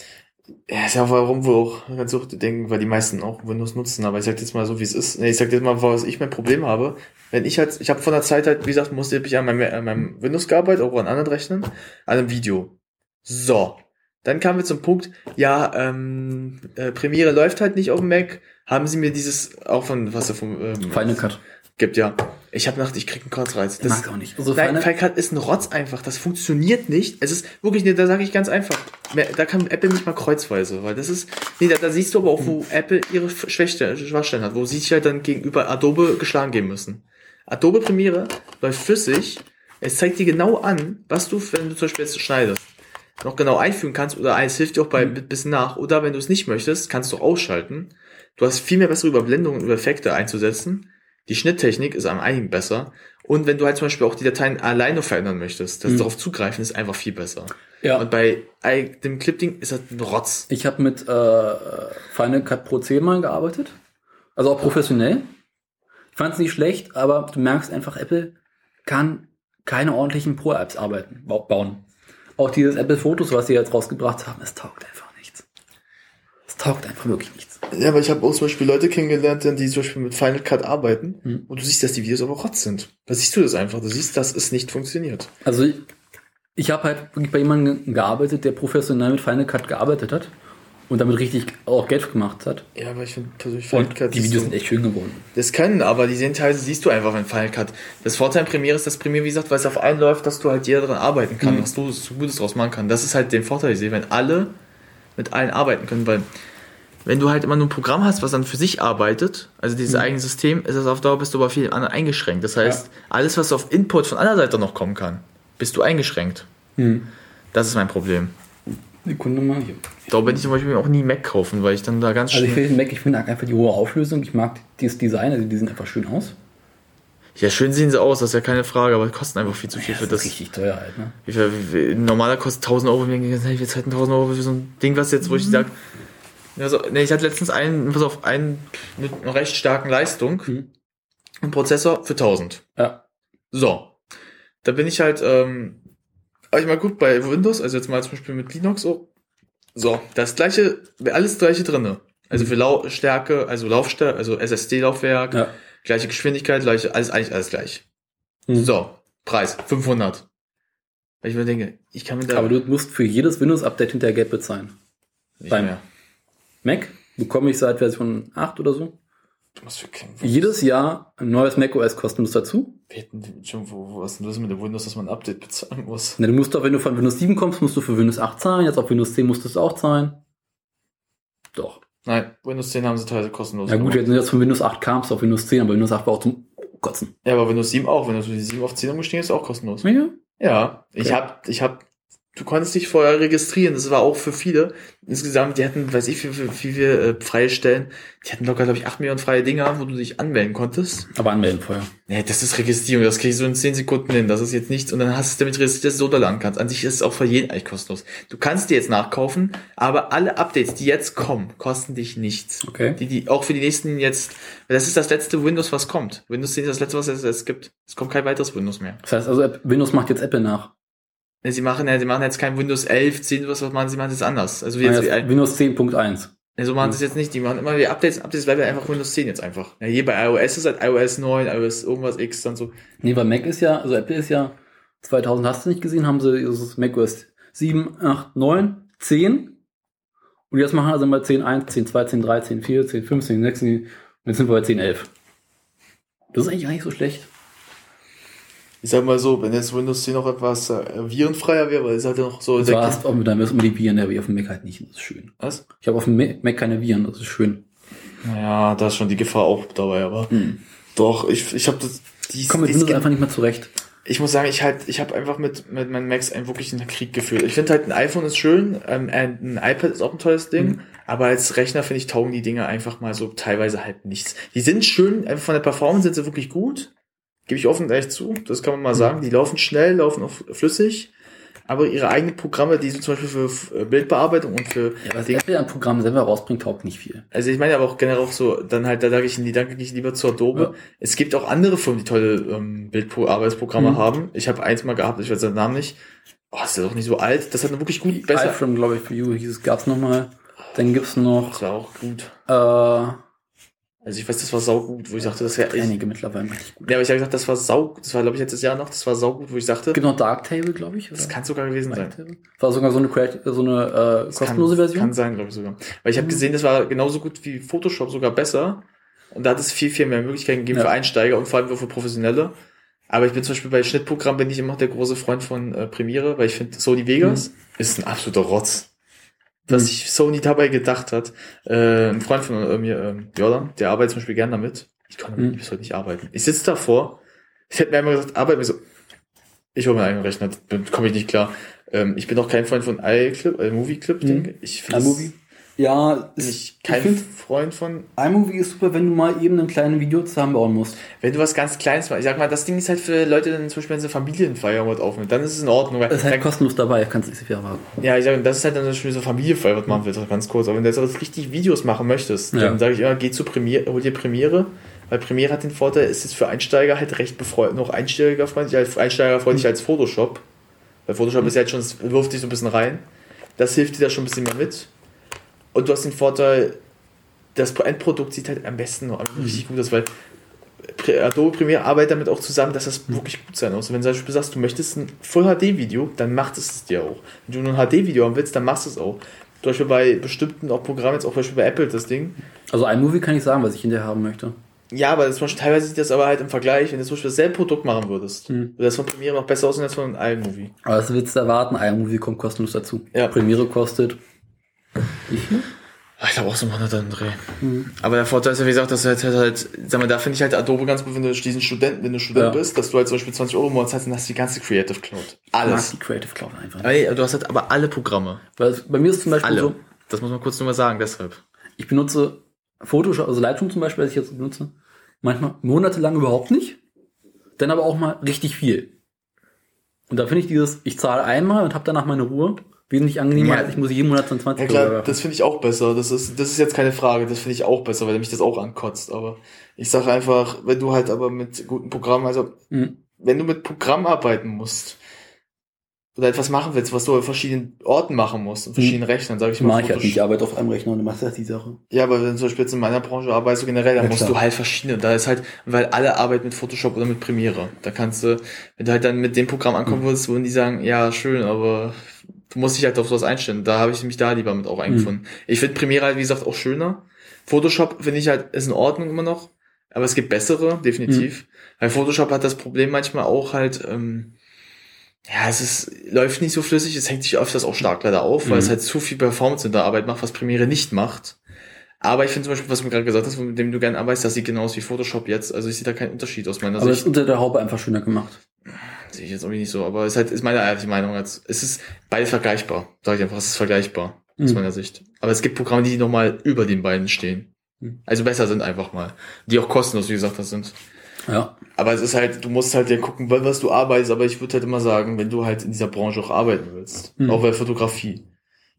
Ja, ist ja warum wohl auch ganz auch denken, weil die meisten auch Windows nutzen. Aber ich sag jetzt mal so, wie es ist. Ich sag jetzt mal, was ich mein Problem habe. Wenn ich halt, ich habe von der Zeit halt, wie gesagt, musste ich an meinem, an meinem Windows gearbeitet, auch an anderen Rechnern, an einem Video. So. Dann kamen wir zum Punkt, ja, ähm, äh, Premiere läuft halt nicht auf dem Mac. Haben sie mir dieses, auch von, was da vom, ähm, Final Cut. gibt, ja. Ich habe gedacht, ich krieg einen Kotzreiz. Ich mag's auch nicht. Also Nein, Final- Final Cut ist ein Rotz einfach. Das funktioniert nicht. Es ist wirklich, nee, da sage ich ganz einfach. Da kann Apple nicht mal kreuzweise, weil das ist, nee, da, da siehst du aber auch, wo Apple ihre Schwäche, Schwachstellen hat, wo sie sich halt dann gegenüber Adobe geschlagen geben müssen. Adobe Premiere läuft flüssig. Es zeigt dir genau an, was du, wenn du zum Beispiel jetzt schneidest, noch genau einfügen kannst oder es hilft dir auch bei ein bisschen nach. Oder wenn du es nicht möchtest, kannst du ausschalten. Du hast viel mehr bessere Überblendungen und Effekte einzusetzen. Die Schnitttechnik ist am einigen besser. Und wenn du halt zum Beispiel auch die Dateien alleine verändern möchtest, das Mhm. darauf zugreifen ist einfach viel besser. Ja. Und bei ei- dem Clip-Ding ist das ein Rotz. Ich habe mit äh, Final Cut Pro 10 mal gearbeitet. Also auch professionell. Ich fand es nicht schlecht, aber du merkst einfach, Apple kann keine ordentlichen Pro-Apps arbeiten, bau- bauen. Auch dieses Apple Fotos, was sie jetzt rausgebracht haben, es taugt. Es taugt einfach wirklich nichts. Ja, aber ich habe auch zum Beispiel Leute kennengelernt, die zum Beispiel mit Final Cut arbeiten. Mhm. Und du siehst, dass die Videos aber Rotz sind. Da siehst du das einfach. Du siehst, dass es nicht funktioniert. Also ich, ich habe halt wirklich bei jemandem ge- gearbeitet, der professionell mit Final Cut gearbeitet hat und damit richtig auch Geld gemacht hat. Ja, aber ich finde persönlich Final Cut die Videos so- sind echt schön geworden. Das können, aber die sehen teilweise, siehst du einfach, wenn Final Cut. Das Vorteil in Premiere ist, dass Premiere, wie gesagt, weil es auf einen läuft, dass du halt jeder dran arbeiten kann, Mhm. dass du so Gutes draus machen kann. Das ist halt den Vorteil, ich sehe, wenn alle mit allen arbeiten können, weil wenn du halt immer nur ein Programm hast, was dann für sich arbeitet, also dieses Mhm. eigene System, ist das auf Dauer bist du aber viel anderen eingeschränkt. Das heißt, alles, was auf Input von anderer Seite noch kommen kann, bist du eingeschränkt. Mhm. Das ist mein Problem. Sekunde mal hier. Da bin ich zum Beispiel auch nie Mac kaufen, weil ich dann da ganz Also ich will den Mac, ich finde einfach die hohe Auflösung. Ich mag dieses Design, also die sehen einfach schön aus. Ja, schön sehen sie aus, das ist ja keine Frage, aber kosten einfach viel zu viel für das. richtig teuer halt, ne? Wie viel, wie, ein normaler kostet 1000 Euro, wir denken, wir zahlen 1000 Euro für so ein Ding, was jetzt, wo Mhm. ich sag, also, nee, ich hatte letztens einen, pass auf, einen mit einer recht starken Leistung, einen Prozessor für 1000. Mhm. Ja. So. Da bin ich halt, ähm, aber ich mal gut bei Windows, also jetzt mal zum Beispiel mit Linux so. So, das gleiche, alles gleiche drinne. Also für Lau Stärke, also Laufstärke, also SSD-Laufwerk, gleiche Geschwindigkeit, gleiche, alles eigentlich alles gleich. Mhm. So, Preis 500. Weil ich mir denke, ich kann mir da Aber du musst für jedes Windows-Update hinterher Geld bezahlen. Nicht Beim mehr. Mac bekomme ich seit Version 8 oder so Was für kein Jedes Jahr ein neues macOS kostenlos dazu. Schon, wo, was ist denn das mit dem Windows, dass man ein Update bezahlen muss? Ne, du musst doch, wenn du von Windows 7 kommst, musst du für Windows 8 zahlen. Jetzt auf Windows 10 musst du es auch zahlen. Doch. Nein, Windows 10 haben sie teilweise kostenlos. Ja gut, jetzt sind jetzt von Windows 8 kamst du auf Windows 10, aber Windows 8 war auch zum Kotzen. Ja, aber Windows 7 auch. Windows 7 auf 10 umgestiegen ist auch kostenlos. Ja? Ja. Ich Okay. hab, ich hab, du konntest dich vorher registrieren. Das war auch für viele. Insgesamt, die hatten, weiß ich, wie, wir äh, freie Stellen. Die hatten locker, glaube ich, 8 Millionen freie Dinger, wo du dich anmelden konntest. Aber anmelden vorher. Nee, das ist Registrierung, das kriegst du in 10 Sekunden hin, das ist jetzt nichts. Und dann hast du es damit registriert, dass du runterladen kannst. An sich ist es auch für jeden eigentlich kostenlos. Du kannst die jetzt nachkaufen, aber alle Updates, die jetzt kommen, kosten dich nichts. Okay. Die, die, auch für die nächsten jetzt, weil das ist das letzte Windows, was kommt. Windows 10 ist das letzte, was es, es gibt. Es kommt kein weiteres Windows mehr. Das heißt also, Windows macht jetzt Apple nach. Sie machen, ja, sie machen jetzt kein Windows 11, 10, was, was machen sie, machen jetzt anders. Also wie jetzt, jetzt wie, Windows 10.1. Nee, so machen sie es jetzt nicht. Die machen immer die Updates, Updates bleiben einfach Windows 10 jetzt einfach. Ja, hier bei iOS ist halt iOS 9, iOS irgendwas X, dann so. Nee, weil Mac ist ja, also Apple ist ja 2000, hast du nicht gesehen, haben sie dieses macOS 7, 8, 9, 10. Und jetzt machen also mal 10, 1, 10, 2, 10, 3, 10, 4, 10, 5, 10, 6, 10, und jetzt sind wir bei 10, 11. Das ist eigentlich gar nicht so schlecht. Ich sag mal so, wenn jetzt Windows 10 noch etwas äh, virenfreier wäre, weil es halt noch so. Das war es auch mit dann immer die Viren, aber auf dem Mac halt nicht. Das ist schön. Was? Ich habe auf dem Mac keine Viren, das ist schön. Naja, da ist schon die Gefahr auch dabei, aber. Doch, ich, ich habe das. Die, Ich komme mit Windows einfach nicht mehr zurecht. Ich muss sagen, ich halt, ich habe einfach mit, mit meinen Macs einen wirklichen Krieg geführt. Ich finde halt, ein iPhone ist schön, ähm, ein iPad ist auch ein tolles Ding, Mhm. aber als Rechner finde ich, taugen die Dinge einfach mal so teilweise halt nichts. Die sind schön, einfach von der Performance sind sie wirklich gut. Gebe ich offen ehrlich zu, das kann man Mhm. mal sagen. Die laufen schnell, laufen auch flüssig, aber ihre eigenen Programme, die sind zum Beispiel für äh, Bildbearbeitung und für Ja, was Apple an Programmen selber rausbringt, taugt nicht viel. also ich meine aber auch generell auch so, dann halt, da sage ich, die danke ich lieber zu Adobe. Ja. Es gibt auch andere Firmen, die tolle ähm, Bildbearbeitsprogramme Mhm. haben. Ich habe eins mal gehabt, ich weiß den Namen nicht. Oh, ist ja doch nicht so alt. Das hat eine wirklich gut besser. iFrame, glaube ich, für You hieß es, gab's noch mal. Dann gibt's noch. Das war auch gut. Äh, Also ich weiß, das war saugut, wo ich sagte, das wäre einige mittlerweile richtig gut. Ja, aber ich habe gesagt, das war sau, das war glaube ich letztes Jahr noch, das war saugut, wo ich sagte, Genau, Darktable, glaube ich. das kann sogar gewesen sein. War sogar so eine, Creative, so eine äh, kostenlose kann, Version. Kann sein, glaube ich sogar. Weil ich habe gesehen, das war genauso gut wie Photoshop, sogar besser. Und da hat es viel, viel mehr Möglichkeiten gegeben Ja. für Einsteiger und vor allem auch für Professionelle. Aber ich bin zum Beispiel bei Schnittprogrammen bin ich immer noch der große Freund von äh, Premiere, weil ich finde, Sony Vegas Mhm. ist ein absoluter Rotz. Was sich Sony dabei gedacht hat. Äh, ein Freund von äh, mir, ähm, Jordan, der arbeitet zum Beispiel gern damit. Ich kann damit Mhm. bis heute nicht arbeiten. Ich sitze davor, ich hätte mir einmal gesagt, arbeite mir so, ich hole mir einen Rechner, komme ich nicht klar. Ähm, ich bin auch kein Freund von iClip, iMovie Clip, Ding. Ich finde iMovie? Ja, bin ich kein find, Freund von. iMovie ist super, wenn du mal eben ein kleines Video zusammenbauen musst. Wenn du was ganz Kleines machst, ich sag mal, das Ding ist halt für Leute, dann zum Beispiel, wenn sie Familienfeier was aufnehmen, dann ist es in Ordnung. Weil Das ist halt dann, kostenlos dabei, kannst du nicht so viel erwarten. ja, ich sag, das ist halt dann zum Beispiel so Familienfeier, was machen willst, ganz kurz. Aber wenn du jetzt aber richtig Videos machen möchtest, Ja. dann sage ich immer, geh zu Premiere, hol dir Premiere, weil Premiere hat den Vorteil, ist jetzt für Einsteiger halt recht befreundet, noch einsteigerfreundlich, als einsteigerfreundlich als Photoshop. Weil Photoshop ist ja jetzt schon, wirft dich so ein bisschen rein. Das hilft dir da schon ein bisschen mehr mit. Und du hast den Vorteil, das Endprodukt sieht halt am besten noch richtig gut aus, weil Adobe Premiere arbeitet damit auch zusammen, dass das wirklich gut sein muss. Und wenn du zum Beispiel sagst, du möchtest ein Full HD Video, dann macht es es dir auch. Wenn du nur ein HD Video haben willst, dann machst du es auch. Zum Beispiel bei bestimmten auch Programmen, jetzt auch zum Beispiel bei Apple das Ding. Also iMovie kann ich sagen, was ich hinterher haben möchte. Ja, aber das zum Beispiel, teilweise sieht das aber halt im Vergleich, wenn du zum Beispiel dasselbe Produkt machen würdest, Mhm. würde das von Premiere noch besser aussehen als von iMovie. Aber das willst du erwarten, iMovie kommt kostenlos dazu. Ja. Premiere kostet. Wie viel? Ah, Ich glaube auch so mal einen Dreh. Mhm. Aber der Vorteil ist ja, wie gesagt, dass du halt, halt, halt sag mal, da finde ich halt Adobe ganz gut, wenn du diesen Studenten, wenn du Student Ja. bist, dass du halt zum Beispiel 20 Euro im Monat hast, dann hast du die ganze Creative Cloud. Ich mag Alles. die Creative Cloud einfach. Aber du hast halt aber alle Programme. Weil bei mir ist zum Beispiel Alle. so, Das muss man kurz nur mal sagen, deshalb. ich benutze Photoshop, also Lightroom zum Beispiel, das ich jetzt benutze, manchmal monatelang überhaupt nicht, dann aber auch mal richtig viel. Und da finde ich dieses, ich zahle einmal und habe danach meine Ruhe, wesentlich angenehmer, Ja. als ich muss jeden Monat dann 20 Ja klar, das finde ich auch besser. Das ist, das ist jetzt keine Frage. Das finde ich auch besser, weil mich das auch ankotzt. Aber ich sage einfach, wenn du halt aber mit guten Programmen, also Mhm. wenn du mit Programmen arbeiten musst oder etwas machen willst, was du an verschiedenen Orten machen musst, an verschiedenen Rechnern, sage ich mal. Mach ich halt nicht, ich arbeite auf einem Rechner und du machst halt die Sache. Ja, aber wenn du zum Beispiel jetzt in meiner Branche arbeitest, du generell, dann Ja, musst klar. du halt verschiedene. Da ist halt, weil alle arbeiten mit Photoshop oder mit Premiere. Da kannst du, wenn du halt dann mit dem Programm ankommen Mhm. würdest, würden die sagen, ja, schön, aber du musst dich halt auf sowas einstellen. Da habe ich mich da lieber mit auch eingefunden. Ich finde Premiere halt, wie gesagt, auch schöner. Photoshop finde ich halt, ist in Ordnung immer noch. Aber es gibt bessere, definitiv. Weil Photoshop hat das Problem manchmal auch halt, ähm, ja, es ist, läuft nicht so flüssig, es hängt sich öfters auch stark leider auf, weil Mhm. es halt zu viel Performance in der Arbeit macht, was Premiere nicht macht. Aber ich finde zum Beispiel, was du mir gerade gesagt hast, mit dem du gerne arbeitest, das sieht genau aus wie Photoshop jetzt. Also ich sehe da keinen Unterschied aus meiner Aber es ist Sicht. unter der Haube einfach schöner gemacht. Sehe ich jetzt irgendwie nicht so, aber es ist halt, ist meine ehrliche Meinung jetzt. Es ist beides vergleichbar. Sag ich einfach, es ist vergleichbar. Aus Mhm. meiner Sicht. Aber es gibt Programme, die nochmal über den beiden stehen. Mhm. Also besser sind einfach mal. Die auch kostenlos, wie gesagt, das sind. Ja. Aber es ist halt, du musst halt ja gucken, wa- was du arbeitest, aber ich würde halt immer sagen, wenn du halt in dieser Branche auch arbeiten willst, Mhm. auch bei Fotografie,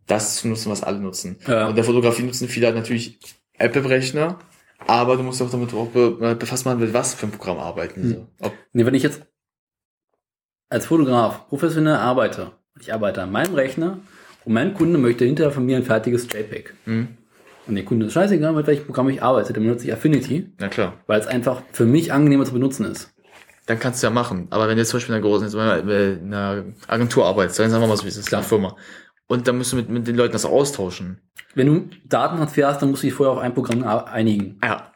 das zu nutzen, was alle nutzen. Ja. Und der Fotografie nutzen viele halt natürlich Apple-Rechner, aber du musst auch damit auch be befasst machen, mit was für ein Programm arbeiten. Mhm. So. Nee, wenn ich jetzt als Fotograf professionell arbeite, ich arbeite an meinem Rechner und mein Kunde möchte hinterher von mir ein fertiges JPEG. Mhm. Und der Kunde ist scheißegal, mit welchem Programm ich arbeite, dann benutze ich Affinity, na klar. weil es einfach für mich angenehmer zu benutzen ist. Dann kannst du ja machen. Aber wenn du jetzt zum Beispiel in einer großen, mal in einer Agentur arbeitest, dann sagen wir mal so, wie es ist, in einer Firma. Und dann musst du mit, mit den Leuten das austauschen. Wenn du Datentransfer hast, dann musst du dich vorher auf ein Programm einigen. Ja.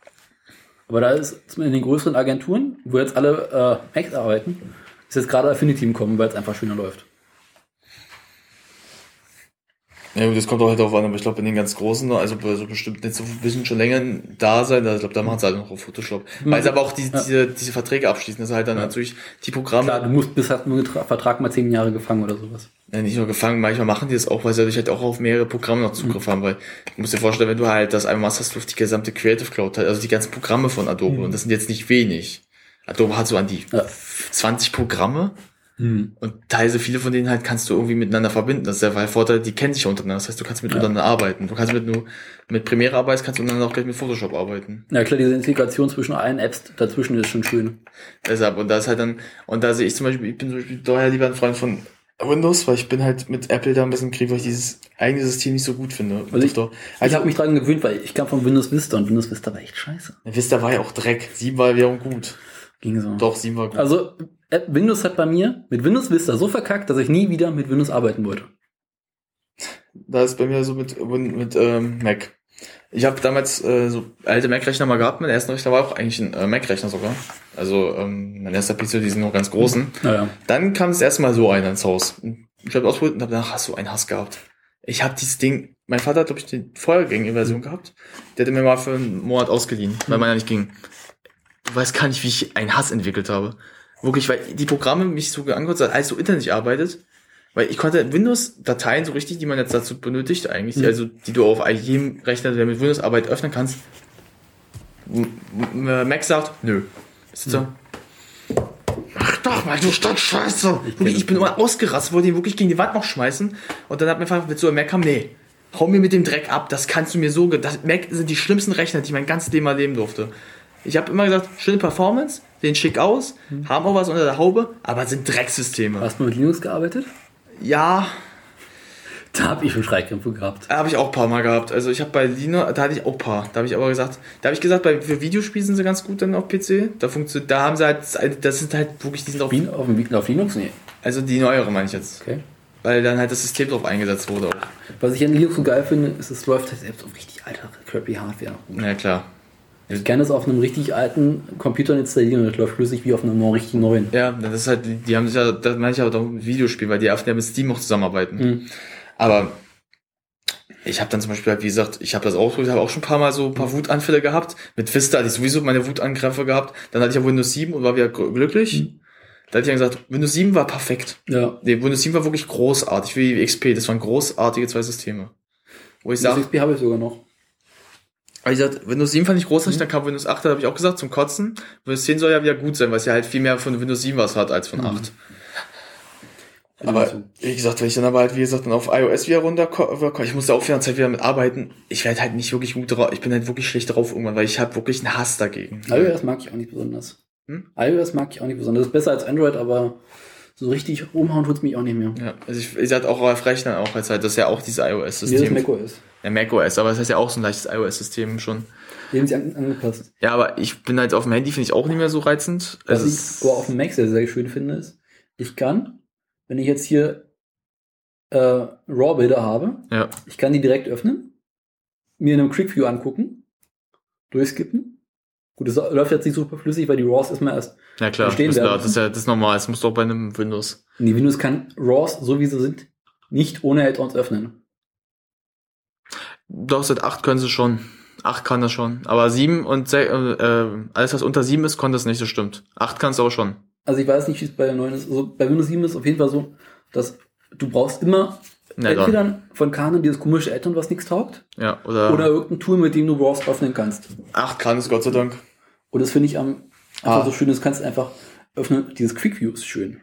Aber da ist in den größeren Agenturen, wo jetzt alle äh, Macs arbeiten, ist jetzt gerade Affinity im Kommen, weil es einfach schöner läuft. Ja, gut, das kommt auch halt darauf an, aber ich glaube, in den ganz großen, also bei so bestimmt nicht so ein bisschen schon länger da sein, da, ich glaube, da machen sie halt noch auf Photoshop. Weil sie aber auch die, Ja. diese, diese Verträge abschließen, das ist halt dann natürlich die Programme. Klar, du musst bis hast einen Vertrag mal zehn Jahre gefangen oder sowas. Ja, nicht nur gefangen, manchmal machen die das auch, weil sie dadurch halt auch auf mehrere Programme noch Zugriff Mhm. haben, weil du musst dir vorstellen, wenn du halt das einmal machst, hast du auf die gesamte Creative Cloud, also die ganzen Programme von Adobe, Mhm. und das sind jetzt nicht wenig. Adobe hat so an die 20 Programme, Mhm. und teilweise viele von denen halt kannst du irgendwie miteinander verbinden. Das ist der Vorteil, die kennen sich ja untereinander. Das heißt, du kannst miteinander arbeiten. Du kannst mit nur mit Premiere arbeiten, kannst du untereinander auch gleich mit Photoshop arbeiten. Ja klar, diese Integration zwischen allen Apps dazwischen ist schon schön. Deshalb, und da ist halt dann, und da sehe ich zum Beispiel, ich bin zum Beispiel daher lieber ein Freund von Windows, weil ich bin halt mit Apple da ein bisschen krieg, weil ich dieses eigene System nicht so gut finde. Also ich, Doch- ich habe mich dran gewöhnt, weil ich kam von Windows Vista und Windows Vista war echt scheiße. Vista war ja auch Dreck. 7 war wiederum gut. Ging so. Doch, 7 war gut. Also App- Windows hat bei mir mit Windows Vista so verkackt, dass ich nie wieder mit Windows arbeiten wollte. Da ist bei mir so mit, mit ähm, Mac. Ich habe damals äh, so alte Mac-Rechner mal gehabt. Mein erster Rechner war auch eigentlich ein äh, Mac-Rechner sogar. Also ähm, mein erster PC, die sind noch ganz großen. Naja. Dann kam das erste Mal so einer ins Haus. Ich habe ausprobiert und habe danach so einen Hass gehabt. Ich habe dieses Ding, mein Vater hat, glaube ich, die vorhergängige Version gehabt. Der hatte mir mal für einen Monat ausgeliehen, weil meiner nicht ging. Du weißt gar nicht, wie ich einen Hass entwickelt habe. Wirklich, weil die Programme mich so angehört haben, als so internet arbeitet. Weil ich konnte Windows-Dateien so richtig, die man jetzt dazu benötigt eigentlich, Mhm. also die du auf jedem Rechner, der mit Windows arbeitet, öffnen kannst. M- Mac sagt, nö. Ist so, Ach doch mal, du Stadtscheiße. Wirklich, ich bin immer ausgerastet, wollte ihn wirklich gegen die Wand noch schmeißen. Und dann hat mir einfach mit so einem Mac kam, nee, hau mir mit dem Dreck ab, das kannst du mir so, das Mac sind die schlimmsten Rechner, die ich mein ganzes Leben erleben durfte. Ich habe immer gesagt, schöne Performance, sehen schick aus, haben auch was unter der Haube, aber sind Drecksysteme. Hast du mit Linux gearbeitet? Ja. Da habe ich schon Schreikrämpfe gehabt. Habe ich auch ein paar Mal gehabt. Also ich habe bei Linux, da hatte ich auch ein paar. Da habe ich aber gesagt, da habe ich gesagt, bei für Videospiele sind sie ganz gut dann auf PC. Da funktioniert, da haben sie halt, das sind halt wirklich, die sind auf, auf, auf Linux? Nee. Also die neuere meine ich jetzt. Okay. Weil dann halt das System drauf eingesetzt wurde auch. Was ich an Linux so geil finde, ist, es läuft halt selbst auf richtig alter, crappy Hardware. Ja, klar. Ich kann das auf einem richtig alten Computer installieren und das läuft flüssig wie auf einem richtig neuen. Ja, das ist halt, die haben sich ja, das meine ich ja auch mit Videospielen, weil die öfter mit Steam auch zusammenarbeiten. Mhm. Aber ich habe dann zum Beispiel halt, wie gesagt, ich habe das auch, ich habe auch schon ein paar Mal so ein paar Wutanfälle gehabt. Mit Vista hatte ich sowieso meine Wutangriffe gehabt. Dann hatte ich ja Windows 7 und war wieder gl- glücklich. Da hatte ich dann gesagt, Windows 7 war perfekt. Ja. Nee, Windows 7 war wirklich großartig, wie XP. Das waren großartige zwei Systeme. Wo ich sage, XP habe ich sogar noch. Aber ich gesagt, Windows 7 fand ich großartig, dann kam Windows 8, da habe ich auch gesagt, zum Kotzen. Windows 10 soll ja wieder gut sein, weil es ja halt viel mehr von Windows 7 was hat als von 8. Aber wie gesagt, wenn ich dann aber halt, wie gesagt, dann auf iOS wieder runterkomme, ich musste auch wieder Zeit wieder mit arbeiten, ich werde halt nicht wirklich gut drauf, ich bin halt wirklich schlecht drauf irgendwann, weil ich habe wirklich einen Hass dagegen. iOS mag ich auch nicht besonders. Hm? iOS mag ich auch nicht besonders. Das ist besser als Android, aber so richtig umhauen tut's mich auch nicht mehr. Ja, also ich, ich hatte auch auf Rechnern auch als halt, das ist ja auch dieses Nee, iOS-System. das macOS. Ja, macOS, aber das heißt ja auch so ein leichtes iOS-System schon. Die haben sie an, angepasst. Ja, aber ich bin halt auf dem Handy, finde ich auch nicht mehr so reizend. Was Also ich auf dem Mac sehr, sehr schön finde, ist, ich kann, wenn ich jetzt hier äh, RAW-Bilder habe, Ja. ich kann die direkt öffnen, mir in einem Quick View angucken durchskippen. Gut, das läuft jetzt nicht super flüssig, weil die RAWs erstmal erst Ja klar, das, ist klar, werden. das ist ja das ist normal. Das musst du auch bei einem Windows. Nee, Windows kann RAWs, so wie sie sind, nicht ohne Add-ons öffnen. Doch, seit 8 können sie schon. 8 kann das schon. Aber 7 und se- äh, äh, alles, was unter 7 ist, konnte es nicht, das stimmt. 8 kannst du aber schon. Also ich weiß nicht, wie es bei der neuen ist. Also bei Windows 7 ist es auf jeden Fall so, dass du brauchst immer dann. entweder von Canon dieses komische Add-on, was nichts taugt, Ja, oder, oder irgendein Tool, mit dem du RAWs öffnen kannst. 8 kann es, Gott sei Dank. Und das finde ich am einfach Ah. so schön, das kannst du einfach öffnen. Dieses Quick View ist schön.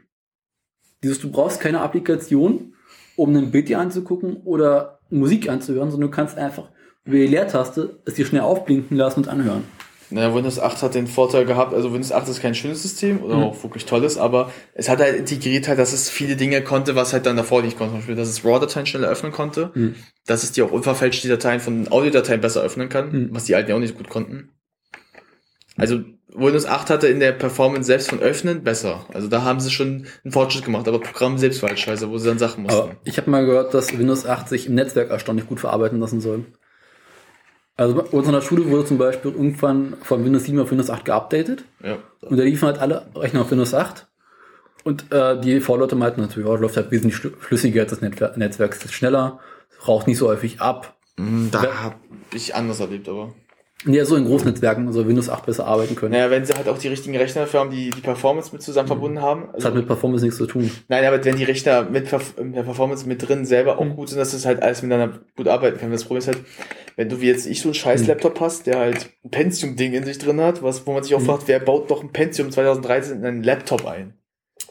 Dieses, du brauchst keine Applikation, um ein Bild dir anzugucken oder Musik anzuhören, sondern du kannst einfach über die Leertaste es dir schnell aufblinken lassen und anhören. Naja, Windows 8 hat den Vorteil gehabt, also Windows 8 ist kein schönes System oder Mhm. auch wirklich tolles, aber es hat halt integriert halt, dass es viele Dinge konnte, was halt dann davor nicht konnte. Zum Beispiel, dass es RAW-Dateien schneller öffnen konnte, Mhm. dass es dir auch unverfälscht die Dateien von Audiodateien besser öffnen kann, Mhm. was die alten ja auch nicht gut konnten. Also Windows 8 hatte in der Performance selbst von Öffnen besser. Also da haben sie schon einen Fortschritt gemacht, aber Programm selbst war halt scheiße, wo sie dann Sachen mussten. Aber ich habe mal gehört, dass Windows 8 sich im Netzwerk erstaunlich gut verarbeiten lassen soll. Also bei uns an der Schule wurde zum Beispiel irgendwann von Windows 7 auf Windows 8 geupdatet. Ja. Und da liefen halt alle Rechner auf Windows 8. Und äh, die V-Leute meinten natürlich, oh, läuft halt wesentlich flüssiger als das Netzwerk. Es ist schneller, raucht nicht so häufig ab. Mm, Da habe ich anders erlebt, aber. Ja, so in Großnetzwerken, also Windows 8 besser arbeiten können. Naja, wenn sie halt auch die richtigen Rechner dafür haben, die die Performance mit zusammen verbunden haben. Das hat mit Performance nichts zu tun. Nein, aber wenn die Rechner mit, mit der Performance mit drin selber auch gut sind, dass das halt alles miteinander gut arbeiten kann. Das Problem ist halt, wenn du wie jetzt ich so einen scheiß Mhm. Laptop hast, der halt ein Pentium-Ding in sich drin hat, was, wo man sich auch Mhm. fragt, wer baut doch ein Pentium 2013 in einen Laptop ein?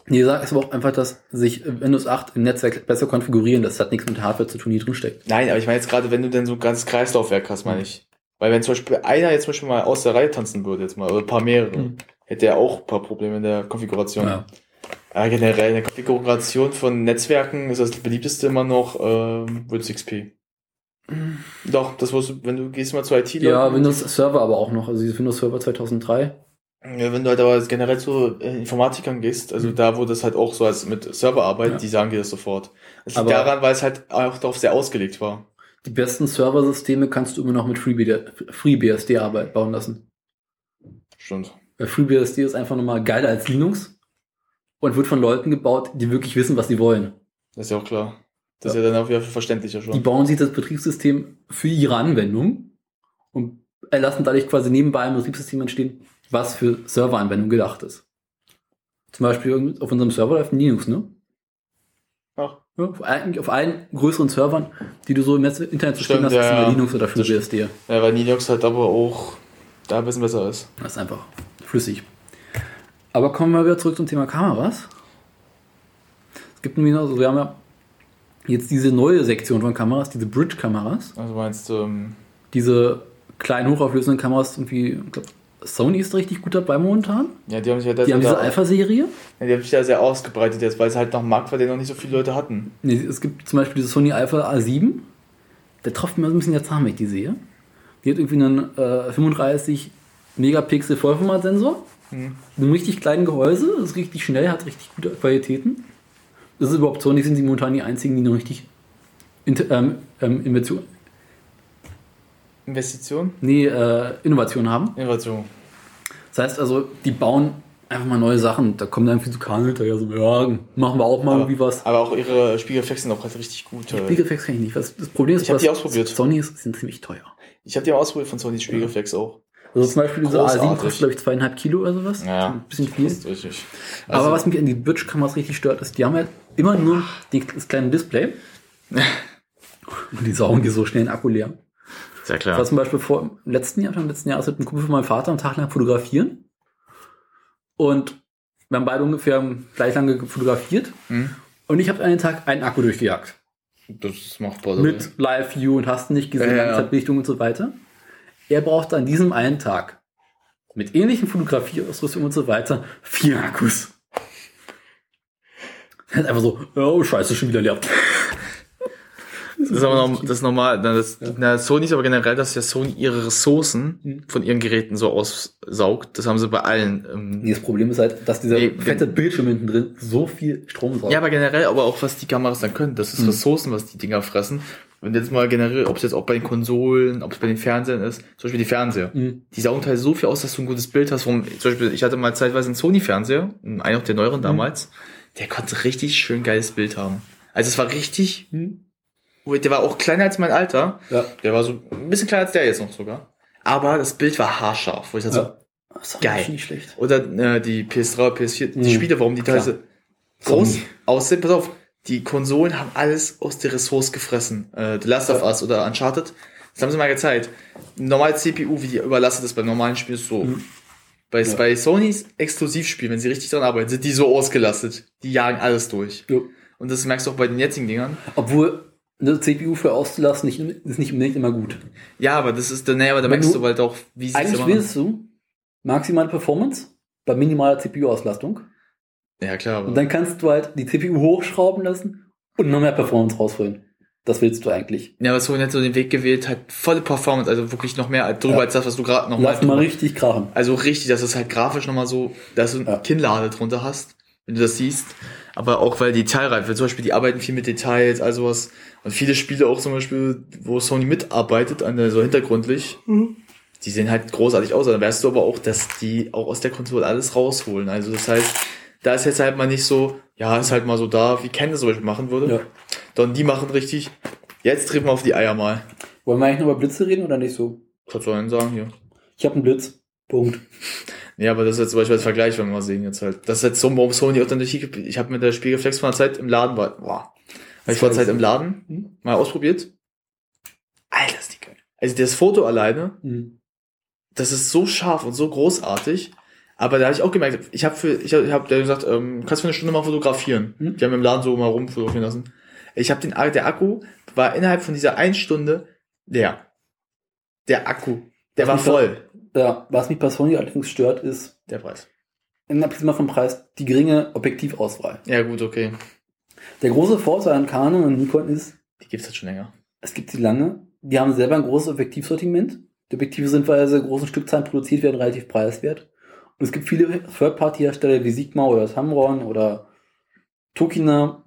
Nee, sag ist aber auch einfach, dass sich Windows 8 im Netzwerk besser konfigurieren. Das hat nichts mit der Hardware zu tun, die drin steckt. Nein, aber ich meine jetzt gerade, wenn du denn so ein ganzes Kreislaufwerk hast, meine ich. Weil wenn zum Beispiel einer jetzt zum Beispiel mal aus der Reihe tanzen würde, jetzt mal, oder ein paar mehrere, Mhm. hätte er auch ein paar Probleme in der Konfiguration. Ja. Aber generell in der Konfiguration von Netzwerken ist das beliebteste immer noch ähm, Windows XP. Doch, das du, wenn du gehst mal zu IT Ja, Windows Server aber auch noch. Also Windows Server 2003. Ja, wenn du halt aber generell zu äh, Informatikern gehst, also da, wo das halt auch so als mit Serverarbeit, Ja. die sagen dir das sofort. Das liegt Aber- daran, weil es halt auch darauf sehr ausgelegt war. Die besten Serversysteme kannst du immer noch mit FreeBSD, FreeBSD Arbeit bauen lassen. Stimmt. Weil FreeBSD ist einfach nochmal geiler als Linux und wird von Leuten gebaut, die wirklich wissen, was sie wollen. Das ist ja auch klar. Das ist ja dann auch wieder verständlicher schon. Die bauen sich das Betriebssystem für ihre Anwendung und lassen dadurch quasi nebenbei ein Betriebssystem entstehen, was für Serveranwendungen gedacht ist. Zum Beispiel auf unserem Server läuft ein Linux, ne? Ach. Ja, auf, eigentlich auf allen größeren Servern, die du so im Internet zu stehen Stimmt, hast, ist ja, immer ja. Linux oder Das FreeBSD. Ja, weil Linux halt aber auch da ein bisschen besser ist. Das ist einfach flüssig. Aber kommen wir wieder zurück zum Thema Kameras. Es gibt nämlich noch, also wir haben ja jetzt diese neue Sektion von Kameras, diese Bridge-Kameras. Also meinst du, ähm, Diese kleinen hochauflösenden Kameras, irgendwie, ich glaube, Sony ist richtig gut dabei momentan. ja, die haben sich ja Die haben diese Alpha-Serie. Ja, die haben sich ja sehr ausgebreitet jetzt, weil es halt noch ein Markt war, den noch nicht so viele Leute hatten. Nee, es gibt zum Beispiel diese Sony Alpha A7. Der tropft mir so ein bisschen der Zahn, wenn ich die sehe. Die hat irgendwie einen äh, 35 Megapixel Vollformatsensor. Mhm. Mit einem richtig kleinen Gehäuse. Ist richtig schnell, hat richtig gute Qualitäten. Das ist überhaupt Sony, sind sie momentan die einzigen, die noch richtig ähm, ähm, Innovation, Investition? nee, äh, Innovation haben. Innovation. Das heißt also, die bauen einfach mal neue Sachen. Da kommen dann viel zu Kahn hinterher, so, ja, machen wir auch mal irgendwie was. Aber auch ihre Spiegelreflexe sind auch halt richtig gut. äh. Spiegelreflex kann ich nicht. Was, das Problem ist, Ich hab was die ausprobiert. Sony ist, sind ziemlich teuer. Ich habe die ausprobiert von Sony Spiegelreflex auch. Also zum Beispiel diese A7 Großartig. kostet, glaube ich, zweieinhalb Kilo oder sowas. Ja, Ein bisschen viel. das richtig. Also- Aber was mich an die Bridge-Kameras richtig stört, ist, die haben halt immer nur die, das kleine Display. Und die saugen die so schnell den Akku leer. Sehr Ich klar. war zum Beispiel vor im letzten Jahr, im letzten Jahr ist mit einem Kumpel von meinem Vater einen Tag lang fotografieren. Und wir haben beide ungefähr gleich lange fotografiert. Mhm. Und ich habe einen Tag einen Akku durchgejagt. Das ist machbar. Mit Live-View und hast nicht gesehen, Ja. Langzeitbelichtung und so weiter. Er brauchte an diesem einen Tag mit ähnlichen Fotografieausrüstung und so weiter vier Akkus. Er hat einfach so, oh scheiße, schon wieder leer. Das ist aber noch, das ist normal. Na, das, na, Sony ist aber generell, dass ja Sony ihre Ressourcen Mhm. von ihren Geräten so aussaugt. Das haben sie bei allen. Ähm, Nee, das Problem ist halt, dass dieser Nee, fette Bildschirm hinten drin so viel Strom saugt. ja, aber generell, aber auch was die Kameras dann können. Das ist Mhm. Ressourcen, was die Dinger fressen. wenn du jetzt mal generell, ob es jetzt auch bei den Konsolen, ob es bei den Fernsehern ist, zum Beispiel die Fernseher, Mhm. die saugen teilweise so viel aus, dass du ein gutes Bild hast. Vom, zum Beispiel, ich hatte mal zeitweise einen Sony-Fernseher, einen auch der neueren damals, der konnte richtig schön geiles Bild haben. Also es war richtig, der war auch kleiner als mein Alter. Ja. Der war so ein bisschen kleiner als der jetzt noch sogar. Aber das Bild war haarscharf, wo ich dachte Ja. so, geil. Nicht schlecht. Oder äh, die PS3, PS4, die Mhm. Spiele, warum die teilweise Klar. groß aussehen. Pass auf, die Konsolen haben alles aus der Ressource gefressen. Äh, The Last of Us oder Uncharted, das haben sie mal gezeigt. Normale CPU, wie die überlastet ist beim normalen Spiel, ist so. Mhm. Bei, bei Sonys Exklusivspielen, wenn sie richtig dran arbeiten, sind die so ausgelastet. Die jagen alles durch. Und das merkst du auch bei den jetzigen Dingern. Obwohl eine CPU für auszulassen nicht, ist nicht unbedingt immer gut. Ja, aber das ist, naja, aber da merkst du- du halt auch, wie sie Eigentlich willst du maximale Performance bei minimaler CPU-Auslastung. Ja, klar, aber. Und dann kannst du halt die CPU hochschrauben lassen und noch mehr Performance rausholen. Das willst du eigentlich. Ja, aber Sony hat so den Weg gewählt, halt volle Performance, also wirklich noch mehr drüber Ja. als das, was du gerade noch mal Lass mal richtig krachen. Also richtig, dass es halt grafisch nochmal so, dass du eine Kinnlade drunter hast, wenn du das siehst. Aber auch weil die Detailreife, zum Beispiel, die arbeiten viel mit Details, also was. Und viele Spiele auch zum Beispiel, wo Sony mitarbeitet, an der, so hintergrundlich, die sehen halt großartig aus. Dann weißt du aber auch, dass die auch aus der Konsole alles rausholen. Also das heißt, da ist jetzt halt mal nicht so, ja, ist halt mal so da, wie Ken das zum Beispiel machen würde. Ja. Sondern die machen richtig, jetzt treten wir auf die Eier mal. Wollen wir eigentlich noch über Blitze reden oder nicht so? Was soll ich denn sagen hier? Ich habe einen Blitz. Punkt. Ja, aber das ist jetzt zum Beispiel als Vergleich, wenn wir mal sehen jetzt halt. Das ist jetzt so, warum Sony auch dann durch die, ich habe mit der Spiegelreflex vor einer Zeit im Laden war, boah. Weil ich vor einer Zeit im Laden mal ausprobiert. Alter, ist die geil. Also das Foto alleine, Mhm. das ist so scharf und so großartig. Aber da habe ich auch gemerkt, ich habe für, ich habe hab der gesagt, ähm, kannst du für eine Stunde mal fotografieren. Mhm. Die haben im Laden so mal rumfotografieren lassen. Ich habe den, der Akku war innerhalb von dieser einen Stunde leer. Der Akku, der war voll. Ja, was mich bei Sony allerdings stört, ist der Preis. Abgesehen mal vom Preis, die geringe Objektivauswahl. Ja, gut, okay. Der große Vorteil an Canon und Nikon ist, Die gibt's jetzt schon länger. es gibt sie lange. Die haben selber ein großes Objektivsortiment. Die Objektive sind, weil sie großen Stückzahlen produziert werden, relativ preiswert. Und es gibt viele Third-Party-Hersteller wie Sigma oder Tamron oder Tokina,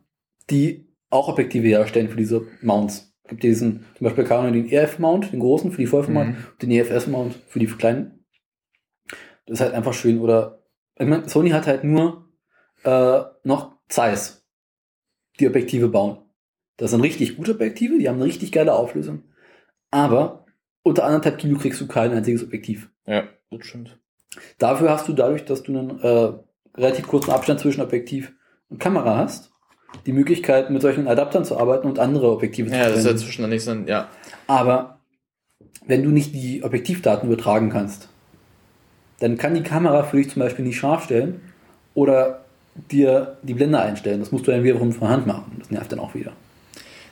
die auch Objektive herstellen für diese Mounts. Es gibt diesen, zum Beispiel Canon den EF-Mount, den großen für die Vollformat, Mhm. und den EFS-Mount für die kleinen. Das ist halt einfach schön. Oder, ich meine, Sony hat halt nur äh, noch Zeiss, die Objektive bauen. Das sind richtig gute Objektive, die haben eine richtig geile Auflösung. Aber unter anderthalb Kilo kriegst du kein einziges Objektiv. Ja, das stimmt. Dafür hast du dadurch, dass du einen äh, relativ kurzen Abstand zwischen Objektiv und Kamera hast, die Möglichkeit, mit solchen Adaptern zu arbeiten und andere Objektive Ja, das ist ja verwenden. zwischen dann nichts dann, ja. Aber wenn du nicht die Objektivdaten übertragen kannst, dann kann die Kamera für dich zum Beispiel nicht scharf stellen oder dir die Blende einstellen. Das musst du dann wiederum von Hand machen. Das nervt dann auch wieder.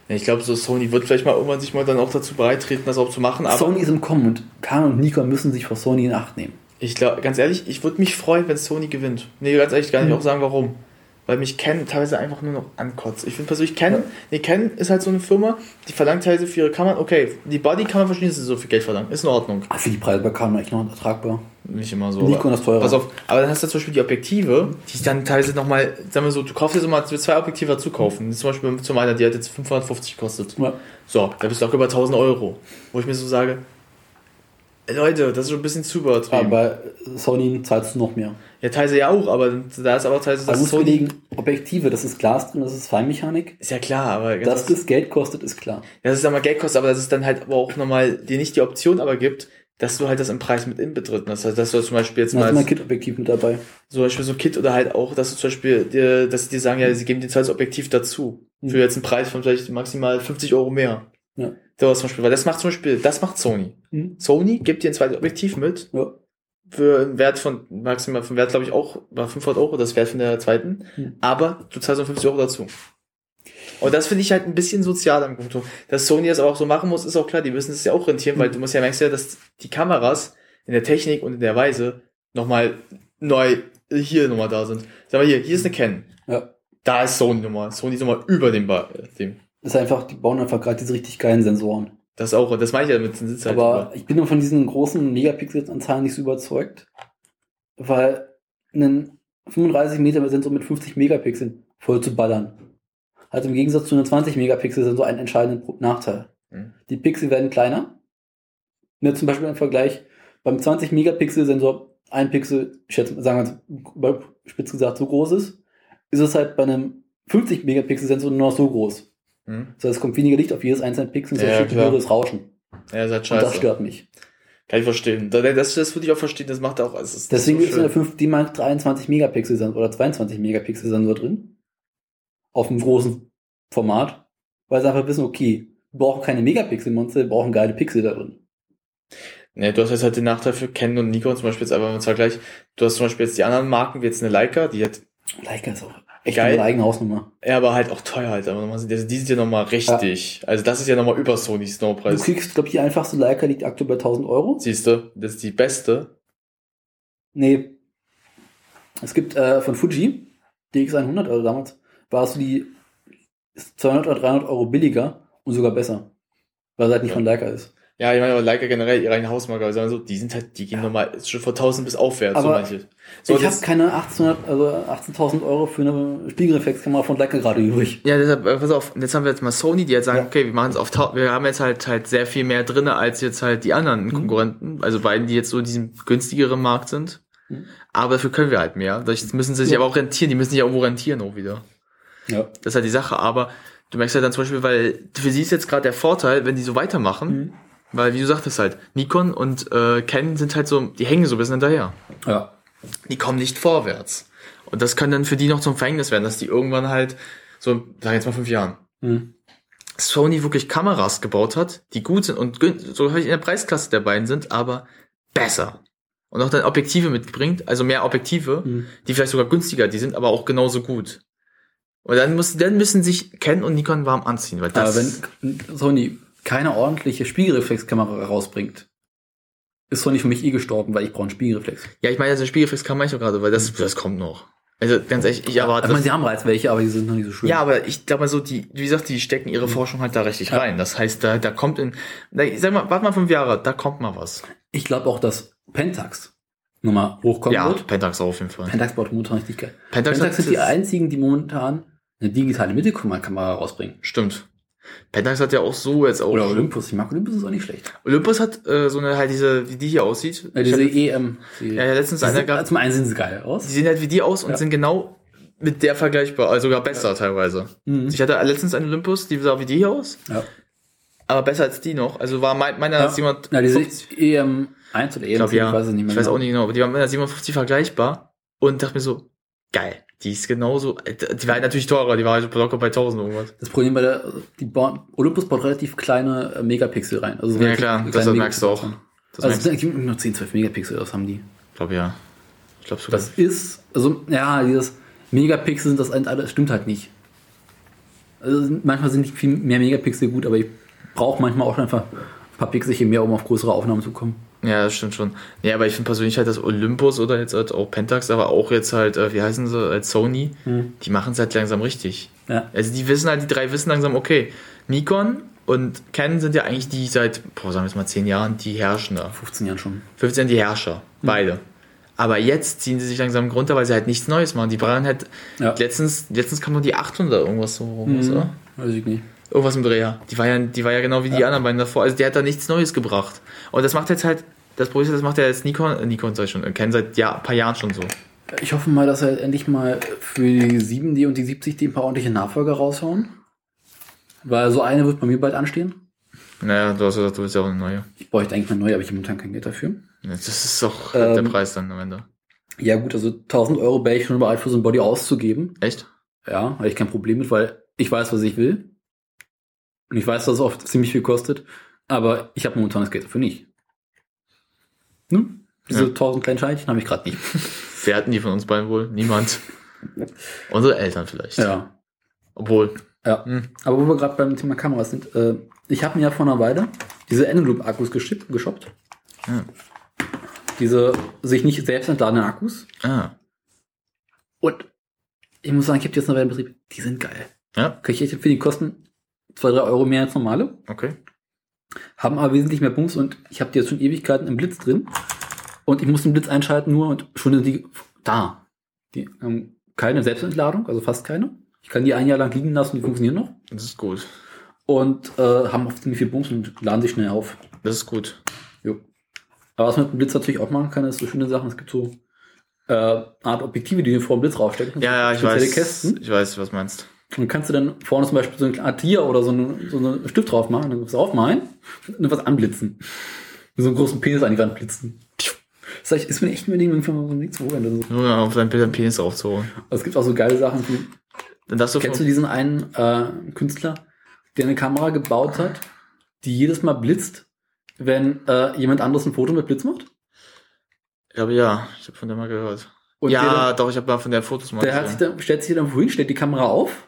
Ja, ich glaube, so Sony wird vielleicht mal irgendwann sich mal dann auch dazu beitreten, das auch zu machen. Aber Sony ist im Kommen und Canon und Nikon müssen sich vor Sony in Acht nehmen. ich glaube, ganz ehrlich, ich würde mich freuen, wenn Sony gewinnt. Nee, ganz ehrlich, gar nicht Mhm. auch sagen, warum. Weil mich Ken teilweise einfach nur noch ankotzt. Ich finde persönlich, Ken, nee, Ken ist halt so eine Firma, die verlangt teilweise für ihre Kameran, okay, die Body kann man verstehen, dass sie so viel Geld verlangen. Ist in Ordnung. Ach, für die Preise bei Canon echt noch ertragbar. Nicht immer so. Nikon ist teurer. Pass auf, aber dann hast du zum Beispiel die Objektive, die dann teilweise nochmal, sagen wir so, du kaufst dir so mal zwei Objektive dazu kaufen. Zum Beispiel zum einer, die hat jetzt 550 gekostet. Ja. So, da bist du auch über 1000 Euro. Wo ich mir so sage, Leute, das ist schon ein bisschen zu übertrieben. Aber bei Sony zahlst du noch mehr. Ja, teilweise ja auch, aber da ist aber teilweise Also das muss belegen, Objektive, das ist Glas drin, das ist Feinmechanik. Ist ja klar, aber Dass das Geld kostet, ist klar. Ja, es dann mal Geld kostet, aber dass es dann halt aber auch nochmal dir nicht die Option aber gibt, dass du halt das im Preis mit inbetreten hast. Also, dass du zum Beispiel jetzt ist mal mal ein Kit-Objektiv mit dabei. zum Beispiel so Kit oder halt auch, dass du zum Beispiel dir, dass sie dir sagen, ja, sie geben dir das Objektiv dazu. Mhm. Für jetzt einen Preis von vielleicht maximal 50 Euro mehr. Ja. Sowas zum Beispiel, weil das macht zum Beispiel, das macht Sony. Mhm. Sony gibt dir ein zweites Objektiv mit. Ja. Für einen Wert von, maximal vom Wert, glaube ich, auch, war 500 Euro, das Wert von der zweiten. Mhm. Aber du zahlst noch 50 Euro dazu. Und das finde ich halt ein bisschen sozial am Punkt. Dass Sony das auch so machen muss, ist auch klar, die müssen es ja auch rentieren, Mhm. weil du musst ja merkst ja, dass die Kameras in der Technik und in der Weise nochmal neu hier nochmal da sind. Sag mal hier, hier ist eine Canon. Ja. Da ist Sony nochmal. Sony ist nochmal über dem, ba dem. Ist einfach, die bauen einfach gerade diese richtig geilen Sensoren. Das auch, das meine ich ja mit den Sitz halt Aber ich bin nur von diesen großen Megapixel-Anzahlen nicht so überzeugt, weil einen 35 Meter Sensor mit 50 Megapixeln voll zu ballern hat im Gegensatz zu einem 20 Megapixel Sensor einen entscheidenden Nachteil. Mhm. Die Pixel werden kleiner. Ne, zum Beispiel im Vergleich beim 20 Megapixel Sensor ein Pixel, schätze, sagen wir mal, spitz gesagt, so groß ist, ist es halt bei einem 50 Megapixel Sensor nur noch so groß. Das heißt, es kommt weniger Licht auf jedes einzelne Pixel, so Ja, ja, klar. höheres Rauschen. Ja, ist halt Und scheiße. das stört mich. Kann ich verstehen. Das, das, das würde ich auch verstehen, das macht auch. Also, das ist Deswegen so ist in der schön. 5D mal 23 Megapixel oder 22 Megapixel Sensor drin. Auf einem großen Format. Weil sie einfach wissen, okay, wir brauchen keine Megapixel-Monster, wir brauchen geile Pixel da drin. Ne, du hast jetzt halt den Nachteil für Canon und Nikon zum Beispiel jetzt einfach im Vergleich. Du hast zum Beispiel jetzt die anderen Marken, wie jetzt eine Leica, die hat. Leica ist auch echt geil. eigene Hausnummer. Ja, aber halt auch teuer halt. Aber nochmal, die sind ja nochmal richtig. Also das ist ja nochmal über Sony Du Snowpreis. kriegst, glaube ich, die einfachste Leica liegt aktuell bei 1000 Euro. Siehst du, das ist die beste. Nee. Es gibt äh, von Fuji, die X100, also damals, war es die ist 200 oder 300 Euro billiger und sogar besser. Weil es halt nicht von Leica ist. Ja, ich meine, aber Leica generell, ihre eigene Hausmarke, aber sagen wir so, die sind halt, die gehen nochmal schon von 1000 bis aufwärts, so Aber manche. So, ich habe keine 1800, also 18.000 Euro für eine Spiegelreflexkamera von Leica gerade übrig. Ja, deshalb, äh, pass auf, jetzt haben wir jetzt mal Sony, die jetzt sagen, okay, wir machen es auf, wir haben jetzt halt halt sehr viel mehr drinne als jetzt halt die Mhm. anderen Konkurrenten, also beiden, die jetzt so in diesem günstigeren Markt sind. Mhm. Aber dafür können wir halt mehr. Das müssen sie sich Ja. aber auch rentieren, die müssen sich ja irgendwo rentieren auch wieder. Ja. Das ist halt die Sache, aber du merkst halt dann zum Beispiel, weil für sie ist jetzt gerade der Vorteil, wenn die so weitermachen, Mhm. Weil wie du sagtest halt, Nikon und äh, Canon sind halt so, die hängen so ein bisschen hinterher. Ja. Die kommen nicht vorwärts. Und das kann dann für die noch zum Verhängnis werden, dass die irgendwann halt, so, sag jetzt mal fünf Jahren, Mhm. Sony wirklich Kameras gebaut hat, die gut sind und so in der Preisklasse der beiden sind, aber besser. Und auch dann Objektive mitbringt, also mehr Objektive, Mhm. die vielleicht sogar günstiger, die sind aber auch genauso gut. Und dann, muss, dann müssen sich Canon und Nikon warm anziehen, weil das Aber wenn Sony keine ordentliche Spiegelreflexkamera rausbringt, ist Sony für mich eh gestorben, weil ich brauche einen Spiegelreflex. Ja, ich meine, also Spiegelreflex kann man nicht gerade, weil das, das kommt noch. Also ganz ehrlich, ich erwarte. Ich meine, sie haben bereits welche, aber die sind noch nicht so schön. Ja, aber ich glaube so, die, wie gesagt, die stecken ihre Forschung halt da richtig Ja. rein. Das heißt, da, da kommt in, da, ich sag mal, warte mal fünf Jahre, da kommt mal was. Ich glaube auch, dass Pentax nochmal hochkommen Ja, wird. Pentax auch auf jeden Fall. Pentax baut momentan richtig geil. Pentax Pentax, sind die einzigen, die momentan eine digitale Mittelkamera rausbringen. Stimmt. Pentax hat ja auch so jetzt auch. Oder Olympus. Ich mag Olympus ist auch nicht schlecht. Olympus hat äh, so eine halt diese, wie die hier aussieht. Ja, diese hab- EM. Die, Ja, ja, letztens einer gab- Zum einen sehen sie geil aus. Die sehen halt wie die aus und Ja. sind genau mit der vergleichbar, also sogar besser teilweise. Mhm. Ich hatte letztens einen Olympus, die sah wie die hier aus. Ja. Aber besser als die noch. Also war mein, meiner Ja. als jemand. Ja, diese EM 1 oder EM Ich glaube, 10, ja. ich weiß es nicht mehr. ich weiß genau. auch nicht genau, aber die waren mit einer 57 vergleichbar und dachte mir so, geil, die ist genauso, die war natürlich teurer, die war halt locker bei 1000 irgendwas. Das Problem bei der, die bauen, Olympus baut relativ kleine äh, Megapixel rein. Also Ja, klar, das merkst du auch. Das also merkst eigentlich nur 10, 12 Megapixel, das haben die. Ich glaube ja. Ich glaube sogar. Das ist, also, ja, dieses Megapixel sind das alles, stimmt halt nicht. Also, manchmal sind viel mehr Megapixel gut, aber ich brauche manchmal auch einfach ein paar Pixelchen mehr, um auf größere Aufnahmen zu kommen. Ja, das stimmt schon. Ja, aber ich finde persönlich halt, dass Olympus oder jetzt halt auch Pentax, aber auch jetzt halt, äh, wie heißen sie, als Sony, Hm. die machen es halt langsam richtig. Ja. Also die wissen halt, die drei wissen langsam, okay, Nikon und Canon sind ja eigentlich die seit, boah, sagen wir jetzt mal 10 Jahren, die herrschen da. 15 Jahren schon. 15 die Herrscher, Hm. beide. Aber jetzt ziehen sie sich langsam runter, weil sie halt nichts Neues machen. Die brauchen halt, letztens, letztens kam noch die 800 irgendwas so, irgendwas, Mhm. oder? Weiß ich nicht. Irgendwas im Dreher. Die war ja, die war ja genau wie die anderen beiden davor. Also der hat da nichts Neues gebracht. Und das macht jetzt halt, das Problem ist, das macht ja jetzt Nikon, äh, Nikon sag ich schon, äh, Ken seit ja, ein paar Jahren schon so. Ich hoffe mal, dass er endlich mal für die 7D und die 70D ein paar ordentliche Nachfolger raushauen. Weil so eine wird bei mir bald anstehen. Naja, du hast gesagt, du willst ja auch eine neue. Ich bräuchte eigentlich eine neue, aber ich habe momentan kein Geld dafür. Das ist doch Ähm, der Preis dann am Ende. Ja gut, also 1000 Euro wäre ich schon bereit für so ein Body auszugeben. Echt? Ja, habe ich kein Problem mit, weil ich weiß, was ich will. Und ich weiß, dass es oft ziemlich viel kostet. Aber ich habe momentan das Geld dafür nicht. Ne? Diese Ja. 1000 kleinen Scheinchen habe ich gerade nicht. Wer hatten die von uns beiden wohl? Niemand. Unsere Eltern vielleicht. Ja. Obwohl. Ja. Aber wo wir gerade beim Thema Kameras sind, äh, ich habe mir ja vor einer Weile diese Eneloop-Akkus geschippt, geshoppt. Ja. Diese sich nicht selbst entladenen Akkus. Ah. Und ich muss sagen, ich habe die jetzt noch in Betrieb. Die sind geil. Ja. Kann ich echt empfehlen, die kosten 2, 3 Euro mehr als normale. Okay. Haben aber wesentlich mehr Bums und ich habe die jetzt schon Ewigkeiten im Blitz drin. Und ich muss den Blitz einschalten nur und schon sind die da. Die haben keine Selbstentladung, also fast keine. Ich kann die ein Jahr lang liegen lassen, die funktionieren noch. Das ist gut. und äh, haben oft ziemlich viel Bums und laden sich schnell auf. Das ist gut. Jo. Aber was man mit dem Blitz natürlich auch machen kann, ist so schöne Sachen. Es gibt so äh, Art Objektive, die du vor dem Blitz raufstecken. Ja, ja, ich weiß. Kästen. Ich weiß, was du meinst. Und kannst du dann vorne zum Beispiel so ein Art Tier oder so, eine, so einen Stift drauf machen, dann kannst du aufmalen und was anblitzen. Mit so einen großen Penis an die Wand blitzen. Das heißt, ist mir echt unbedingt irgendwann so nichts du so. Nur auf dein Bild einen Penis aufzuholen. Es gibt auch so geile Sachen wie. Dann darfst du Kennst du diesen einen äh, Künstler, der eine Kamera gebaut hat, die jedes Mal blitzt, wenn äh, jemand anderes ein Foto mit Blitz macht? Ich glaube, ja. Ich habe von der mal gehört. Und ja, der doch, ich habe mal von der Fotos mal Der hat sich dann, stellt sich dann wohin, stellt die Kamera auf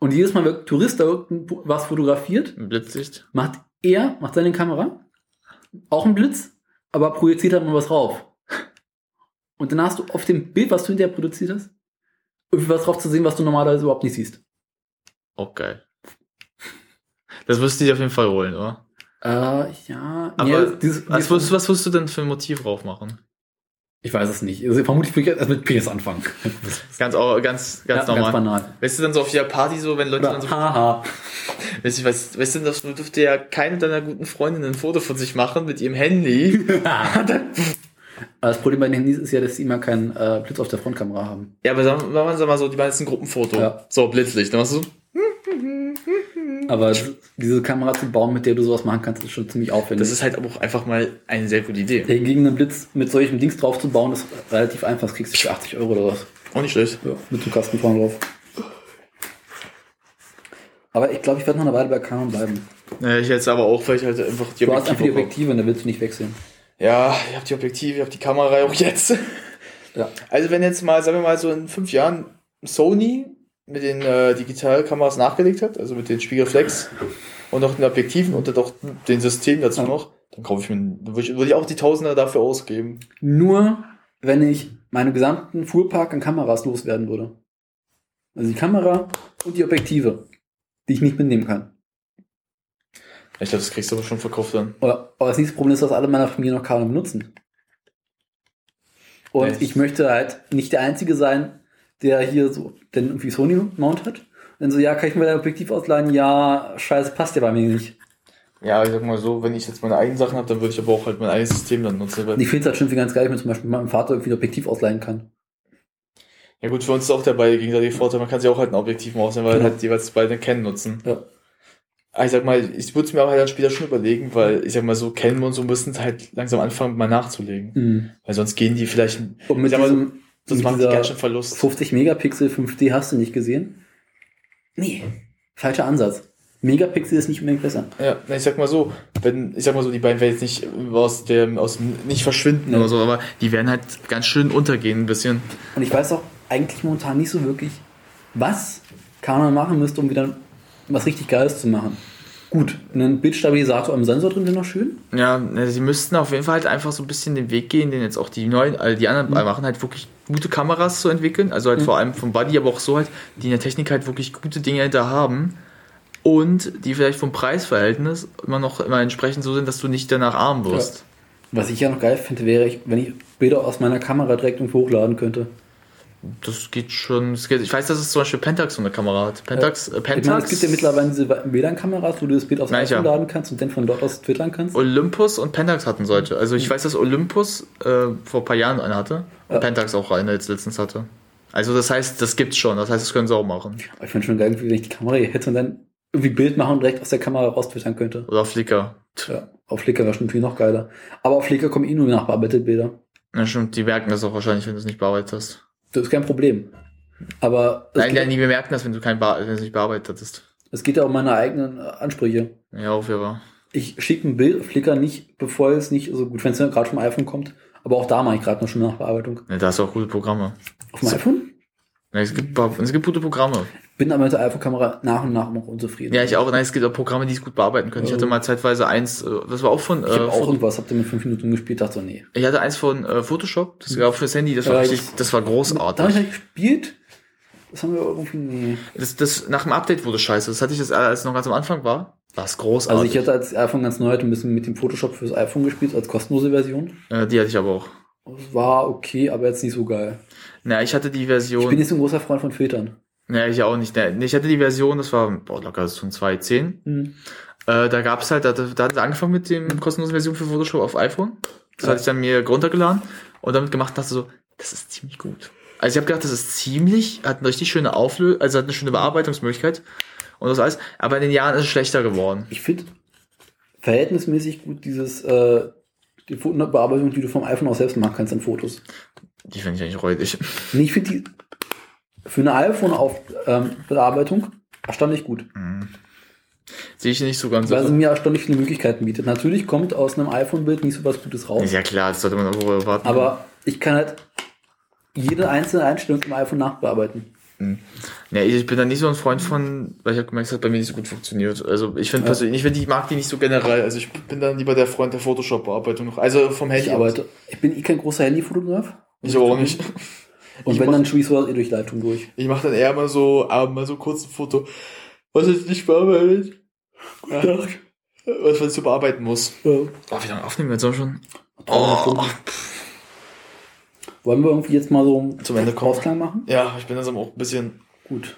und jedes Mal, wenn ein Tourist da irgendwas fotografiert, Blitzlicht. macht er, macht seine Kamera auch einen Blitz, aber projiziert halt mal was drauf. Und dann hast du auf dem Bild, was du hinterher produziert hast, irgendwie was drauf zu sehen, was du normalerweise überhaupt nicht siehst. Geil. Das wirst du dir auf jeden Fall holen, oder? Äh, ja. Aber ja, dieses, was, dieses- wirst, was wirst du denn für ein Motiv drauf machen? Ich weiß es nicht. Also vermutlich würde ich erst mit Penis anfangen. Ganz, au- ganz, ganz Ja, normal. ganz banal. Weißt du dann so auf jeder Party so, wenn Leute Oder dann so. Haha. Weißt du, weißt, weißt du, das dürfte ja keine deiner guten Freundinnen ein Foto von sich machen mit ihrem Handy. Aber das Problem bei den Handys ist ja, dass sie immer keinen äh, Blitz auf der Frontkamera haben. ja, aber sagen wir mal, so, die meisten Gruppenfoto. Ja. So, Blitzlicht. Dann machst du so. Aber diese Kamera zu bauen, mit der du sowas machen kannst, ist schon ziemlich aufwendig. Das ist halt aber auch einfach mal eine sehr gute Idee. Hingegen einen Blitz mit solchen Dings drauf zu bauen, ist relativ einfach. Das kriegst du für 80 Euro oder was. Auch nicht schlecht. Ja, mit so Kasten vorne drauf. Aber ich glaube, ich werde noch eine Weile bei Canon bleiben. Ja, ich jetzt aber auch, weil ich halt einfach die Du hast einfach die Objektive. Objektive und da willst du nicht wechseln. Ja, ich habe die Objektive, ich habe die Kamera auch jetzt. Ja. Also wenn jetzt mal, sagen wir mal so in fünf Jahren Sony mit den äh, Digitalkameras nachgelegt hat, also mit den Spiegelreflex und noch den Objektiven und dann doch den System dazu noch, dann kaufe ich mir, würde ich, würde ich auch die Tausender dafür ausgeben. Nur, wenn ich meinen gesamten Fuhrpark an Kameras loswerden würde. Also die Kamera und die Objektive, die ich nicht mitnehmen kann. Ich glaube, das kriegst du aber schon verkauft dann. Aber aber das nächste Problem ist, dass alle meiner Familie noch Canon benutzen. Und Echt? ich möchte halt nicht der Einzige sein, der hier so denn irgendwie Sony-Mount hat. Dann so, ja, kann ich mir dein Objektiv ausleihen? Ja, scheiße, passt ja bei mir nicht. Ja, ich sag mal so, wenn ich jetzt meine eigenen Sachen habe, dann würde ich aber auch halt mein eigenes System dann nutzen. Und ich finde es halt schon irgendwie ganz geil, wenn mir zum Beispiel meinem Vater irgendwie ein Objektiv ausleihen kann. Ja gut, für uns ist auch der beide gegenseitige Vorteil, man kann sich auch halt ein Objektiv mal ausnehmen, weil Genau. halt jeweils beide kennen nutzen. Ja. Aber ich sag mal, ich würde es mir auch halt dann später schon überlegen, weil ich sag mal so, kennen wir und so müssen halt langsam anfangen, mal nachzulegen. Mhm. Weil sonst gehen die vielleicht, Und mit diesem, das dieser ganz schön Verlust. 50 Megapixel 5D hast du nicht gesehen? Nee, falscher Ansatz. Megapixel ist nicht unbedingt besser. Ja, ich sag mal so, wenn, ich sag mal so, die beiden werden jetzt nicht aus dem, aus dem, nicht verschwinden Nee. oder so, aber die werden halt ganz schön untergehen ein bisschen. Und ich weiß auch eigentlich momentan nicht so wirklich, was Canon machen müsste, um wieder was richtig Geiles zu machen. Gut, einen Bildstabilisator am Sensor drin wäre noch schön. Ja, ne, sie müssten auf jeden Fall halt einfach so ein bisschen den Weg gehen, den jetzt auch die neuen, also die anderen machen, halt wirklich gute Kameras zu entwickeln. Also halt Mhm. vor allem vom Body, aber auch so halt, die in der Technik halt wirklich gute Dinge da haben. Und die vielleicht vom Preisverhältnis immer noch immer entsprechend so sind, dass du nicht danach arm wirst. Was ich ja noch geil finde, wäre, wenn ich Bilder aus meiner Kamera direkt hochladen könnte. Das geht schon. Das geht, ich weiß, dass es zum Beispiel Pentax so eine Kamera hat. Pentax, äh, meine, Pentax. es gibt ja mittlerweile diese WLAN-Kameras, wo du das Bild aufs Nein, iPhone ja. laden kannst und dann von dort aus twittern kannst. Olympus und Pentax hatten solche. Also Mhm. ich weiß, dass Olympus äh, vor ein paar Jahren eine hatte und Pentax auch eine jetzt letztens hatte. Also das heißt, das gibt's schon. Das heißt, das können sie auch machen. Aber ich finde schon geil, wenn ich die Kamera hier hätte und dann irgendwie Bild machen und direkt aus der Kamera raus twittern könnte. Oder auf Flickr. Ja, auf Flickr wäre schon viel noch geiler. Aber auf Flickr kommen eh nur nachbearbeitete Bilder. Na stimmt, die merken das auch wahrscheinlich, wenn du es nicht bearbeitet hast. Das ist kein Problem. Aber Nein, geht, nein, die bemerken das, wenn du kein Bar wenn du es nicht bearbeitet hattest. es geht ja um meine eigenen Ansprüche. Ja, auf jeden Fall. Ich schicke ein Bild Flickr nicht, bevor es nicht so gut, wenn es ja gerade vom iPhone kommt. Aber auch da mache ich gerade noch schon Nachbearbeitung. Ja, da hast du auch gute Programme. Auf dem iPhone? Es, gibt, es gibt gute Programme. Bin aber mit der iPhone-Kamera nach und nach noch unzufrieden. Ja, ich auch. Nein, es gibt auch Programme, die es gut bearbeiten können. Ich hatte mal zeitweise eins, äh, das war auch von, Ich habe äh, auch irgendwas, habt ihr mit fünf Minuten gespielt, dachte so, nee. ich hatte eins von äh, Photoshop, das war auch fürs Handy, das war Ja, richtig, das- das war Da habe ich großartig. halt gespielt. Das haben wir irgendwie, nee. Das, das, nach dem Update wurde scheiße. Das hatte ich das, als es noch ganz am Anfang war. War es großartig. Also ich hatte als iPhone ganz neu ein bisschen mit dem Photoshop fürs iPhone gespielt, als kostenlose Version. äh, die hatte ich aber auch. Das war okay, aber jetzt nicht so geil. Na, ich hatte die Ich Version. bin nicht so ein großer Freund von Filtern. Ja, ich auch nicht. Ich hatte die Version, das war boah, locker ein 2.10. Mhm. Äh, da gab's halt, da, da hat es angefangen mit dem kostenlosen Version für Photoshop auf iPhone. Das Ja. hatte ich dann mir runtergeladen und damit gemacht und dachte so, das ist ziemlich gut. Also ich habe gedacht, das ist ziemlich, hat eine richtig schöne Auflösung, also hat eine schöne Bearbeitungsmöglichkeit und das alles. Aber in den Jahren ist es schlechter geworden. Ich finde verhältnismäßig gut dieses, äh, die Fotobearbeitung, die du vom iPhone aus selbst machen kannst an Fotos. Die finde ich eigentlich räudig. Nee, ich finde die für eine iPhone-Bearbeitung erstaunlich gut. Sehe ich nicht so ganz. Weil sie mir erstaunlich viele Möglichkeiten bietet. Natürlich kommt aus einem iPhone-Bild nicht so was Gutes raus. Ja klar, das sollte man auch erwarten. Aber ich kann halt jede einzelne Einstellung im iPhone nachbearbeiten. Ja, ich bin da nicht so ein Freund von, weil ich habe gemerkt, es hat bei mir nicht so gut funktioniert. Also ich finde Ja. persönlich, ich, ich mag die nicht so generell. Also ich bin dann lieber der Freund der Photoshop-Bearbeitung noch. Also vom Handy. Ich arbeite. Ich bin eh kein großer Handyfotograf. Ich auch nicht. Und Ich wenn, dann spiele ich sowas eh durch Leitung durch. Ich mache dann eher mal so, aber mal so kurz ein Foto, was jetzt nicht bearbeitet. Guten Tag. Was, was ich so bearbeiten muss. Ja. Oh, wie lange aufnehmen wir jetzt auch schon? Oh. Wollen wir irgendwie jetzt mal so Zum Ende kommen. Machen? Ja, ich bin jetzt aber auch ein bisschen, Gut.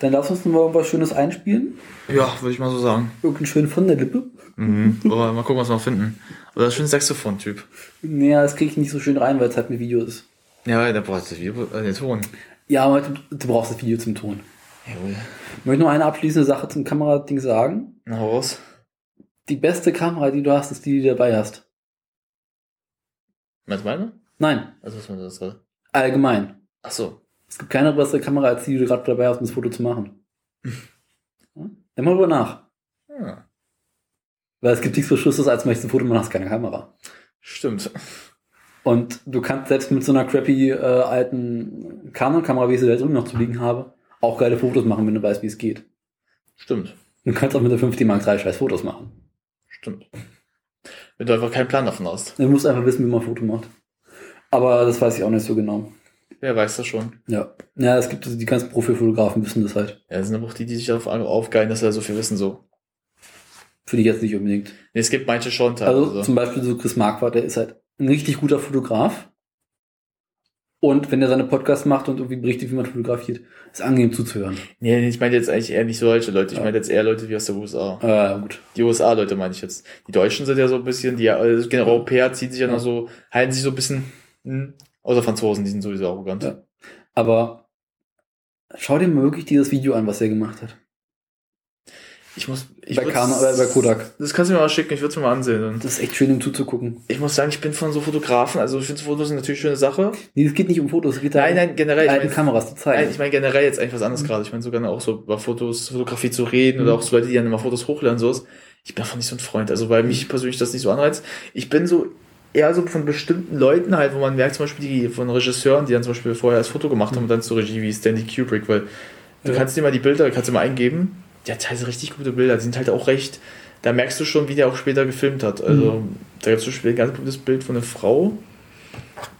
Dann lass uns mal irgendwas Schönes einspielen. ja, würde ich mal so sagen. Irgendeinen schönen von der Lippe. Mhm. Aber mal gucken, was wir noch finden. Oder das ist schon ein Saxophon-Typ. Naja, das kriege ich nicht so schön rein, weil es halt ein Video ist. Ja, der braucht das Video, äh, den Ton. Ja, aber du, du brauchst das Video zum Ton. Jawohl. Ich möchte noch eine abschließende Sache zum Kamerading sagen. Na, raus. Die beste Kamera, die du hast, ist die, die du dabei hast. Meinst du meine? Nein, Also, was war das gerade? allgemein. Ach so. Es gibt keine bessere Kamera, als die, die du gerade dabei hast, um das Foto zu machen. Ja? Denk mal drüber nach. Ja. Weil es gibt nichts Verschlusses, als möchtest du ein Foto machen, hast keine Kamera. Stimmt. Und du kannst selbst mit so einer crappy äh, alten Canon-Kamera, wie ich sie da drüben noch zu liegen habe, auch geile Fotos machen, wenn du weißt, wie es geht. Stimmt. Du kannst auch mit der 5D Mark III scheiß Fotos machen. Stimmt. Wenn du einfach keinen Plan davon hast. Du musst einfach wissen, wie man ein Foto macht. Aber das weiß ich auch nicht so genau. Wer weiß das schon. Ja. Ja, es gibt also die ganzen Profifotografen wissen das halt. Ja, das sind aber auch die, die sich darauf aufgeilen, dass sie da so viel wissen, so. Finde ich jetzt nicht unbedingt. Nee, es gibt manche schon Also teilweise. zum Beispiel so Chris Marquardt, der ist halt ein richtig guter Fotograf. Und wenn er seine Podcasts macht und irgendwie berichtet, wie man fotografiert, ist angenehm zuzuhören. Nee, ich meine jetzt eigentlich eher nicht solche Leute. Ich meine jetzt eher Leute wie aus der USA. Äh, gut. Die USA-Leute meine ich jetzt. Die Deutschen sind ja so ein bisschen, die also generell Europäer ziehen sich ja noch so, halten sich so ein bisschen, hm, außer Franzosen, die sind sowieso arrogant. Ja. Aber schau dir mal wirklich dieses Video an, was er gemacht hat. Ich muss, ich bei, Kana, äh, bei Kodak. Das kannst du mir mal schicken, ich würde es mir mal ansehen. Und Das ist echt schön, ihm zuzugucken. ich muss sagen, ich bin von so Fotografen, also ich finde Fotos sind natürlich eine schöne Sache. Nee, es geht nicht um Fotos, es geht Nein, nein, generell. Ich mein, Kameras zu zeigen. Nein, ich meine generell jetzt eigentlich was anderes gerade. Ich meine sogar auch so über Fotos, Fotografie zu reden oder auch so Leute, die dann immer Fotos hochladen, so ist. Ich bin davon nicht so ein Freund. Also weil mich persönlich das nicht so anreizt. Ich bin so eher so von bestimmten Leuten halt, wo man merkt zum Beispiel die von Regisseuren, die dann zum Beispiel vorher das Foto gemacht haben und dann zur Regie wie Stanley Kubrick, weil du Ja. kannst dir mal die Bilder, kannst du mal eingeben. Der hat teilweise richtig gute Bilder, die sind halt auch recht, da merkst du schon, wie der auch später gefilmt hat. Also da gibt es zum Beispiel ein ganz gutes Bild von einer Frau,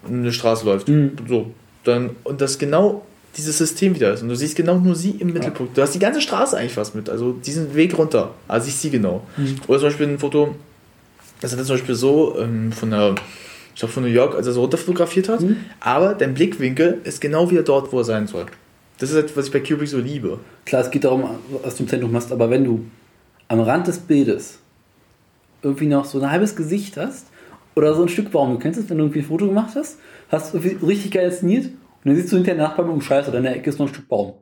die eine Straße läuft. So. Dann, und das genau dieses System wieder ist. Und du siehst genau nur sie im Mittelpunkt. Du hast die ganze Straße eigentlich fast mit. Also diesen Weg runter. Also siehst sie genau. Mhm. Oder zum Beispiel ein Foto, das hat er zum Beispiel so ähm, von der, ich glaube von New York, als er so runter fotografiert hat. Aber dein Blickwinkel ist genau wieder dort, wo er sein soll. Das ist halt, was ich bei Kubrick so liebe. Klar, es geht darum, was du im Zentrum hast, aber wenn du am Rand des Bildes irgendwie noch so ein halbes Gesicht hast oder so ein Stück Baum, du kennst es, wenn du irgendwie ein Foto gemacht hast, hast du richtig geil inszeniert und dann siehst du hinterher Nachbarn und scheiße, oder in der Ecke ist noch ein Stück Baum.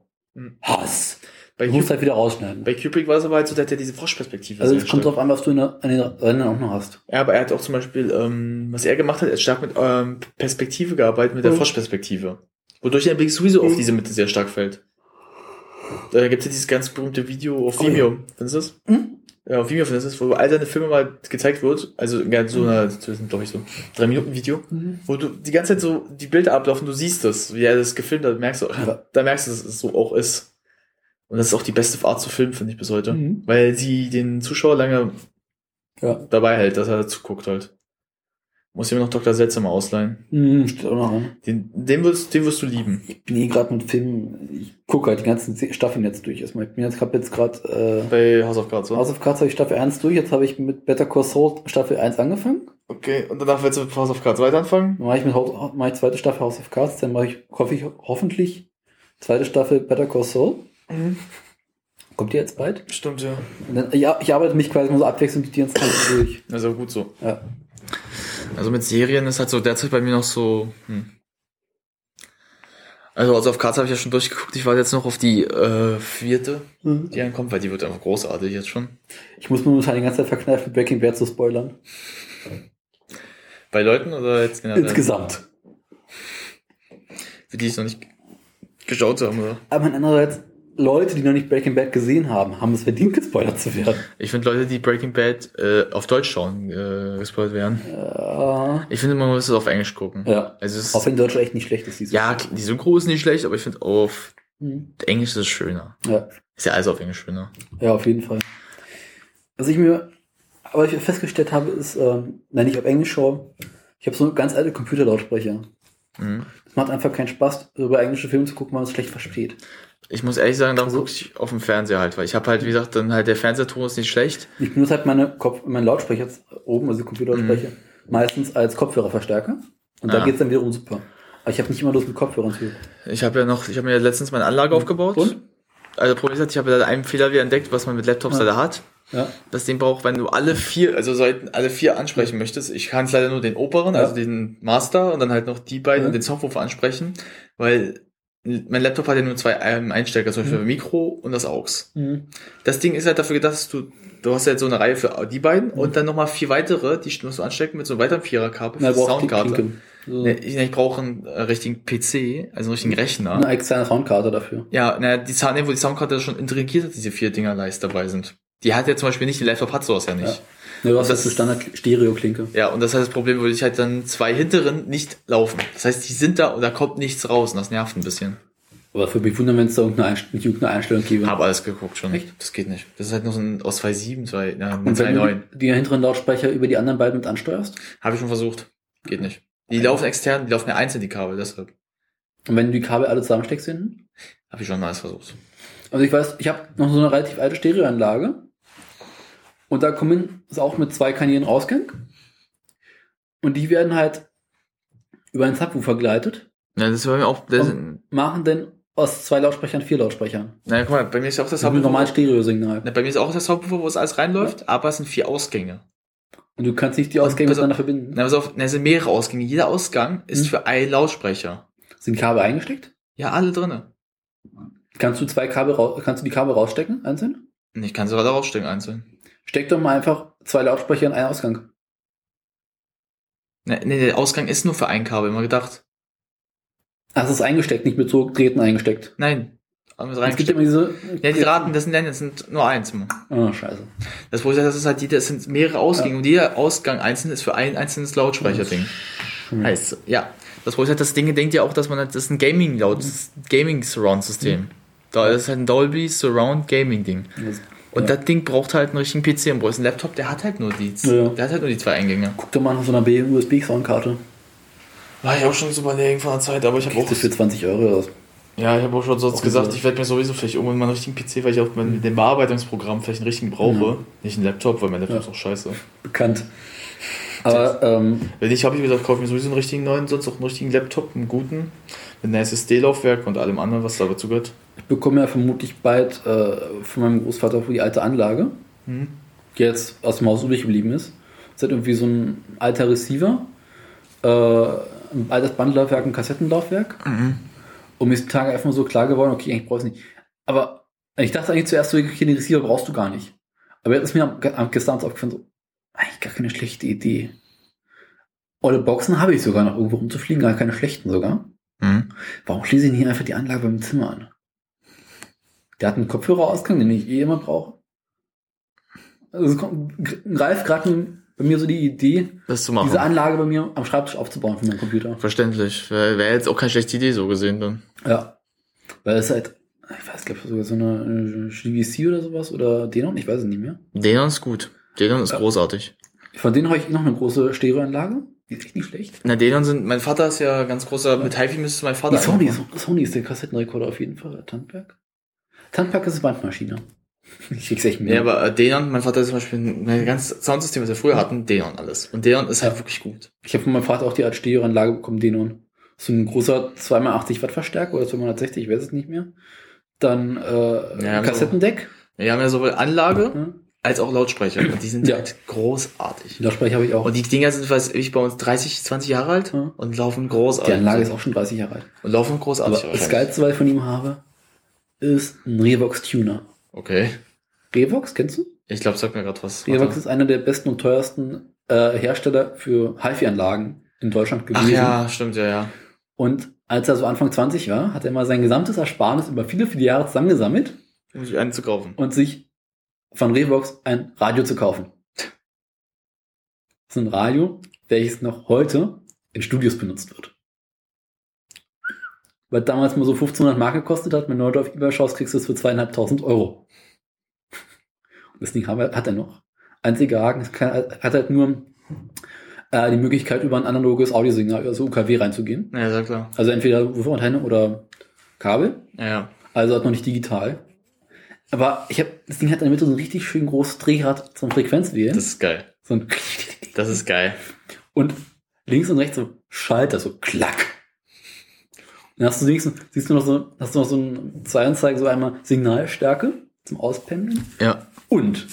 Hass. Bei Du musst Kubrick- halt wieder rausschneiden. Bei Kubrick war es aber halt so, der hat ja diese Froschperspektive. Also es kommt drauf an, was du in der, an den Rändern auch noch hast. Ja, aber er hat auch zum Beispiel, ähm, was er gemacht hat, er hat stark mit ähm, Perspektive gearbeitet, mit der Mhm. Froschperspektive. Wodurch der Blick sowieso auf diese Mitte sehr stark fällt. Da gibt es ja dieses ganz berühmte Video auf Oh, Vimeo. Findest du das? Ja, auf Vimeo findest du das, wo all seine Filme mal gezeigt wird. Also in so einer, das sind glaube ich so drei Minuten Video, Mhm. wo du die ganze Zeit so die Bilder ablaufen, du siehst das, wie er das gefilmt hat, merkst du, da merkst du, dass es so auch ist. Und das ist auch die beste Art zu filmen, finde ich bis heute. Mhm. Weil sie den Zuschauer lange Ja. dabei hält, dass er zuguckt halt. Muss ich mir noch Dr. Seltsamer ausleihen. Mhm, steht auch noch an. Den, den, wirst, den wirst du lieben. Ich bin eh gerade mit Filmen, ich gucke halt die ganzen Staffeln jetzt durch. Erstmal, ich bin jetzt, hab jetzt gerade äh, Bei House of Cards, oder? House of Cards habe ich Staffel 1 durch, jetzt habe ich mit Better Call Saul Staffel 1 angefangen. Okay, und danach willst du mit House of Cards weiter anfangen? Dann mache ich mit mache ich zweite Staffel House of Cards, dann mache ich, hoffe ich, hoffentlich Zweite Staffel Better Call Saul. Mhm. Kommt die jetzt bald? Stimmt, ja. Und dann, ja, ich arbeite mich quasi immer so abwechselnd die ganze Zeit durch. Das ist auch gut so. Ja. Also mit Serien ist halt so derzeit bei mir noch so. Hm. Also, also auf Cards habe ich ja schon durchgeguckt. Ich warte jetzt noch auf die äh, vierte, Mhm. die ankommt, weil die wird einfach großartig jetzt schon. Ich muss mir momentan die ganze Zeit verkneifen, Breaking Bad zu spoilern. Bei Leuten oder jetzt generell? Insgesamt. Für die es noch nicht geschaut haben, oder? Aber andererseits, Leute, die noch nicht Breaking Bad gesehen haben, haben es verdient, gespoilert zu werden. Ich finde Leute, die Breaking Bad äh, auf Deutsch schauen, äh, gespoilt werden. Ja. Ich finde, man muss es auf Englisch gucken. Ja. Also es ist, Auch wenn Deutsch echt nicht schlecht ist, die ja, die Synchro ist nicht schlecht, aber ich finde auf Mhm. Englisch ist es schöner. Ja. Ist ja alles auf Englisch schöner. Ja, auf jeden Fall. Was ich mir, aber ich festgestellt habe, ist, ähm, wenn ich auf Englisch schaue, ich habe so ganz alte Computerlautsprecher. Mhm. Es macht einfach keinen Spaß, über englische Filme zu gucken, weil man es schlecht versteht. Ich muss ehrlich sagen, darum gucke ich auf dem Fernseher halt, weil ich habe halt, wie gesagt, dann halt der Fernsehton ist nicht schlecht. Ich benutze halt meine Kopf, meinen Lautsprecher oben, also Computerlautsprecher, meistens als Kopfhörerverstärker. Und da Ja. geht's dann wiederum super. Aber ich habe nicht immer Lust mit Kopfhörern zu. Ich habe ja noch, ich habe mir letztens meine Anlage aufgebaut. Und? Also Problem ist, halt, ich habe ja einen Fehler wieder entdeckt, was man mit Laptops Ja. leider hat. Ja. Das Ding braucht, wenn du alle vier, also Seiten alle vier ansprechen möchtest. Ich kann es leider nur den oberen, Ja. also den Master und dann halt noch die beiden Ja. und den Subwoofer ansprechen, weil mein Laptop hat ja nur zwei ähm, Einstecker, zum Beispiel Mhm. Mikro und das AUX. Mhm. Das Ding ist halt dafür gedacht, dass du, du hast halt so eine Reihe für die beiden und dann nochmal vier weitere, die musst du anstecken mit so einem weiteren Viererkabel Na, für die die Soundkarte. Klinke. So. Ich, ich brauche einen äh, richtigen PC, also einen richtigen Rechner. Eine externe Soundkarte dafür. Ja, naja, die Sound, wo die Soundkarte schon integriert hat, diese vier Dinger leicht dabei sind. Die hat ja zum Beispiel nicht, die Laptop hat sowas ja nicht. Ja, du hast Und das Standard Stereo-Klinke. Ja, und das heißt, das Problem würde ich halt dann zwei hinteren nicht laufen. Das heißt, die sind da und da kommt nichts raus und das nervt ein bisschen. Aber für mich wundern, wenn es da irgendeine, Einst nicht irgendeine Einstellung gäbe. Hab alles geguckt schon. Echt? Das geht nicht. Das ist halt nur so ein aus 2.7, 2, ja, Und wenn 2.9. du die hinteren Lautsprecher über die anderen beiden mit ansteuerst? Habe ich schon versucht. Geht nicht. Die laufen extern, die laufen ja einzeln, die Kabel, deshalb. Und wenn du die Kabel alle zusammensteckst hinten? Habe ich schon alles versucht. Also ich weiß, ich habe noch so eine relativ alte Stereoanlage. Und da kommen ist auch mit zwei Kanälen Ausgang. Und die werden halt über einen Subwoofer geleitet. Ja, das war mir auch, machen dann aus zwei Lautsprechern vier Lautsprechern. naja, guck mal, bei mir ist auch das einem normalen Stereo-Signal. Na, bei mir ist auch das Hauptpuffer, wo es alles reinläuft, aber es sind vier Ausgänge. Und du kannst nicht die Ausgänge Pass auf- miteinander verbinden. Na, pass auf, na, es sind mehrere Ausgänge. Jeder Ausgang ist Hm. für einen Lautsprecher. Sind Kabel eingesteckt? Ja, alle drinne. Kannst du zwei Kabel kannst du die Kabel rausstecken, einzeln? Ich kann sie alle rausstecken, einzeln. Steck doch mal einfach zwei Lautsprecher in einen Ausgang. Ne, ne, der Ausgang ist nur für ein Kabel, immer gedacht. Ach, es ist eingesteckt, nicht mit so Drähten eingesteckt. Nein. Es gibt immer diese. Ja, die Raten, das sind, das sind nur eins. Mann. Oh, scheiße. Das Problem ist, das ist halt, die- das sind mehrere Ausgänge und jeder Ausgang einzeln ist für ein einzelnes Lautsprecherding. Heißt, ja. Das Problem ist halt, das Ding denkt ja auch, dass man halt, das ist ein Gaming Laut, das ist ein Gaming Surround System. Da ist halt ein Dolby Surround Gaming Ding. Und das Ding braucht halt einen richtigen PC und brauchst ein Laptop, der hat halt nur die, Ja. der hat halt nur die zwei Eingänge. Guck doch mal nach so einer USB-Soundkarte. War ich auch schon so überlegen von der Zeit, aber ich habe auch. Das für 20 Euro aus. Ja, ich habe auch schon sonst Auch gesagt, so. ich werde mir sowieso vielleicht irgendwann mal einen richtigen PC, weil ich auch mit dem Bearbeitungsprogramm vielleicht einen richtigen brauche. Ja. Nicht einen Laptop, weil mein Laptop ist auch scheiße. Bekannt. Aber, ähm, Wenn nicht, habe ich gesagt, kaufe mir sowieso einen richtigen neuen, sonst auch einen richtigen Laptop, einen guten, mit einem SSD-Laufwerk und allem anderen, was dazu gehört. Ich bekomme ja vermutlich bald äh, von meinem Großvater die alte Anlage, Mhm. die jetzt aus dem Haus übrig geblieben ist. Das ist halt irgendwie so ein alter Receiver, äh, ein altes Bandlaufwerk, ein Kassettenlaufwerk. Mhm. Und mir ist die Tage einfach mal so klar geworden, okay, eigentlich brauchst du nicht. Aber ich dachte eigentlich zuerst so, okay, den Receiver brauchst du gar nicht. Aber jetzt ist mir am, am gestern aufgefallen, so, eigentlich gar keine schlechte Idee. Olle Boxen habe ich sogar noch irgendwo rumzufliegen, gar keine schlechten sogar. Mhm. Warum schließe ich nicht einfach die Anlage beim Zimmer an? Der hat einen Kopfhörerausgang, den ich eh immer brauche. Also es kommt, greift gerade bei mir so die Idee, diese Anlage bei mir am Schreibtisch aufzubauen für meinen Computer. Verständlich. Wäre wär jetzt auch keine schlechte Idee so gesehen dann. Ja. Weil es halt, ich weiß, glaube sogar so eine, eine GVC oder sowas oder Denon, ich weiß es nicht mehr. Denon ist gut. Denon ist Ja. großartig. Von denen habe ich noch eine große Stereoanlage. Die ist echt nicht schlecht. Na, Denon sind, mein Vater ist ja ganz großer, mit HiFi müsste mein Vater Die Sony. Sony ist der Kassettenrekorder auf jeden Fall. Tandberg. Tandberg ist eine Bandmaschine. Ich krieg's echt mit. Ja, aber äh, Denon, mein Vater ist zum Beispiel, mein ganzes Soundsystem, was wir früher hatten, Denon alles. Und Denon ist halt wirklich gut. Ich habe von meinem Vater auch die Art Stereoanlage bekommen, Denon. So ein großer 2x80 Watt Verstärker oder 260, ich weiß es nicht mehr. Dann äh, Ja, ein Kassettendeck. Wir haben ja sowohl Anlage als auch Lautsprecher. Und die sind halt großartig. Lautsprecher habe ich auch. Und die Dinger sind, weiß ich, bei uns 30, 20 Jahre alt und laufen großartig. Die Anlage ist auch schon 30 Jahre alt. Und laufen großartig. Aber das Geilste, was ich von ihm habe, ist ein Revox Tuner. Okay. Revox, kennst du? Ich glaube, sag mir gerade was. Revox Warte. ist einer der besten und teuersten äh, Hersteller für HiFi-Anlagen in Deutschland gewesen. Ach ja, stimmt, ja, ja. Und als er so Anfang 20 war, hat er mal sein gesamtes Ersparnis über viele, viele Jahre zusammengesammelt Um sich einen zu kaufen. und sich von Revox ein Radio zu kaufen. Das ist ein Radio, welches noch heute in Studios benutzt wird. Weil damals mal so 1500 Mark gekostet hat, wenn du heute auf eBay schaust, kriegst du es für zweieinhalbtausend Euro. Und das Ding hat er noch. Einziger Haken, es hat halt nur äh, die Möglichkeit, über ein analoges Audiosignal, also UKW reinzugehen. Ja, sag klar. Also entweder Wurfantenne oder Kabel. Ja, ja. Also hat noch nicht digital. Aber ich habe das Ding hat in der Mitte so ein richtig schön großes Drehrad zum Frequenzwählen. Das ist geil. So ein Das ist geil. und links und rechts so Schalter, so klack. Dann hast du links, siehst du noch so, hast du noch so ein Zeilenzeige, so einmal Signalstärke zum Auspendeln Ja. und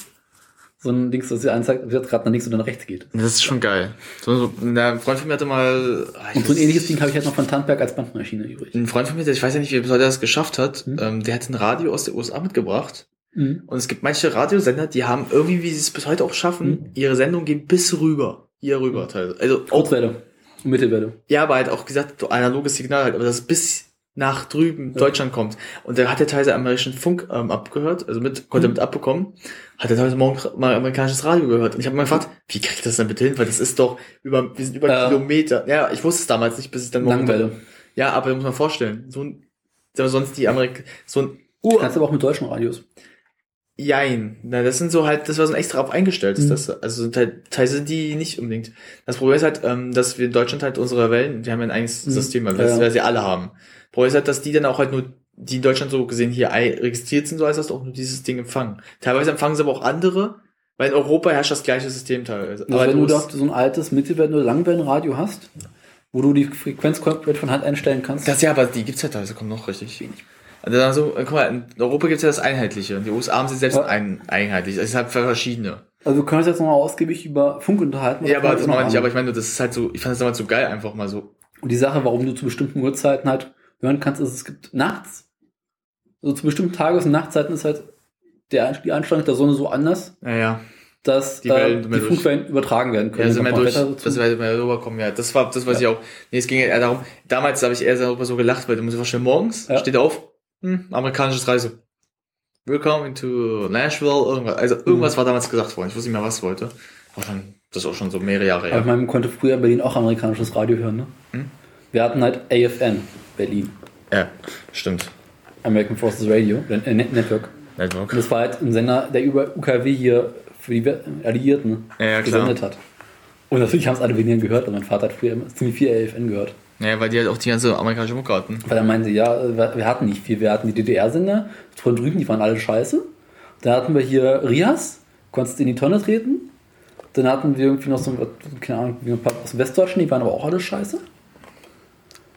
so ein Dings, das dir anzeigt, wie das gerade nach links oder nach rechts geht. Das ist schon geil. So, so, ein Freund von mir hatte mal. ah, ich Und so ein ähnliches Ding habe ich halt noch von Tandberg als Bandmaschine übrig. Ein Freund von mir, der, ich weiß ja nicht, wie er das geschafft hat, ähm, der hat ein Radio aus den USA mitgebracht. Mhm. Und es gibt manche Radiosender, die haben irgendwie, wie sie es bis heute auch schaffen, ihre Sendung gehen bis rüber. Hier rüber teilweise. Also auch, Kurzwelle Mittelwelle. ja, aber halt auch gesagt, analoges Signal halt, aber das bis nach drüben Deutschland kommt. Und der hat ja teilweise amerikanischen Funk ähm, abgehört, also mit, konnte Mhm. mit abbekommen, hat er teilweise morgen mal amerikanisches Radio gehört. Und ich habe mal gefragt, wie krieg ich das denn bitte hin? Weil das ist doch über, wir sind über Äh, Kilometer. Ja, ich wusste es damals nicht, bis ich dann morgen- Langwelle. Ja, aber da muss man vorstellen, so ein, sonst die Amerik, so ein Ur, Kannst aber auch mit deutschen Radios. Jein. Na, das sind so halt, das war so ein extra auf eingestellt ist Mhm. das. Also te- teilweise sind die nicht unbedingt. Das Problem ist halt, ähm, dass wir in Deutschland halt unsere Wellen, die haben ja ein eigenes Mhm. System, weil Ja, wir sie alle haben. Problem ist halt, dass die dann auch halt nur, die in Deutschland so gesehen hier registriert sind, so heißt das auch nur dieses Ding empfangen. Teilweise empfangen sie aber auch andere, weil in Europa herrscht das gleiche System teilweise. Also wenn du da so ein altes Mittelwellen- oder Langwellenradio hast, wo du die Frequenz komplett von Hand einstellen kannst. das ja, aber die gibt's ja teilweise, kommen noch richtig. Also, dann so, guck mal, in Europa gibt's ja das Einheitliche. Und die USA haben sie selbst ein, einheitlich. Es ist halt verschiedene. Also wir können uns jetzt nochmal ausgiebig über Funk unterhalten. Ja, aber das machen wir nicht. Aber ich meine, das ist halt so, ich fand das damals so geil, einfach mal so. Und die Sache, warum du zu bestimmten Uhrzeiten halt hören kannst, ist, es gibt nachts, also zu bestimmten Tages- und Nachtzeiten ist halt der, die Einstellung der Sonne so anders, Ja, ja. dass Die äh, mehr die. Funkwellen übertragen werden können. Ja, sind wir kommt durch, dass wir mehr rüberkommen, ja. Das war, das weiß ich auch. Nee, es ging ja eher darum, damals habe ich eher darüber so gelacht, weil du musst dir vorstellen, morgens steht auf, hm, amerikanisches Reise. Willkommen to Nashville, irgendwas. Also irgendwas war damals gesagt worden. Ich wusste nicht mehr, was ich wollte. Aber dann, das ist auch schon so mehrere Jahre Aber ich her. meine, man konnte früher in Berlin auch amerikanisches Radio hören, ne? Hm? Wir hatten halt AFN, Berlin. Ja, stimmt. American Forces Radio, äh, Net Network. Network. Und das war halt ein Sender, der über UKW hier für die Alliierten Ja, ja, gesendet hat. Und natürlich haben es alle weniger gehört, und mein Vater hat früher immer ziemlich viel AFN gehört. Ja, weil die halt auch die ganze amerikanische Mucke hatten. Weil er meinte, ja, wir wir hatten nicht viel. Wir hatten die DDR-Sender von drüben, die waren alle scheiße. Dann hatten wir hier Rias, konntest in die Tonne treten. Dann hatten wir irgendwie noch so, keine Ahnung, ein paar aus dem Westdeutschen, die waren aber auch alle scheiße.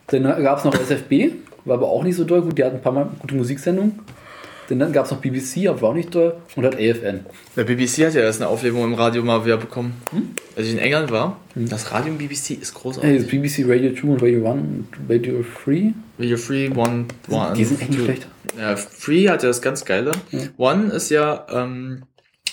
Dann gab es noch SFB, war aber auch nicht so doll gut, die hatten ein paar Mal gute Musiksendungen. Dann gab es noch BBC, aber war auch nicht doll. Und halt AFN. Der BBC hat ja erst eine Auflebung im Radio mal wieder bekommen. Hm? Als ich in England war. Das Radio im BBC ist großartig. Das BBC Radio 2 und Radio 1 und Radio 3. Radio Free, One, One. Die sind echt schlecht. Ja, Free hat ja das ganz Geile. Ja. One ist ja, ähm,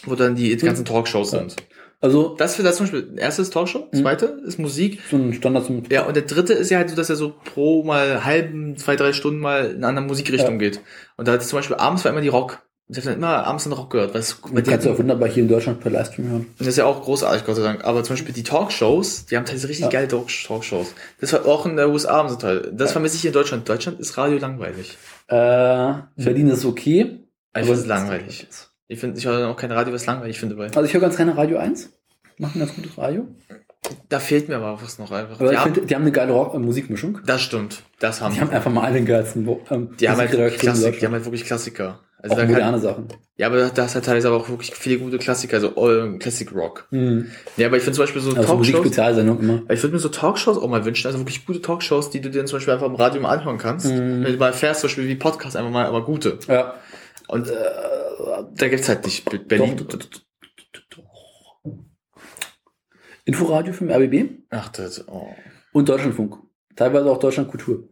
wo dann die ganzen Talkshows sind. Also. Das für das zum Beispiel, erstes Talkshow, zweite ist Musik. So ein Standard zum. Ja, und der dritte ist ja halt so, dass er so pro mal halben, zwei, drei Stunden mal in eine andere Musikrichtung Ja. geht. Und da ich zum Beispiel abends war immer die Rock. Ich habe dann immer abends den Rock gehört, es Du kannst ja auch wunderbar hier in Deutschland per Livestream hören. und das ist ja auch großartig, Gott sei Dank. Aber zum Beispiel die Talkshows, die haben teilweise richtig Ja. geile Talk- Talkshows. Das war auch in der USA so toll. Das vermisse ich hier in Deutschland. Deutschland ist Radio langweilig. Äh, Berlin ist okay. Ich finde es langweilig. Ich finde, ich höre auch kein Radio, was langweilig finde, weil Also ich höre ganz gerne Radio 1. Machen ganz gutes Radio. da fehlt mir aber was noch einfach. Die, haben, finde, die haben eine geile Rock äh, Musikmischung. das stimmt. Das haben Die haben einfach mal alle geilsten ähm, Die haben halt Klassik, die haben halt wirklich Klassiker. Also Auch da moderne kann, Sachen. Ja, aber da ist halt teilweise aber auch wirklich viele gute Klassiker, also all, Classic Rock. Mhm. Ja, aber ich finde zum Beispiel so Also Talkshows. Musikspezialsendung immer. Ich würde mir so Talkshows auch mal wünschen, also wirklich gute Talkshows, die du dir zum Beispiel einfach im Radio mal anhören kannst. Mhm. Wenn du mal fährst, zum Beispiel wie Podcast, einfach mal, aber gute. Ja. Und äh, da gibt's halt nicht Berlin. Doch, Inforadio vom RBB Ach, das, oh, und Deutschlandfunk. Teilweise auch Deutschland Kultur.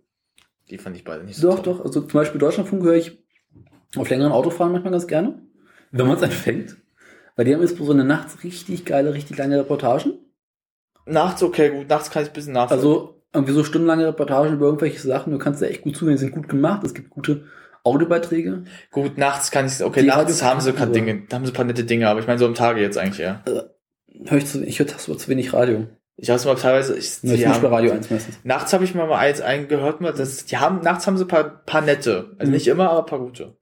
die fand ich beide nicht so. Doch, doch. Also zum Beispiel Deutschlandfunk höre ich auf längeren Autofahren manchmal ganz gerne, wenn man es anfängt. Weil die haben jetzt so eine nachts richtig geile, richtig lange Reportagen. Nachts, okay, gut, nachts kann ich ein bisschen nachvollziehen. Also irgendwie so stundenlange Reportagen über irgendwelche Sachen. Du kannst da echt gut zuhören, die sind gut gemacht. Es gibt gute Audiobeiträge. Gut, nachts kann ich, okay, Die nachts haben sie ein paar Dinge, haben sie ein paar nette Dinge, aber ich meine so am Tage jetzt eigentlich eher. Hör ich, zu, ich höre tagsüber zu wenig Radio. Ich habe es mal teilweise, ich, Ja, ich die haben- Radio 1 meistens. Nachts habe ich mal mal eins einen gehört, mal, das, die haben, nachts haben sie ein paar, paar nette. Also Mhm. nicht immer, aber ein paar gute.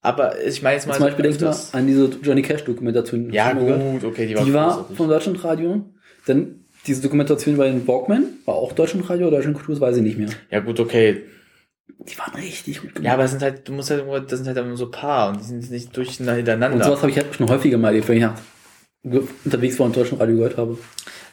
Aber ich meine jetzt mal. Zum Beispiel denk mal öfters. an diese Johnny Cash-Dokumentation. Ja, gut, gehört? okay, die war Die war vom Deutschlandradio. Dann diese Dokumentation bei den Walkman, war auch Deutschlandradio oder Deutschland Kultur, das weiß ich nicht mehr. Ja, gut, okay. Die waren richtig gut gemacht. Ja, aber es sind halt, du musst halt irgendwo, das sind halt immer so paar und die sind nicht durcheinander. Und sowas habe ich halt schon häufiger mal erlebt, wenn ich unterwegs war und Deutschlandradio gehört habe.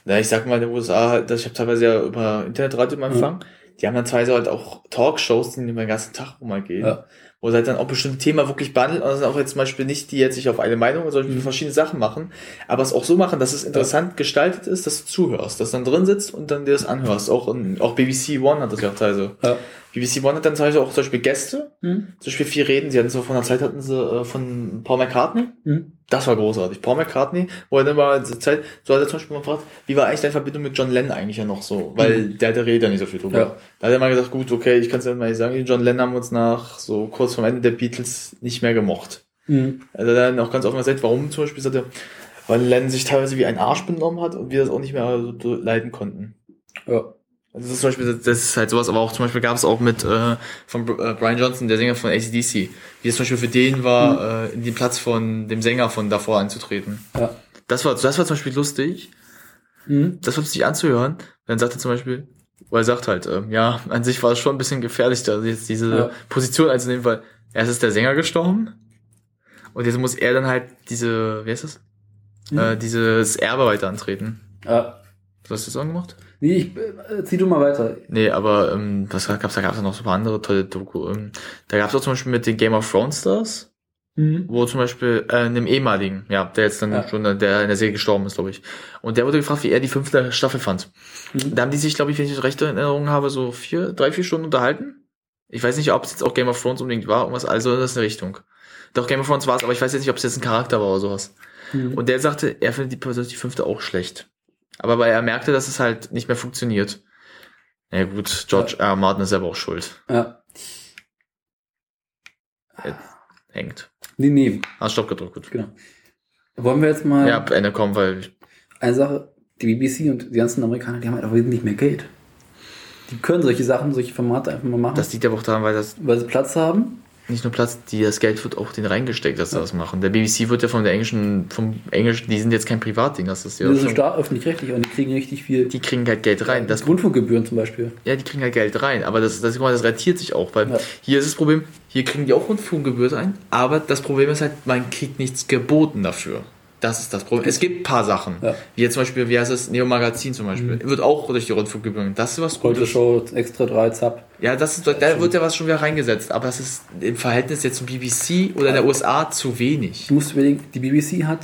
Na, ich sag mal, in den USA, halt, dass ich habe teilweise ja über Internetradio im Empfang. Die haben dann teilweise halt auch Talkshows, die den ganzen Tag rum mal gehen. Ja. Wo sie halt dann auch bestimmte Themen wirklich behandeln. Und das sind auch jetzt zum Beispiel nicht, die jetzt sich auf eine Meinung, sondern Mhm. verschiedene Sasachen machen. Aber es auch so machen, dass es interessant gestaltet ist, dass du zuhörst. Dass du dann drin sitzt und dann dir das anhörst. Auch, in, auch BBC One hat das ja auch teilweise. Ja. BBC One hat dann teilweise auch zum Beispiel Gäste. Mhm. Zum Beispiel vier Reden. Sie hatten so von der Zeit hatten sie äh, von Paul McCartney. Mhm. Das war großartig. Paul McCartney, wo er dann mal zur Zeit, so hat er zum Beispiel mal gefragt, wie war eigentlich deine Verbindung mit John Lennon eigentlich ja noch so? Weil Mhm. der, der redet ja nicht so viel drüber. Ja. Da hat er mal gesagt, gut, okay, ich kann es ja mal nicht sagen, John Lennon haben wir uns nach so kurz vor Ende der Beatles nicht mehr gemocht. Mhm. Also dann auch ganz offen gesagt, warum zum Beispiel sagt er, weil Lennon sich teilweise wie ein Arsch benommen hat und wir das auch nicht mehr so leiden konnten. Ja. Also das ist zum Beispiel, das ist halt sowas, aber auch zum Beispiel gab es auch mit äh, von äh, Brian Johnson, der Sänger von ACDC, wie es zum Beispiel für den war, äh, in den Platz von dem Sänger von davor anzutreten. Ja. Das war, das war zum Beispiel lustig, Mhm. das war lustig anzuhören. Dann sagt er zum Beispiel, weil er sagt halt, ähm, ja, an sich war es schon ein bisschen gefährlich, da jetzt diese Ja. Position einzunehmen, weil erst ist der Sänger gestorben und jetzt muss er dann halt diese, wie heißt das? Mhm. Äh, dieses Erbe weiter antreten. Ja. Du hast das auch gemacht? Nee, ich, äh, zieh du mal weiter. Nee, aber ähm, was gab's da? Gab's da noch so ein paar andere tolle Doku. Ähm, da gab's auch zum Beispiel mit den Game of Thrones Stars, Mhm. wo zum Beispiel äh, einem ehemaligen, ja, der jetzt dann Ja. schon, äh, der in der Serie gestorben ist, glaube ich. Und der wurde gefragt, wie er die fünfte Staffel fand. Mhm. Da haben die sich, glaube ich, wenn ich das rechte Erinnerung habe, so vier, drei, vier Stunden unterhalten. Ich weiß nicht, ob es jetzt auch Game of Thrones unbedingt war, irgendwas, also das ist eine Richtung. Doch, Game of Thrones war es, aber ich weiß jetzt nicht, ob es jetzt ein Charakter war oder sowas. Mhm. Und der sagte, er findet die, persönlich die fünfte auch schlecht. Aber weil er merkte, dass es halt nicht mehr funktioniert. Na ja, gut, George R. R. Martin ist selber auch schuld. Ja. Er hängt. Nee, nee. Hast Stopp gedrückt, gut. Genau. Wollen wir jetzt mal Ja, Ende kommen, weil eine Sache, die BBC und die ganzen Amerikaner, die haben halt auch wesentlich mehr Geld. Die können solche Sachen, solche Formate einfach mal machen. das liegt aber auch daran, weil das weil sie Platz haben. Nicht nur Platz, die, das Geld wird auch den reingesteckt, dass sie das machen. Der BBC wird ja von der englischen, vom englischen, die sind jetzt kein Privatding, das ist ja Die sind Staat öffentlich-rechtlich und die kriegen richtig viel. die kriegen halt Geld rein. Das, Grundfunkgebühren zum Beispiel. ja, die kriegen halt Geld rein, aber das, das, das rentiert sich auch, weil Ja. hier ist das Problem, hier kriegen die auch Rundfunkgebühren rein, aber das Problem ist halt, man kriegt nichts geboten dafür. Das ist das Problem. Es gibt ein paar Sachen. Ja. Wie jetzt zum Beispiel, wie heißt es, Neo Magazin zum Beispiel. Wird auch durch die Rundfunkgebühren. Das ist was Heute Gutes. Show, Extra 3, Zap. Ja, das ist, da wird ja was schon wieder reingesetzt, aber es ist im Verhältnis jetzt zum BBC oder der USA zu wenig. Du musst überlegen, die BBC hat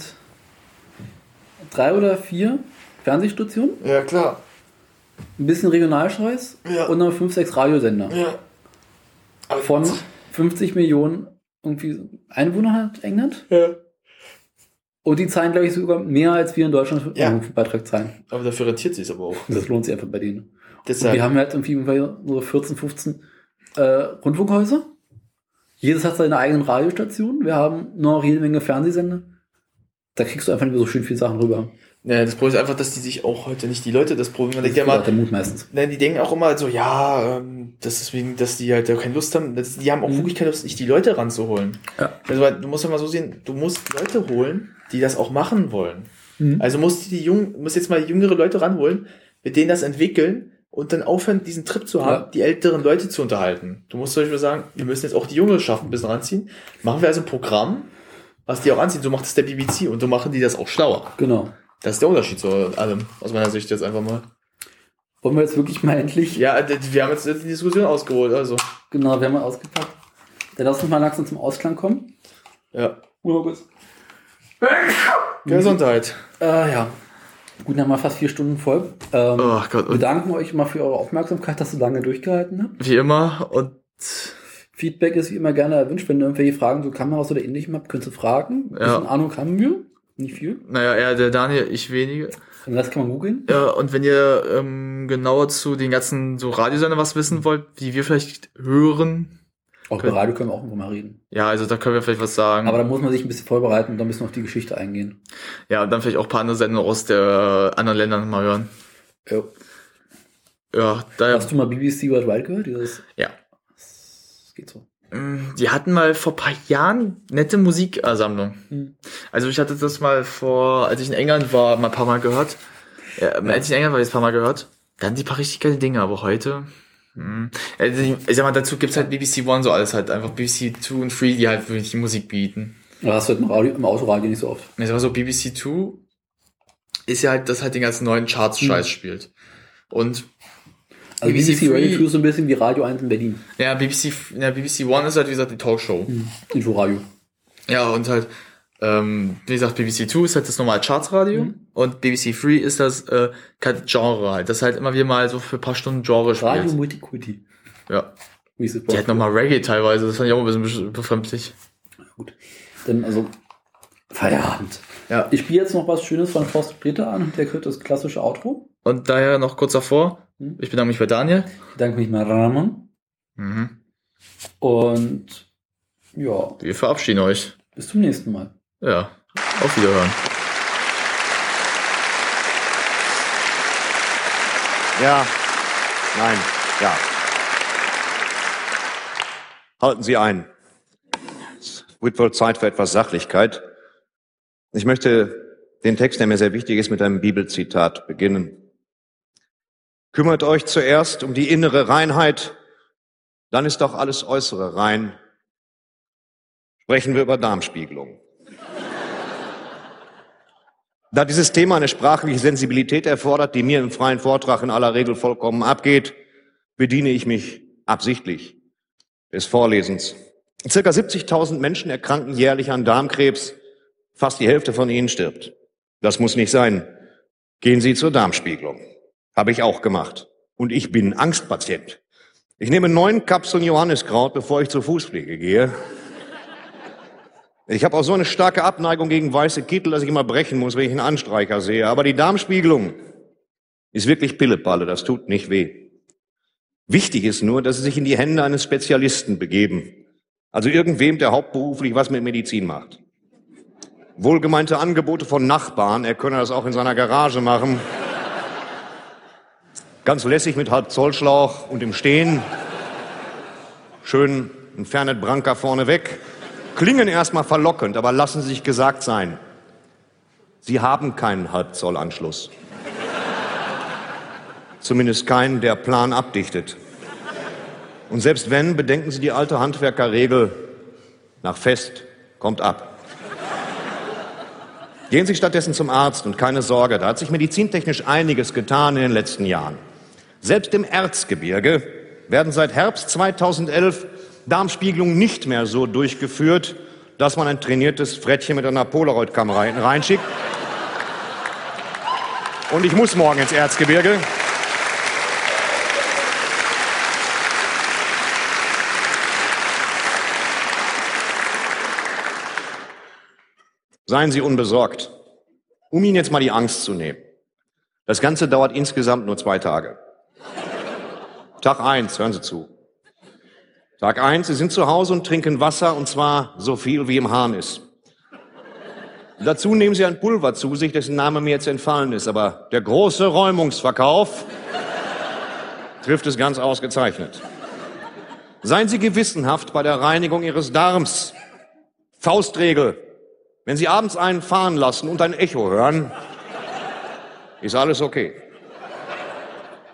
drei oder vier Fernsehstationen, Ja, klar. ein bisschen Regionalscheiß Ja. und noch fünf, sechs Radiosender. Ja. Aber Von 50 Millionen irgendwie Einwohner hat England. Ja. Und die zahlen, glaube ich, sogar mehr als wir in Deutschland für Ja. einen Beitrag zahlen. Aber dafür rentiert sich aber auch. Das lohnt sich einfach bei denen. Und Deshalb, wir haben halt irgendwie so 14, 15 äh, Rundfunkhäuser. Jedes hat seine eigenen Radiostation. Wir haben noch jede Menge Fernsehsender. Da kriegst du einfach nicht mehr so schön viele Sachen rüber. Ja, das Problem ist einfach, dass die sich auch heute nicht die Leute, das Problem, man denkt ja Das ist der Mut meistens. ne, die denken auch immer so, ja, ähm, das ist wegen, dass die halt keine Lust haben, das, die haben auch wirklich keine Lust, nicht die Leute ranzuholen. Mhm. Ja. Also, du musst ja mal so sehen, du musst Leute holen, die das auch machen wollen. Mhm. Also musst du die jungen, musst jetzt mal jüngere Leute ranholen, mit denen das entwickeln, und dann aufhören, diesen Trip zu haben, Ja. die älteren Leute zu unterhalten. Du musst zum Beispiel sagen, wir müssen jetzt auch die Junge schaffen, ein bisschen ranziehen. Machen wir also ein Programm, was die auch anzieht. So macht es der BBC und so machen die das auch schlauer. Genau. Das ist der Unterschied zu allem, aus meiner Sicht jetzt einfach mal. Wollen wir jetzt wirklich mal endlich? Ja, wir haben jetzt die Diskussion ausgeholt, also. Genau, wir haben mal ausgepackt. Dann lass uns mal langsam zum Ausklang kommen. Ja. Nur kurz. Gesundheit. Äh, ja. Gut, dann haben wir fast vier Stunden voll. Ähm, Oh Gott, wir danken euch immer für eure Aufmerksamkeit, dass ihr lange durchgehalten habt. wie immer und Feedback ist wie immer gerne erwünscht. Wenn ihr irgendwelche Fragen zu Kameras oder ähnlichem habt, könnt ihr fragen. Ein Ja. bisschen Ahnung haben wir. Nicht viel. naja, er, der Daniel, ich wenige. Den Rest kann man googeln. Ja, und wenn ihr ähm, genauer zu den ganzen so Radiosender was wissen wollt, die wir vielleicht hören. Auch bei Radio können wir auch irgendwo mal reden. Ja, also da können wir vielleicht was sagen. Aber da muss man sich ein bisschen vorbereiten und dann müssen wir auf die Geschichte eingehen. ja, und dann vielleicht auch ein paar andere Sendungen aus der äh, anderen Ländern mal hören. Ja. Ja, daher. Hast du mal BBC Worldwide gehört? Dieses, Ja. das geht so. Mm, Die hatten mal vor paar Jahren nette Musikersammlung. Hm. Also ich hatte das mal vor, als ich in England war, mal ein paar Mal gehört. Ja, Als ich in England war, ich ein paar Mal gehört. Dann die paar richtig geile Dinge, aber heute. hm. Also ich ich sag mal, dazu gibt's halt BBC One so alles halt einfach BBC Two und Three, die halt wirklich die Musik bieten. Ja, du halt im, Radio, im Autoradio nicht so oft. Ich sag mal so, BBC Two ist ja halt, das halt den ganzen neuen Charts-Scheiß spielt. Und Also BBC, Radio 2 ist so ein bisschen wie Radio 1 in Berlin. ja, BBC, ja, BBC One ist halt, wie gesagt, die Talkshow. Inforadio. Ja, und halt, ähm, wie gesagt, BBC Two ist halt das normale Chartsradio und BBC Three ist das äh, Genre halt. Das halt immer wieder mal so für ein paar Stunden Genre spielt. Radio Multikulti. Ja. Wie ist es Die hat nochmal Reggae teilweise, das fand ich auch ein bisschen befremdlich. Dann also Feierabend. Ja. Ich spiele jetzt noch was Schönes von Forst Peter an und der kriegt das klassische Outro. Und daher noch kurz davor, ich bedanke mich bei Daniel. Ich bedanke mich bei Ramon. Mhm. Und ja, Wir verabschieden euch. bis zum nächsten Mal. Ja, auf Wiederhören. Ja, nein, ja. Halten Sie ein. Es wird wohl Zeit für etwas Sachlichkeit. Ich möchte den Text, der mir sehr wichtig ist, mit einem Bibelzitat beginnen. Kümmert euch zuerst um die innere Reinheit, dann ist auch alles Äußere rein. Sprechen wir über Darmspiegelung. Da dieses Thema eine sprachliche Sensibilität erfordert, die mir im freien Vortrag in aller Regel vollkommen abgeht, bediene ich mich absichtlich des Vorlesens. Circa 70.000 Menschen erkranken jährlich an Darmkrebs. Fast die Hälfte von ihnen stirbt. Das muss nicht sein. Gehen Sie zur Darmspiegelung. Habe ich auch gemacht. Und ich bin Angstpatient. Ich nehme neun Kapseln Johanniskraut, bevor ich zur Fußpflege gehe. Ich habe auch so eine starke Abneigung gegen weiße Kittel, dass ich immer brechen muss, wenn ich einen Anstreicher sehe. Aber die Darmspiegelung ist wirklich Pillepalle, das tut nicht weh. Wichtig ist nur, dass Sie sich in die Hände eines Spezialisten begeben. Also irgendwem, der hauptberuflich was mit Medizin macht. Wohlgemeinte Angebote von Nachbarn, er könne das auch in seiner Garage machen. Ganz lässig mit Halbzollschlauch und im Stehen. Schön ein Fernet Branca vorne weg. Klingen erstmal verlockend, aber lassen Sie sich gesagt sein. Sie haben keinen Halbzollanschluss. Zumindest keinen, der Plan abdichtet. Und selbst wenn, bedenken Sie die alte Handwerkerregel, nach Fest kommt ab. Gehen Sie stattdessen zum Arzt und keine Sorge, da hat sich medizintechnisch einiges getan in den letzten Jahren. Selbst im Erzgebirge werden seit Herbst 2011 Darmspiegelungen nicht mehr so durchgeführt, dass man ein trainiertes Frettchen mit einer Polaroid-Kamera reinschickt. Und ich muss morgen ins Erzgebirge. Seien Sie unbesorgt. Um Ihnen jetzt mal die Angst zu nehmen. Das Ganze dauert insgesamt nur zwei Tage. Tag eins, hören Sie zu. Tag eins, Sie sind zu Hause und trinken Wasser und zwar so viel wie im Hahn ist. Dazu nehmen Sie ein Pulver zu sich, dessen Name mir jetzt entfallen ist, aber der große Räumungsverkauf trifft es ganz ausgezeichnet. Seien Sie gewissenhaft bei der Reinigung Ihres Darms. Faustregel. Wenn Sie abends einen fahren lassen und ein Echo hören, ist alles okay.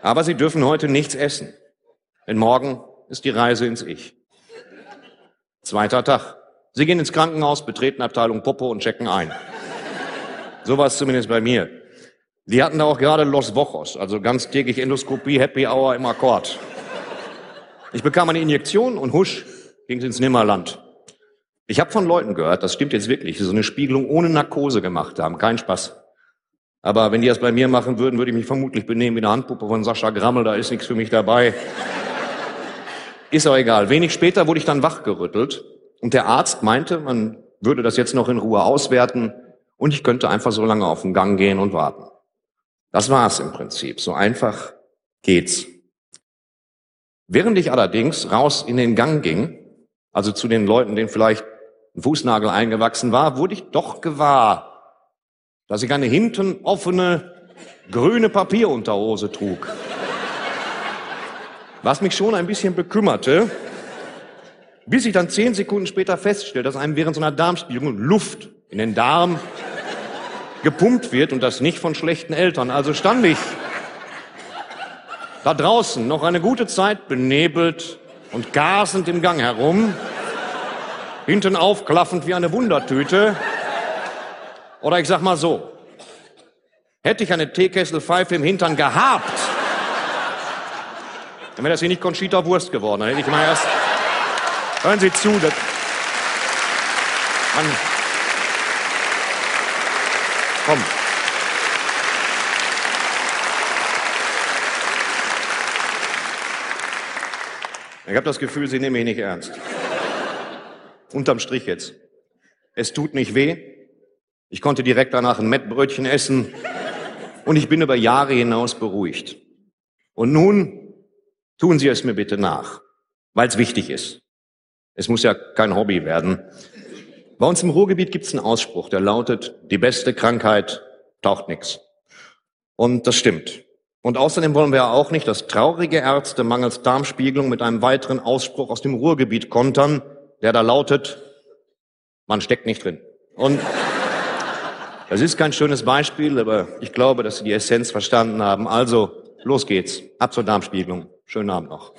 Aber Sie dürfen heute nichts essen. Denn morgen ist die Reise ins Ich. Zweiter Tag. Sie gehen ins Krankenhaus, betreten Abteilung Popo und checken ein. So war es zumindest bei mir. Die hatten da auch gerade Los Wochos, also ganztägig Endoskopie, Happy Hour im Akkord. Ich bekam eine Injektion und husch, ging's ins Nimmerland. Ich habe von Leuten gehört, das stimmt jetzt wirklich, die so eine Spiegelung ohne Narkose gemacht haben. Kein Spaß. Aber wenn die das bei mir machen würden, würde ich mich vermutlich benehmen wie eine Handpuppe von Sascha Grammel, da ist nichts für mich dabei. Ist auch egal. Wenig später wurde ich dann wachgerüttelt und der Arzt meinte, man würde das jetzt noch in Ruhe auswerten und ich könnte einfach so lange auf den Gang gehen und warten. Das war's im Prinzip. So einfach geht's. Während ich allerdings raus in den Gang ging, also zu den Leuten, denen vielleicht ein Fußnagel eingewachsen war, wurde ich doch gewahr, dass ich eine hinten offene grüne Papierunterhose trug. Was mich schon ein bisschen bekümmerte, bis ich dann zehn Sekunden später feststellte, dass einem während so einer Darmspiegelung Luft in den Darm gepumpt wird und das nicht von schlechten Eltern. Also stand ich da draußen noch eine gute Zeit benebelt und gasend im Gang herum, hinten aufklaffend wie eine Wundertüte. Oder ich sag mal so, hätte ich eine Teekesselpfeife im Hintern gehabt, dann wäre das hier nicht Conchita Wurst geworden. Dann hätte ich mal erst, hören Sie zu, das, Mann, komm. Ich habe das Gefühl, Sie nehmen mich nicht ernst. Unterm Strich jetzt. Es tut nicht weh. Ich konnte direkt danach ein Mettbrötchen essen und ich bin über Jahre hinaus beruhigt. Und nun tun Sie es mir bitte nach, weil es wichtig ist. Es muss ja kein Hobby werden. Bei uns im Ruhrgebiet gibt es einen Ausspruch, der lautet, die beste Krankheit taucht nix. Und das stimmt. Und außerdem wollen wir ja auch nicht, dass traurige Ärzte mangels Darmspiegelung mit einem weiteren Ausspruch aus dem Ruhrgebiet kontern, der da lautet, man steckt nicht drin. Und das ist kein schönes Beispiel, aber ich glaube, dass Sie die Essenz verstanden haben. Also, los geht's. Ab zur Darmspiegelung. Schönen Abend noch.